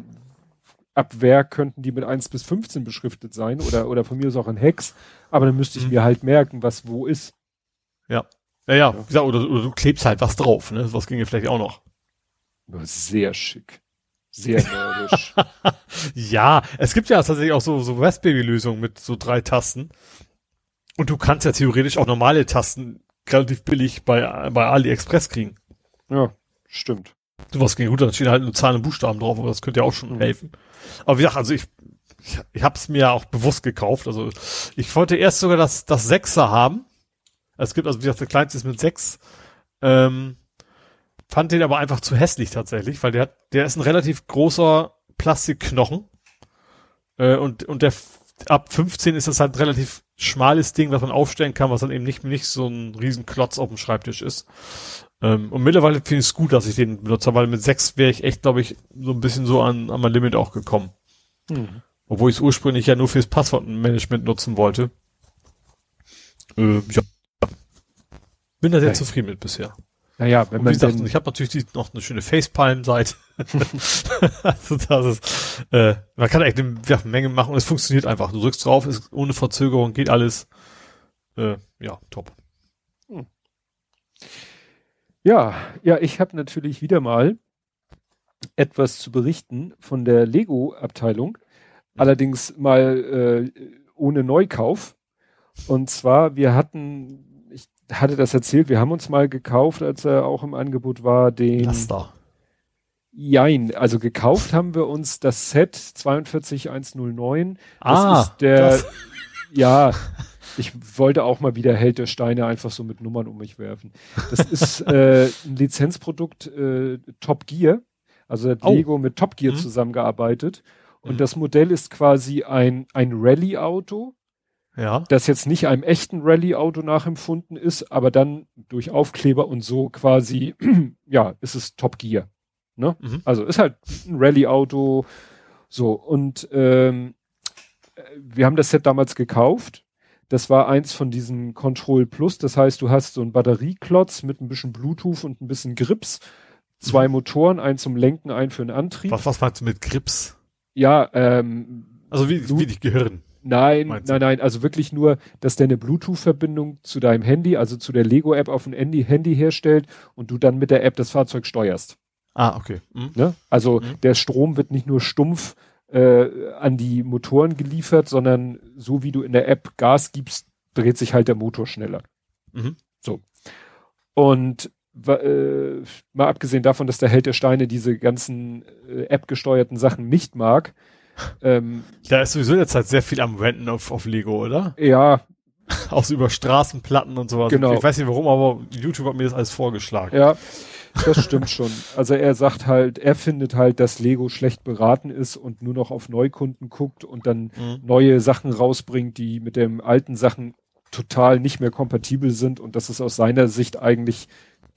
ab Werk könnten die mit 1 bis 15 beschriftet sein oder, oder von mir aus auch in Hex, aber dann müsste ich Mhm. mir halt merken, was wo ist. Ja, ja, wie gesagt, oder, oder du klebst halt was drauf, ne? Was ginge vielleicht auch noch. Sehr schick. Sehr nerdisch. Ja, es gibt ja tatsächlich auch so, so Raspberry-Lösungen mit so drei Tasten. Und du kannst ja theoretisch auch normale Tasten relativ billig bei, bei AliExpress kriegen. ja, stimmt. Sowas ging gut, da stehen halt nur Zahlen und Buchstaben drauf, aber das könnte ja auch schon Mhm. helfen. Aber wie gesagt, also ich, ich, ich habe es mir ja auch bewusst gekauft. Also ich wollte erst sogar das, das Sechser haben. Es gibt also, wie gesagt, der kleinste ist mit sechs. Ähm, fand den aber einfach zu hässlich tatsächlich, weil der hat, der ist ein relativ großer Plastikknochen. Äh, und, und der ab 15 ist das halt ein relativ schmales Ding, was man aufstellen kann, was dann eben nicht, nicht so ein riesen Klotz auf dem Schreibtisch ist. Ähm, und mittlerweile finde ich es gut, dass ich den benutze, weil mit 6 wäre ich echt, glaube ich, so ein bisschen so an, an mein Limit auch gekommen. Mhm. Obwohl ich es ursprünglich ja nur fürs Passwortmanagement nutzen wollte. Äh, ja. Bin da sehr okay. zufrieden mit bisher. Naja, wenn man gesagt, ich habe natürlich die, noch eine schöne Facepalm-Seite. also das ist, äh, man kann echt eine, ja, Menge machen und es funktioniert einfach. Du drückst drauf, ist ohne Verzögerung, geht alles. Äh, ja, top. Hm. Ja, ja, ich habe natürlich wieder mal etwas zu berichten von der Lego-Abteilung. Allerdings mal äh, ohne Neukauf. Und zwar, wir hatten hatte das erzählt, wir haben uns mal gekauft, als er auch im Angebot war, den. Laster. Jein, also gekauft haben wir uns das Set 42109. Das ah, ist der, das. ja, ich wollte auch mal wieder Held der Steine einfach so mit Nummern um mich werfen. Das ist äh, ein Lizenzprodukt äh, Top Gear. Also hat oh. Lego mit Top Gear mhm. zusammengearbeitet. Und mhm. das Modell ist quasi ein, ein Rallye-Auto ja. das jetzt nicht einem echten Rallye-Auto nachempfunden ist, aber dann durch Aufkleber und so quasi, ja, ist es Top Gear. Ne? Mhm. Also ist halt ein Rallye-Auto. So, und ähm, wir haben das Set damals gekauft. Das war eins von diesen Control Plus. Das heißt, du hast so einen Batterieklotz mit ein bisschen Bluetooth und ein bisschen Grips. Zwei mhm. Motoren, einen zum Lenken, einen für den Antrieb. Was, was meinst du mit Grips? Ja, ähm. Also wie, wie die Gehirn. Nein, nein, nein, also wirklich nur, dass der eine Bluetooth-Verbindung zu deinem Handy, also zu der Lego-App auf dem Handy, Handy herstellt und du dann mit der App das Fahrzeug steuerst. Ah, okay. Mhm. Ne? Also mhm. der Strom wird nicht nur stumpf äh, an die Motoren geliefert, sondern so wie du in der App Gas gibst, dreht sich halt der Motor schneller. Mhm. So. Und äh, mal abgesehen davon, dass der Held der Steine diese ganzen äh, App-gesteuerten Sachen nicht mag, ähm, da ist sowieso jetzt halt sehr viel am Renten auf, auf Lego, oder? Ja. Auch über Straßenplatten und sowas. Genau. Ich weiß nicht warum, aber YouTube hat mir das alles vorgeschlagen. Ja, das stimmt schon. Also er sagt halt, er findet halt, dass Lego schlecht beraten ist und nur noch auf Neukunden guckt und dann mhm. neue Sachen rausbringt, die mit den alten Sachen total nicht mehr kompatibel sind und das ist aus seiner Sicht eigentlich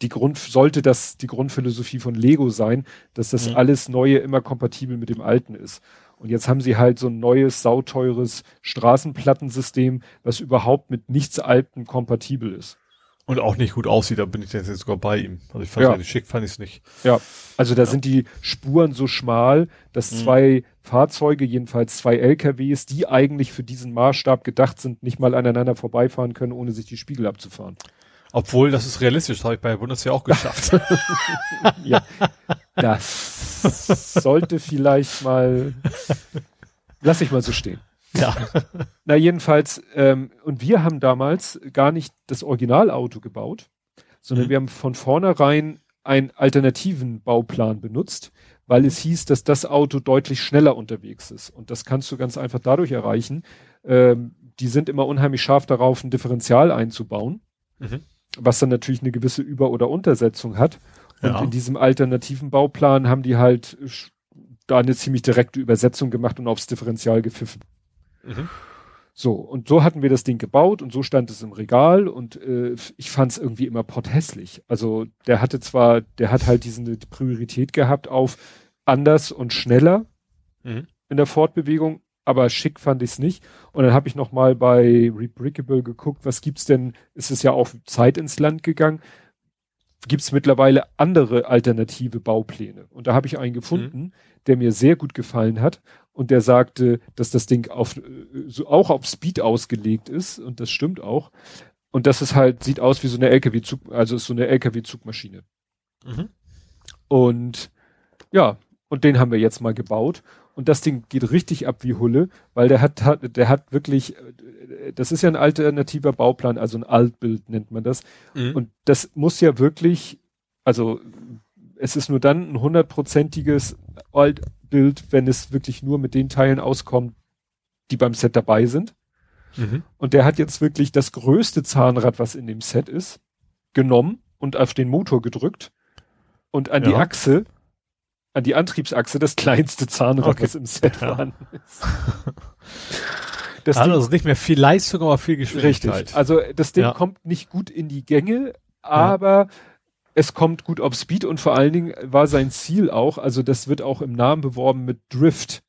die Grund, sollte das die Grundphilosophie von Lego sein, dass das mhm. alles Neue immer kompatibel mit dem Alten ist. Und jetzt haben sie halt so ein neues, sauteures Straßenplattensystem, was überhaupt mit nichts Alten kompatibel ist. Und auch nicht gut aussieht, da bin ich jetzt sogar bei ihm. Also ich fand ja. schick, fand ich es nicht. Ja, also da ja. sind die Spuren so schmal, dass mhm. zwei Fahrzeuge, jedenfalls zwei LKWs, die eigentlich für diesen Maßstab gedacht sind, nicht mal aneinander vorbeifahren können, ohne sich die Spiegel abzufahren. Obwohl, das ist realistisch, das habe ich bei der Bundeswehr auch geschafft. ja, das sollte vielleicht mal, lass ich mal so stehen. Ja. Na jedenfalls, ähm, und wir haben damals gar nicht das Originalauto gebaut, sondern mhm. wir haben von vornherein einen alternativen Bauplan benutzt, weil es hieß, dass das Auto deutlich schneller unterwegs ist. Und das kannst du ganz einfach dadurch erreichen. Ähm, die sind immer unheimlich scharf darauf, ein Differential einzubauen. Mhm was dann natürlich eine gewisse Über- oder Untersetzung hat. Und ja. in diesem alternativen Bauplan haben die halt da eine ziemlich direkte Übersetzung gemacht und aufs Differential gepfiffen. Mhm. So, und so hatten wir das Ding gebaut und so stand es im Regal und äh, ich fand es irgendwie immer potthässlich. Also der hatte zwar, der hat halt diese Priorität gehabt auf anders und schneller mhm. in der Fortbewegung, aber schick fand ich es nicht. Und dann habe ich noch mal bei Rebrickable geguckt, was gibt's denn? Ist es ja auch Zeit ins Land gegangen? Gibt es mittlerweile andere alternative Baupläne? Und da habe ich einen gefunden, mhm. der mir sehr gut gefallen hat und der sagte, dass das Ding auf so auch auf Speed ausgelegt ist und das stimmt auch. Und das ist halt sieht aus wie so eine LKW-Zug, also ist so eine LKW-Zugmaschine. Mhm. Und ja, und den haben wir jetzt mal gebaut und das Ding geht richtig ab wie Hulle, weil der hat, hat der hat wirklich, äh, das ist ja ein alternativer Bauplan, also ein Altbild nennt man das. Mhm. Und das muss ja wirklich, also es ist nur dann ein hundertprozentiges Altbild, wenn es wirklich nur mit den Teilen auskommt, die beim Set dabei sind. Mhm. Und der hat jetzt wirklich das größte Zahnrad, was in dem Set ist, genommen und auf den Motor gedrückt und an ja. die Achse an die Antriebsachse das kleinste Zahnrad, Okay. was im Set Ja. vorhanden ist. Das Also, Ding- also nicht mehr viel Leistung, aber viel Geschwindigkeit. Richtig. Also das Ding Ja. kommt nicht gut in die Gänge, aber es kommt gut auf Speed und vor allen Dingen war sein Ziel auch, also das wird auch im Namen beworben mit Drift.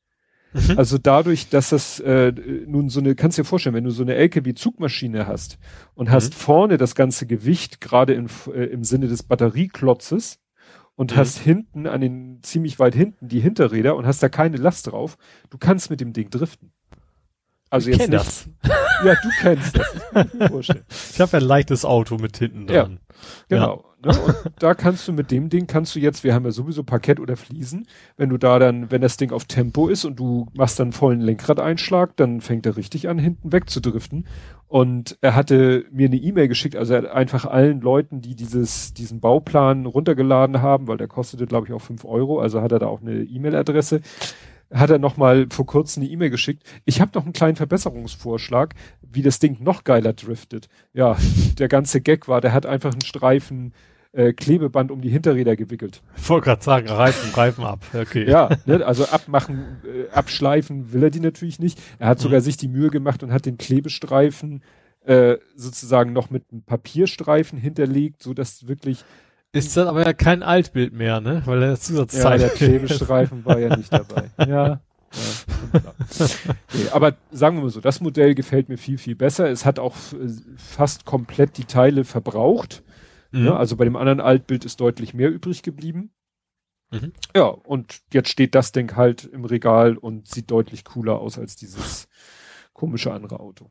Mhm. Also dadurch, dass das äh, nun so eine, kannst dir vorstellen, wenn du so eine LKW-Zugmaschine hast und hast Mhm. vorne das ganze Gewicht, gerade im, äh, im Sinne des Batterieklotzes, und Mhm. hast hinten, an den, ziemlich weit hinten, die Hinterräder und hast da keine Last drauf, du kannst mit dem Ding driften. Also ich jetzt kenn nicht, das. ja, du kennst das. Ich. Ich habe ja ein leichtes Auto mit hinten Ja. dran. Genau. Ne? Und da kannst du mit dem Ding, kannst du jetzt, wir haben ja sowieso Parkett oder Fliesen, wenn du da dann, wenn das Ding auf Tempo ist und du machst dann vollen Lenkradeinschlag, dann fängt er richtig an, hinten wegzudriften. Und er hatte mir eine E-Mail geschickt, also er hat einfach allen Leuten, die dieses, diesen Bauplan runtergeladen haben, weil der kostete, glaube ich, auch fünf Euro, also hat er da auch eine E-Mail-Adresse, hat er noch mal vor kurzem eine E-Mail geschickt. Ich habe noch einen kleinen Verbesserungsvorschlag, wie das Ding noch geiler driftet. Ja, der ganze Gag war, der hat einfach einen Streifen äh, Klebeband um die Hinterräder gewickelt. Ich wollte gerade sagen, Reifen, Reifen ab. Okay. Ja, ne, also abmachen, äh, abschleifen will er die natürlich nicht. Er hat sogar Mhm. sich die Mühe gemacht und hat den Klebestreifen äh, sozusagen noch mit einem Papierstreifen hinterlegt, so dass wirklich Ist dann aber ja kein Altbild mehr, ne? Weil der ja, Zusatzzeit. der Klebestreifen war ja nicht dabei. Ja. ja nee, aber sagen wir mal so, das Modell gefällt mir viel, viel besser. Es hat auch äh, fast komplett die Teile verbraucht. Mhm. Ne? Also bei dem anderen Altbild ist deutlich mehr übrig geblieben. Mhm. Ja, und jetzt steht das Ding halt im Regal und sieht deutlich cooler aus als dieses komische andere Auto.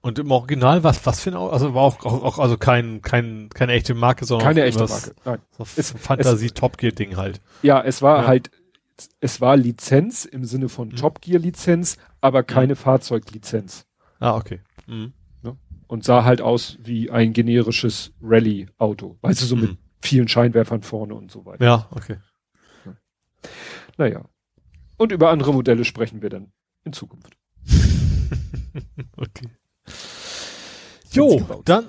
Und im Original, was, was für ein Auto? Also war auch, auch, auch also kein, kein, keine echte Marke, sondern Keine echte Marke. Nein. So Es- Fantasie Top Gear Ding halt. Ja, es war Ja. halt, es war Lizenz im Sinne von Mhm. Top Gear Lizenz, aber keine Fahrzeuglizenz. Ah, okay. Mhm. Und sah halt aus wie ein generisches Rallye-Auto. Weißt du, so mit Mhm. vielen Scheinwerfern vorne und so weiter. Ja, okay. Naja. Und über andere Modelle sprechen wir dann in Zukunft. okay. Jo, dann,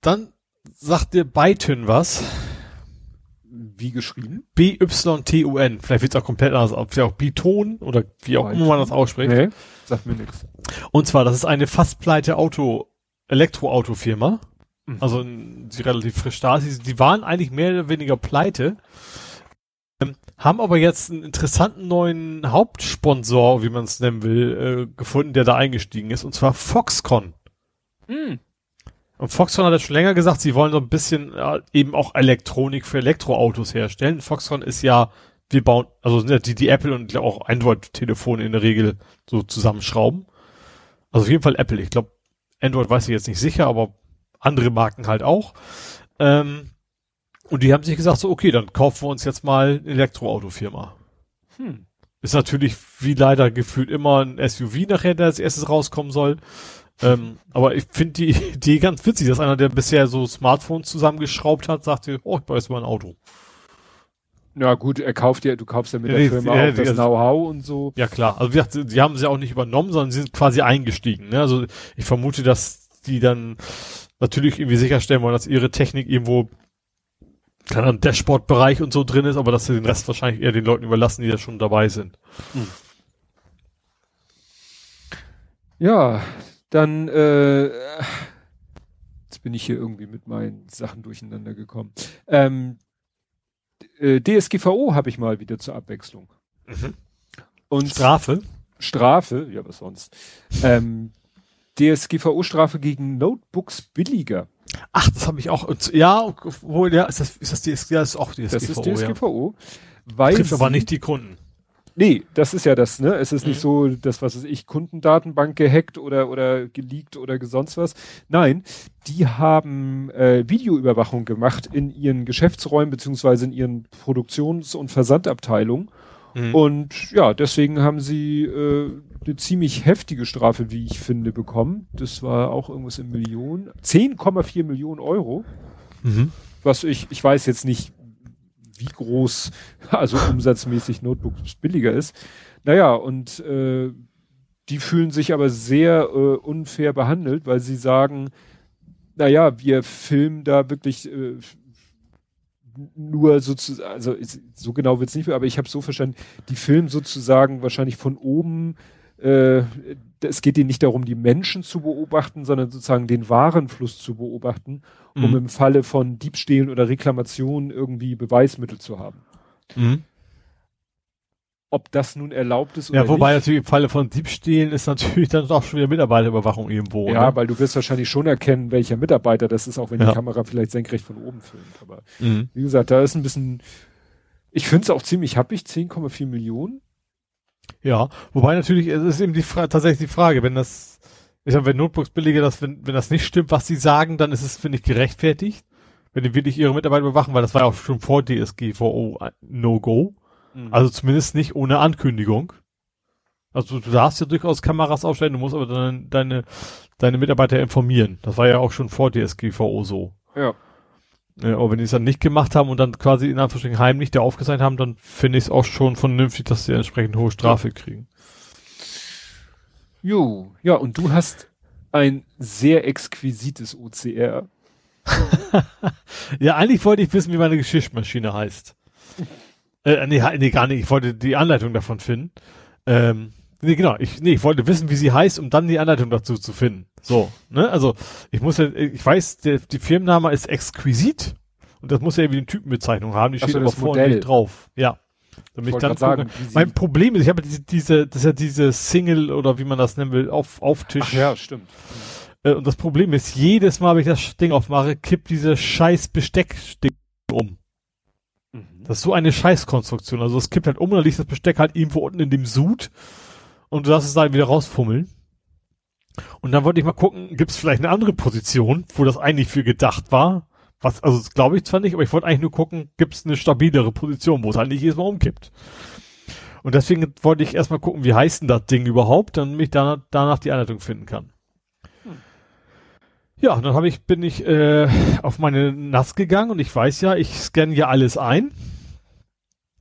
dann sagt dir Byton was. Wie geschrieben? B-Y-T-U-N. Vielleicht wird es auch komplett anders, ob vielleicht auch Biton oder wie auch immer man das ausspricht. Nee, sagt mir nichts. Und zwar, das ist eine fast pleite Auto, Elektroautofirma. Mhm. Also die relativ frisch da ist. Die waren eigentlich mehr oder weniger pleite. Ähm, haben aber jetzt einen interessanten neuen Hauptsponsor, wie man es nennen will, äh, gefunden, der da eingestiegen ist, und zwar Foxconn. Mhm. Und Foxconn hat ja schon länger gesagt, sie wollen so ein bisschen äh, eben auch Elektronik für Elektroautos herstellen. Foxconn ist ja, wir bauen, also sind ja die, die Apple und auch Android-Telefone in der Regel so zusammenschrauben. Also auf jeden Fall Apple. Ich glaube, Android weiß ich jetzt nicht sicher, aber andere Marken halt auch. Ähm, und die haben sich gesagt, so, okay, dann kaufen wir uns jetzt mal eine Elektroautofirma. Hm. Ist natürlich wie leider gefühlt immer ein SUV nachher, der als erstes rauskommen soll. Ähm, aber ich finde die Idee ganz witzig, dass einer, der bisher so Smartphones zusammengeschraubt hat, sagte, oh, ich baue jetzt mal ein Auto. Ja gut, er kauft ja, du kaufst ja mit der Firma ja, auch das die- Know-how und so. Ja klar, also wie gesagt, sie haben sie auch nicht übernommen, sondern sie sind quasi eingestiegen. Ne? Also ich vermute, dass die dann natürlich irgendwie sicherstellen wollen, dass ihre Technik irgendwo keine Ahnung, Dashboard-Bereich und so drin ist, aber dass sie den Rest wahrscheinlich eher den Leuten überlassen, die da schon dabei sind. Ja, dann äh, jetzt bin ich hier irgendwie mit meinen Sachen durcheinander gekommen. Ähm, äh, DSGVO habe ich mal wieder zur Abwechslung. Und Strafe? Strafe, ja was sonst. Ähm, DSGVO-Strafe gegen Notebooks billiger. Ach, das habe ich auch. Ja, wohl, ja, ist das, ist das DSGVO? Ja, ist auch DSGVO. Das ist Ja. DSGVO. Weil Trifft aber nicht die Kunden. Nee, das ist ja das, ne? Es ist nicht Mhm. so, das, was weiß ich, Kundendatenbank gehackt oder, oder geleakt oder sonst was. Nein, die haben äh, Videoüberwachung gemacht in ihren Geschäftsräumen beziehungsweise in ihren Produktions- und Versandabteilungen. Mhm. Und ja, deswegen haben sie äh, eine ziemlich heftige Strafe, wie ich finde, bekommen. Das war auch irgendwas in Millionen. 10,4 Millionen Euro Mhm. was ich, ich weiß jetzt nicht, wie groß, also umsatzmäßig Notebooks billiger ist. Naja, und äh, die fühlen sich aber sehr äh, unfair behandelt, weil sie sagen, naja, wir filmen da wirklich äh, nur sozusagen, also so genau wird's nicht, aber ich habe so verstanden, die filmen sozusagen wahrscheinlich von oben, äh, es geht ihnen nicht darum, die Menschen zu beobachten, sondern sozusagen den Warenfluss zu beobachten, um mhm. im Falle von Diebstählen oder Reklamationen irgendwie Beweismittel zu haben. Mhm. Ob das nun erlaubt ist oder Ja, wobei nicht. natürlich im Falle von Diebstählen ist natürlich dann auch schon wieder Mitarbeiterüberwachung irgendwo. Ja, ne? weil du wirst wahrscheinlich schon erkennen, welcher Mitarbeiter das ist, auch wenn ja. die Kamera vielleicht senkrecht von oben filmt. Aber mhm. wie gesagt, da ist ein bisschen, ich finde es auch ziemlich happig, 10,4 Millionen. Ja, wobei natürlich, es ist eben die Frage, tatsächlich die Frage, wenn das, ich sag, wenn Notebooks billiger, das, wenn, wenn das nicht stimmt, was sie sagen, dann ist es, finde ich, gerechtfertigt. Wenn die wirklich ihre Mitarbeiter überwachen, weil das war ja auch schon vor DSGVO No-Go. Mhm. Also zumindest nicht ohne Ankündigung. Also du darfst ja durchaus Kameras aufstellen, du musst aber dann deine, deine Mitarbeiter informieren. Das war ja auch schon vor DSGVO so. Ja. Ja aber wenn die es dann nicht gemacht haben und dann quasi in Anführungsstrichen heimlich der aufgezeigt haben, dann finde ich es auch schon vernünftig, dass sie entsprechend hohe Strafe kriegen. Jo, ja, und du hast ein sehr exquisites OCR. ja, eigentlich wollte ich wissen, wie meine Geschirrmaschine heißt. Äh, nee, nee, gar nicht. Ich wollte die Anleitung davon finden. Ähm, nee, genau. Ich, nee, ich wollte wissen, wie sie heißt, um dann die Anleitung dazu zu finden. So, ne? Also, ich muss ja, ich weiß, der, die Firmenname ist Exquisit. Und das muss ja irgendwie eine Typenbezeichnung haben. Die steht aber vorne drauf. Ja. Damit ich, ich dann sagen, mein Problem ist, ich habe diese, diese, das ist ja diese Single oder wie man das nennen will, auf, auf Tisch. Ach ja, stimmt. Äh, und das Problem ist, jedes Mal, wenn ich das Ding aufmache, kippt diese scheiß Besteckding um. Mhm. Das ist so eine Scheißkonstruktion. Also es kippt halt um und dann liegt das Besteck halt irgendwo unten in dem Sud und du darfst es dann wieder rausfummeln. Und dann wollte ich mal gucken, gibt es vielleicht eine andere Position, wo das eigentlich für gedacht war. Was, also das glaube ich zwar nicht, aber ich wollte eigentlich nur gucken, gibt es eine stabilere Position, wo es halt nicht jedes Mal umkippt. Und deswegen wollte ich erstmal gucken, wie heißt denn das Ding überhaupt, damit ich danach, danach die Anleitung finden kann. Ja, dann habe ich, bin ich äh, auf meine NAS gegangen und ich weiß ja, ich scanne ja alles ein.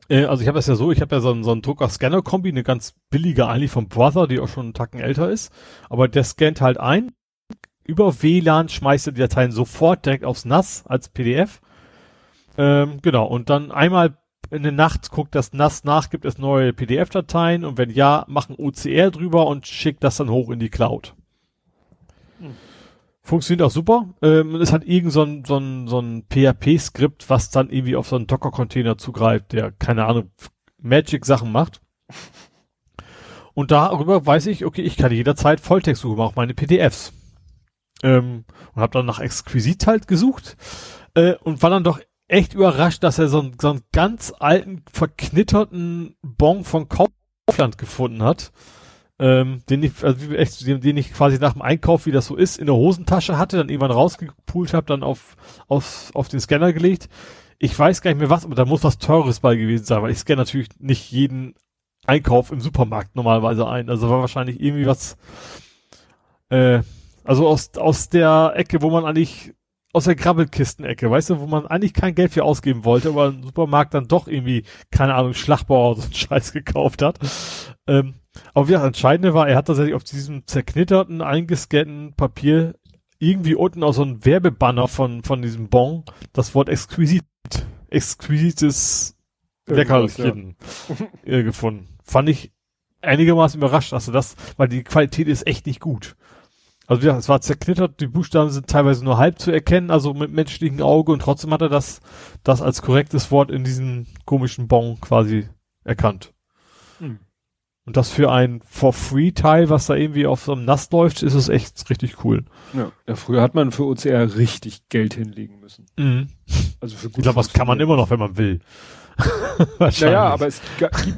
Äh, also ich habe das ja so, ich habe ja so, so einen Drucker-Scanner-Kombi, eine ganz billige eigentlich vom Brother, die auch schon einen Tacken älter ist. Aber der scannt halt ein. Über WLAN schmeißt er die Dateien sofort direkt aufs NAS als PDF. Ähm, genau, und dann einmal in der Nacht guckt das NAS nach, gibt es neue PDF-Dateien und wenn ja, machen OCR drüber und schickt das dann hoch in die Cloud. Hm. Funktioniert auch super. Ähm, es hat irgend so ein, so ein, so ein PHP-Skript, was dann irgendwie auf so einen Docker-Container zugreift, der, keine Ahnung, Magic-Sachen macht. Und darüber weiß ich, okay, ich kann jederzeit Volltext suchen, auch meine PDFs. Ähm, und habe dann nach Exquisit halt gesucht äh, und war dann doch echt überrascht, dass er so, ein, so einen ganz alten, verknitterten Bon von Kaufland gefunden hat ähm, den ich, also echt, den, den ich quasi nach dem Einkauf, wie das so ist, in der Hosentasche hatte, dann irgendwann rausgepult habe, dann auf, auf, auf den Scanner gelegt. Ich weiß gar nicht mehr was, aber da muss was Teures bei gewesen sein, weil ich scanne natürlich nicht jeden Einkauf im Supermarkt normalerweise ein. Also war wahrscheinlich irgendwie was, äh, also aus, aus der Ecke, wo man eigentlich, aus der Grabbelkistenecke, weißt du, wo man eigentlich kein Geld für ausgeben wollte, aber im Supermarkt dann doch irgendwie, keine Ahnung, Schlachtbauer so einen Scheiß gekauft hat. Ähm, aber wie das Entscheidende war, er hat tatsächlich auf diesem zerknitterten, eingescannten Papier irgendwie unten auch so ein Werbebanner von, von diesem Bon, das Wort exquisit, exquisites Leckerchen ja. gefunden. Fand ich einigermaßen überrascht, also das, weil die Qualität ist echt nicht gut. Also wie gesagt, es war zerknittert, die Buchstaben sind teilweise nur halb zu erkennen, also mit menschlichem Auge und trotzdem hat er das, das als korrektes Wort in diesem komischen Bon quasi erkannt. Und das für ein For-Free-Teil, was da irgendwie auf so einem Nass läuft, ist es echt richtig cool. Ja, ja früher hat man für OCR richtig Geld hinlegen müssen. Mhm. Also für gut Ich glaube, was kann man immer noch, wenn man will. naja, aber es gibt,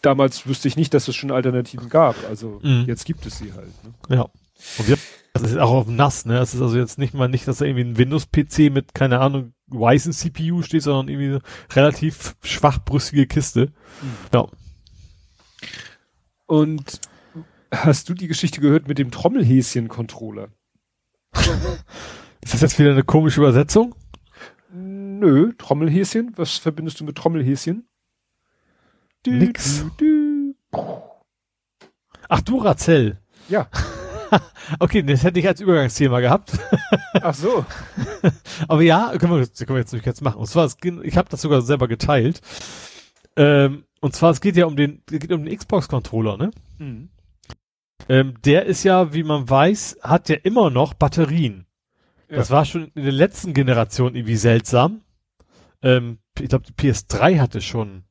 damals wüsste ich nicht, dass es schon Alternativen gab. Also mhm. jetzt gibt es sie halt. Ne? Ja. Und wir, das ist auch auf dem NAS, ne? Das ist also jetzt nicht mal nicht, dass da irgendwie ein Windows-PC mit, keine Ahnung, weißen CPU steht, sondern irgendwie eine relativ schwachbrüstige Kiste. Mhm. Ja. Und hast du die Geschichte gehört mit dem Trommelhäschen-Controller? Ist das jetzt wieder eine komische Übersetzung? Nö, Trommelhäschen. Was verbindest du mit Trommelhäschen? Nix. Du, du. Ach, Duracell. Ja. okay, das hätte ich als Übergangsthema gehabt. Ach so. Aber ja, können wir, können wir jetzt nicht jetzt machen. Und zwar, ich habe das sogar selber geteilt. Ähm, und zwar, es geht ja um den, es geht um den Xbox-Controller, ne? Mhm. Ähm, der ist ja, wie man weiß, hat ja immer noch Batterien. Ja. Das war schon in der letzten Generation irgendwie seltsam. Ähm, ich glaube, die PS3 hatte schon,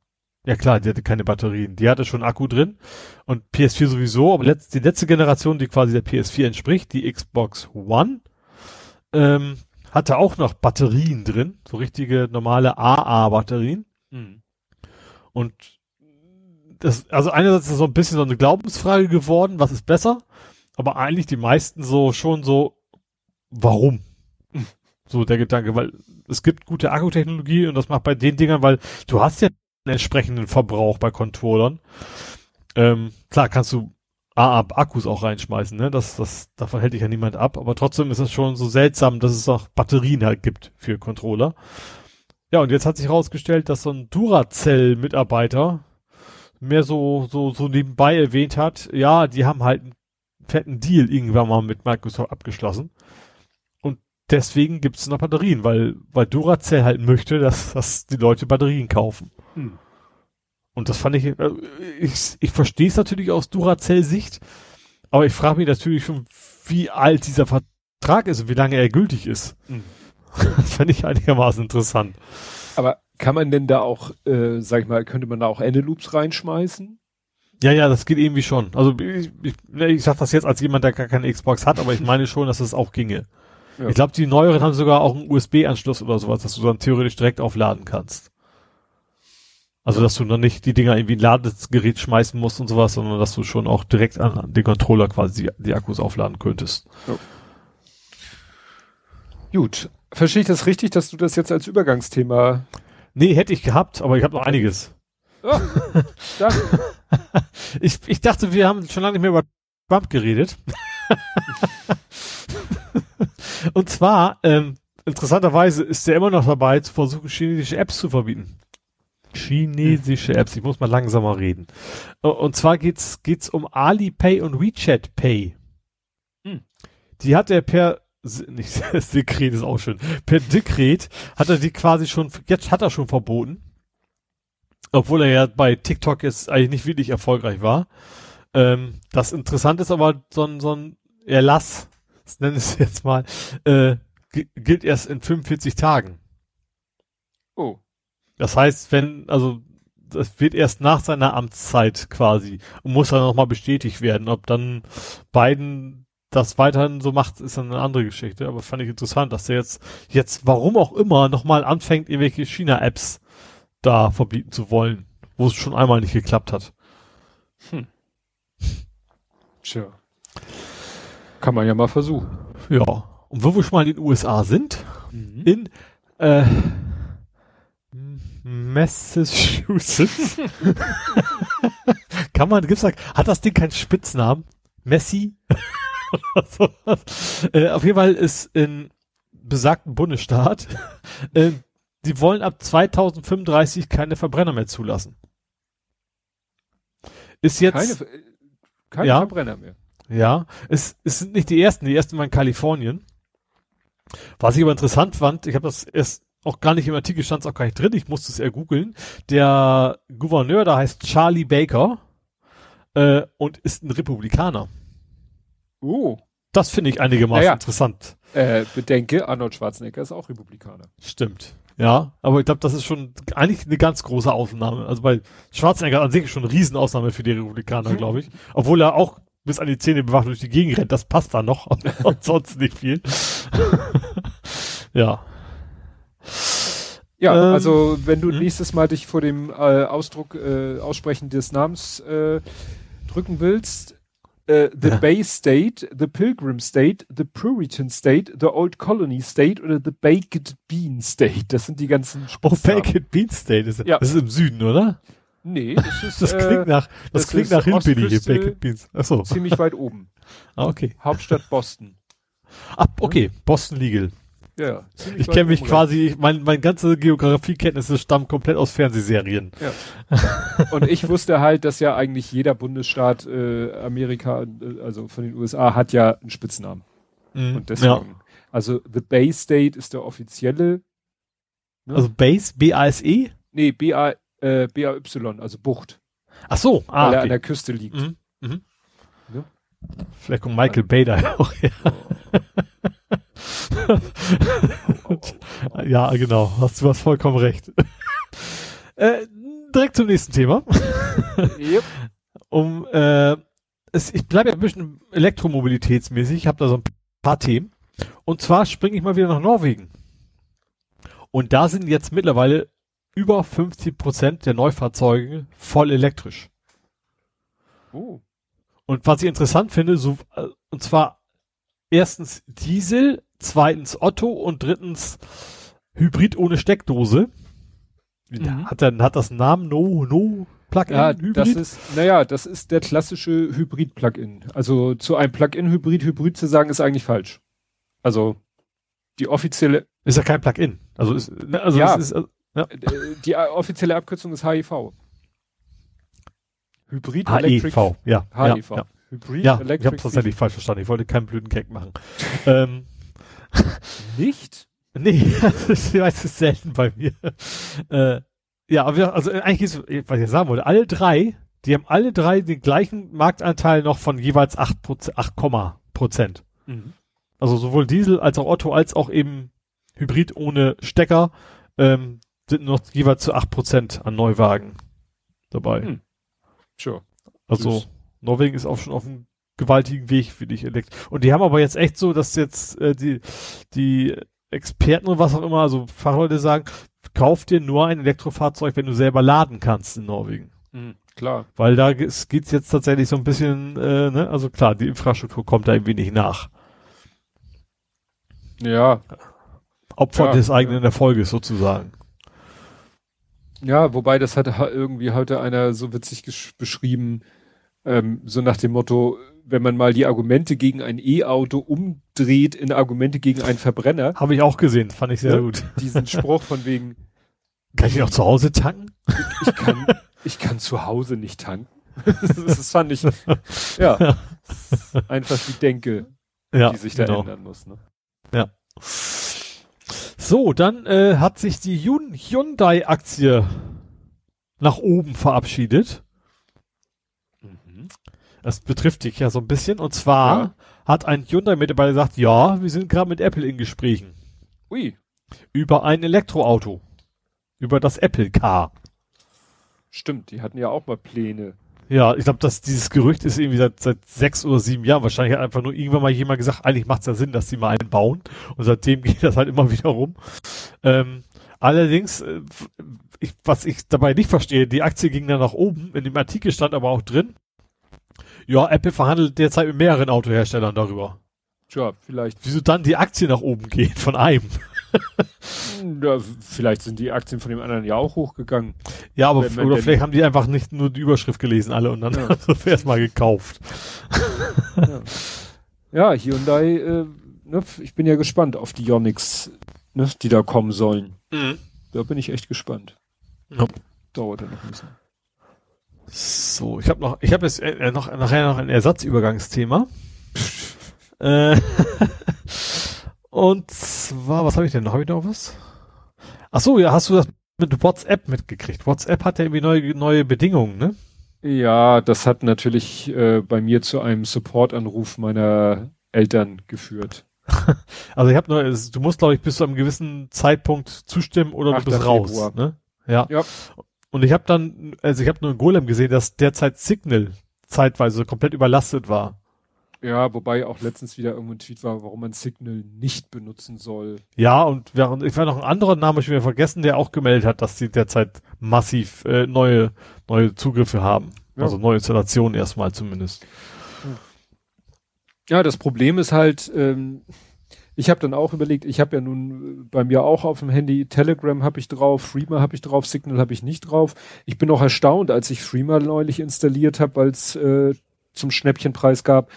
ja klar, die hatte keine Batterien, die hatte schon Akku drin und PS4 sowieso, aber letzt, die letzte Generation, die quasi der PS4 entspricht, die Xbox One, ähm, hatte auch noch Batterien drin, so richtige normale AA-Batterien. Mhm. Und das, also einerseits ist das so ein bisschen so eine Glaubensfrage geworden, was ist besser, aber eigentlich die meisten so schon so, warum? So der Gedanke, weil es gibt gute Akkutechnologie und das macht bei den Dingern, weil du hast ja einen entsprechenden Verbrauch bei Controllern. Ähm, klar kannst du AA-Akkus auch reinschmeißen, ne? Das, das, davon hält dich ja niemand ab, aber trotzdem ist es schon so seltsam, dass es auch Batterien halt gibt für Controller. Ja, und jetzt hat sich herausgestellt, dass so ein Duracell-Mitarbeiter mehr so, so, so nebenbei erwähnt hat, ja, die haben halt einen fetten Deal irgendwann mal mit Microsoft abgeschlossen. Und deswegen gibt es noch Batterien, weil, weil Duracell halt möchte, dass, dass die Leute Batterien kaufen. Hm. Und das fand ich, äh, ich, ich verstehe es natürlich aus Duracell-Sicht, aber ich frage mich natürlich schon, wie alt dieser Vertrag ist und wie lange er gültig ist. Hm. Das fand ich einigermaßen interessant. Aber kann man denn da auch, äh, sag ich mal, könnte man da auch Endeloops reinschmeißen? Ja, ja, das geht irgendwie schon. Also ich, ich, ne, ich sag das jetzt als jemand, der gar keine Xbox hat, aber ich meine schon, dass es auch ginge. Ja. Ich glaube, die neueren haben sogar auch einen USB-Anschluss oder sowas, dass du dann theoretisch direkt aufladen kannst. Also, dass du dann nicht die Dinger irgendwie in ein Ladegerät schmeißen musst und sowas, sondern dass du schon auch direkt an, an den Controller quasi die, die Akkus aufladen könntest. Ja. Gut. Verstehe ich das richtig, dass du das jetzt als Übergangsthema Nee, hätte ich gehabt, aber ich habe noch einiges. Oh, ich, ich dachte, wir haben schon lange nicht mehr über Trump geredet. Und zwar, ähm, interessanterweise ist er immer noch dabei, zu versuchen, chinesische Apps zu verbieten. Chinesische Apps, ich muss mal langsamer reden. Und zwar geht's, geht's um Alipay und WeChat Pay. Hm. Die hat er per nicht Sekret ist auch schön. Per Dekret hat er die quasi schon, jetzt hat er schon verboten. Obwohl er ja bei TikTok jetzt eigentlich nicht wirklich erfolgreich war. Ähm, das Interessante ist aber so ein, so ein Erlass, das nenne ich es jetzt mal, äh, gilt erst in 45 Tagen. Oh. Das heißt, wenn, also, das wird erst nach seiner Amtszeit quasi und muss dann nochmal bestätigt werden, ob dann beiden das weiterhin so macht, ist dann eine andere Geschichte. Aber fand ich interessant, dass der jetzt, jetzt, warum auch immer, nochmal anfängt, irgendwelche China-Apps da verbieten zu wollen, wo es schon einmal nicht geklappt hat. Hm. Tja. Kann man ja mal versuchen. Ja. Und wo wir schon mal in den USA sind, mhm. in äh, Massachusetts. Kann man, gibt's da, hat das Ding keinen Spitznamen? Messi? Äh, auf jeden Fall ist in besagten Bundesstaat, äh, die wollen ab 2035 keine Verbrenner mehr zulassen. Ist jetzt keine, keine ja, Verbrenner mehr. Ja, es, es sind nicht die ersten, die ersten waren in Kalifornien. Was ich aber interessant fand, ich habe das erst auch gar nicht im Artikel stand es auch gar nicht drin, ich musste es eher googeln. Der Gouverneur, da heißt Charlie Baker äh, und ist ein Republikaner. Uh. Das finde ich einigermaßen naja, interessant. Äh, bedenke, Arnold Schwarzenegger ist auch Republikaner. Stimmt. Ja, aber ich glaube, das ist schon eigentlich eine ganz große Ausnahme. Also bei Schwarzenegger an sich schon eine Riesenausnahme für die Republikaner, mhm. glaube ich. Obwohl er auch bis an die Zähne bewacht durch die Gegend rennt. Das passt da noch. sonst nicht viel. ja. Ja, ähm, also wenn du mh. nächstes Mal dich vor dem äh, Ausdruck, äh, Aussprechen des Namens äh, drücken willst, Uh, the ja. Bay State, the Pilgrim State, the Puritan State, the Old Colony State oder the Baked Bean State. Das sind die ganzen Spitznamen. Oh, Baked Bean State. Ist, ja. Das ist im Süden, oder? Nee, das ist, das klingt nach, das, das klingt nach Hillbilly hier, Baked Beans. Achso. Ziemlich weit oben. Ah, okay. Hauptstadt Boston. Ah, okay. Boston Legal. Ja. Ich kenne mich quasi, mein, mein ganze Geografiekenntnisse stammen komplett aus Fernsehserien. Ja. Und ich wusste halt, dass ja eigentlich jeder Bundesstaat äh, Amerika, äh, also von den USA, hat ja einen Spitznamen. Mhm. Und deswegen. Ja. Also The Bay State ist der offizielle. Ne? Also Base, B-A-S-E? Nee, B-A, äh, B-A-Y, also Bucht. Ach so, ah, weil okay. er an der Küste liegt. Mhm. Mhm. Ja? Vielleicht kommt Michael Bay da auch her. Oh. ja, genau. Hast du was vollkommen recht. äh, direkt zum nächsten Thema. yep. Um, äh, es, ich bleibe ja ein bisschen elektromobilitätsmäßig. Ich habe da so ein paar Themen. Und zwar springe ich mal wieder nach Norwegen. Und da sind jetzt mittlerweile über 50 Prozent der Neufahrzeuge voll elektrisch. Oh. Und was ich interessant finde, so, äh, und zwar erstens Diesel, zweitens Otto und drittens Hybrid ohne Steckdose. Mhm. Hat dann hat das einen Namen No No Plugin ja, Hybrid? Das ist naja, das ist der klassische Hybrid Plugin. Also zu einem Plugin Hybrid Hybrid zu sagen ist eigentlich falsch. Also die offizielle ist ja kein Plugin. Also ist ne, also ja, ist, also, ja. die offizielle Abkürzung ist HIV. Hybrid HEV, ja. HEV. Ja, ja. Hybrid ja, Electric ich habe tatsächlich falsch verstanden. Ich wollte keinen blöden Gag machen. ähm, Nicht? Nee, ich weiß, es ist selten bei mir. Äh, ja, aber wir, also eigentlich ist, was ich sagen wollte, alle drei, die haben alle drei den gleichen Marktanteil noch von jeweils 8, 8, Prozent. Mhm. Also sowohl Diesel als auch Otto als auch eben Hybrid ohne Stecker ähm, sind noch jeweils zu 8% an Neuwagen dabei. Hm. Sure. Also Süß. Norwegen ist auch schon auf einem gewaltigen Weg für dich entdeckt. Und die haben aber jetzt echt so, dass jetzt äh, die, die Experten und was auch immer, also Fachleute sagen, kauf dir nur ein Elektrofahrzeug, wenn du selber laden kannst in Norwegen. Mhm, klar. Weil da geht's jetzt tatsächlich so ein bisschen, äh, ne, also klar, die Infrastruktur kommt da ein wenig nach. Ja. Opfer ja, des eigenen ja. Erfolges sozusagen. Ja, wobei das hat irgendwie heute einer so witzig beschrieben, ähm, so nach dem Motto, wenn man mal die Argumente gegen ein E-Auto umdreht in Argumente gegen einen Verbrenner. Habe ich auch gesehen, fand ich sehr ja, gut. Diesen Spruch von wegen. Kann ich auch zu Hause tanken? Ich, ich kann, ich kann zu Hause nicht tanken. das, fand ich, ja, einfach die Denke, ja, die sich da genau. ändern muss. Ne? Ja. So, dann äh, hat sich die Hyundai-Aktie nach oben verabschiedet. Das betrifft dich ja so ein bisschen. Und zwar ja. hat ein Hyundai-Mitarbeiter gesagt, ja, wir sind gerade mit Apple in Gesprächen. Ui. Über ein Elektroauto. Über das Apple Car. Stimmt, die hatten ja auch mal Pläne. Ja, ich glaube, dass dieses Gerücht ist irgendwie seit, seit sechs oder sieben Jahren. Wahrscheinlich hat einfach nur irgendwann mal jemand gesagt, eigentlich macht es ja Sinn, dass sie mal einen bauen. Und seitdem geht das halt immer wieder rum. Ähm, allerdings, äh, ich, was ich dabei nicht verstehe, die Aktie ging dann nach oben. In dem Artikel stand aber auch drin, ja, Apple verhandelt derzeit mit mehreren Autoherstellern darüber. Tja, vielleicht. Wieso dann die Aktie nach oben geht von einem? ja, vielleicht sind die Aktien von dem anderen ja auch hochgegangen. Ja, aber wenn, wenn oder vielleicht haben die einfach nicht nur die Überschrift gelesen alle und dann ja. erstmal gekauft. ja. ja, Hyundai, äh, ne, ich bin ja gespannt auf die Yonix, ne, die da kommen sollen. Mhm. Da bin ich echt gespannt. Ja. Dauert ja noch ein bisschen. So, ich habe noch, ich habe jetzt äh, noch nachher noch ein Ersatzübergangsthema. äh, und zwar, was habe ich denn noch? Habe ich noch was? Ach so, ja, hast du das mit WhatsApp mitgekriegt? WhatsApp hat ja irgendwie neue, neue Bedingungen, ne? Ja, das hat natürlich äh, bei mir zu einem Supportanruf meiner Eltern geführt. also ich habe nur, du musst glaube ich bis zu einem gewissen Zeitpunkt zustimmen oder du bist raus, Februar. ne? Ja. ja. Und ich habe dann, also ich habe nur in Golem gesehen, dass derzeit Signal zeitweise komplett überlastet war. Ja, wobei auch letztens wieder irgendwo ein Tweet war, warum man Signal nicht benutzen soll. Ja, und während, ich war noch ein anderer Name schon wieder vergessen, der auch gemeldet hat, dass sie derzeit massiv äh, neue, neue Zugriffe haben. Ja. Also neue Installationen erstmal zumindest. Ja, das Problem ist halt, ähm, ich habe dann auch überlegt, ich habe ja nun bei mir auch auf dem Handy Telegram habe ich drauf, Freema habe ich drauf, Signal habe ich nicht drauf. Ich bin auch erstaunt, als ich Freema neulich installiert habe, weil es äh, zum Schnäppchenpreis gab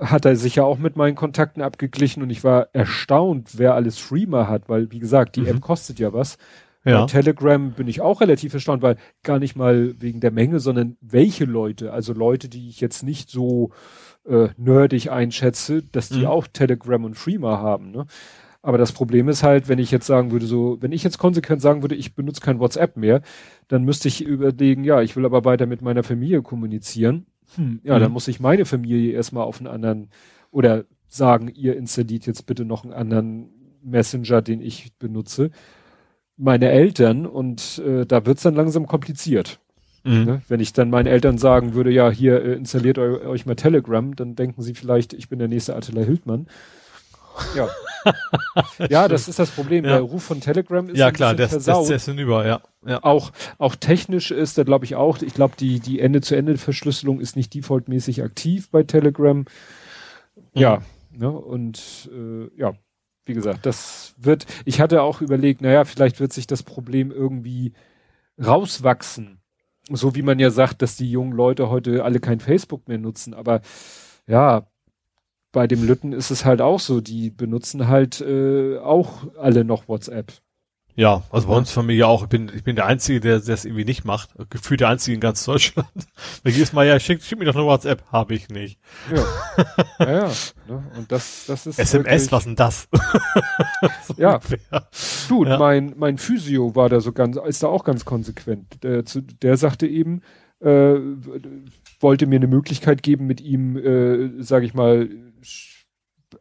hat er sich ja auch mit meinen Kontakten abgeglichen und ich war erstaunt, wer alles Freema hat, weil wie gesagt, die mhm. App kostet ja was. Ja. Bei Telegram bin ich auch relativ erstaunt, weil gar nicht mal wegen der Menge, sondern welche Leute, also Leute, die ich jetzt nicht so äh, nerdig einschätze, dass die mhm. auch Telegram und Freema haben. Ne? Aber das Problem ist halt, wenn ich jetzt sagen würde, so, wenn ich jetzt konsequent sagen würde, ich benutze kein WhatsApp mehr, dann müsste ich überlegen, ja, ich will aber weiter mit meiner Familie kommunizieren. Hm, ja, mhm. dann muss ich meine Familie erstmal auf einen anderen oder sagen, ihr installiert jetzt bitte noch einen anderen Messenger, den ich benutze. Meine Eltern und äh, da wird's dann langsam kompliziert. Mhm. Ne? Wenn ich dann meinen Eltern sagen würde, ja, hier äh, installiert eu euch mal Telegram, dann denken sie vielleicht, ich bin der nächste Attila Hildmann. Ja. ja, das ist das Problem. Ja. Der Ruf von Telegram ist ja klar, der, versaut. der ist hinüber, ja. ja. Auch auch technisch ist da glaube ich auch. Ich glaube die die Ende-zu-Ende-Verschlüsselung ist nicht defaultmäßig aktiv bei Telegram. Ja, mhm. ne, und äh, ja, wie gesagt, das wird. Ich hatte auch überlegt, naja, vielleicht wird sich das Problem irgendwie rauswachsen. So wie man ja sagt, dass die jungen Leute heute alle kein Facebook mehr nutzen, aber ja, bei dem Lütten ist es halt auch so, die benutzen halt äh, auch alle noch WhatsApp. Ja, also bei uns Familie auch. Ich bin, ich bin der Einzige, der das irgendwie nicht macht. Gefühlt der Einzige in ganz Deutschland. Weil jedes Mal, ja, schick, schick mir doch eine WhatsApp. Habe ich nicht. Ja, ja, ja ne? Und das, das ist SMS, was denn das? so ja. Ungefähr. Du, ja. mein, mein Physio war da so ganz, ist da auch ganz konsequent. Der, zu, der sagte eben, äh, wollte mir eine Möglichkeit geben, mit ihm, äh, sage ich mal,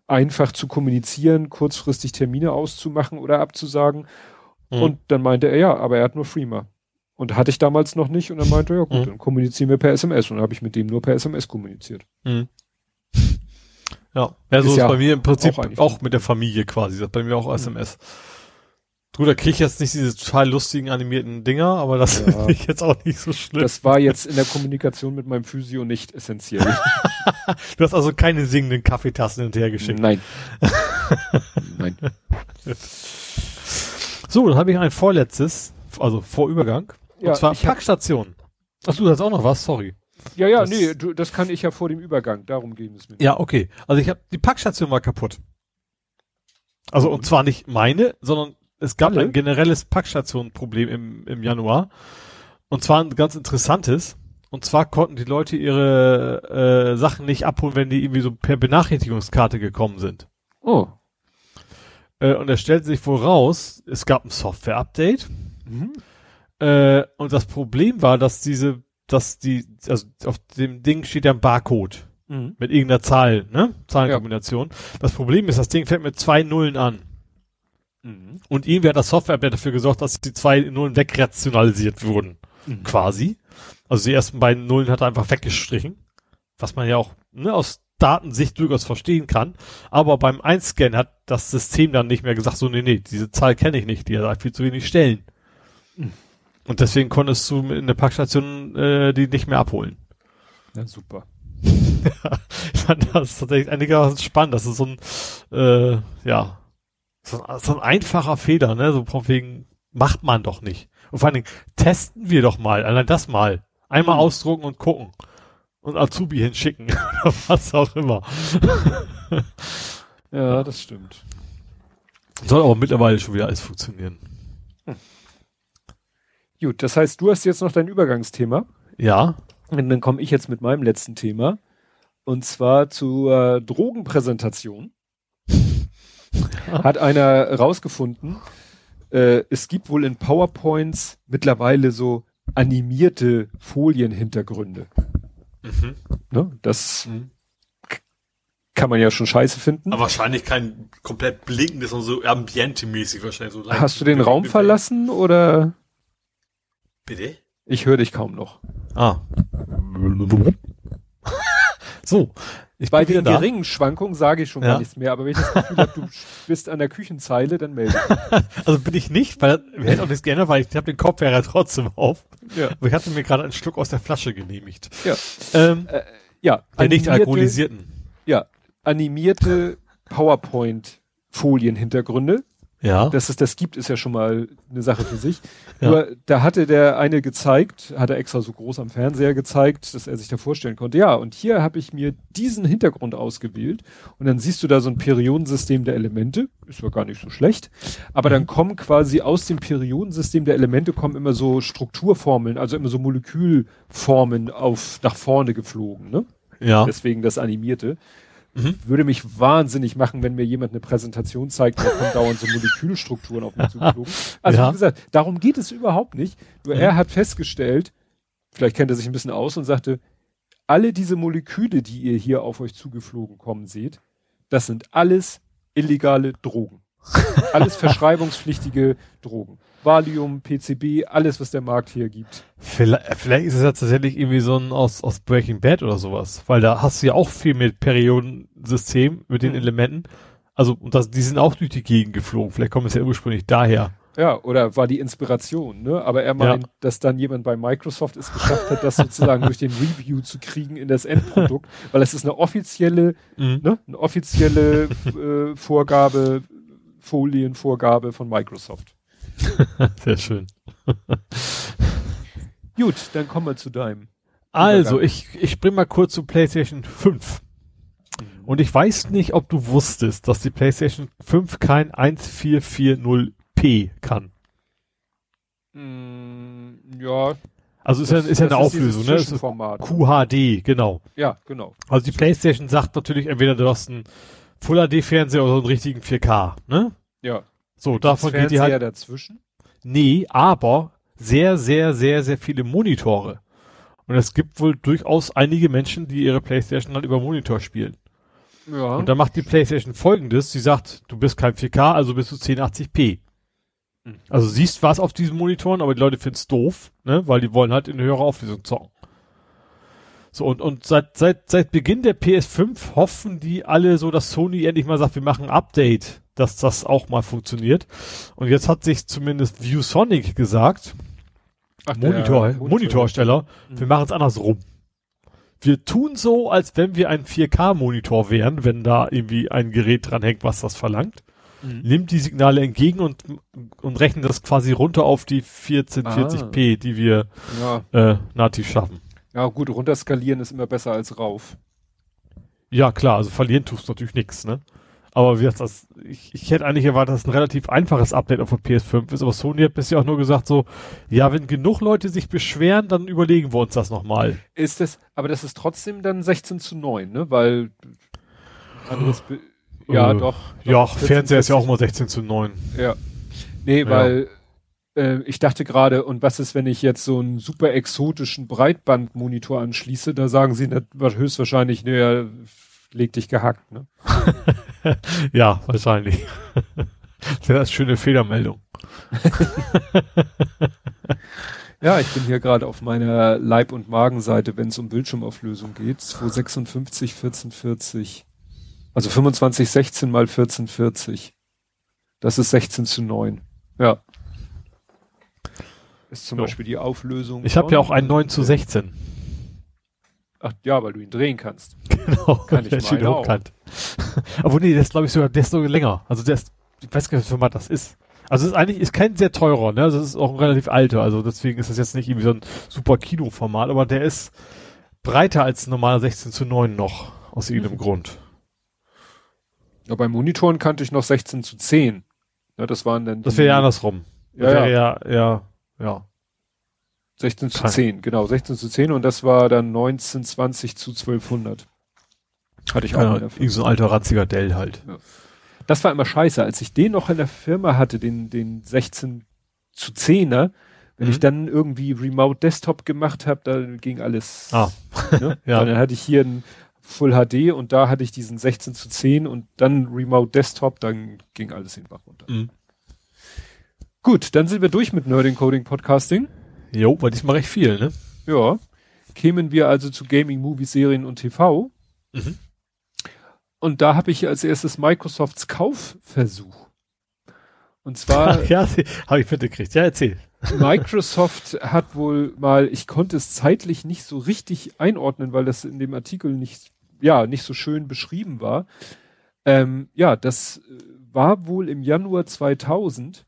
einfach zu kommunizieren, kurzfristig Termine auszumachen oder abzusagen. Mhm. Und dann meinte er, ja, aber er hat nur Freema. Und hatte ich damals noch nicht. Und dann meinte er, ja gut, mhm. dann kommunizieren wir per SMS. Und dann habe ich mit dem nur per SMS kommuniziert. Mhm. Ja, ja so ist, ja bei mir im Prinzip auch, auch, mit der Familie quasi. Bei mir auch SMS. Mhm. Gut, da kriege ich jetzt nicht diese total lustigen animierten Dinger, aber das ja. finde ich jetzt auch nicht so schlimm. Das war jetzt in der Kommunikation mit meinem Physio nicht essentiell. du hast also keine singenden Kaffeetassen hinterher geschickt. Nein. Nein. So, dann habe ich ein vorletztes, also Vorübergang. Ja, und zwar Packstation. Ach du hast auch noch was, sorry. Ja, ja, das, nee, du, das kann ich ja vor dem Übergang, darum ging es mir. Ja, okay. Also ich habe die Packstation war kaputt. Also und zwar nicht meine, sondern es gab Alle? ein generelles Packstationenproblem im, im Januar. Und zwar ein ganz interessantes. Und zwar konnten die Leute ihre äh, Sachen nicht abholen, wenn die irgendwie so per Benachrichtigungskarte gekommen sind. Oh. Äh, und es stellte sich wohl raus, es gab ein Software-Update. Mhm. Äh, und das Problem war, dass diese, dass die, also auf dem Ding steht ja ein Barcode. Mhm. Mit irgendeiner Zahl, ne? Zahlenkombination. Ja. Das Problem ist, das Ding fängt mit zwei Nullen an. Mhm. Und irgendwie hat das Software dafür gesorgt, dass die zwei Nullen wegrationalisiert wurden. Mhm. Quasi. Also die ersten beiden Nullen hat er einfach weggestrichen. Was man ja auch ne, aus Datensicht durchaus verstehen kann. Aber beim Einscannen hat das System dann nicht mehr gesagt, so, nee, nee, diese Zahl kenne ich nicht, die hat viel zu wenig Stellen. Und deswegen konntest du in der Packstation äh, die nicht mehr abholen. Ja, super. ich fand das tatsächlich einigermaßen spannend. Das ist so ein, äh, ja, so, so ein einfacher Fehler, ne? So von wegen, macht man doch nicht. Und vor allen Dingen, testen wir doch mal, allein das mal. Einmal mhm. ausdrucken und gucken. Und Azubi hinschicken. Oder was auch immer. ja, das stimmt. Soll aber mittlerweile schon wieder alles funktionieren. Hm. Gut, das heißt, du hast jetzt noch dein Übergangsthema. Ja. Und dann komme ich jetzt mit meinem letzten Thema. Und zwar zur Drogenpräsentation. hat einer rausgefunden, äh, es gibt wohl in PowerPoints mittlerweile so animierte Folienhintergründe. Mhm. Ne? Das mhm. kann man ja schon scheiße finden. Aber wahrscheinlich kein komplett blinkendes und so ambiente-mäßig wahrscheinlich. So Hast du den Raum verlassen oder? Bitte? Ich höre dich kaum noch. Ah. so, ich Bei den geringen Schwankungen sage ich schon ja. gar nichts mehr, aber wenn ich das Gefühl habe, du bist an der Küchenzeile, dann melde dich. also bin ich nicht, weil wir hätten auch nichts geändert, weil ich habe den Kopfhörer trotzdem auf. Ja. Aber ich hatte mir gerade einen Schluck aus der Flasche genehmigt. Ja. Ähm, äh, ja. Der nicht alkoholisierten. Ja. Animierte PowerPoint-Folienhintergründe. Ja. Dass es das gibt, ist ja schon mal eine Sache für sich. Ja. Nur da hatte der eine gezeigt, hat er extra so groß am Fernseher gezeigt, dass er sich da vorstellen konnte. Ja, und hier habe ich mir diesen Hintergrund ausgewählt und dann siehst du da so ein Periodensystem der Elemente, ist ja gar nicht so schlecht, aber dann kommen quasi aus dem Periodensystem der Elemente kommen immer so Strukturformeln, also immer so Molekülformen auf nach vorne geflogen, ne? Ja. Deswegen das animierte. Mhm. Würde mich wahnsinnig machen, wenn mir jemand eine Präsentation zeigt, da kommen dauernd so Molekülstrukturen auf mich zugeflogen. Also Ja. wie gesagt, darum geht es überhaupt nicht. Nur Mhm. er hat festgestellt, vielleicht kennt er sich ein bisschen aus und sagte, alle diese Moleküle, die ihr hier auf euch zugeflogen kommen seht, das sind alles illegale Drogen. alles verschreibungspflichtige Drogen. Valium, PCB, alles, was der Markt hier gibt. Vielleicht, vielleicht ist es ja tatsächlich irgendwie so ein aus, aus Breaking Bad oder sowas. Weil da hast du ja auch viel mit Periodensystem, mit den Mhm. Elementen. Also, und das, die sind auch durch die Gegend geflogen. Vielleicht kommt es ja ursprünglich daher. Ja, oder war die Inspiration, ne? Aber er meint, dass dann jemand bei Microsoft es geschafft hat, das sozusagen durch den Review zu kriegen in das Endprodukt, weil es ist eine offizielle, Mhm. ne, eine offizielle äh, Vorgabe, Folienvorgabe von Microsoft. Sehr schön. Gut, dann kommen wir zu deinem. Also, Übergang. ich, ich spring mal kurz zu PlayStation 5. Und ich weiß nicht, ob du wusstest, dass die PlayStation 5 kein 1440p kann. Mm, ja. Also ist ja, ist ja eine das Auflösung, ne? Ist. QHD, genau. Ja, genau. Also die PlayStation sagt natürlich entweder du hast einen Full HD Fernseher oder einen richtigen 4K, ne? Ja. So, davon geht die halt dazwischen. nee, aber sehr sehr sehr sehr viele Monitore. Und es gibt wohl durchaus einige Menschen, die ihre PlayStation halt über Monitor spielen. Ja. Und da macht die PlayStation folgendes, sie sagt, du bist kein 4K, also bist du 1080p. Mhm. Also siehst was auf diesen Monitoren, aber die Leute finden's doof, ne, weil die wollen halt in höherer Auflösung zocken. So, und, und seit, seit, seit Beginn der PS5 hoffen die alle so, dass Sony endlich mal sagt, wir machen ein Update, dass das auch mal funktioniert. Und jetzt hat sich zumindest ViewSonic gesagt, Ach, der Monitor, Monitorsteller, wir Mhm. machen es andersrum. Wir tun so, als wenn wir ein 4K-Monitor wären, wenn da irgendwie ein Gerät dranhängt, was das verlangt. Mhm. Nimmt die Signale entgegen und, und rechnet das quasi runter auf die 1440p, die wir Ja. äh, nativ schaffen. ja, gut, runterskalieren ist immer besser als rauf. Ja, klar, also verlieren tust du natürlich nichts, ne? Aber wie das, ich, ich hätte eigentlich erwartet, dass es ein relativ einfaches Update auf der PS5 ist, aber Sony hat bisher auch nur gesagt so, ja, wenn genug Leute sich beschweren, dann überlegen wir uns das nochmal. Ist das, aber das ist trotzdem dann 16 zu 9, ne? Weil anderes ja, Äh, doch. Ja, doch, 14, Fernseher ist ja auch 40. mal 16 zu 9. Ja. Nee, Ja. weil äh, ich dachte gerade, und was ist, wenn ich jetzt so einen super exotischen Breitbandmonitor anschließe? Da sagen sie höchstwahrscheinlich, naja, leg dich gehackt, ne? Ja, wahrscheinlich. das wäre eine schöne Fehlermeldung. Ja, ich bin hier gerade auf meiner Leib- und Magenseite, wenn es um Bildschirmauflösung geht. 256, 1440. Also 2516 mal 1440. Das ist 16 zu 9. Ja. Ist zum So. Beispiel die Auflösung. Ich habe ja auch einen 9 zu 16. Ach ja, weil du ihn drehen kannst. Genau. Kann ich meinen auch. hochkant. Aber nee, der ist glaube ich sogar, der ist sogar länger. Also der ist, ich weiß gar nicht, was Format das ist. Also es ist eigentlich, ist kein sehr teurer, ne? Also es ist auch ein relativ alter. Also deswegen ist das jetzt nicht irgendwie so ein super Kinoformat, aber der ist breiter als ein normaler 16 zu 9 noch. Aus irgendeinem Mhm. Grund. Ja, bei Monitoren kannte ich noch 16 zu 10. Ja, das waren dann. Das wäre ja andersrum. Das Ja, ja. ja, ja, ja. 16 zu Kein- 10, genau, 16 zu 10 und das war dann 1920 zu 1200. Hatte ich auch dafür. irgend so ein alter ranziger Dell halt. Das war immer scheiße, als ich den noch in der Firma hatte, den, den 16 zu 10er, wenn Mhm. ich dann irgendwie Remote Desktop gemacht habe, da ging alles. Ah. Ne? Ja. Dann hatte ich hier ein Full HD und da hatte ich diesen 16 zu 10 und dann Remote Desktop, dann ging alles den Bach runter. Mhm. Gut, dann sind wir durch mit Nerding Coding Podcasting. Jo, war diesmal recht viel, ne? Ja. Kämen wir also zu Gaming, Movies, Serien und TV. Mhm. Und da habe ich als erstes Microsofts Kaufversuch. Und zwar, ja, habe ich mitgekriegt. Ja, erzähl. Microsoft hat wohl mal, ich konnte es zeitlich nicht so richtig einordnen, weil das in dem Artikel nicht, ja, nicht so schön beschrieben war. Ähm, ja, das äh, war wohl im Januar 2000.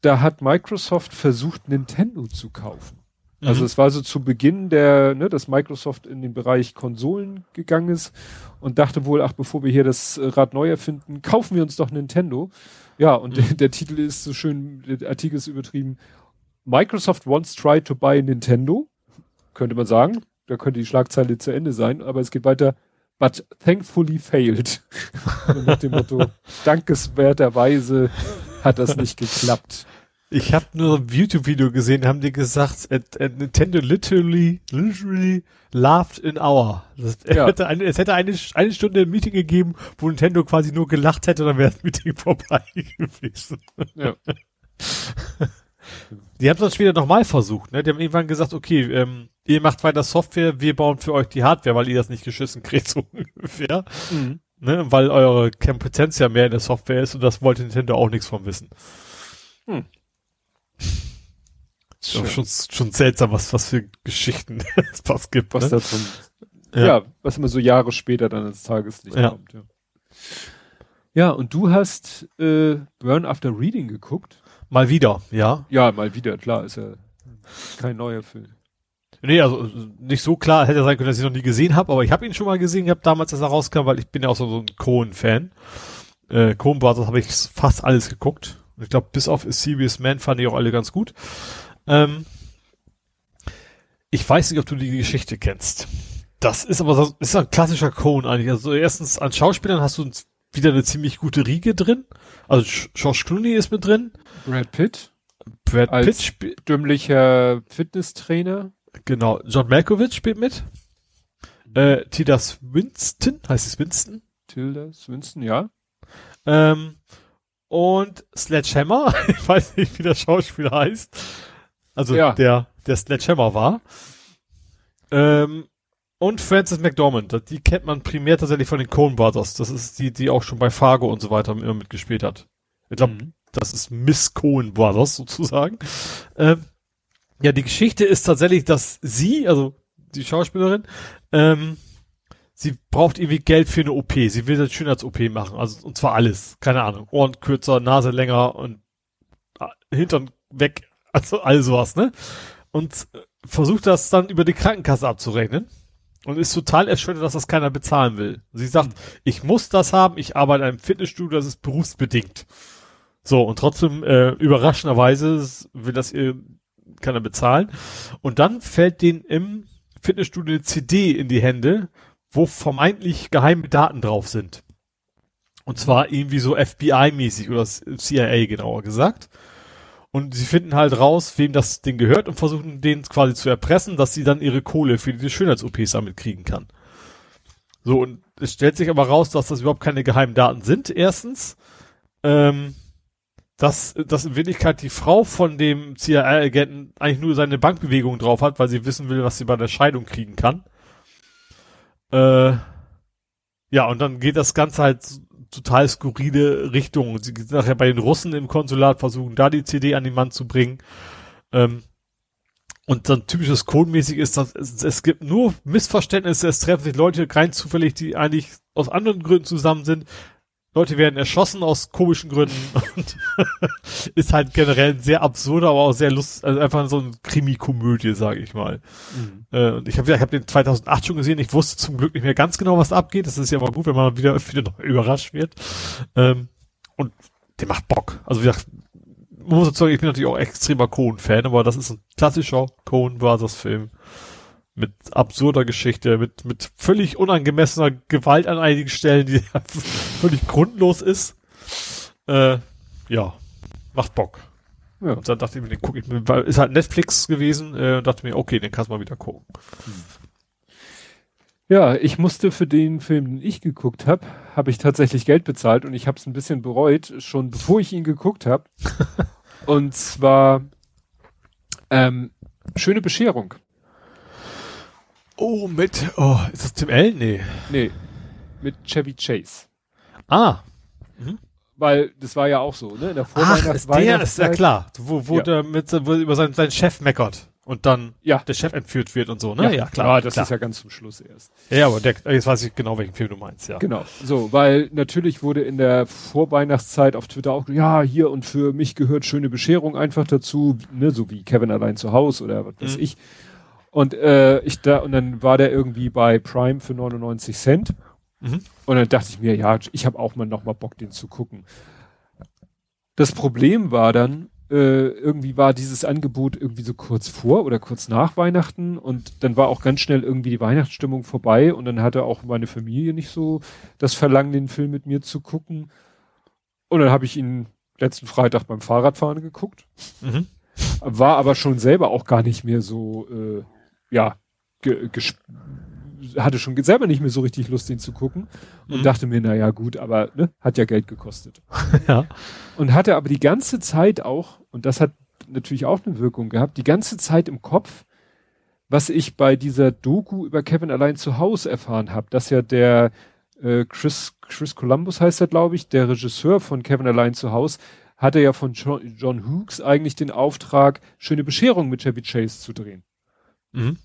Da hat Microsoft versucht, Nintendo zu kaufen. Also mhm. es war so zu Beginn der, ne, dass Microsoft in den Bereich Konsolen gegangen ist und dachte wohl, ach, bevor wir hier das Rad neu erfinden, kaufen wir uns doch Nintendo. Ja, und mhm. der, der, Titel ist so schön, der Artikel ist übertrieben. Microsoft once tried to buy Nintendo, könnte man sagen. Da könnte die Schlagzeile zu Ende sein, aber es geht weiter. But thankfully failed. Nach dem Motto, dankeswerterweise hat das nicht geklappt. Ich habe nur ein YouTube-Video gesehen, haben die gesagt, at, at Nintendo literally, literally laughed in hour. Das, ja. hätte eine, es hätte eine, eine Stunde ein Meeting gegeben, wo Nintendo quasi nur gelacht hätte, dann wäre das Meeting vorbei gewesen. Ja. Die haben das später nochmal versucht, ne? Die haben irgendwann gesagt, okay, ähm, ihr macht weiter Software, wir bauen für euch die Hardware, weil ihr das nicht geschissen kriegt, so ungefähr. Mhm. Ne? Weil eure Kompetenz ja mehr in der Software ist und das wollte Nintendo auch nichts von wissen. Hm. Schon, schon, schon seltsam, was, was für Geschichten es was gibt. Was ne? dazu, ja. ja. was immer so Jahre später dann ins Tageslicht ja. kommt. Ja. ja, und du hast äh, Burn After Reading geguckt. Mal wieder, ja. Ja, mal wieder, klar, ist ja kein neuer Film. Nee, also nicht so klar, hätte sein können, dass ich noch nie gesehen habe, aber ich habe ihn schon mal gesehen gehabt damals, als er rauskam, weil ich bin ja auch so, so ein Cohen-Fan. Äh, Cohen Brothers habe ich fast alles geguckt. Ich glaube, bis auf A Serious Man fand ich auch alle ganz gut. Ähm, ich weiß nicht, ob du die Geschichte kennst. Das ist aber so, ist ein klassischer Cohen eigentlich. Also erstens an Schauspielern hast du wieder eine ziemlich gute Riege drin. Also George Clooney ist mit drin. Brad Pitt. Brad Pitt spielt. Dümmlicher Fitnesstrainer. Genau. John Malkovich spielt mit. Äh, Tilda Winston, heißt es Winston? Tilda Winston, ja. Ähm, und Sledgehammer, ich weiß nicht, wie der Schauspieler heißt. Also ja. der, der Sledgehammer war. Ähm, und Frances McDormand, die kennt man primär tatsächlich von den Coen Brothers. Das ist die, die auch schon bei Fargo und so weiter immer mitgespielt hat. Ich glaube, mhm. das ist Miss Coen Brothers sozusagen. Ähm, ja, die Geschichte ist tatsächlich, dass sie, also die Schauspielerin, ähm, sie braucht irgendwie Geld für eine OP. Sie will das schön als OP machen. Also, und zwar alles. Keine Ahnung. Ohren kürzer, Nase länger und ah, Hintern weg. Also, all sowas, ne? Und äh, versucht das dann über die Krankenkasse abzurechnen. Und ist total erschüttert, dass das keiner bezahlen will. Sie sagt, ich muss das haben, ich arbeite in einem Fitnessstudio, das ist berufsbedingt. So, und trotzdem, äh, überraschenderweise will das ihr keiner bezahlen. Und dann fällt denen im Fitnessstudio eine CD in die Hände, wo vermeintlich geheime Daten drauf sind. Und zwar irgendwie so FBI-mäßig oder CIA genauer gesagt. Und sie finden halt raus, wem das Ding gehört und versuchen den quasi zu erpressen, dass sie dann ihre Kohle für die Schönheits-OPs damit kriegen kann. So, und es stellt sich aber raus, dass das überhaupt keine geheimen Daten sind, erstens. Ähm, dass, dass in Wirklichkeit die Frau von dem CIA-Agenten eigentlich nur seine Bankbewegung drauf hat, weil sie wissen will, was sie bei der Scheidung kriegen kann. Äh, ja, und dann geht das Ganze halt total skurrile Richtung. Sie sind nachher bei den Russen im Konsulat, versuchen da die CD an den Mann zu bringen. Ähm, und dann typisches Codemäßig ist, dass es, es, gibt nur Missverständnisse, es treffen sich Leute rein zufällig, die eigentlich aus anderen Gründen zusammen sind. Leute werden erschossen aus komischen Gründen und ist halt generell ein sehr absurder, aber auch sehr lustig, also einfach so eine Krimi-Komödie, sage ich mal. Mhm. Äh, und ich habe ich hab den 2008 schon gesehen, ich wusste zum Glück nicht mehr ganz genau, was abgeht. Das ist ja immer gut, wenn man wieder, wieder noch überrascht wird. Ähm, und der macht Bock. Also wie gesagt, man muss dazu sagen, ich bin natürlich auch extremer Cohen-Fan, aber das ist ein klassischer Cohen Brothers Film mit absurder Geschichte, mit, mit völlig unangemessener Gewalt an einigen Stellen, die völlig grundlos ist. Äh, ja, macht Bock. Ja. Und dann dachte ich mir, den gucke ich mir, weil ist halt Netflix gewesen, äh, und dachte mir, okay, den kannst du mal wieder gucken. Ja, ich musste für den Film, den ich geguckt habe, habe ich tatsächlich Geld bezahlt und ich habe es ein bisschen bereut, schon bevor ich ihn geguckt habe. und zwar ähm, Schöne Bescherung. Oh, mit, oh, ist das Tim Allen? Nee. Nee, mit Chevy Chase. Ah. Mhm. Weil das war ja auch so, ne? In der Vorweihnachts Ach, ist der ist ja klar, wo, wo ja. der mit wo über seinen, seinen Chef meckert. Und dann Ja. der Chef entführt wird und so, ne? Ja, klar. das klar. ist ja ganz zum Schluss erst. ja, aber der, jetzt weiß ich genau, welchen Film du meinst, ja. Genau, so, weil natürlich wurde in der Vorweihnachtszeit auf Twitter auch, ja, hier und für mich gehört schöne Bescherung einfach dazu, ne, so wie Kevin allein zu Hause oder was weiß Mhm. ich. Und äh, ich da, und dann war der irgendwie bei Prime für 99 Cent. Mhm. Und dann dachte ich mir, ja, ich habe auch mal noch mal Bock, den zu gucken. Das Problem war dann, äh, irgendwie war dieses Angebot irgendwie so kurz vor oder kurz nach Weihnachten und dann war auch ganz schnell irgendwie die Weihnachtsstimmung vorbei und dann hatte auch meine Familie nicht so das Verlangen, den Film mit mir zu gucken. Und dann habe ich ihn letzten Freitag beim Fahrradfahren geguckt, Mhm. war aber schon selber auch gar nicht mehr so, äh, ja, ge hatte schon selber nicht mehr so richtig Lust, den zu gucken und Mhm. dachte mir, na ja, gut, aber ne, hat ja Geld gekostet. Ja. Und hatte aber die ganze Zeit auch, und das hat natürlich auch eine Wirkung gehabt, die ganze Zeit im Kopf, was ich bei dieser Doku über Kevin allein zu Hause erfahren habe, dass ja der äh, Chris, Chris Columbus heißt er, glaube ich, der Regisseur von Kevin allein zu Hause, hatte ja von John, John Hughes eigentlich den Auftrag, schöne Bescherung mit Chevy Chase zu drehen. Mhm.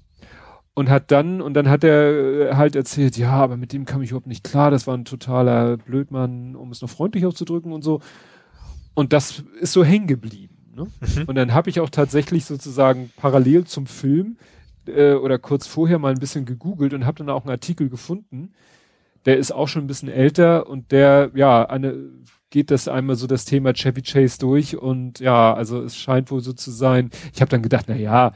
Und hat dann, und dann hat er äh, halt erzählt, ja, aber mit dem kam ich überhaupt nicht klar, das war ein totaler Blödmann, um es noch freundlich auszudrücken und so. Und das ist so hängen geblieben. Ne? Mhm. Und dann habe ich auch tatsächlich sozusagen parallel zum Film äh, oder kurz vorher mal ein bisschen gegoogelt und habe dann auch einen Artikel gefunden. Der ist auch schon ein bisschen älter und der, ja, eine, geht das einmal so das Thema Chevy Chase durch und ja, also es scheint wohl so zu sein. Ich habe dann gedacht, na ja,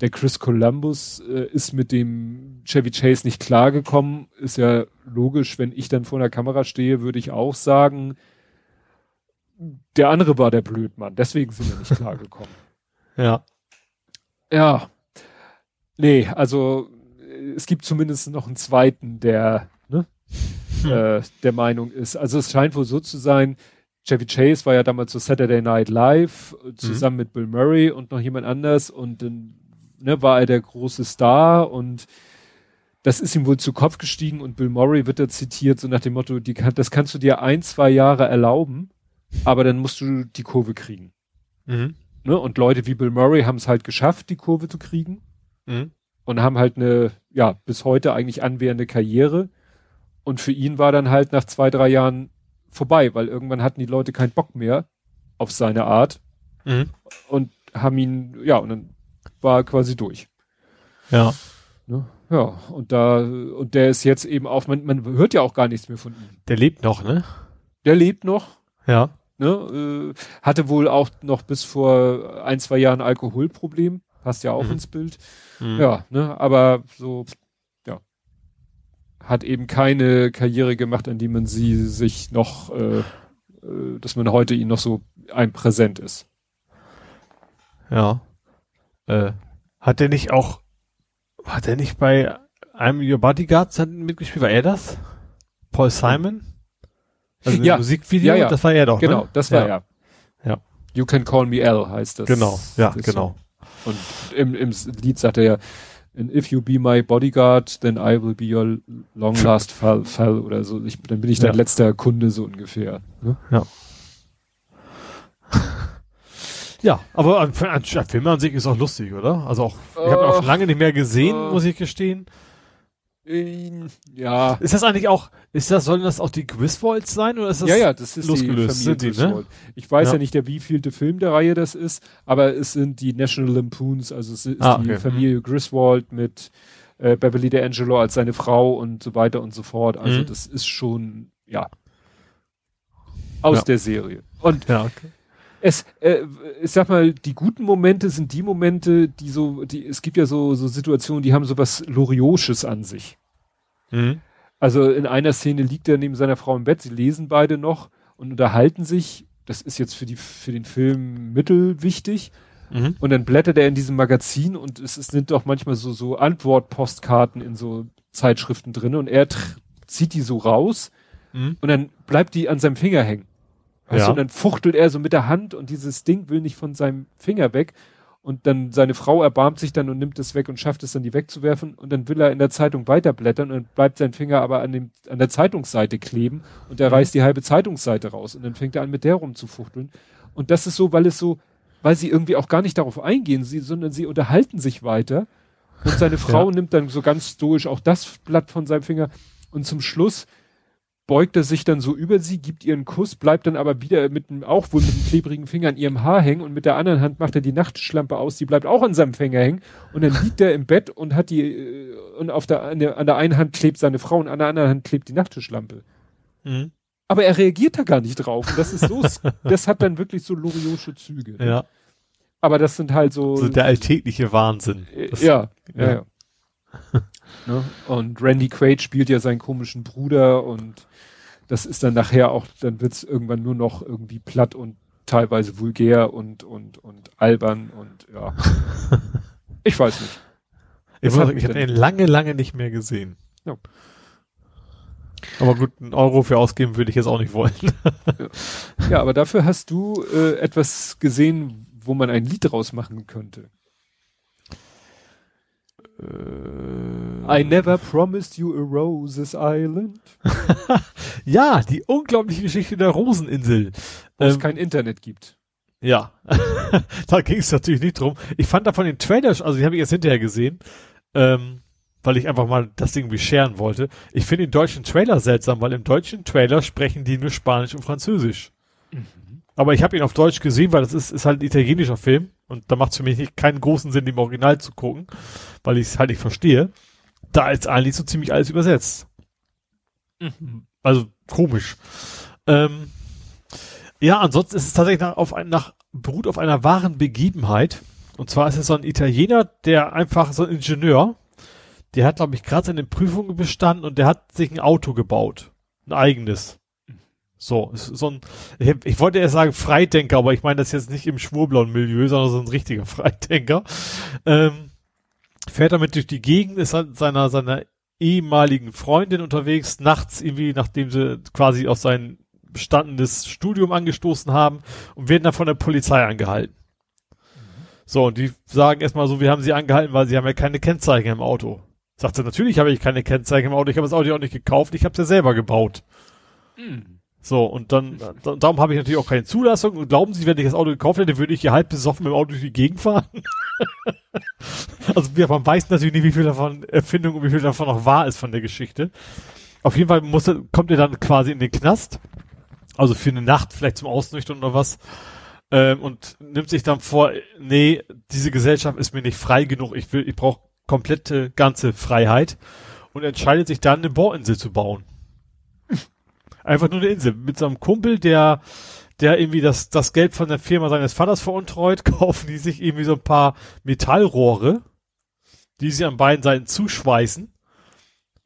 der Chris Columbus äh, ist mit dem Chevy Chase nicht klargekommen. Ist ja logisch, wenn ich dann vor der Kamera stehe, würde ich auch sagen, der andere war der Blödmann. Deswegen sind wir nicht klargekommen. Ja. Ja. Nee, also äh, es gibt zumindest noch einen zweiten, der, ne, äh, der Meinung ist. Also es scheint wohl so zu sein, Chevy Chase war ja damals so Saturday Night Live äh, zusammen mit Bill Murray und noch jemand anders und dann ne, war er der große Star und das ist ihm wohl zu Kopf gestiegen und Bill Murray wird da zitiert, so nach dem Motto, die kann, das kannst du dir ein, zwei Jahre erlauben, aber dann musst du die Kurve kriegen. Mhm. Ne? Und Leute wie Bill Murray haben es halt geschafft, die Kurve zu kriegen Mhm. und haben halt eine, ja, bis heute eigentlich anwährende Karriere. Und für ihn war dann halt nach zwei, drei Jahren vorbei, weil irgendwann hatten die Leute keinen Bock mehr auf seine Art Mhm. und haben ihn, ja, und dann war quasi durch. Ja. Ne? Ja, und da, und der ist jetzt eben auch, man, man hört ja auch gar nichts mehr von ihm. Der lebt noch, ne? Der lebt noch, Ja. ne, äh, hatte wohl auch noch bis vor ein, zwei Jahren Alkoholproblem, passt ja auch Mhm. ins Bild. Mhm. Ja, ne, aber so, ja, hat eben keine Karriere gemacht, an die man sie sich noch, äh, äh, dass man heute ihn noch so ein Präsent ist. Ja. Äh, hat der nicht auch, hat er nicht bei einem Your Bodyguards hat mitgespielt? War er das? Paul Simon? Also Ja. Musikvideo? Ja, ja. Das war er doch, Genau, ne? das war ja. er. Ja. You can call me Al heißt das. Genau, ja, das genau. Und im, im Lied sagt er ja, And if you be my bodyguard, then I will be your long last fall, fall oder so. Ich, dann bin ich dein Ja. letzter Kunde so ungefähr. Ne? Ja, aber ein, Film an sich ist auch lustig, oder? Also auch, ich habe auch schon lange nicht mehr gesehen, äh. muss ich gestehen. Ähm, Ja. Ist das eigentlich auch, ist das, sollen das auch die Griswolds sein oder ist das? ja, ja, das ist losgelöst die sind die, ne? Griswold. Ich weiß ja. Ja. nicht, der wievielte Film der Reihe das ist, aber es sind die National Lampoons, also es ist Ah, die okay. Familie Griswold mit äh, Beverly D'Angelo als seine Frau und so weiter und so fort. Also Mhm. das ist schon, ja, aus Ja. der Serie. Und Ja, okay. Es, äh, ich sag mal, die guten Momente sind die Momente, die so, die, es gibt ja so, so Situationen, die haben so was Loriosches an sich. Mhm. Also in einer Szene liegt er neben seiner Frau im Bett, sie lesen beide noch und unterhalten sich. Das ist jetzt für die, für den Film mittelwichtig. Mhm. Und dann blättert er in diesem Magazin und es, es sind doch manchmal so, so Antwortpostkarten in so Zeitschriften drin und er zieht die so raus Mhm. und dann bleibt die an seinem Finger hängen. Weißt Ja. und dann fuchtelt er so mit der Hand und dieses Ding will nicht von seinem Finger weg. Und dann seine Frau erbarmt sich dann und nimmt es weg und schafft es dann, die wegzuwerfen. Und dann will er in der Zeitung weiterblättern und bleibt sein Finger aber an, dem, an der Zeitungsseite kleben und er Mhm. reißt die halbe Zeitungsseite raus. Und dann fängt er an, mit der rumzufuchteln. Und das ist so, weil es so, weil sie irgendwie auch gar nicht darauf eingehen, sie, sondern sie unterhalten sich weiter. Und seine Frau ja. nimmt dann so ganz stoisch auch das Blatt von seinem Finger. Und zum Schluss beugt er sich dann so über sie, gibt ihr einen Kuss, bleibt dann aber wieder mit einem, auch wohl mit einem klebrigen Finger an ihrem Haar hängen und mit der anderen Hand macht er die Nachtschlampe aus, die bleibt auch an seinem Finger hängen und dann liegt er im Bett und hat die, äh, und auf der, an der, an der einen Hand klebt seine Frau und an der anderen Hand klebt die Nachttischlampe. Mhm. Aber er reagiert da gar nicht drauf. Und das ist so, das hat dann wirklich so loriosche Züge. Ja. Aber das sind halt so. So der alltägliche Wahnsinn. Das, ja, ja, ja. ja. ne? Und Randy Quaid spielt ja seinen komischen Bruder und das ist dann nachher auch, dann wird's irgendwann nur noch irgendwie platt und teilweise vulgär und, und, und albern und ja. ich weiß nicht. Ich, muss, ich habe ihn lange, lange nicht mehr gesehen. Ja. Aber gut, einen Euro für ausgeben würde ich jetzt auch nicht wollen. ja. ja, aber dafür hast du äh, etwas gesehen, wo man ein Lied draus machen könnte. Äh, I never promised you a Roses Island. ja, die unglaubliche Geschichte der Roseninsel. Wo ähm, es kein Internet gibt. Ja, da ging es natürlich nicht drum. Ich fand davon den Trailer, also die habe ich jetzt hinterher gesehen, ähm, weil ich einfach mal das Ding bescheren wollte. Ich finde den deutschen Trailer seltsam, weil im deutschen Trailer sprechen die nur Spanisch und Französisch. Mhm. Aber ich habe ihn auf Deutsch gesehen, weil das ist, ist halt ein italienischer Film und da macht es für mich nicht keinen großen Sinn, im Original zu gucken, weil ich es halt nicht verstehe. Da ist eigentlich so ziemlich alles übersetzt. Mhm. Also komisch. Ähm, ja, ansonsten ist es tatsächlich nach, auf ein, nach, beruht auf einer wahren Begebenheit. Und zwar ist es so ein Italiener, der einfach so ein Ingenieur, der hat, glaube ich, gerade seine Prüfungen bestanden und der hat sich ein Auto gebaut. Ein eigenes. So, so ein, ich, ich wollte erst sagen Freidenker, aber ich meine das jetzt nicht im schwurblauen Milieu, sondern so ein richtiger Freidenker. Ähm, fährt damit durch die Gegend, ist halt seiner, seiner ehemaligen Freundin unterwegs, nachts irgendwie, nachdem sie quasi auf sein bestandenes Studium angestoßen haben und werden dann von der Polizei angehalten. So, und die sagen erstmal so, wir haben sie angehalten, weil sie haben ja keine Kennzeichen im Auto. Sagt sie, natürlich habe ich keine Kennzeichen im Auto, ich habe das Auto auch nicht gekauft, ich habe es ja selber gebaut. Mhm. So, und dann, da, darum habe ich natürlich auch keine Zulassung. Und glauben Sie, wenn ich das Auto gekauft hätte, würde ich hier halb besoffen mit dem Auto durch die Gegend fahren? also, man weiß natürlich nicht, wie viel davon Erfindung und wie viel davon noch wahr ist von der Geschichte. Auf jeden Fall muss, kommt er dann quasi in den Knast. Also für eine Nacht, vielleicht zum Ausnüchtern oder was. Ähm, und nimmt sich dann vor, nee, diese Gesellschaft ist mir nicht frei genug. Ich will, ich brauche komplette, ganze Freiheit. Und entscheidet sich dann, eine Bohrinsel zu bauen. Einfach nur eine Insel. Mit so einem Kumpel, der, der irgendwie das, das Geld von der Firma seines Vaters veruntreut, kaufen die sich irgendwie so ein paar Metallrohre, die sie an beiden Seiten zuschweißen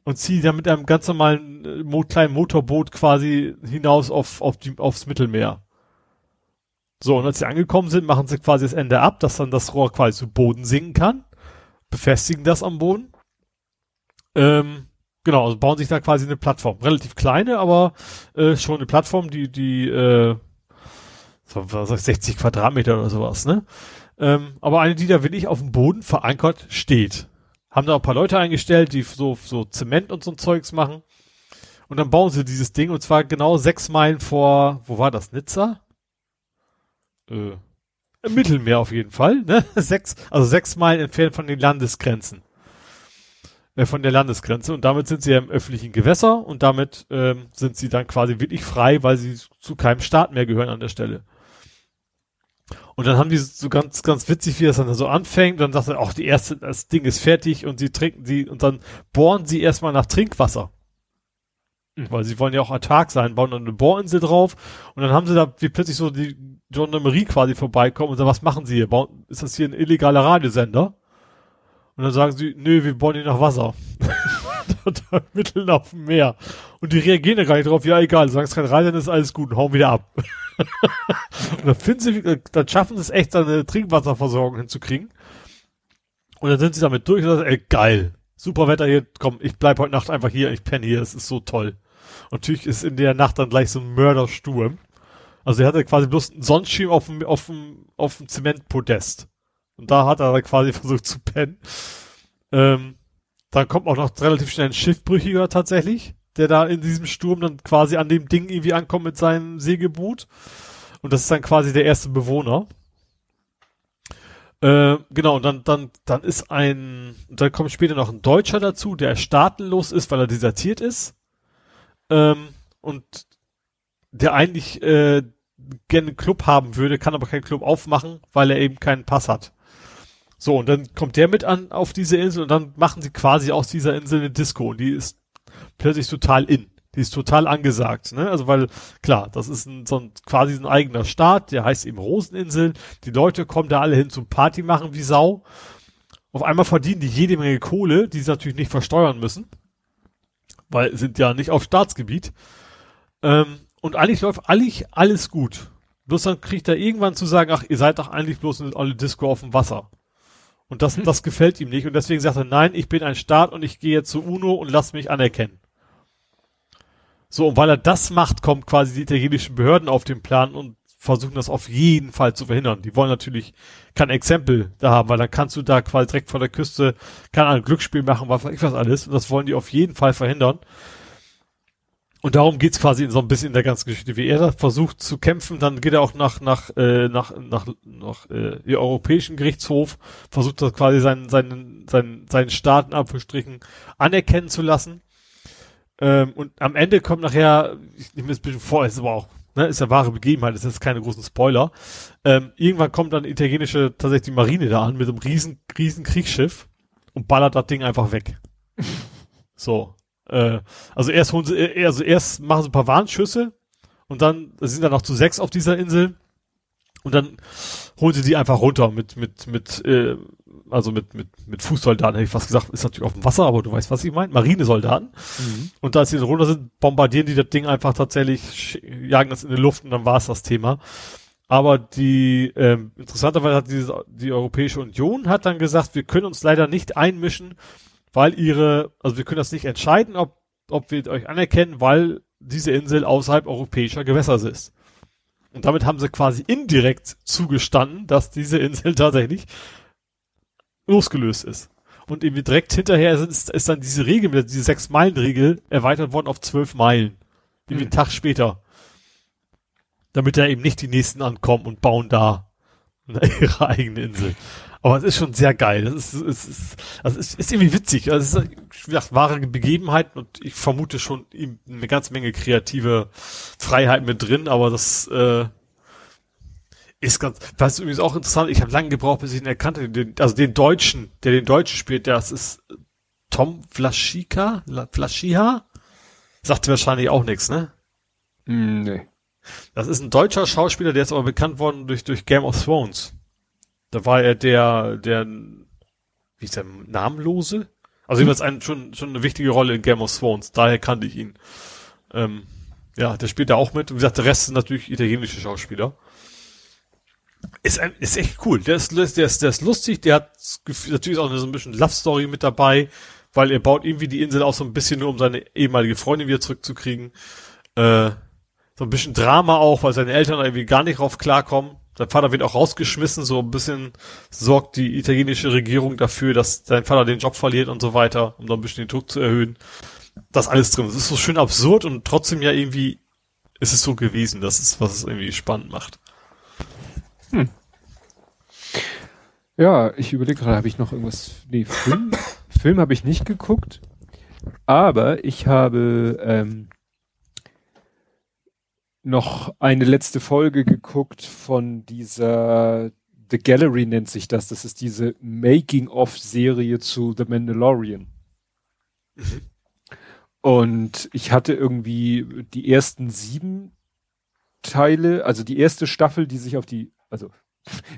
und ziehen dann mit einem ganz normalen äh, kleinen Motorboot quasi hinaus auf, auf die, aufs Mittelmeer. So, und als sie angekommen sind, machen sie quasi das Ende ab, dass dann das Rohr quasi zu Boden sinken kann, befestigen das am Boden. Ähm, Genau, also bauen sich da quasi eine Plattform. Relativ kleine, aber äh, schon eine Plattform, die, die, äh, so, was ich, 60 Quadratmeter oder sowas, ne? Ähm, aber eine, die da wirklich auf dem Boden verankert steht. Haben da auch ein paar Leute eingestellt, die so, so Zement und so ein Zeugs machen. Und dann bauen sie dieses Ding und zwar genau sechs Meilen vor, wo war das, Nizza? Äh, im Mittelmeer auf jeden Fall, ne? Sechs, also sechs Meilen entfernt von den Landesgrenzen äh, von der Landesgrenze und damit sind sie ja im öffentlichen Gewässer und damit ähm, sind sie dann quasi wirklich frei, weil sie zu keinem Staat mehr gehören an der Stelle. Und dann haben die so ganz, ganz witzig, wie das dann so anfängt. Und dann sagt er, ach, die erste, das Ding ist fertig und sie trinken sie, und dann bohren sie erstmal nach Trinkwasser. Mhm. Weil sie wollen ja auch autark sein, bauen dann eine Bohrinsel drauf. Und dann haben sie da, wie plötzlich so die Gendarmerie quasi vorbeikommen und sagen, was machen sie hier? Bauen, ist das hier ein illegaler Radiosender? Und dann sagen sie, nö, wir bauen hier nach Wasser. da mitten auf dem Meer. Und die reagieren ja gar nicht drauf, ja egal, sagen es kein Reiter, dann ist alles gut und hauen wieder ab. und dann finden sie, dann schaffen sie es echt, eine Trinkwasserversorgung hinzukriegen. Und dann sind sie damit durch und sagen, ey, geil. Super Wetter hier, komm, ich bleib heute Nacht einfach hier, ich penne hier, es ist so toll. Und natürlich ist in der Nacht dann gleich so ein Mördersturm. Also er hatte quasi bloß einen Sonnenschirm auf dem, auf dem, auf dem Zementpodest. Und da hat er quasi versucht zu pennen. Ähm, dann kommt auch noch relativ schnell ein Schiffbrüchiger tatsächlich, der da in diesem Sturm dann quasi an dem Ding irgendwie ankommt mit seinem Segelboot. Und das ist dann quasi der erste Bewohner. Äh, genau, und dann, dann, dann ist ein, dann kommt später noch ein Deutscher dazu, der staatenlos ist, weil er desertiert ist. Ähm, und der eigentlich äh, gerne einen Club haben würde, kann aber keinen Club aufmachen, weil er eben keinen Pass hat. So, und dann kommt der mit an auf diese Insel und dann machen sie quasi aus dieser Insel eine Disco und die ist plötzlich total in. Die ist total angesagt, ne? Also weil, klar, das ist ein, so ein, quasi ein eigener Staat, der heißt eben Roseninsel. Die Leute kommen da alle hin zum Party machen wie Sau. Auf einmal verdienen die jede Menge Kohle, die sie natürlich nicht versteuern müssen. Weil sind ja nicht auf Staatsgebiet. Ähm, und eigentlich läuft eigentlich alles gut. Bloß dann kriegt er irgendwann zu sagen, ach, ihr seid doch eigentlich bloß alle Disco auf dem Wasser. Und das, das gefällt ihm nicht. Und deswegen sagt er, nein, ich bin ein Staat und ich gehe zur UNO und lass mich anerkennen. So, und weil er das macht, kommen quasi die italienischen Behörden auf den Plan und versuchen das auf jeden Fall zu verhindern. Die wollen natürlich kein Exempel da haben, weil dann kannst du da quasi direkt vor der Küste, kann ein Glücksspiel machen, was ich was alles. Und das wollen die auf jeden Fall verhindern. Und darum geht's quasi in so ein bisschen in der ganzen Geschichte, wie er da versucht zu kämpfen, dann geht er auch nach nach äh, nach nach nach äh, die Europäischen Gerichtshof, versucht das quasi seinen seinen seinen seinen Staaten abgestrichen anerkennen zu lassen. Ähm, und am Ende kommt nachher, ich nehme es ein bisschen vor, ist aber auch, ne, ist ja wahre Begebenheit, ist jetzt keine großen Spoiler. Ähm, irgendwann kommt dann italienische tatsächlich die Marine da an mit einem riesen riesen Kriegsschiff und ballert das Ding einfach weg. so. Äh, also erst holen sie, äh, also erst machen sie ein paar Warnschüsse und dann sind dann noch zu sechs auf dieser Insel und dann holen sie die einfach runter mit mit mit äh, also mit mit mit Fußsoldaten hätte ich fast gesagt ist natürlich auf dem Wasser aber du weißt was ich meine Marinesoldaten mhm. und als sie runter sind bombardieren die das Ding einfach tatsächlich jagen das in die Luft und dann war es das Thema aber die ähm, interessanterweise hat diese, die Europäische Union hat dann gesagt wir können uns leider nicht einmischen weil ihre, also wir können das nicht entscheiden, ob, ob wir euch anerkennen, weil diese Insel außerhalb europäischer Gewässer ist. Und damit haben sie quasi indirekt zugestanden, dass diese Insel tatsächlich losgelöst ist. Und irgendwie direkt hinterher ist, ist dann diese Regel, diese Sechs-Meilen-Regel erweitert worden auf zwölf Meilen. Irgendwie hm. einen Tag später. Damit da eben nicht die nächsten ankommen und bauen da ihre eigene Insel. Aber es ist schon sehr geil. Das ist, es ist, also es ist irgendwie witzig. Also es ist, wie gesagt, wahre Begebenheit und ich vermute schon eine ganze Menge kreative Freiheit mit drin, aber das äh, ist ganz, das ist übrigens auch interessant, ich habe lange gebraucht, bis ich ihn erkannte, den, also den Deutschen, der den Deutschen spielt, das ist Tom Flaschika, Flaschiha? Sagte wahrscheinlich auch nichts, ne? Mm, nee. Das ist ein deutscher Schauspieler, der ist aber bekannt worden durch, durch Game of Thrones. Da war er der, der, wie ist der, Namenlose? Also jedenfalls ein, schon, schon eine wichtige Rolle in Game of Thrones, daher kannte ich ihn. Ähm, ja, der spielt da auch mit. Und wie gesagt, der Rest sind natürlich italienische Schauspieler. Ist, ein, ist echt cool. Der ist, der ist, der ist, lustig, der hat natürlich auch so ein bisschen Love Story mit dabei, weil er baut irgendwie die Insel auch so ein bisschen nur, um seine ehemalige Freundin wieder zurückzukriegen. Äh, so ein bisschen Drama auch, weil seine Eltern irgendwie gar nicht drauf klarkommen. Sein Vater wird auch rausgeschmissen, so ein bisschen sorgt die italienische Regierung dafür, dass sein Vater den Job verliert und so weiter, um da ein bisschen den Druck zu erhöhen. Das alles drin. Es ist so schön absurd und trotzdem ja irgendwie ist es so gewesen. Das ist, was es irgendwie spannend macht. Hm. Ja, ich überlege gerade, habe ich noch irgendwas. Nee, Film, Film habe ich nicht geguckt. Aber ich habe ähm, noch eine letzte Folge geguckt von dieser The Gallery nennt sich das. Das ist diese Making-of-Serie zu The Mandalorian. Mhm. Und ich hatte irgendwie die ersten sieben Teile, also die erste Staffel, die sich auf die, also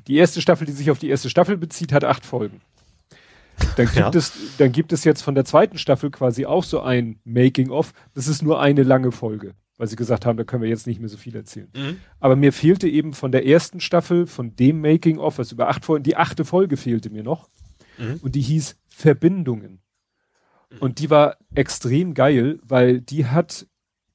die erste Staffel, die sich auf die erste Staffel bezieht, hat acht Folgen. Dann gibt ja. es, dann gibt es jetzt von der zweiten Staffel quasi auch so ein Making-of. Das ist nur eine lange Folge weil sie gesagt haben, da können wir jetzt nicht mehr so viel erzählen. Mhm. Aber mir fehlte eben von der ersten Staffel, von dem Making-of, was über acht Folgen, die achte Folge fehlte mir noch. Mhm. Und die hieß Verbindungen. Mhm. Und die war extrem geil, weil die hat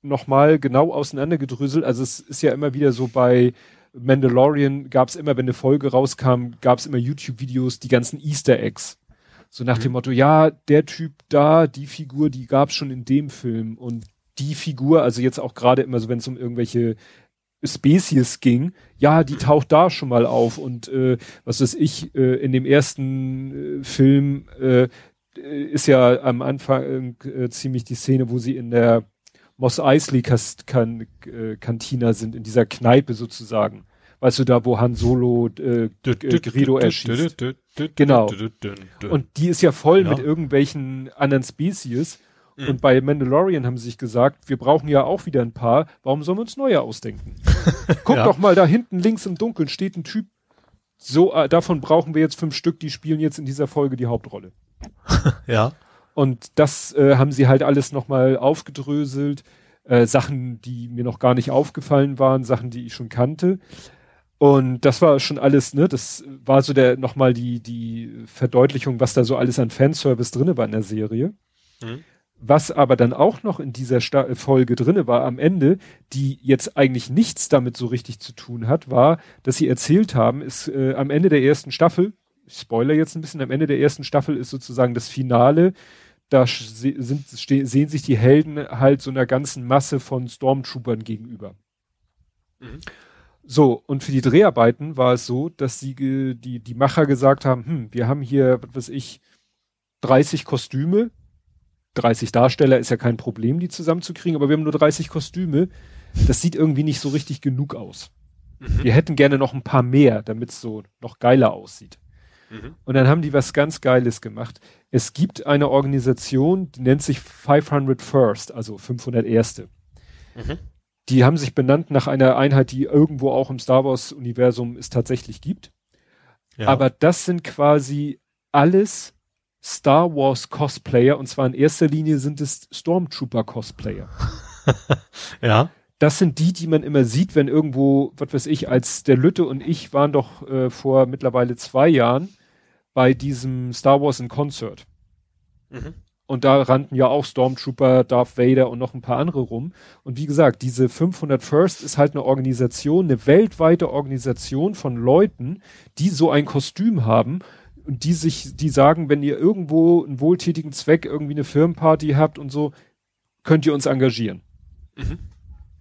nochmal genau auseinandergedröselt. Also es ist ja immer wieder so bei Mandalorian gab es immer, wenn eine Folge rauskam, gab es immer YouTube-Videos, die ganzen Easter Eggs. So nach mhm. dem Motto, ja, der Typ da, die Figur, die gab es schon in dem Film und die Figur, also jetzt auch gerade immer so, wenn es um irgendwelche Species ging, ja, die taucht da schon mal auf und äh, was weiß ich, äh, in dem ersten äh, Film äh, ist ja am Anfang äh, ziemlich die Szene, wo sie in der Moss Eisley kan äh, Cantina sind, in dieser Kneipe sozusagen. Weißt du, da wo Han Solo äh, äh, Greedo erschießt. Genau. Und die ist ja voll ja. mit irgendwelchen anderen Spezies. Mhm. Und bei Mandalorian haben sie sich gesagt, wir brauchen ja auch wieder ein paar. Warum sollen wir uns neue ausdenken? Guck ja. doch mal, da hinten links im Dunkeln steht ein Typ. So, äh, davon brauchen wir jetzt fünf Stück, die spielen jetzt in dieser Folge die Hauptrolle. ja. Und das äh, haben sie halt alles nochmal aufgedröselt. Äh, Sachen, die mir noch gar nicht aufgefallen waren, Sachen, die ich schon kannte. Und das war schon alles, ne, das war so der nochmal die, die Verdeutlichung, was da so alles an Fanservice drinne war in der Serie. Mhm. Was aber dann auch noch in dieser Sta Folge drinne war am Ende, die jetzt eigentlich nichts damit so richtig zu tun hat, war, dass sie erzählt haben, ist äh, am Ende der ersten Staffel, ich spoiler jetzt ein bisschen, am Ende der ersten Staffel ist sozusagen das Finale, da sind, sehen sich die Helden halt so einer ganzen Masse von Stormtroopern gegenüber. Mhm. So, und für die Dreharbeiten war es so, dass sie die, die Macher gesagt haben, hm, wir haben hier, was weiß ich, 30 Kostüme, 30 Darsteller ist ja kein Problem, die zusammenzukriegen, aber wir haben nur 30 Kostüme. Das sieht irgendwie nicht so richtig genug aus. Mhm. Wir hätten gerne noch ein paar mehr, damit es so noch geiler aussieht. Mhm. Und dann haben die was ganz Geiles gemacht. Es gibt eine Organisation, die nennt sich 500 First, also 500 Erste. Mhm. Die haben sich benannt nach einer Einheit, die irgendwo auch im Star Wars Universum es tatsächlich gibt. Ja. Aber das sind quasi alles Star Wars Cosplayer und zwar in erster Linie sind es Stormtrooper Cosplayer. ja. Das sind die, die man immer sieht, wenn irgendwo, was weiß ich, als der Lütte und ich waren doch äh, vor mittlerweile zwei Jahren bei diesem Star Wars in Concert. Mhm. Und da rannten ja auch Stormtrooper, Darth Vader und noch ein paar andere rum. Und wie gesagt, diese 500 First ist halt eine Organisation, eine weltweite Organisation von Leuten, die so ein Kostüm haben und die sich, die sagen, wenn ihr irgendwo einen wohltätigen Zweck, irgendwie eine Firmenparty habt und so, könnt ihr uns engagieren. Mhm.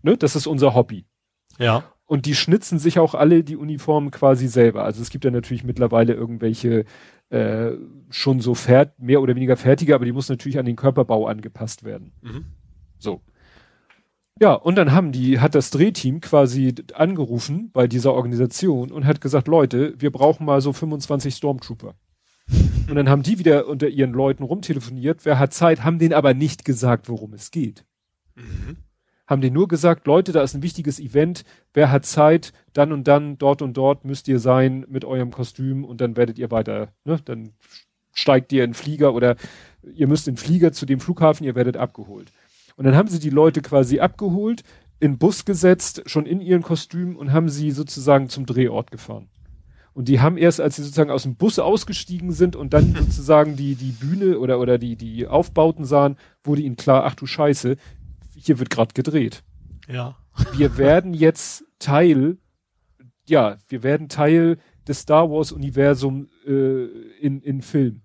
Ne? Das ist unser Hobby. Ja. Und die schnitzen sich auch alle die Uniformen quasi selber. Also es gibt ja natürlich mittlerweile irgendwelche äh, schon so fert mehr oder weniger fertige, aber die muss natürlich an den Körperbau angepasst werden. Mhm. So. Ja, und dann haben die, hat das Drehteam quasi angerufen bei dieser Organisation und hat gesagt, Leute, wir brauchen mal so 25 Stormtrooper. Und dann haben die wieder unter ihren Leuten rumtelefoniert, wer hat Zeit, haben denen aber nicht gesagt, worum es geht. Mhm haben die nur gesagt, Leute, da ist ein wichtiges Event, wer hat Zeit, dann und dann, dort und dort müsst ihr sein mit eurem Kostüm und dann werdet ihr weiter, ne, dann steigt ihr in den Flieger oder ihr müsst in den Flieger zu dem Flughafen, ihr werdet abgeholt. Und dann haben sie die Leute quasi abgeholt, in Bus gesetzt, schon in ihren Kostümen und haben sie sozusagen zum Drehort gefahren. Und die haben erst, als sie sozusagen aus dem Bus ausgestiegen sind und dann sozusagen die, die Bühne oder, oder die, die Aufbauten sahen, wurde ihnen klar, ach du Scheiße, hier wird gerade gedreht. Ja. Wir werden jetzt Teil, ja, wir werden Teil des Star Wars Universum äh, in, in Film.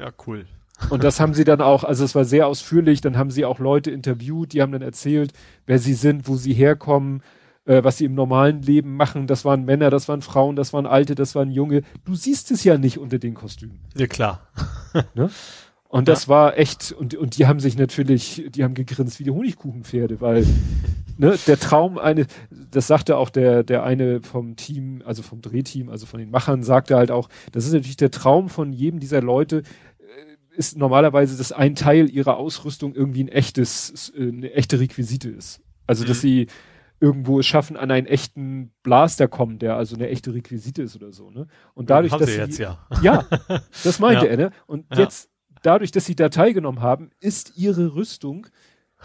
Ja, cool. Und das haben sie dann auch, also es war sehr ausführlich, dann haben sie auch Leute interviewt, die haben dann erzählt, wer sie sind, wo sie herkommen, äh, was sie im normalen Leben machen. Das waren Männer, das waren Frauen, das waren Alte, das waren Junge. Du siehst es ja nicht unter den Kostümen. Ja, klar. ne? Und das war echt, und, und die haben sich natürlich, die haben gegrinst wie die Honigkuchenpferde, weil ne, der Traum eine, das sagte auch der, der eine vom Team, also vom Drehteam, also von den Machern, sagte halt auch, das ist natürlich der Traum von jedem dieser Leute, ist normalerweise, dass ein Teil ihrer Ausrüstung irgendwie ein echtes, eine echte Requisite ist. Also, mhm. dass sie irgendwo es schaffen, an einen echten Blaster kommen, der also eine echte Requisite ist oder so, ne? Und dadurch, dass sie jetzt, ja. ja, das meinte ja. er, ne? Und ja. jetzt dadurch, dass sie da teilgenommen haben, ist ihre Rüstung,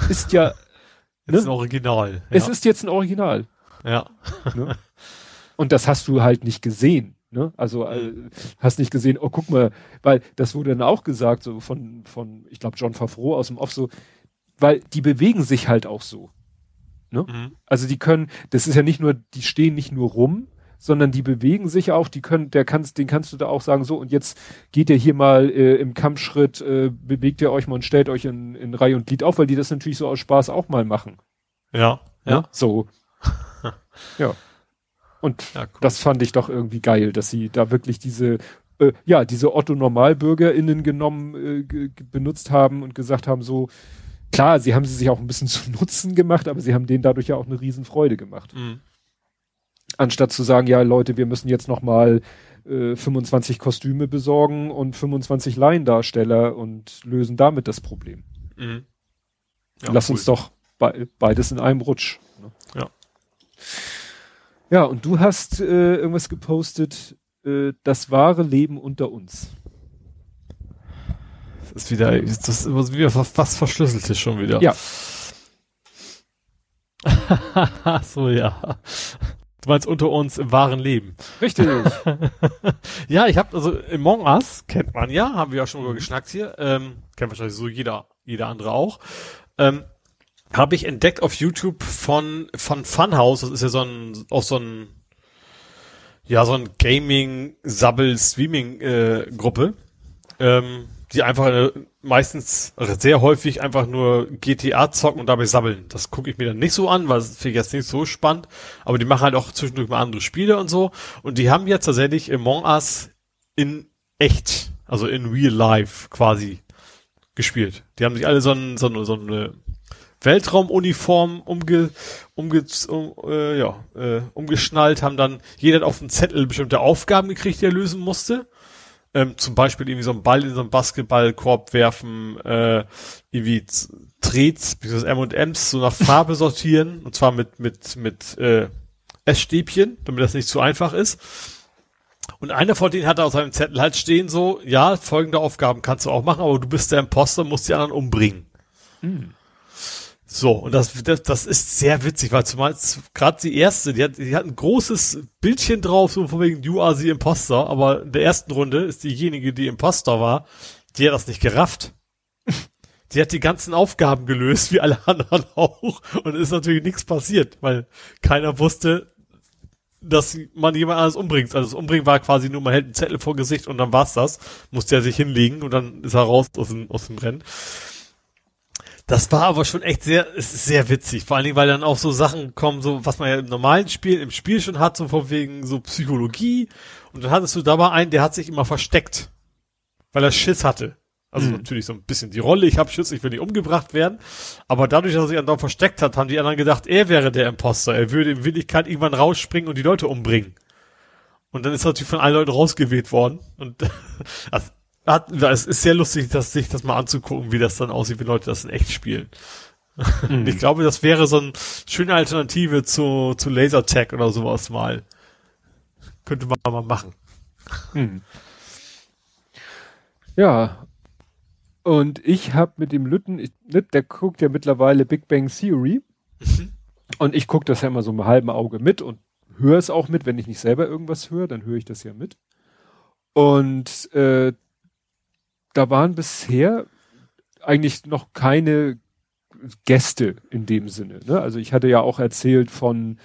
ist ja. ne? ist ein Original. Ja. Es ist jetzt ein Original. Ja. Ne? Und das hast du halt nicht gesehen. Ne? Also äh, hast nicht gesehen, oh guck mal, weil das wurde dann auch gesagt, so von, von ich glaube, John Favreau aus dem Off so, weil die bewegen sich halt auch so. Ne? Mhm. Also die können, das ist ja nicht nur, die stehen nicht nur rum, sondern die bewegen sich auch, die können, der kannst, den kannst du da auch sagen, so, und jetzt geht ihr hier mal äh, im Kampfschritt, äh, bewegt ihr euch mal und stellt euch in, in Reihe und Glied auf, weil die das natürlich so aus Spaß auch mal machen. Ja, ja. ja? So. ja. Und ja, cool. das fand ich doch irgendwie geil, dass sie da wirklich diese, äh, ja, diese Otto-NormalbürgerInnen genommen, äh, benutzt haben und gesagt haben, so, klar, sie haben sie sich auch ein bisschen zu Nutzen gemacht, aber sie haben denen dadurch ja auch eine Riesenfreude gemacht. Mhm. Anstatt zu sagen, ja, Leute, wir müssen jetzt noch mal äh, 25 Kostüme besorgen und 25 Laiendarsteller und lösen damit das Problem. Mhm. Ja, Lass cool. uns doch be beides in einem Rutsch. Ne? Ja. Ja, und du hast äh, irgendwas gepostet, äh, das wahre Leben unter uns. Das ist wieder, das ist wieder fast verschlüsselt ist schon wieder. Ja. so, ja. Du meinst unter uns im wahren Leben. Richtig. ja, ich habe also Among Us kennt man ja, haben wir ja schon mal geschnackt hier. Ähm, kennt wahrscheinlich so jeder, jeder andere auch. Ähm, habe ich entdeckt auf YouTube von von Funhouse. Das ist ja so ein auch so ein ja so ein Gaming Sabbel Streaming äh. Ähm, die einfach eine, meistens sehr häufig einfach nur GTA zocken und dabei sabbeln. Das gucke ich mir dann nicht so an, weil das finde ich jetzt nicht so spannend. Aber die machen halt auch zwischendurch mal andere Spiele und so. Und die haben jetzt tatsächlich Among Us in echt, also in real life quasi gespielt. Die haben sich alle so, ein, so, eine, so eine Weltraumuniform umge, umge, um, äh, ja, äh, umgeschnallt, haben dann jeder auf dem Zettel bestimmte Aufgaben gekriegt, die er lösen musste ähm, zum Beispiel irgendwie so einen Ball in so einen Basketballkorb werfen, äh, irgendwie Trets, bzw. M&M's so nach Farbe sortieren, und zwar mit, mit, mit, äh, Essstäbchen, damit das nicht zu einfach ist. Und einer von denen hat auf seinem Zettel halt stehen so, ja, folgende Aufgaben kannst du auch machen, aber du bist der Imposter, musst die anderen umbringen. Mhm. So, und das, das, das ist sehr witzig, weil zumal gerade die erste, die hat, die hat ein großes Bildchen drauf, so von wegen You are the Imposter, aber in der ersten Runde ist diejenige, die Imposter war, die hat das nicht gerafft. Die hat die ganzen Aufgaben gelöst, wie alle anderen auch, und ist natürlich nichts passiert, weil keiner wusste, dass man jemand anderes umbringt. Also das Umbringen war quasi nur, man hält einen Zettel vor Gesicht und dann war's das. Musste er sich hinlegen und dann ist er raus aus dem, aus dem Rennen. Das war aber schon echt sehr, es ist sehr witzig. Vor allen Dingen, weil dann auch so Sachen kommen, so, was man ja im normalen Spiel, im Spiel schon hat, so von wegen so Psychologie. Und dann hattest du dabei einen, der hat sich immer versteckt. Weil er Schiss hatte. Also mhm. natürlich so ein bisschen die Rolle, ich habe Schiss, ich will nicht umgebracht werden. Aber dadurch, dass er sich dann versteckt hat, haben die anderen gedacht, er wäre der Imposter. Er würde in Willigkeit irgendwann rausspringen und die Leute umbringen. Und dann ist er natürlich von allen Leuten rausgewählt worden. Und also, hat, es ist sehr lustig, das, sich das mal anzugucken, wie das dann aussieht, wie Leute das in echt spielen. Mhm. Ich glaube, das wäre so eine schöne Alternative zu, zu Lasertag oder sowas mal. Könnte man mal machen. Mhm. Ja. Und ich habe mit dem Lütten, ich, der guckt ja mittlerweile Big Bang Theory. Mhm. Und ich gucke das ja immer so mit halbem Auge mit und höre es auch mit. Wenn ich nicht selber irgendwas höre, dann höre ich das ja mit. Und äh, da waren bisher eigentlich noch keine Gäste in dem Sinne. Ne? Also ich hatte ja auch erzählt von,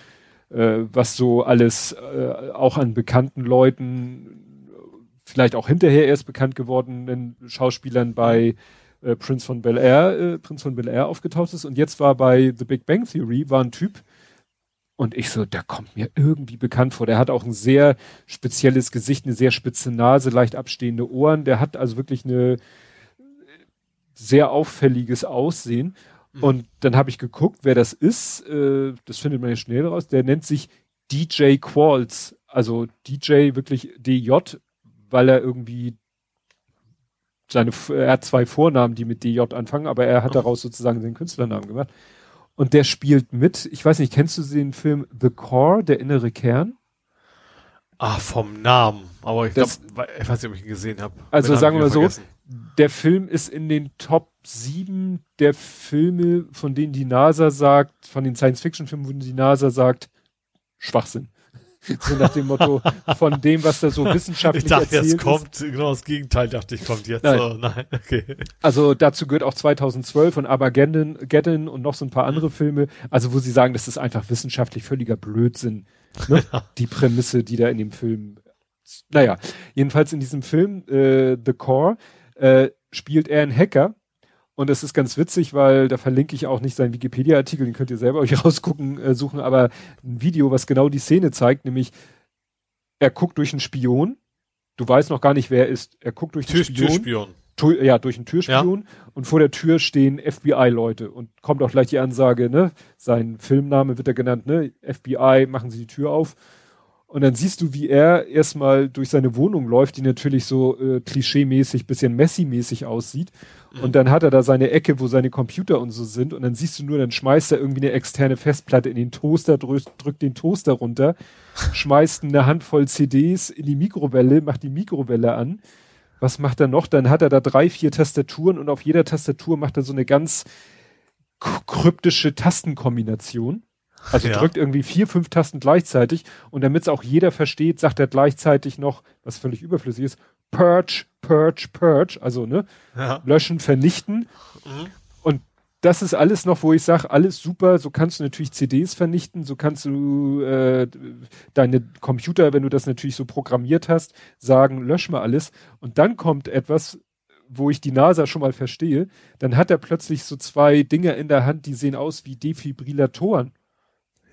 äh, was so alles äh, auch an bekannten Leuten, vielleicht auch hinterher erst bekannt gewordenen Schauspielern bei äh, Prince von Bel Air, äh, Prince von Bel Air aufgetaucht ist. Und jetzt war bei The Big Bang Theory war ein Typ, und ich so, der kommt mir irgendwie bekannt vor. Der hat auch ein sehr spezielles Gesicht, eine sehr spitze Nase, leicht abstehende Ohren. Der hat also wirklich eine sehr auffälliges Aussehen. Mhm. Und dann habe ich geguckt, wer das ist. Äh, das findet man ja schnell raus. Der nennt sich DJ Qualls. Also DJ wirklich DJ, weil er irgendwie seine, er hat zwei Vornamen, die mit DJ anfangen, aber er hat daraus sozusagen den Künstlernamen gemacht. Und der spielt mit. Ich weiß nicht, kennst du den Film The Core, der innere Kern? Ah, vom Namen. Aber ich glaube, ich weiß nicht, ob ich ihn gesehen habe. Also sagen wir mal so, der Film ist in den Top 7 der Filme, von denen die NASA sagt, von den Science-Fiction-Filmen, wo die NASA sagt, Schwachsinn. So nach dem Motto von dem, was da so wissenschaftlich ich dachte, erzählt jetzt kommt, genau das Gegenteil dachte ich, kommt jetzt. Nein. Oh, nein, okay. Also dazu gehört auch 2012 und Armageddon Geddon und noch so ein paar andere Filme, also wo sie sagen, das ist einfach wissenschaftlich völliger Blödsinn. Ne? die Prämisse, die da in dem Film, naja, jedenfalls in diesem Film, äh, The Core, äh, spielt er einen Hacker Und es ist ganz witzig, weil da verlinke ich auch nicht seinen Wikipedia-Artikel, den könnt ihr selber euch rausgucken, äh, suchen, aber ein Video, was genau die Szene zeigt, nämlich er guckt durch einen Spion. Du weißt noch gar nicht, wer er ist. Er guckt durch Tür, den Spion. Türspion. Tu- ja, durch einen Türspion und vor der Tür stehen FBI-Leute und kommt auch gleich die Ansage, ne, sein Filmname wird er genannt, ne, FBI, machen Sie die Tür auf. Und dann siehst du, wie er erstmal durch seine Wohnung läuft, die natürlich so äh, klischee-mäßig, bisschen Messi-mäßig aussieht. Und dann hat er da seine Ecke, wo seine Computer und so sind. Und dann siehst du nur, dann schmeißt er irgendwie eine externe Festplatte in den Toaster, drückt, drückt den Toaster runter, schmeißt eine Handvoll CDs in die Mikrowelle, macht die Mikrowelle an. Was macht er noch? Dann hat er da drei, vier Tastaturen und auf jeder Tastatur macht er so eine ganz kryptische Tastenkombination. Also Ja. drückt irgendwie vier, fünf Tasten gleichzeitig und damit es auch jeder versteht, sagt er gleichzeitig noch, was völlig überflüssig ist, Purge, Purge, Purge, also ne, Ja. löschen, vernichten. Mhm. Und das ist alles noch, wo ich sage, alles super, so kannst du natürlich CDs vernichten, so kannst du äh, deine Computer, wenn du das natürlich so programmiert hast, sagen, lösch mal alles. Und dann kommt etwas, wo ich die NASA schon mal verstehe, dann hat er plötzlich so zwei Dinger in der Hand, die sehen aus wie Defibrillatoren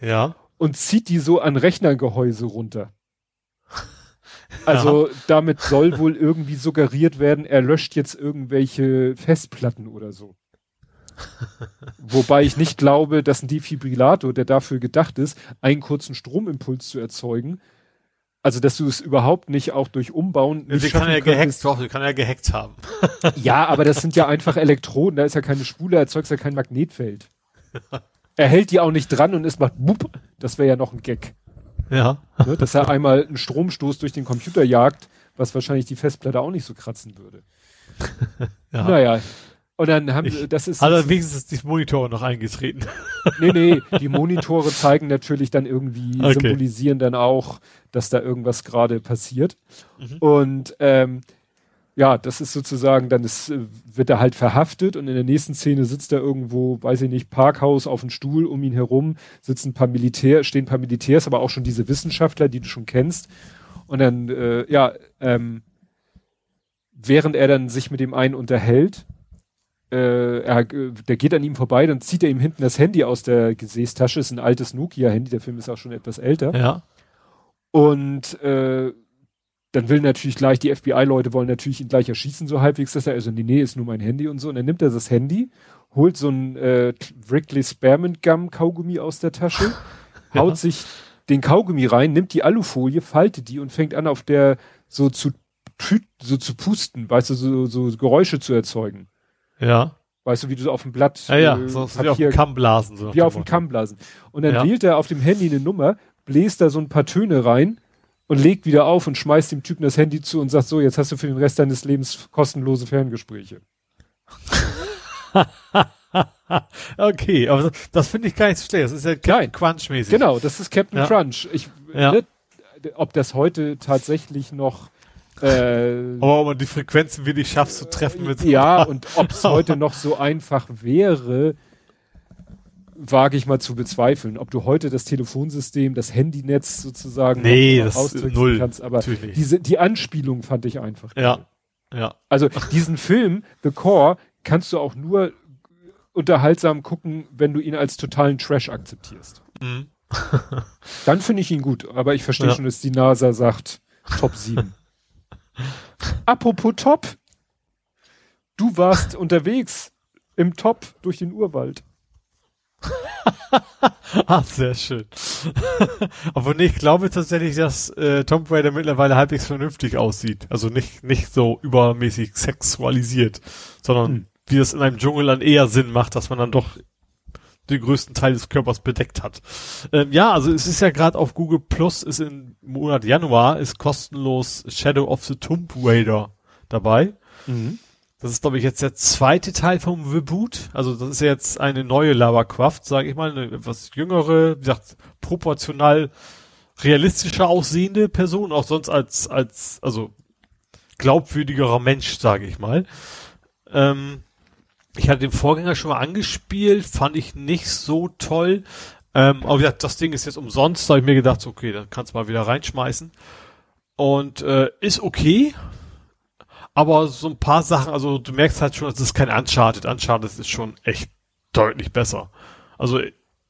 Ja. und zieht die so an Rechnern-Gehäuse runter. Also damit soll wohl irgendwie suggeriert werden, er löscht jetzt irgendwelche Festplatten oder so. Wobei ich nicht glaube, dass ein Defibrillator, der dafür gedacht ist, einen kurzen Stromimpuls zu erzeugen, also dass du es überhaupt nicht auch durch Umbauen nicht Sie kann schaffen ja gehackt, könntest. doch, sie kann ja gehackt haben. Ja, aber das sind ja einfach Elektroden, da ist ja keine Spule, erzeugst ja kein Magnetfeld. Er hält die auch nicht dran und es macht bup, das wäre ja noch ein Gag. Ja. Ne, dass er einmal einen Stromstoß durch den Computer jagt, was wahrscheinlich die Festplatte auch nicht so kratzen würde. ja. Naja. Und dann haben Ich- sie, das ist, er wenigstens die Monitore noch eingetreten. nee, nee, die Monitore zeigen natürlich dann irgendwie, Okay. symbolisieren dann auch, dass da irgendwas gerade passiert. Mhm. Und, ähm, ja, das ist sozusagen, dann ist, äh, wird er halt verhaftet und in der nächsten Szene sitzt er irgendwo, weiß ich nicht, Parkhaus auf dem Stuhl, um ihn herum sitzen ein paar Militär, stehen ein paar Militärs, aber auch schon diese Wissenschaftler, die du schon kennst. Und dann, äh, ja, ähm, während er dann sich mit dem einen unterhält, äh, er, äh, der geht an ihm vorbei, dann zieht er ihm hinten das Handy aus der Gesäßtasche, ist ein altes Nokia-Handy, der Film ist auch schon etwas älter. Ja. Und äh, dann will natürlich gleich, die FBI-Leute wollen natürlich ihn gleich erschießen, so halbwegs, dass er, also nee, nee, ist nur mein Handy und so. Und dann nimmt er das Handy, holt so ein äh, Wrigley Spearmint Gum Kaugummi aus der Tasche, haut sich den Kaugummi rein, nimmt die Alufolie, faltet die und fängt an, auf der so zu so zu pusten, weißt du, so, so Geräusche zu erzeugen. Ja. Weißt du, wie du so auf dem Blatt Ja, ja. äh, So, so wie auf Papier dem Kamm blasen. So wie auf dem. Kamm blasen. Und dann Ja. wählt er auf dem Handy eine Nummer, bläst da so ein paar Töne rein und legt wieder auf und schmeißt dem Typen das Handy zu und sagt so, jetzt hast du für den Rest deines Lebens kostenlose Ferngespräche. Okay, aber das, das finde ich gar nicht so schlecht. Das ist ja Nein. Crunch-mäßig. Genau, das ist Captain Ja. Crunch. Ich, Ja. ne, ob das heute tatsächlich noch äh, Aber ob man die Frequenzen wirklich schafft zu treffen mit ja, und ob es heute noch so einfach wäre, wage ich mal zu bezweifeln. Ob du heute das Telefonsystem, das Handynetz sozusagen Nee, das null. kannst, aber diese, die Anspielung fand ich einfach. Ja. Ja. Also diesen Film, The Core, kannst du auch nur unterhaltsam gucken, wenn du ihn als totalen Trash akzeptierst. Mhm. Dann finde ich ihn gut, aber ich verstehe Ja. schon, dass die NASA sagt Top 7. Apropos Top. Du warst unterwegs im Top durch den Urwald. Ah, sehr schön. Aber nee, ich glaube tatsächlich, dass äh, Tomb Raider mittlerweile halbwegs vernünftig aussieht. Also nicht, nicht so übermäßig sexualisiert, sondern Hm. wie das in einem Dschungel dann eher Sinn macht, dass man dann doch den größten Teil des Körpers bedeckt hat. Ähm, ja, also es ist ja gerade auf Google Plus, ist im Monat Januar, ist kostenlos Shadow of the Tomb Raider dabei. Das ist, glaube ich, jetzt der zweite Teil vom Reboot. Also das ist jetzt eine neue Lara Croft, sage ich mal, eine etwas jüngere, wie gesagt, proportional realistischer aussehende Person, auch sonst als, als, also glaubwürdigerer Mensch, sage ich mal. Ähm, ich hatte den Vorgänger schon mal angespielt, fand ich nicht so toll. Ähm, aber wie gesagt, das Ding ist jetzt umsonst, da habe ich mir gedacht, okay, dann kannst du mal wieder reinschmeißen. Und äh, ist okay, aber so ein paar Sachen, also du merkst halt schon, es ist kein Uncharted. Uncharted ist schon echt deutlich besser. Also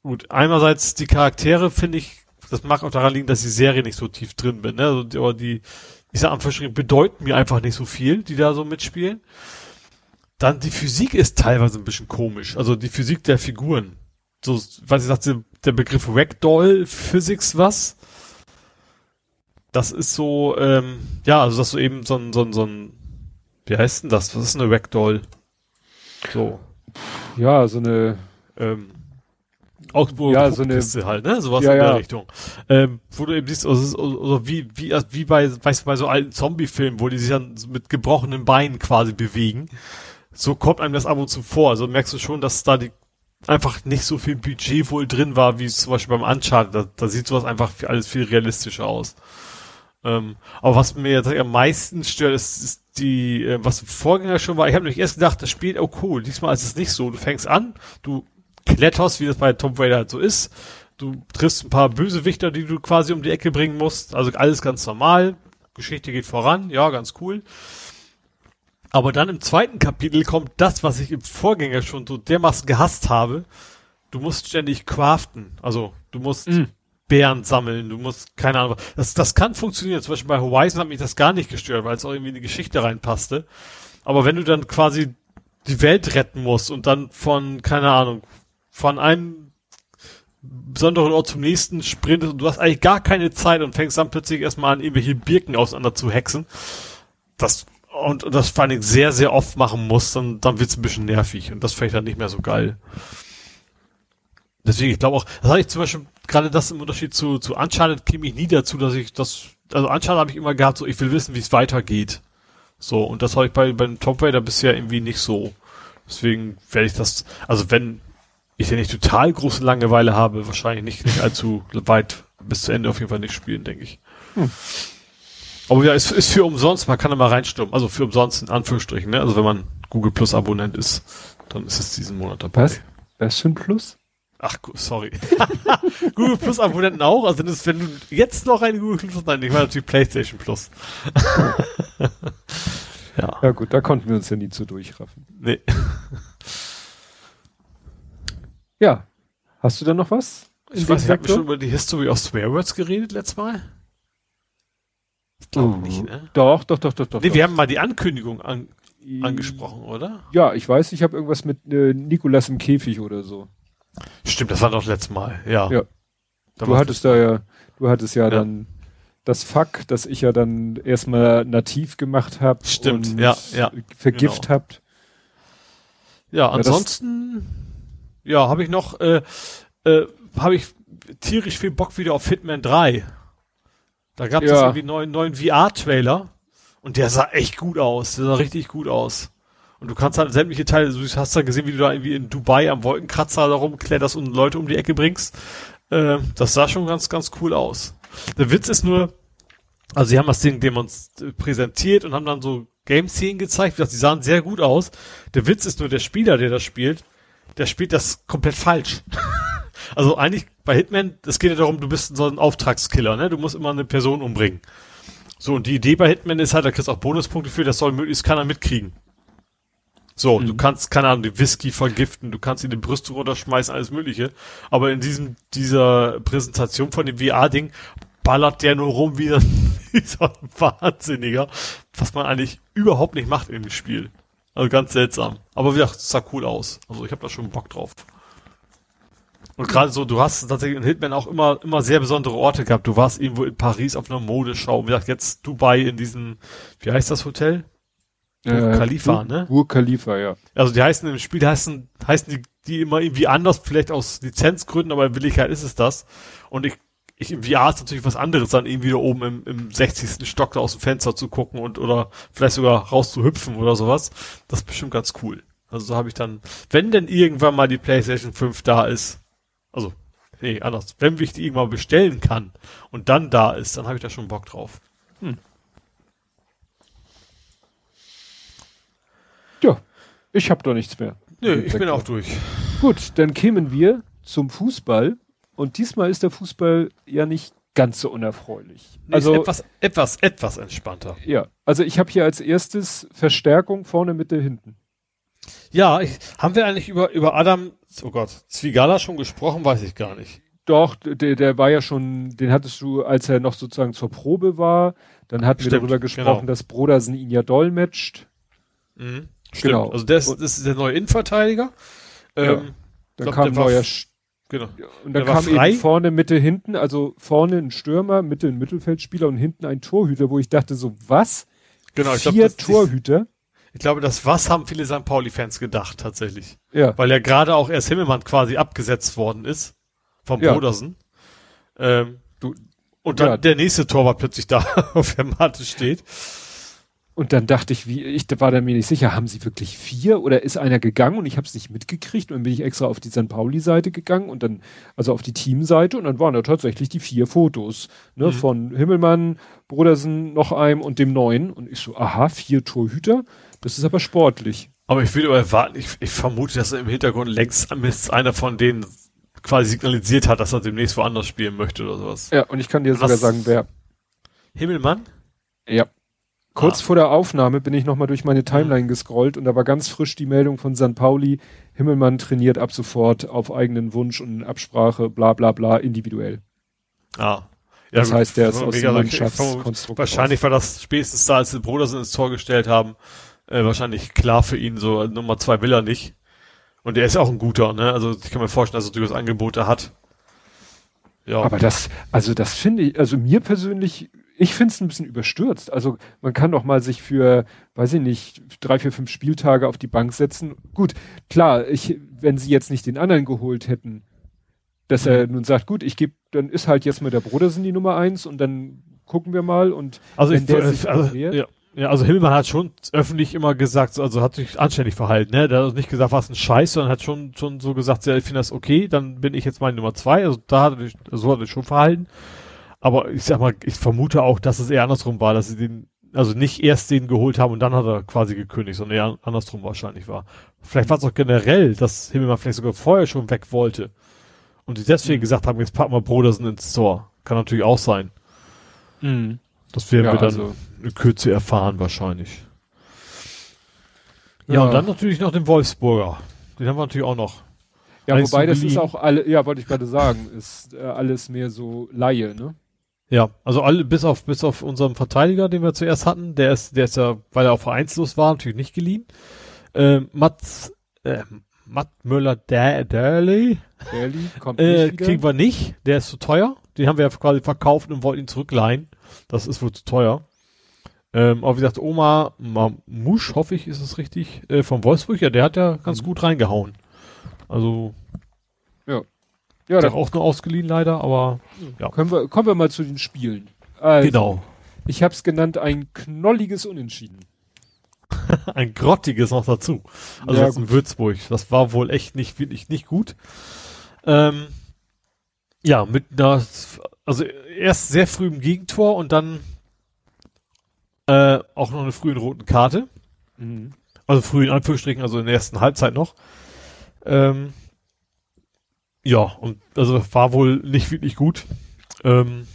gut, einerseits die Charaktere finde ich, das mag auch daran liegen, dass die Serie nicht so tief drin bin, ne? Also, aber die, ich sag am bedeuten mir einfach nicht so viel, die da so mitspielen. Dann die Physik ist teilweise ein bisschen komisch. Also die Physik der Figuren. So, was ich sagte, der Begriff Ragdoll Physics was. Das ist so, ähm, ja, also dass du eben so ein, so ein, so ein, wie heißt denn das? Was ist eine Ragdoll? So. Ja, so eine, ähm, Augsburg ja, so eine halt, ne? Sowas ja, in der ja. Richtung. Ähm, wo du eben siehst, also, also wie, wie, wie bei, weißt du, bei so alten Zombie-Filmen, wo die sich dann mit gebrochenen Beinen quasi bewegen. So kommt einem das ab und zu vor. Also merkst du schon, dass da die einfach nicht so viel Budget wohl drin war, wie es zum Beispiel beim Uncharted. Da, da sieht sowas einfach alles viel realistischer aus. Ähm, aber was mir jetzt am meisten stört, ist, ist die, äh, was im Vorgänger schon war. Ich habe nämlich erst gedacht, das spielt, oh cool, diesmal ist es nicht so. Du fängst an, du kletterst, wie das bei Tomb Raider halt so ist. Du triffst ein paar Bösewichter, die du quasi um die Ecke bringen musst. Also alles ganz normal. Geschichte geht voran, ja, ganz cool. Aber dann im zweiten Kapitel kommt das, was ich im Vorgänger schon so dermaßen gehasst habe. Du musst ständig craften. Also du musst mm. Bären sammeln, du musst, keine Ahnung. Das, das kann funktionieren. Zum Beispiel bei Horizon hat mich das gar nicht gestört, weil es auch irgendwie in die Geschichte reinpasste. Aber wenn du dann quasi die Welt retten musst und dann von, keine Ahnung, von einem besonderen Ort zum nächsten sprintest und du hast eigentlich gar keine Zeit und fängst dann plötzlich erstmal an, irgendwelche Birken auseinander zu hexen. Das, und, und das vor Dingen sehr, sehr oft machen muss, dann, dann wird's ein bisschen nervig und das ich dann nicht mehr so geil. Deswegen, ich glaube auch, das hatte ich zum Beispiel, gerade das im Unterschied zu, zu Uncharted käme ich nie dazu, dass ich das, also Uncharted habe ich immer gehabt, so ich will wissen, wie es weitergeht. So, und das habe ich bei, beim Top Raider bisher irgendwie nicht so. Deswegen werde ich das, also wenn ich ja nicht total große Langeweile habe, wahrscheinlich nicht, nicht allzu weit bis zu Ende auf jeden Fall nicht spielen, denke ich. Hm. Aber ja, es ist für umsonst, man kann da mal reinstimmen. Also für umsonst in Anführungsstrichen, ne? Also wenn man Google Plus Abonnent ist, dann ist es diesen Monat dabei. Was? Was für ein Plus? Ach, sorry. Google Plus Abonnenten auch? Also das, wenn du jetzt noch eine Google Plus, nein, ich meine natürlich PlayStation Plus. ja. Ja gut, da konnten wir uns ja nie zu durchraffen. Nee. Ja. Hast du da noch was? Ich weiß, ich habe schon über die History of Swear Words geredet letztes Mal. Ich glaube uh, nicht, ne? Doch, doch, doch, doch, doch. Nee, doch. wir haben mal die Ankündigung an, angesprochen, oder? Ja, ich weiß, ich habe irgendwas mit äh, Nikolas im Käfig oder so. Stimmt, das war doch letztes Mal, ja. Ja. Du hattest da ja, du hattest ja, ja, dann das Fuck, das ich ja dann erstmal nativ gemacht habe. Stimmt, ja, ja. Vergift genau. habt. Ja, ansonsten ja, habe ich noch, äh, äh, habe ich tierisch viel Bock wieder auf Hitman 3. Da gab es ja. irgendwie einen neuen, neuen VR-Trailer und der sah echt gut aus. Der sah richtig gut aus. Und du kannst halt sämtliche Teile, du hast da gesehen, wie du da irgendwie in Dubai am Wolkenkratzer da rumkletterst und Leute um die Ecke bringst. Äh, das sah schon ganz, ganz cool aus. Der Witz ist nur, also sie haben das Ding demonstriert, präsentiert und haben dann so Game-Szenen gezeigt. Die sahen sehr gut aus. Der Witz ist nur, der Spieler, der das spielt, der spielt das komplett falsch. also eigentlich bei Hitman, es geht ja darum, du bist so ein Auftragskiller, ne? Du musst immer eine Person umbringen. So, und die Idee bei Hitman ist halt, da kriegst du auch Bonuspunkte für, das soll möglichst keiner mitkriegen. So, mhm. du kannst, keine Ahnung, die Whisky vergiften, du kannst ihn die Brüste runterschmeißen, alles mögliche. Aber in diesem, dieser Präsentation von dem VR-Ding ballert der nur rum wie so ein Wahnsinniger, was man eigentlich überhaupt nicht macht in dem Spiel. Also ganz seltsam. Aber wie gesagt, es sah cool aus. Also ich habe da schon Bock drauf. Und gerade so, du hast tatsächlich in Hitman auch immer, immer sehr besondere Orte gehabt. Du warst irgendwo in Paris auf einer Modeschau. Wie gesagt, jetzt Dubai in diesem, wie heißt das Hotel? Burj äh, Khalifa, ne? Burj Khalifa, ja. Also die heißen im Spiel, die heißen, heißen die, die immer irgendwie anders, vielleicht aus Lizenzgründen, aber in Willigkeit ist es das. Und ich ich im VR ist natürlich was anderes, dann irgendwie da oben im, im 60. Stock da aus dem Fenster zu gucken und oder vielleicht sogar rauszuhüpfen oder sowas. Das ist bestimmt ganz cool. Also so habe ich dann, wenn denn irgendwann mal die PlayStation 5 da ist, also nee, anders, wenn ich die irgendwann bestellen kann und dann da ist, dann habe ich da schon Bock drauf. Ja, ich habe doch nichts mehr. Nö, ich bin auch durch. Gut, dann kämen wir zum Fußball und diesmal ist der Fußball ja nicht ganz so unerfreulich. Nee, also etwas, etwas, etwas entspannter. Ja, also ich habe hier als erstes Verstärkung vorne, Mitte, hinten. Ja, ich, haben wir eigentlich über, über Adam, oh Gott, Zwigala schon gesprochen, weiß ich gar nicht. Doch, der, der war ja schon, den hattest du, als er noch sozusagen zur Probe war. Dann hatten Stimmt, wir darüber gesprochen, genau. dass Brodersen ihn ja dolmetscht. Mhm. Stimmt. Genau. Also ist, das ist der neue Innenverteidiger. Ähm, ja. Dann glaub, kam neuer, genau. Und dann kam eben vorne, Mitte, hinten, also vorne ein Stürmer, Mitte ein Mittelfeldspieler und hinten ein Torhüter, wo ich dachte so, was? Genau, ich Vier glaub, Torhüter? Ich glaube, das was haben viele St. Pauli-Fans gedacht, tatsächlich. Ja. Weil ja gerade auch erst Himmelmann quasi abgesetzt worden ist. Vom ja. Brodersen. Ähm, du, und dann ja. der nächste Tor war plötzlich da auf der Matte steht. Und dann dachte ich, wie, ich war da mir nicht sicher, haben sie wirklich vier oder ist einer gegangen und ich habe es nicht mitgekriegt und dann bin ich extra auf die St. Pauli-Seite gegangen und dann, also auf die Teamseite und dann waren da tatsächlich die vier Fotos, ne, mhm. von Himmelmann, Brodersen, noch einem und dem neuen und ich so, aha, vier Torhüter, das ist aber sportlich. Aber ich würde erwarten, ich, ich vermute, dass er im Hintergrund längst einer von denen quasi signalisiert hat, dass er demnächst woanders spielen möchte oder sowas. Ja, und ich kann dir Was? sogar sagen, wer. Himmelmann? Ja. Kurz ah. vor der Aufnahme bin ich nochmal durch meine Timeline gescrollt und da war ganz frisch die Meldung von San Pauli, Himmelmann trainiert ab sofort auf eigenen Wunsch und Absprache, bla bla bla, individuell. Ah. Ja, das heißt, der ist aus dem Mannschaftskonstrukt Wahrscheinlich war das spätestens da, als die Brothers ins Tor gestellt haben, äh, wahrscheinlich klar für ihn, so Nummer zwei will er nicht. Und er ist auch ein guter, ne? Also ich kann mir vorstellen, dass er durchaus Angebote hat. Ja. Aber das, also das finde ich, also mir persönlich, ich finde es ein bisschen überstürzt. Also man kann doch mal sich für, weiß ich nicht, drei, vier, fünf Spieltage auf die Bank setzen. Gut, klar, ich, wenn sie jetzt nicht den anderen geholt hätten, dass mhm. er nun sagt, gut, ich gebe, dann ist halt jetzt mit der Brodersen die Nummer eins und dann gucken wir mal und also wenn ich, der sich also, ja. Ja, also Hillmann hat schon öffentlich immer gesagt, also hat sich anständig verhalten, ne? Der hat nicht gesagt, was ein Scheiß, sondern hat schon, schon so gesagt, ja, ich finde das okay, dann bin ich jetzt meine Nummer zwei. Also da hat er sich, so hat er sich schon verhalten. Aber ich sag mal, ich vermute auch, dass es eher andersrum war, dass sie den, also nicht erst den geholt haben und dann hat er quasi gekündigt, sondern eher andersrum wahrscheinlich war. Vielleicht war es auch generell, dass Himmelmann vielleicht sogar vorher schon weg wollte. Und die deswegen mhm. gesagt haben, jetzt packen wir Brodersen ins Tor. Kann natürlich auch sein. Mhm. Das werden ja, wir dann also, in Kürze erfahren wahrscheinlich. Ja, ja, und dann natürlich noch den Wolfsburger. Den haben wir natürlich auch noch. Ja, Eins wobei das ist auch alle, ja, wollte ich gerade sagen, ist äh, alles mehr so Laie, ne? Ja, also alle, bis auf, bis auf unseren Verteidiger, den wir zuerst hatten, der ist, der ist ja, weil er auch vereinslos war, natürlich nicht geliehen. Äh, Mats, äh, Matt Müller Daly, äh, nicht kriegen wir nicht, der ist zu teuer. Den haben wir ja quasi verkauft und wollten ihn zurückleihen. Das ist wohl zu teuer. Ähm, aber wie gesagt, Oma Mamusch, hoffe ich, ist es richtig, äh, von Wolfsburg, ja, der hat ja ganz mhm. gut reingehauen. Also. Ja. Der auch nur ausgeliehen leider, aber. Ja. Können wir, kommen wir mal zu den Spielen. Also, genau. Ich habe es genannt, ein knolliges Unentschieden. ein grottiges noch dazu. Also ja, das in Würzburg. Das war wohl echt nicht, wirklich nicht gut. Ähm, ja, mit einer, also erst sehr früh im Gegentor und dann äh, auch noch eine frühe roten Karte. Mhm. Also früh in Anführungsstrichen, also in der ersten Halbzeit noch. Ähm, ja, und also war wohl nicht wirklich gut. Ähm,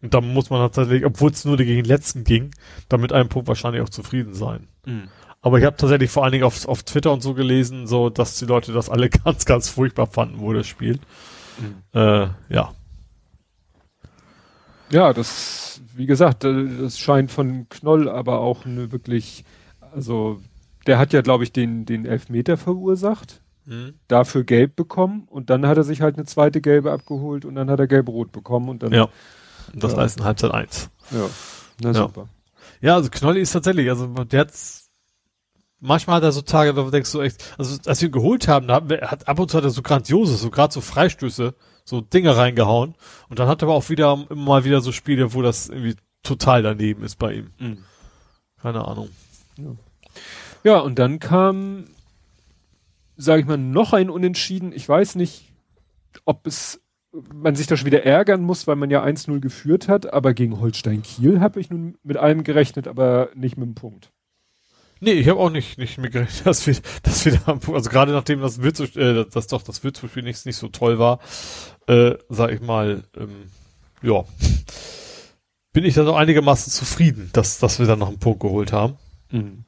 und da muss man tatsächlich, obwohl es nur gegen den letzten ging, damit einem Punkt wahrscheinlich auch zufrieden sein. Mhm. Aber ich habe tatsächlich vor allen Dingen auf, auf Twitter und so gelesen, so dass die Leute das alle ganz, ganz furchtbar fanden, wo das spielt. Mhm. Äh, ja. Ja, das, wie gesagt, äh, das scheint von Knoll aber auch eine wirklich, also der hat ja, glaube ich, den, den Elfmeter verursacht, mhm. dafür gelb bekommen und dann hat er sich halt eine zweite gelbe abgeholt und dann hat er gelb-rot bekommen und dann. Ja. Und das ja. heißt in Halbzeit eins. Ja. Na ja. super. Ja, also Knolli ist tatsächlich, also der hat's, manchmal hat er so Tage, wo du denkst so echt, also als wir ihn geholt haben, da hat ab und zu hat er so grandioses, so gerade so Freistöße, so Dinge reingehauen. Und dann hat er aber auch wieder immer mal wieder so Spiele, wo das irgendwie total daneben ist bei ihm. Mhm. Keine Ahnung. Ja. ja, und dann kam, sage ich mal, noch ein Unentschieden. Ich weiß nicht, ob es man sich da schon wieder ärgern muss, weil man ja 1-0 geführt hat, aber gegen Holstein Kiel habe ich nun mit allem gerechnet, aber nicht mit dem Punkt. Nee, ich habe auch nicht, nicht mitgerechnet, dass wir, dass wir da, also gerade nachdem das Würzburg, äh, das doch das Würzburg-Spiel nicht, nicht so toll war, äh, sag ich mal, ähm, ja, bin ich dann noch einigermaßen zufrieden, dass, dass wir dann noch einen Punkt geholt haben. Mhm.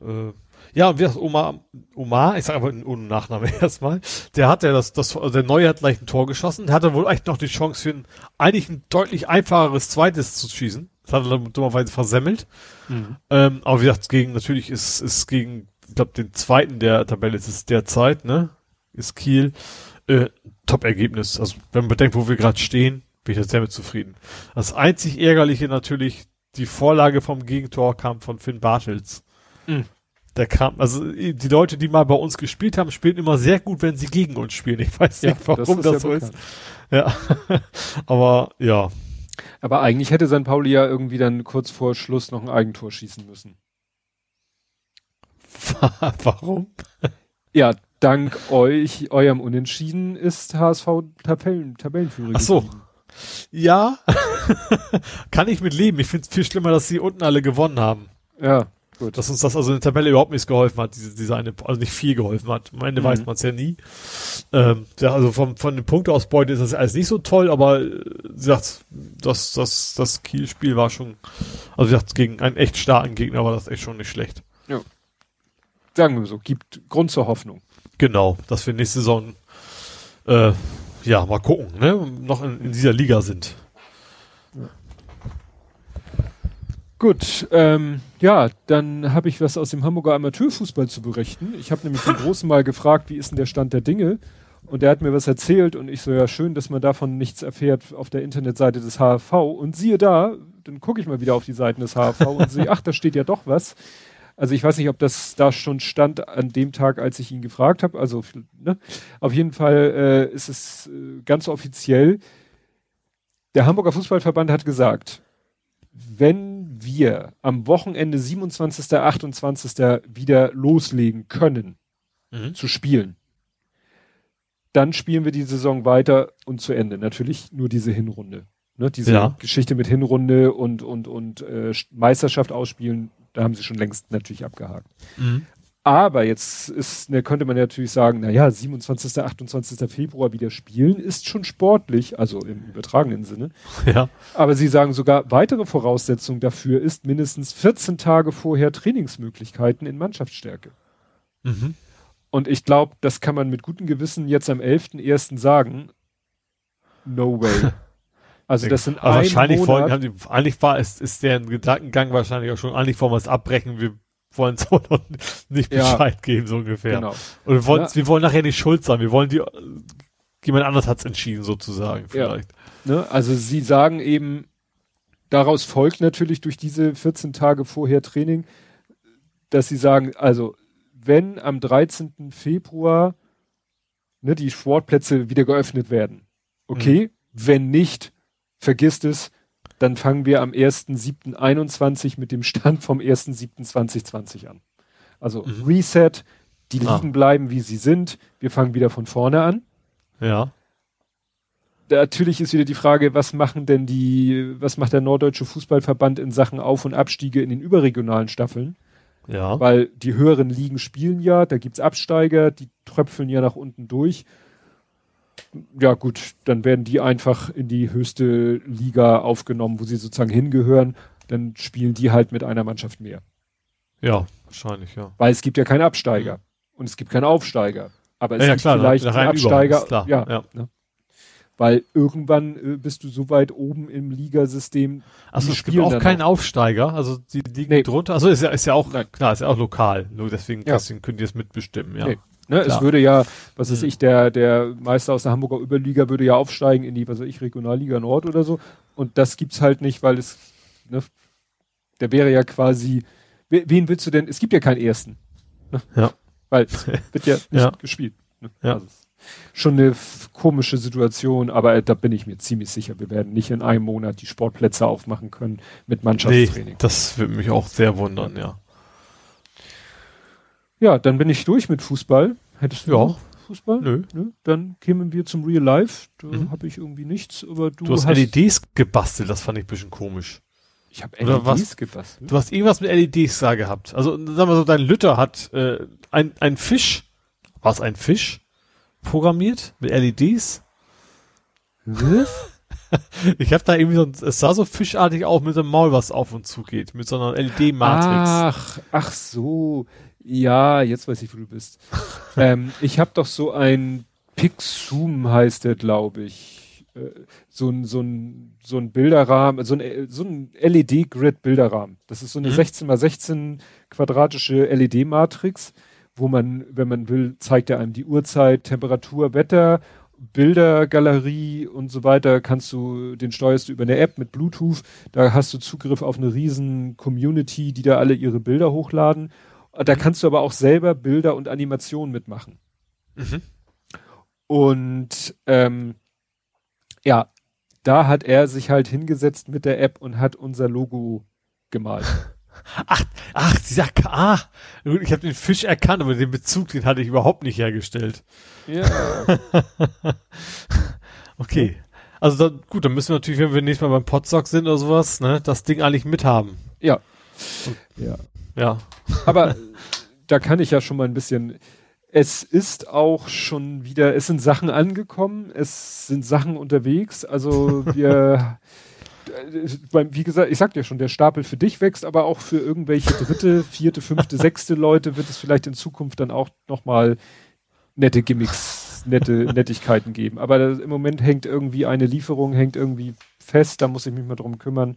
Äh, ja, wie das Omar, Omar, ich sage aber ohne Nachname erstmal, der hat ja das, das, also der Neue hat gleich ein Tor geschossen, der hatte wohl echt noch die Chance für ein, eigentlich ein deutlich einfacheres zweites zu schießen. Das hat er dann dummerweise versemmelt. Mhm. Ähm, aber wie gesagt, gegen, natürlich ist, ist gegen, ich glaube, den zweiten der Tabelle ist es derzeit, ne? Ist Kiel, äh, Top-Ergebnis. Also, wenn man bedenkt, wo wir gerade stehen, bin ich jetzt sehr mit zufrieden. Das einzig Ärgerliche natürlich, die Vorlage vom Gegentor kam von Finn Bartels. Mhm. Der kam, also die Leute, die mal bei uns gespielt haben, spielen immer sehr gut, wenn sie gegen uns spielen. Ich weiß nicht, ja, warum das, das so ist. Ja, aber ja. Aber eigentlich hätte St. Pauli ja irgendwie dann kurz vor Schluss noch ein Eigentor schießen müssen. warum? Ja, dank euch, eurem Unentschieden ist HSV Tabellen, Tabellenführer. Ach so. Geblieben. Ja, kann ich mit leben. Ich finde es viel schlimmer, dass sie unten alle gewonnen haben. Ja. Gut. Dass uns das also in der Tabelle überhaupt nichts geholfen hat, diese, diese eine, also nicht viel geholfen hat. Am Ende mhm. weiß man es ja nie. Ähm, ja, also vom, von den Punkteausbeute ist das alles nicht so toll, aber äh, sie sagt, das, das, das Kiel-Spiel war schon, also sie sagt, gegen einen echt starken Gegner war das echt schon nicht schlecht. Ja. Sagen wir so, gibt Grund zur Hoffnung. Genau, dass wir nächste Saison, äh, ja, mal gucken, ne, noch in, in dieser Liga sind. Gut, ähm, ja, dann habe ich was aus dem Hamburger Amateurfußball zu berichten. Ich habe nämlich den Großen mal gefragt, wie ist denn der Stand der Dinge? Und der hat mir was erzählt und ich so, ja, schön, dass man davon nichts erfährt auf der Internetseite des HFV. Und siehe da, dann gucke ich mal wieder auf die Seiten des HFV und sehe, ach, da steht ja doch was. Also ich weiß nicht, ob das da schon stand an dem Tag, als ich ihn gefragt habe. Also ne? auf jeden Fall äh, ist es äh, ganz offiziell. Der Hamburger Fußballverband hat gesagt, wenn wir am Wochenende 27., 28. wieder loslegen können mhm. zu spielen, dann spielen wir die Saison weiter und zu Ende. Natürlich nur diese Hinrunde. Ne, diese ja. Geschichte mit Hinrunde und, und, und äh, Meisterschaft ausspielen, da haben sie schon längst natürlich abgehakt. Mhm. Aber jetzt ist, ne, könnte man natürlich sagen, na ja, 27., 28. Februar wieder spielen ist schon sportlich, also im übertragenen Sinne. Ja. Aber sie sagen sogar, weitere Voraussetzung dafür ist mindestens 14 Tage vorher Trainingsmöglichkeiten in Mannschaftsstärke. Mhm. Und ich glaube, das kann man mit gutem Gewissen jetzt am 11.01. sagen. No way. Also das sind Aber wahrscheinlich Monat, wollen, haben die, eigentlich war es, ist deren Gedankengang wahrscheinlich auch schon, eigentlich wollen wir es abbrechen, wir wollen noch nicht Bescheid ja, geben, so ungefähr. Genau. Und wir wollen, ja. wir wollen nachher nicht schuld sein. Wir wollen die, jemand anders hat's entschieden, sozusagen, vielleicht. Ja. Ne? Also sie sagen eben, daraus folgt natürlich durch diese 14 Tage vorher Training, dass sie sagen, also, wenn am 13. Februar ne, die Sportplätze wieder geöffnet werden, okay, mhm. wenn nicht, vergisst es, dann fangen wir am 1.7.21 mit dem Stand vom 1.7.2020 an. Also mhm. Reset, die ah. liegen bleiben, wie sie sind. Wir fangen wieder von vorne an. Ja. Natürlich ist wieder die Frage, was machen denn die, was macht der Norddeutsche Fußballverband in Sachen Auf- und Abstiege in den überregionalen Staffeln? Ja. Weil die höheren Ligen spielen ja, da gibt's Absteiger, die tröpfeln ja nach unten durch ja gut, dann werden die einfach in die höchste Liga aufgenommen, wo sie sozusagen hingehören. Dann spielen die halt mit einer Mannschaft mehr. Ja, wahrscheinlich, ja. Weil es gibt ja keinen Absteiger und es gibt keinen Aufsteiger. Aber es ja, ja, gibt klar, vielleicht einen Absteiger. Klar, ja, ja. Ne? Weil irgendwann äh, bist du so weit oben im Ligasystem. Also es gibt auch keinen Aufsteiger, also die liegen nee. drunter. Also ist ja, ist ja auch, Nein. klar, ist ja auch lokal. Nur deswegen, ja. deswegen könnt ihr es mitbestimmen, ja. Nee. Ne, es würde ja, was weiß mhm. ich, der, der Meister aus der Hamburger Überliga würde ja aufsteigen in die, was weiß ich, Regionalliga Nord oder so. Und das gibt's halt nicht, weil es, ne, der wäre ja quasi, wen willst du denn, es gibt ja keinen ersten. Ne? Ja. Weil es wird ja nicht ja. gespielt. Ne? Ja. Also schon eine komische Situation, aber da bin ich mir ziemlich sicher, wir werden nicht in einem Monat die Sportplätze aufmachen können mit Mannschaftstraining. Nee, das würde mich auch sehr wundern, ja. Ja, dann bin ich durch mit Fußball. Hättest du ja. auch Fußball? Nö. Nö. Dann kämen wir zum Real Life. Da mhm. habe ich irgendwie nichts, aber du, du hast, hast LEDs gebastelt, das fand ich ein bisschen komisch. Ich habe LEDs was? gebastelt. Du hast irgendwas mit LEDs da gehabt. Also sag mal so, dein Lütter hat äh, ein, ein Fisch, war es ein Fisch, programmiert mit LEDs? Ich habe da irgendwie so, ein, es sah so fischartig aus mit dem Maul, was auf und zu geht, mit so einer LED-Matrix. Ach, ach so. Ja, jetzt weiß ich, wo du bist. ähm, ich habe doch so ein Pixum heißt der, glaube ich. Äh, so ein, so ein, so ein Bilderrahmen, so ein, so ein LED-Grid-Bilderrahmen. Das ist so eine mhm. 16 mal 16 quadratische LED-Matrix, wo man, wenn man will, zeigt er einem die Uhrzeit, Temperatur, Wetter, Bildergalerie und so weiter, kannst du, den steuerst du über eine App mit Bluetooth, da hast du Zugriff auf eine riesen Community, die da alle ihre Bilder hochladen. Da kannst du aber auch selber Bilder und Animationen mitmachen. Mhm. Und ähm, ja, da hat er sich halt hingesetzt mit der App und hat unser Logo gemalt. Ach, ach, dieser K ah, ich habe den Fisch erkannt, aber den Bezug, den hatte ich überhaupt nicht hergestellt. Ja. okay. Also dann, gut, dann müssen wir natürlich, wenn wir nächstes Mal beim Potstock sind oder sowas, ne, das Ding eigentlich mithaben. Ja. Ja. Ja. Aber da kann ich ja schon mal ein bisschen, es ist auch schon wieder, es sind Sachen angekommen, es sind Sachen unterwegs. Also wir, wie gesagt, ich sagte ja schon, der Stapel für dich wächst, aber auch für irgendwelche dritte, vierte, fünfte, sechste Leute wird es vielleicht in Zukunft dann auch nochmal nette Gimmicks, nette Nettigkeiten geben. Aber das, im Moment hängt irgendwie eine Lieferung, hängt irgendwie fest, da muss ich mich mal drum kümmern.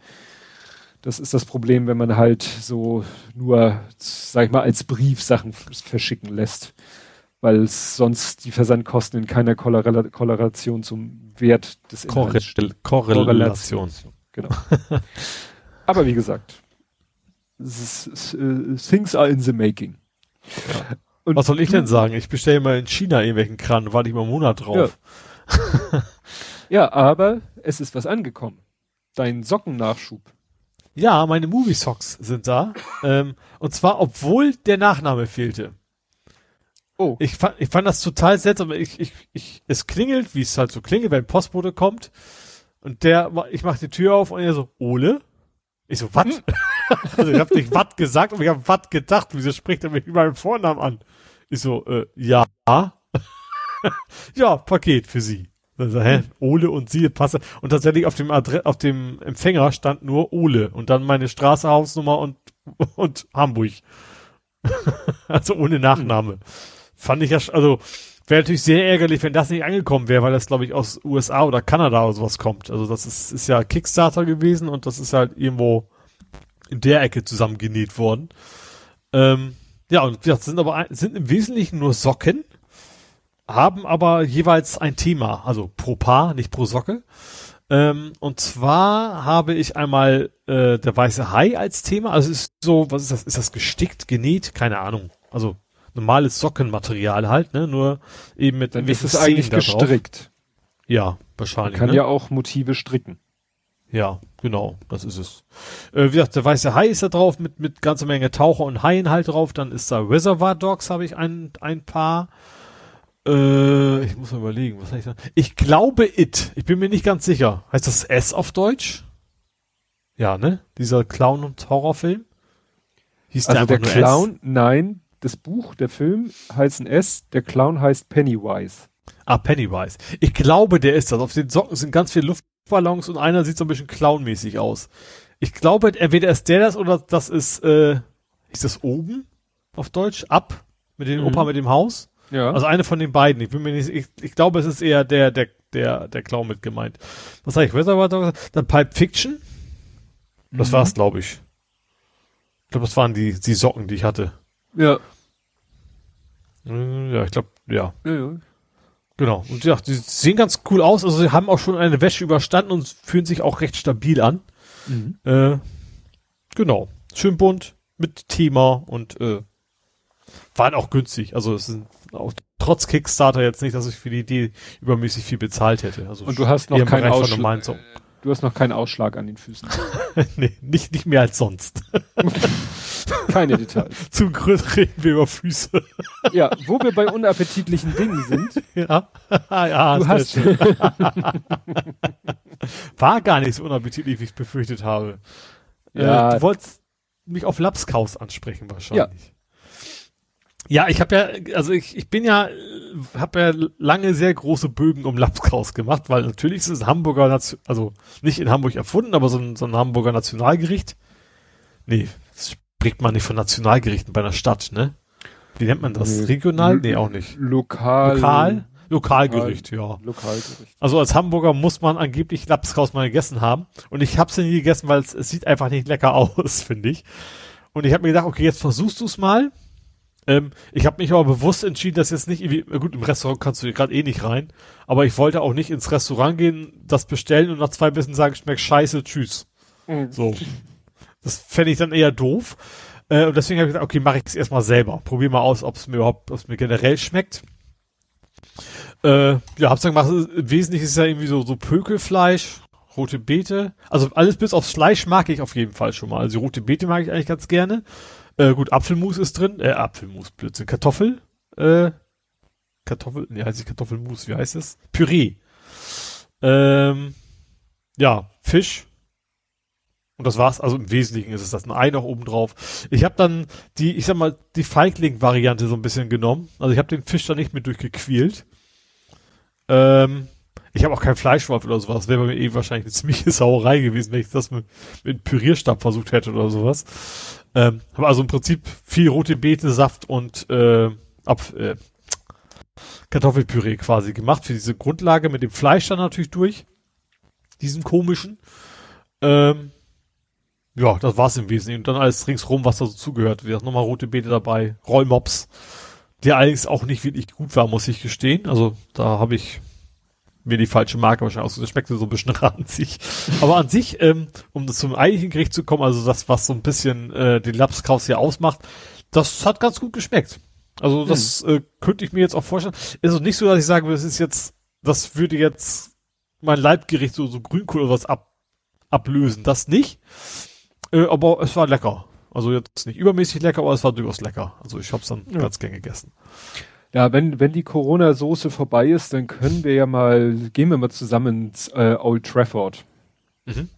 Das ist das Problem, wenn man halt so nur, sag ich mal, als Brief Sachen verschicken lässt weil es sonst die Versandkosten in keiner Korrela Korrelation zum Wert des Korre Korrelation. Genau. Aber wie gesagt, äh, things are in the making. Ja. Was soll ich denn sagen? Ich bestelle mal in China irgendwelchen Kran, warte ich mal einen Monat drauf. Ja. ja, aber es ist was angekommen. Dein Sockennachschub. Ja, meine Movie Socks sind da. ähm, und zwar, obwohl der Nachname fehlte. Oh. Ich fand, ich fand das total seltsam. Ich, ich, ich, es klingelt, wie es halt so klingelt, wenn ein Postbote kommt. Und der, ich mach die Tür auf und er so, Ole? Ich so, was? Hm. also ich hab nicht was gesagt, aber ich hab was gedacht. Wieso spricht er mich über meinen Vornamen an? Ich so, äh, ja. ja, Paket für Sie. Also, hä? Ole und Sie passe. Und tatsächlich auf dem Adre auf dem Empfänger stand nur Ole und dann meine Straße, Hausnummer und, und Hamburg. also ohne Nachname. Fand ich ja, also wäre natürlich sehr ärgerlich, wenn das nicht angekommen wäre, weil das, glaube ich, aus USA oder Kanada oder sowas kommt. Also das ist, ist ja Kickstarter gewesen und das ist halt irgendwo in der Ecke zusammengenäht worden. Ähm, ja, und das sind aber sind im Wesentlichen nur Socken, haben aber jeweils ein Thema, also pro Paar, nicht pro Socke. Ähm, und zwar habe ich einmal äh, der weiße Hai als Thema. Also ist so, was ist das? Ist das gestickt, genäht? Keine Ahnung. Also normales Sockenmaterial halt, ne? Nur eben mit Dann ist es eigentlich gestrickt. Ja, wahrscheinlich. Man kann ne? ja auch Motive stricken. Ja, genau, das ist es. Äh, wie gesagt, der weiße Hai ist da drauf mit mit ganze Menge Taucher und Haien halt drauf. Dann ist da Reservoir Dogs habe ich ein ein paar. Äh, ich muss mal überlegen, was heißt da? Ich glaube It. Ich bin mir nicht ganz sicher. Heißt das S auf Deutsch? Ja, ne? Dieser Clown und Horrorfilm. Hieß also der, der Clown? S? Nein, das Buch, der Film heißt ein S, der Clown heißt Pennywise. Ah, Pennywise. Ich glaube, der ist das. Auf den Socken sind ganz viele Luftballons und einer sieht so ein bisschen clownmäßig aus. Ich glaube, entweder ist der das oder das ist, äh, ist das oben auf Deutsch? Ab? Mit dem mhm. Opa mit dem Haus? Ja. Also eine von den beiden. Ich bin mir nicht, ich, ich glaube, es ist eher der, der, der, der Clown mit gemeint. Was sag ich? Reservoir Dogs? Dann Pipe Fiction? Das mhm. war's, glaube ich. Ich glaube, das waren die, die Socken, die ich hatte. Ja. Ja, ich glaube, ja. ja, ja. Genau. Und ja, die sehen ganz cool aus. Also sie haben auch schon eine Wäsche überstanden und fühlen sich auch recht stabil an. Mhm. Äh, genau. Schön bunt, mit Thema und äh, waren auch günstig. Also es sind auch trotz Kickstarter jetzt nicht, dass ich für die Idee übermäßig viel bezahlt hätte. Also und du hast noch keinen Ausschlag. Du hast noch keinen Ausschlag an den Füßen. nee, nicht, nicht mehr als sonst. Keine Details. Zum Grund reden wir über Füße. ja, wo wir bei unappetitlichen Dingen sind. Ja, ja du hast. War gar nicht so unappetitlich, wie ich befürchtet habe. Äh, ja. Du wolltest mich auf Lapskaus ansprechen wahrscheinlich. Ja, ich habe ja, also ich, ich bin ja, habe ja lange sehr große Bögen um Lapskaus gemacht, weil natürlich ist es Hamburger, also nicht in Hamburg erfunden, aber so ein, so ein Hamburger Nationalgericht. Nee, spricht man nicht von Nationalgerichten bei einer Stadt, ne? Wie nennt man das? Nee. Regional? Nee, auch nicht. Lokal. Lokal? Lokalgericht, ja. Lokalgericht. Also als Hamburger muss man angeblich Lapskaus mal gegessen haben. Und ich habe es nie gegessen, weil es, es sieht einfach nicht lecker aus, finde ich. Und ich habe mir gedacht, okay, jetzt versuchst du es mal. Ähm, ich habe mich aber bewusst entschieden, dass jetzt nicht irgendwie, gut, im Restaurant kannst du gerade eh nicht rein, aber ich wollte auch nicht ins Restaurant gehen, das bestellen und nach zwei Bissen sagen, schmeckt scheiße, tschüss. Mhm. So. Das fände ich dann eher doof. Äh, und deswegen habe ich gesagt, okay, mache ich es erstmal selber. Probier mal aus, ob es mir überhaupt, ob mir generell schmeckt. Äh, ja, hab's dann gemacht, im Wesentlichen ist es ja irgendwie so, so Pökelfleisch, rote Beete. Also alles bis aufs Fleisch mag ich auf jeden Fall schon mal. Also die rote Beete mag ich eigentlich ganz gerne. Äh, gut, Apfelmus ist drin. Äh, Apfelmus, Blödsinn. Kartoffel. Äh, Kartoffel, nee, heißt nicht Kartoffelmus, wie heißt es? Püree. Ähm, ja, Fisch. Und das war's. Also im Wesentlichen ist es das. Ein Ei noch oben drauf. Ich habe dann die, ich sag mal, die Feigling-Variante so ein bisschen genommen. Also ich habe den Fisch da nicht mit durchgequält. Ähm, ich habe auch kein Fleischwolf oder sowas. Wäre bei mir eh wahrscheinlich eine ziemliche Sauerei gewesen, wenn ich das mit, mit Pürierstab versucht hätte oder sowas. Ähm, habe also im Prinzip viel rote Beete, Saft und äh, Ab, äh, Kartoffelpüree quasi gemacht für diese Grundlage mit dem Fleisch dann natürlich durch. Diesen komischen. Ähm, ja, das war's im Wesentlichen. Und dann alles ringsrum, was da so zugehört. Wie gesagt, nochmal rote Beete dabei, Rollmops, der allerdings auch nicht wirklich gut war, muss ich gestehen. Also da habe ich mir die falsche Marke wahrscheinlich aus. Das schmeckte so ein bisschen ranzig. Aber an sich, ähm, um zum eigentlichen Gericht zu kommen, also das, was so ein bisschen äh, den Lapskaus hier ausmacht, das hat ganz gut geschmeckt. Also das äh, könnte ich mir jetzt auch vorstellen. Ist auch nicht so, dass ich sage, das ist jetzt, das würde jetzt mein Leibgericht so, so Grünkohl oder was ab, ablösen. Das nicht. Äh, aber es war lecker. Also jetzt nicht übermäßig lecker, aber es war durchaus lecker. Also ich habe es dann Ja. ganz gern gegessen. Ja, wenn, wenn die Corona-Soße vorbei ist, dann können wir ja mal, gehen wir mal zusammen ins äh, Old Trafford. Mhm.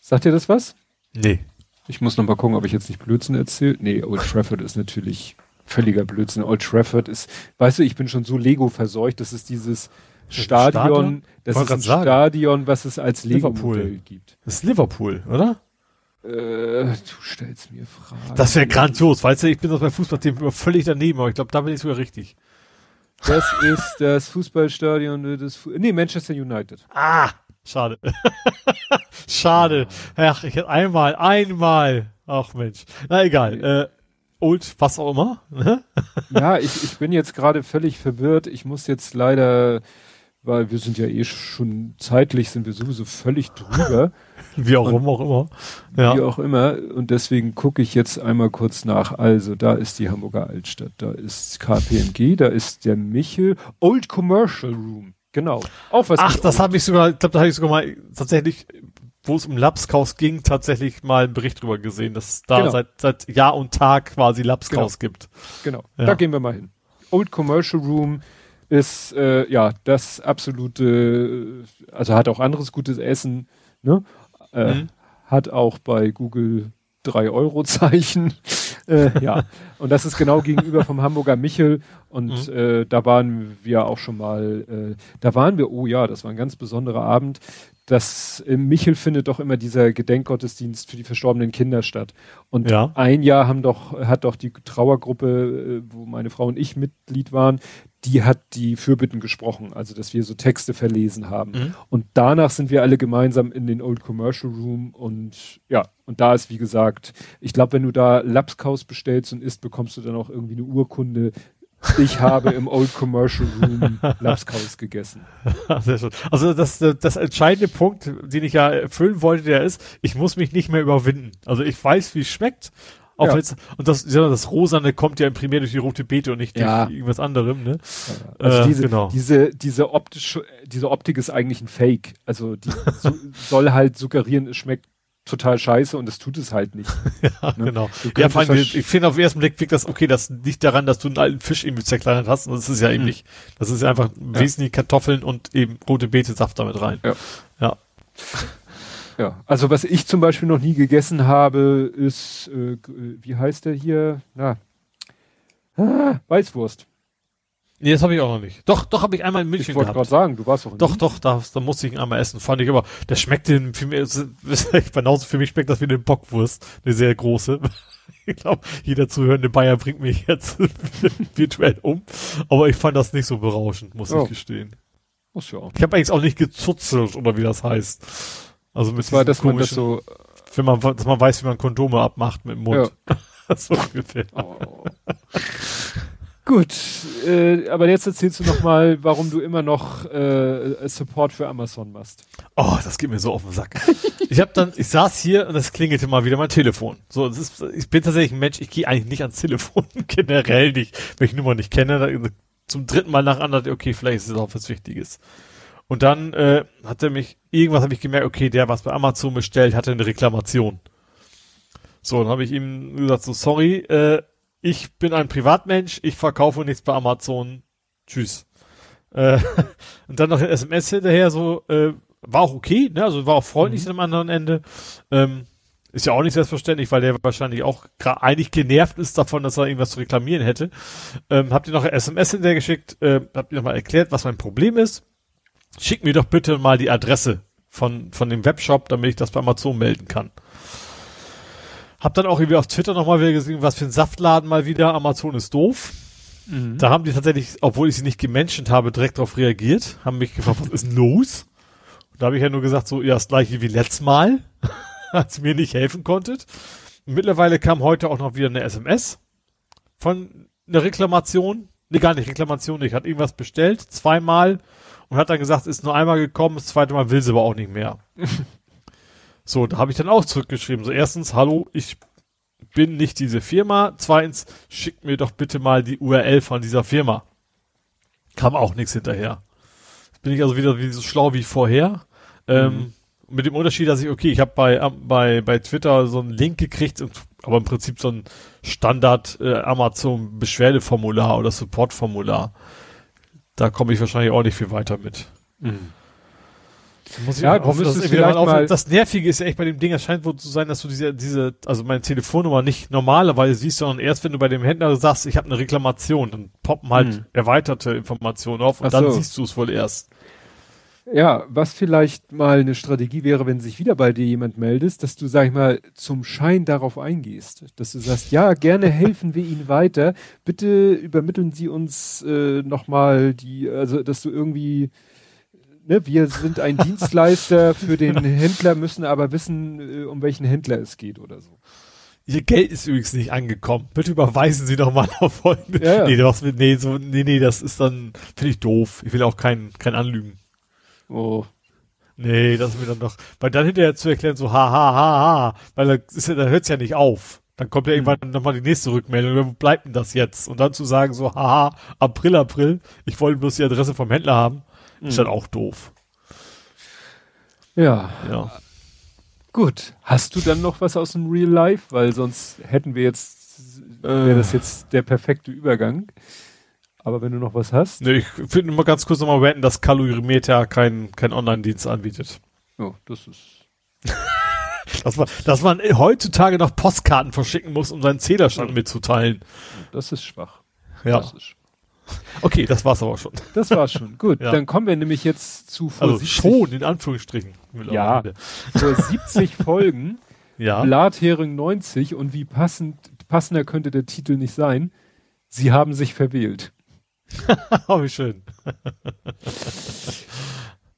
Sagt ihr das was? Nee. Ich muss noch mal gucken, ob ich jetzt nicht Blödsinn erzähle. Nee, Old Trafford ist natürlich völliger Blödsinn. Old Trafford ist, weißt du, ich bin schon so Lego verseucht, das ist dieses ist ein Stadion, Stadion? das ist ein. Stadion, was es als Liverpool. Lego-Modell gibt. Das ist Liverpool, oder? Äh, du stellst mir Fragen. Das wäre grandios, weißt du, ich bin das bei Fußballthemen immer völlig daneben, aber ich glaube, da bin ich sogar richtig. Das ist das Fußballstadion des, Fu nee, Manchester United. Ah, schade. schade. Ach, ich hätte einmal, einmal. Ach Mensch. Na egal. Äh, Old, was auch immer. ne? Ja, ich, ich bin jetzt gerade völlig verwirrt. Ich muss jetzt leider, weil wir sind ja eh schon zeitlich, sind wir sowieso völlig drüber, Wie auch, Und- immer, auch immer. Ja. wie auch immer. Und deswegen gucke ich jetzt einmal kurz nach. Also, da ist die Hamburger Altstadt, da ist KPMG, da ist der Michel, Old Commercial Room. Genau. Auch was Ach, das habe ich sogar, ich glaube, da habe ich sogar mal tatsächlich, wo es um Lapskaus ging, tatsächlich mal einen Bericht drüber gesehen, dass es da Genau. seit, seit Jahr und Tag quasi Lapskaus gibt. Genau, Ja. da gehen wir mal hin. Old Commercial Room ist äh, ja das absolute, also hat auch anderes gutes Essen, ne? Äh, Mhm. Hat auch bei Google 3 Euro Zeichen. äh, ja, und das ist genau gegenüber vom Hamburger Michel und Mhm. äh, da waren wir auch schon mal, äh, da waren wir, oh ja, das war ein ganz besonderer Abend. Das im Michel findet doch immer dieser Gedenkgottesdienst für die verstorbenen Kinder statt. Und Ja. ein Jahr haben doch, hat doch die Trauergruppe, äh, wo meine Frau und ich Mitglied waren, die hat die Fürbitten gesprochen, also dass wir so Texte verlesen haben. Mhm. Und danach sind wir alle gemeinsam in den Old Commercial Room und ja, und da ist wie gesagt, ich glaube, wenn du da Lapskaus bestellst und isst, bekommst du dann auch irgendwie eine Urkunde. Ich habe im Old Commercial Room Lapskaus gegessen. Sehr schön. Also das, das entscheidende Punkt, den ich ja erfüllen wollte, der ist, ich muss mich nicht mehr überwinden. Also ich weiß, wie es schmeckt. Auch Ja. wenn's- und das, ja, das Rosane kommt ja im Primär durch die rote Beete und nicht durch Ja. irgendwas anderem, ne? Also Äh, diese, genau. diese, diese optische, diese Optik ist eigentlich ein Fake. Also die so, soll halt suggerieren, es schmeckt total scheiße und es tut es halt nicht. Ja, Ne? genau. Ja, vor allem, ich finde auf den ersten Blick wirkt das, okay, das liegt daran, dass du einen alten Fisch irgendwie zerkleinert hast. Und das ist ja eben Mhm. nicht. Das ist ja einfach wesentlich Kartoffeln und eben rote Beete-Saft damit rein. Ja. Ja. Ja, also was ich zum Beispiel noch nie gegessen habe, ist, äh, äh, wie heißt der hier? Na, Ah, Weißwurst. Nee, das habe ich auch noch nicht. Doch, doch habe ich einmal in München Ich wollte gerade sagen, du warst doch in Doch, doch, da, da musste ich ihn einmal essen. Fand ich aber, der schmeckte für mich, genauso für mich schmeckt das wie eine Bockwurst. Eine sehr große. Ich glaube, jeder zuhörende Bayer bringt mich jetzt virtuell um. Aber ich fand das nicht so berauschend, muss Oh. ich gestehen. Muss ja auch. Ich habe eigentlich auch nicht gezuzelt oder wie das heißt. Also mit Das war, dass man das so, wenn man, dass man weiß, wie man Kondome abmacht mit dem Mund. so ungefähr. oh. Gut, äh, aber jetzt erzählst du noch mal, warum du immer noch äh, Support für Amazon machst. Oh, das geht mir so auf den Sack. Ich habe dann, ich saß hier und es klingelte mal wieder mein Telefon. So, das ist, ich bin tatsächlich ein Mensch, ich gehe eigentlich nicht ans Telefon, generell nicht, wenn ich Nummer nicht kenne. Da, zum dritten Mal nacheinander, okay, vielleicht ist es auch was Wichtiges. Und dann äh, hat er mich, irgendwas habe ich gemerkt, okay, der was bei Amazon bestellt, hatte eine Reklamation. So, dann habe ich ihm gesagt, so, sorry, äh, ich bin ein Privatmensch, ich verkaufe nichts bei Amazon. Tschüss. Äh, und dann noch ein SMS hinterher, so, äh, war auch okay, ne? Also war auch freundlich am anderen Ende. Ähm, ist ja auch nicht selbstverständlich, weil der wahrscheinlich auch eigentlich genervt ist davon, dass er irgendwas zu reklamieren hätte. Ähm, habt ihr noch ein SMS hinterher geschickt, äh, habt ihr nochmal erklärt, was mein Problem ist? Schickt mir doch bitte mal die Adresse von, von dem Webshop, damit ich das bei Amazon melden kann. Hab dann auch irgendwie auf Twitter nochmal wieder gesehen, was für ein Saftladen mal wieder. Amazon ist doof. Da haben die tatsächlich, obwohl ich sie nicht gemenschent habe, direkt darauf reagiert, haben mich gefragt, was ist los? Und da habe ich ja nur gesagt, so, ja, das gleiche wie letztes Mal, als ihr mir nicht helfen konntet. Und mittlerweile kam heute auch noch wieder eine SMS von einer Reklamation. Nee, gar nicht Reklamation, ich hat irgendwas bestellt, zweimal und hat dann gesagt, ist nur einmal gekommen, das zweite Mal will sie aber auch nicht mehr. so, da habe ich dann auch zurückgeschrieben. So, erstens, hallo, ich bin nicht diese Firma. Zweitens, schickt mir doch bitte mal die URL von dieser Firma. Kam auch nichts hinterher. Jetzt bin ich also wieder wie so schlau wie vorher. Ähm, mit dem Unterschied, dass ich, okay, ich habe bei, bei, bei Twitter so einen Link gekriegt, und, aber im Prinzip so ein Standard äh, Amazon Beschwerdeformular oder Supportformular. Da komme ich wahrscheinlich auch nicht viel weiter mit. Muss ich Ja, hoffen, dass es mal mal- Das Nervige ist ja echt bei dem Ding, es scheint wohl zu sein, dass du diese, diese, also meine Telefonnummer nicht normalerweise siehst, sondern erst wenn du bei dem Händler sagst, ich habe eine Reklamation, dann poppen halt Hm. erweiterte Informationen auf und Ach dann so. siehst du es wohl erst. Ja, was vielleicht mal eine Strategie wäre, wenn sich wieder bei dir jemand meldest, dass du, sag ich mal, zum Schein darauf eingehst. Dass du sagst, ja, gerne helfen wir Ihnen weiter. Bitte übermitteln Sie uns äh, nochmal die, also dass du irgendwie, ne, wir sind ein Dienstleister für den Händler, müssen aber wissen, äh, um welchen Händler es geht oder so. Ihr Geld ist übrigens nicht angekommen. Bitte überweisen Sie doch mal auf folgende. Ja, ja. Nee, nee, so, nee, nee, das ist dann, finde ich doof. Ich will auch kein, kein Anlügen. Oh. Nee, das ist mir dann doch, weil dann hinterher zu erklären, so, ha, ha, ha, ha, weil dann, ist ja, dann hört's ja nicht auf. Dann kommt ja irgendwann Mhm. nochmal die nächste Rückmeldung, wo bleibt denn das jetzt? Und dann zu sagen, so, haha, April, April, ich wollte bloß die Adresse vom Händler haben, ist Mhm. dann auch doof. Ja, Ja. gut. Hast du dann noch was aus dem Real Life? Weil sonst hätten wir jetzt, wäre das jetzt der perfekte Übergang. Aber wenn du noch was hast. Nee, ich finde mal ganz kurz nochmal ranten, dass Kalorimeter kein, kein Online-Dienst anbietet. Oh, das ist. Dass man, dass man heutzutage noch Postkarten verschicken muss, um seinen Zählerstand mitzuteilen. Das ist schwach. Ja. Das, ist schwach. Okay, das war's aber schon. das war's schon. Gut, Ja. dann kommen wir nämlich jetzt zu vor, Also 70, schon, in Anführungsstrichen. Ja. vor 70 Folgen. Ja. Blathering 90 und wie passend, passender könnte der Titel nicht sein. Sie haben sich verwählt. Oh, wie schön.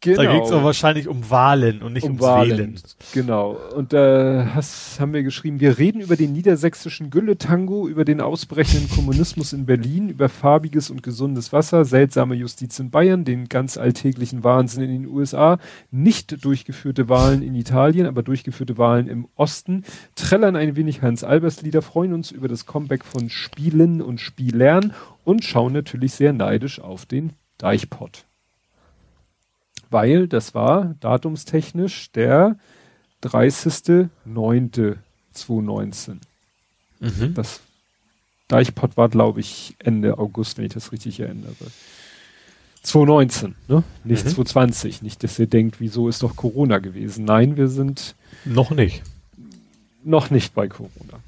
Genau. Da ging es aber wahrscheinlich um Wahlen und nicht um ums Wahlen. Wählen. Genau. Und da hast, haben wir geschrieben, wir reden über den niedersächsischen Gülle-Tango, über den ausbrechenden Kommunismus in Berlin, über farbiges und gesundes Wasser, seltsame Justiz in Bayern, den ganz alltäglichen Wahnsinn in den USA, nicht durchgeführte Wahlen in Italien, aber durchgeführte Wahlen im Osten, trällern ein wenig Hans-Albers-Lieder, freuen uns über das Comeback von Spielen und Spielern und schauen natürlich sehr neidisch auf den Deichpott weil das war datumstechnisch der 30.09.2019. Mhm. Das Deichpott war, glaube ich, Ende August, wenn ich das richtig erinnere. 2019, ne? Nicht Mhm. 2020. Nicht, dass ihr denkt, wieso ist doch Corona gewesen. Nein, wir sind Noch nicht. noch nicht bei Corona.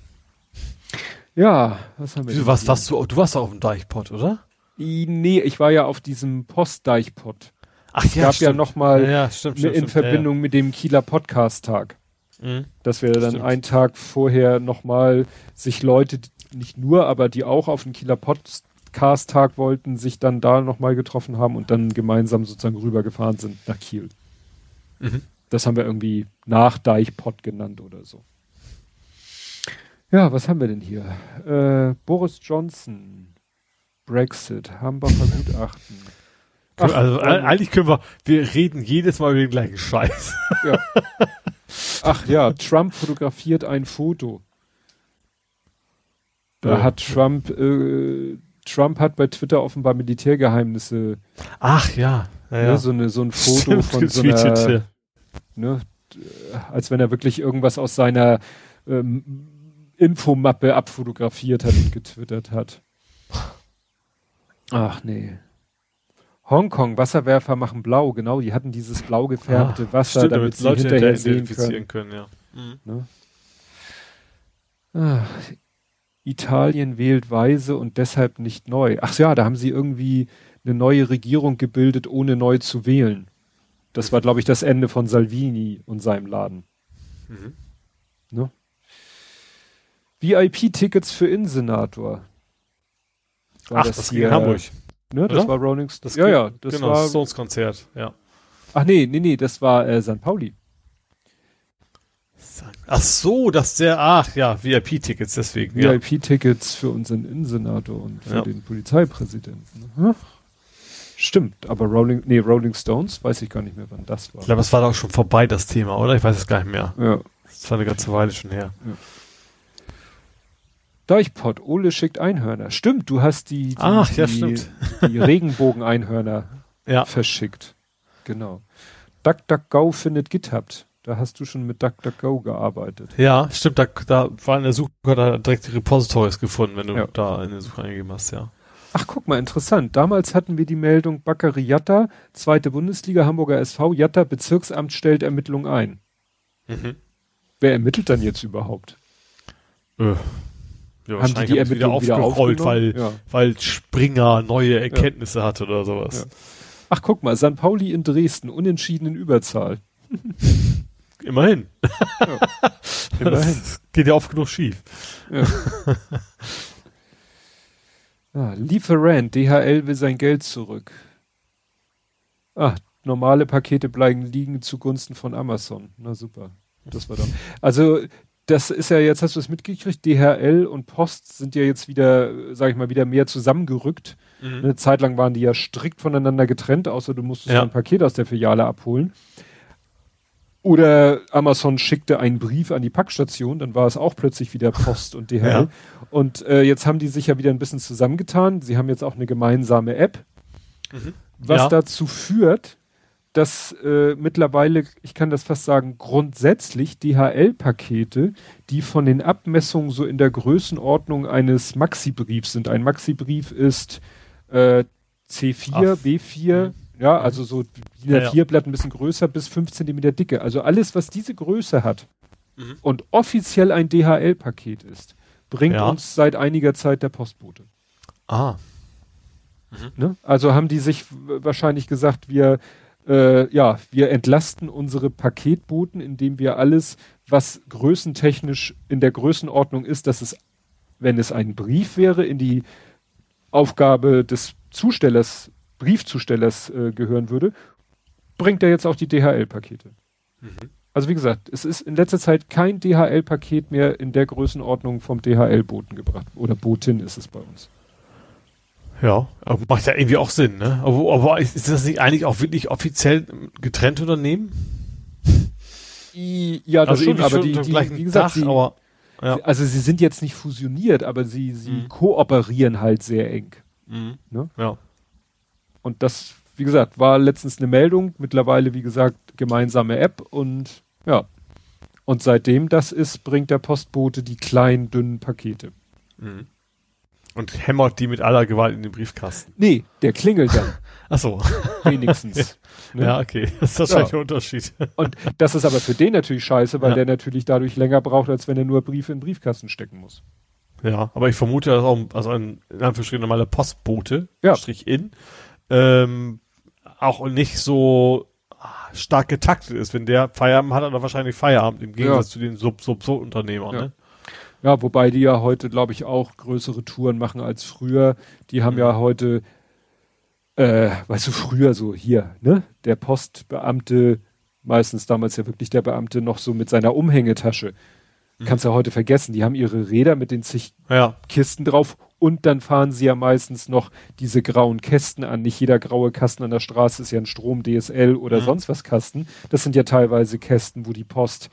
Ja, was haben wir Du warst, warst du, du warst auf dem Deichpott, oder? Nee, ich war ja auf diesem Postdeichpot. Ach Es gab ja noch mal ja, ja, stimmt, stimmt, in stimmt, Verbindung mit dem Kieler Podcast-Tag. Ja, ja. Mhm. Dass wir dann Stimmt. einen Tag vorher nochmal sich Leute, nicht nur, aber die auch auf den Kieler Podcast-Tag wollten, sich dann da nochmal getroffen haben und dann gemeinsam sozusagen rübergefahren sind nach Kiel. Mhm. Das haben wir irgendwie nach Deichpott genannt oder so. Ja, was haben wir denn hier? Äh, Boris Johnson, Brexit, Hambacher Gutachten. Ach, also eigentlich können wir, wir reden jedes Mal über den gleichen Scheiß. Ja. Ach ja, Trump fotografiert ein Foto. Da Äh, hat Trump, äh, Trump hat bei Twitter offenbar Militärgeheimnisse, Ach ja, ja, ja. ne, so, eine, so ein Foto Stimmt, von so einer, ja. ne, als wenn er wirklich irgendwas aus seiner ähm, Infomappe abfotografiert hat und getwittert hat. Ach nee. Hongkong, Wasserwerfer machen blau, genau, die hatten dieses blau gefärbte Ah, Wasser, stimmt, damit sie Leute hinterher identifizieren können. können, ja. Mhm. Ne? Ah, Italien wählt weise und deshalb nicht neu. Ach ja, da haben sie irgendwie eine neue Regierung gebildet, ohne neu zu wählen. Das war, glaube ich, das Ende von Salvini und seinem Laden. Mhm. Ne? VIP-Tickets für Innensenator. War Ach, das, ging in Hamburg. Ne? Das oder? war Rolling. Das Ja, ja, das genau, war. Stones Konzert, ja. Ach nee, nee, nee, das war äh, St. Pauli. Ach so, dass der, ach ja, VIP-Tickets, deswegen, ja. VIP-Tickets für unseren Innensenator und für Ja. den Polizeipräsidenten. Hm? Stimmt, aber Rolling, nee, Rolling Stones weiß ich gar nicht mehr, wann das war. Ich glaube, es war doch schon vorbei, das Thema, oder? Ich weiß es gar nicht mehr. Ja. Das war eine ganze Weile schon her. Deichpott, Ole schickt Einhörner. Stimmt, du hast die, die, Ach, ja, die, stimmt. die Regenbogen-Einhörner Ja. verschickt. Genau. DuckDuckGo findet GitHub. Da hast du schon mit DuckDuckGo gearbeitet. Ja, stimmt, da, da war in der Suche, er direkt die Repositories gefunden, wenn du Ja. da in der Suche eingegeben hast, ja. Ach, guck mal, interessant. Damals hatten wir die Meldung Bakkeri Jatta, zweite Bundesliga, Hamburger SV, Jatta, Bezirksamt stellt Ermittlung ein. Mhm. Wer ermittelt dann jetzt überhaupt? Äh, ja, Haben die die haben sie Ermittlung wieder aufgerollt, aufgenommen? weil, Ja. weil Springer neue Erkenntnisse hatte oder sowas. Ach, guck mal, St. Pauli in Dresden, unentschieden in Überzahl. Immerhin. Immerhin. Das geht ja oft genug schief. Ja. ah, Lieferant, DHL will sein Geld zurück. Ah, normale Pakete bleiben liegen zugunsten von Amazon. Na super. Das war doch. Also, das ist ja jetzt, hast du es mitgekriegt? DHL und Post sind ja jetzt wieder, sag ich mal, wieder mehr zusammengerückt. Eine Zeit lang waren die ja strikt voneinander getrennt, außer du musstest Ja. ein Paket aus der Filiale abholen. Oder Amazon schickte einen Brief an die Packstation, dann war es auch plötzlich wieder Post und DHL. Ja. Und äh, jetzt haben die sich ja wieder ein bisschen zusammengetan. Sie haben jetzt auch eine gemeinsame App, was Ja. dazu führt, dass äh, mittlerweile, ich kann das fast sagen, grundsätzlich DHL-Pakete, die von den Abmessungen so in der Größenordnung eines Maxi-Briefs sind. Ein Maxi-Brief ist äh, C4, Ach. B4, ja, also so DIN Ja, ja. A4-Blatt ein bisschen größer bis 5 Zentimeter Dicke. Also alles, was diese Größe hat Mhm. und offiziell ein DHL-Paket ist, bringt Ja. uns seit einiger Zeit der Postbote. Ah. Ne? Also haben die sich wahrscheinlich gesagt, wir äh, ja, wir entlasten unsere Paketboten, indem wir alles, was größentechnisch in der Größenordnung ist, dass es, wenn es ein Brief wäre, in die Aufgabe des Zustellers, Briefzustellers äh, gehören würde, bringt er jetzt auch die DHL-Pakete. Mhm. Also wie gesagt, es ist in letzter Zeit kein DHL-Paket mehr in der Größenordnung vom DHL-Boten gebracht. Oder Botin ist es bei uns. Ja, macht ja irgendwie auch Sinn, ne? Aber, aber ist das nicht eigentlich auch wirklich offiziell getrennt Unternehmen? Ja, das also schon, aber schon die, die, wie gesagt, Dach, sie, aber ja. also sie sind jetzt nicht fusioniert, aber sie, sie Mhm. kooperieren halt sehr eng. Mhm. Ne? Ja. Und das, wie gesagt, war letztens eine Meldung, mittlerweile, wie gesagt, gemeinsame App und ja. Und seitdem das ist, bringt der Postbote die kleinen, dünnen Pakete. Mhm. Und hämmert die mit aller Gewalt in den Briefkasten. Nee, der klingelt dann Ach so. wenigstens. ne? Ja, okay. Das ist wahrscheinlich der Unterschied. Und das ist aber für den natürlich scheiße, weil Ja. der natürlich dadurch länger braucht, als wenn er nur Briefe in den Briefkasten stecken muss. Ja, aber ich vermute, dass auch, also ein, in Anführungsstrichen normaler Postbote, Ja. Strich in, ähm, auch nicht so ah, stark getaktet ist. Wenn der Feierabend hat, hat er wahrscheinlich Feierabend, im Gegensatz Ja. zu den Sub-Sub-Sub-Unternehmern, Ja. ne? Ja, wobei die ja heute, glaube ich, auch größere Touren machen als früher. Die haben Mhm. ja heute, äh, weißt du, früher so hier, ne? Der Postbeamte, meistens damals ja wirklich der Beamte, noch so mit seiner Umhängetasche. Mhm. Kannst ja heute vergessen. Die haben ihre Räder mit den zig Ja, Kisten drauf und dann fahren sie ja meistens noch diese grauen Kästen an. Nicht jeder graue Kasten an der Straße ist ja ein Strom, DSL oder Mhm. sonst was Kasten. Das sind ja teilweise Kästen, wo die Post,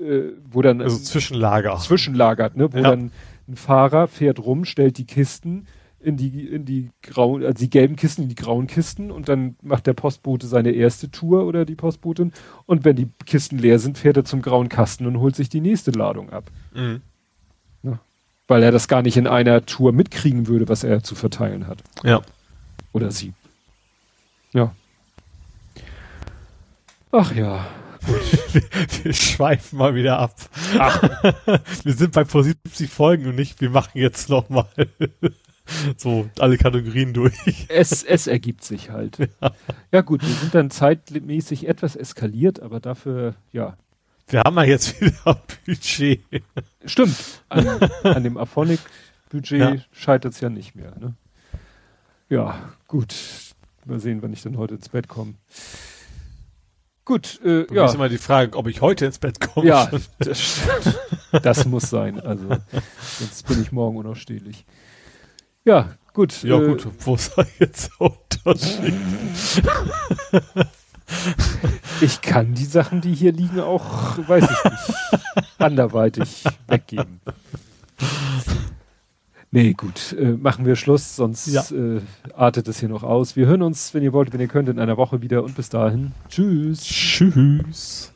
äh, wo dann also Zwischenlager. zwischenlagert, ne? wo Ja. dann ein Fahrer fährt rum, stellt die Kisten in die, in die grauen, also die gelben Kisten in die grauen Kisten und dann macht der Postbote seine erste Tour oder die Postbotin und wenn die Kisten leer sind, fährt er zum grauen Kasten und holt sich die nächste Ladung ab. Mhm. Weil er das gar nicht in einer Tour mitkriegen würde, was er zu verteilen hat. Ja. Oder sie. Ja. Ach ja. Wir schweifen mal wieder ab. wir sind bei vor 70 Folgen und nicht, wir machen jetzt noch mal so alle Kategorien durch. Es, es ergibt sich halt. Ja. gut, wir sind dann zeitmäßig etwas eskaliert, aber dafür, ja. Wir haben ja jetzt wieder Budget. Stimmt. An, an dem Aphonic-Budget Ja. scheitert es ja nicht mehr. Ne? Ja, gut. Mal sehen, wann ich dann heute ins Bett komme. Gut, äh, Ja. ist immer die Frage, ob ich heute ins Bett komme. Ja, das, das muss sein. Also, sonst bin ich morgen unausstehlich. Ja, gut. Ja, äh, gut. Wo soll jetzt Unterschied? Ich kann die Sachen, die hier liegen, auch, weiß ich nicht, anderweitig weggeben. Nee, gut, äh, machen wir Schluss, sonst Ja. äh, artet es hier noch aus. Wir hören uns, wenn ihr wollt, wenn ihr könnt, in einer Woche wieder und bis dahin. Tschüss. Tschüss.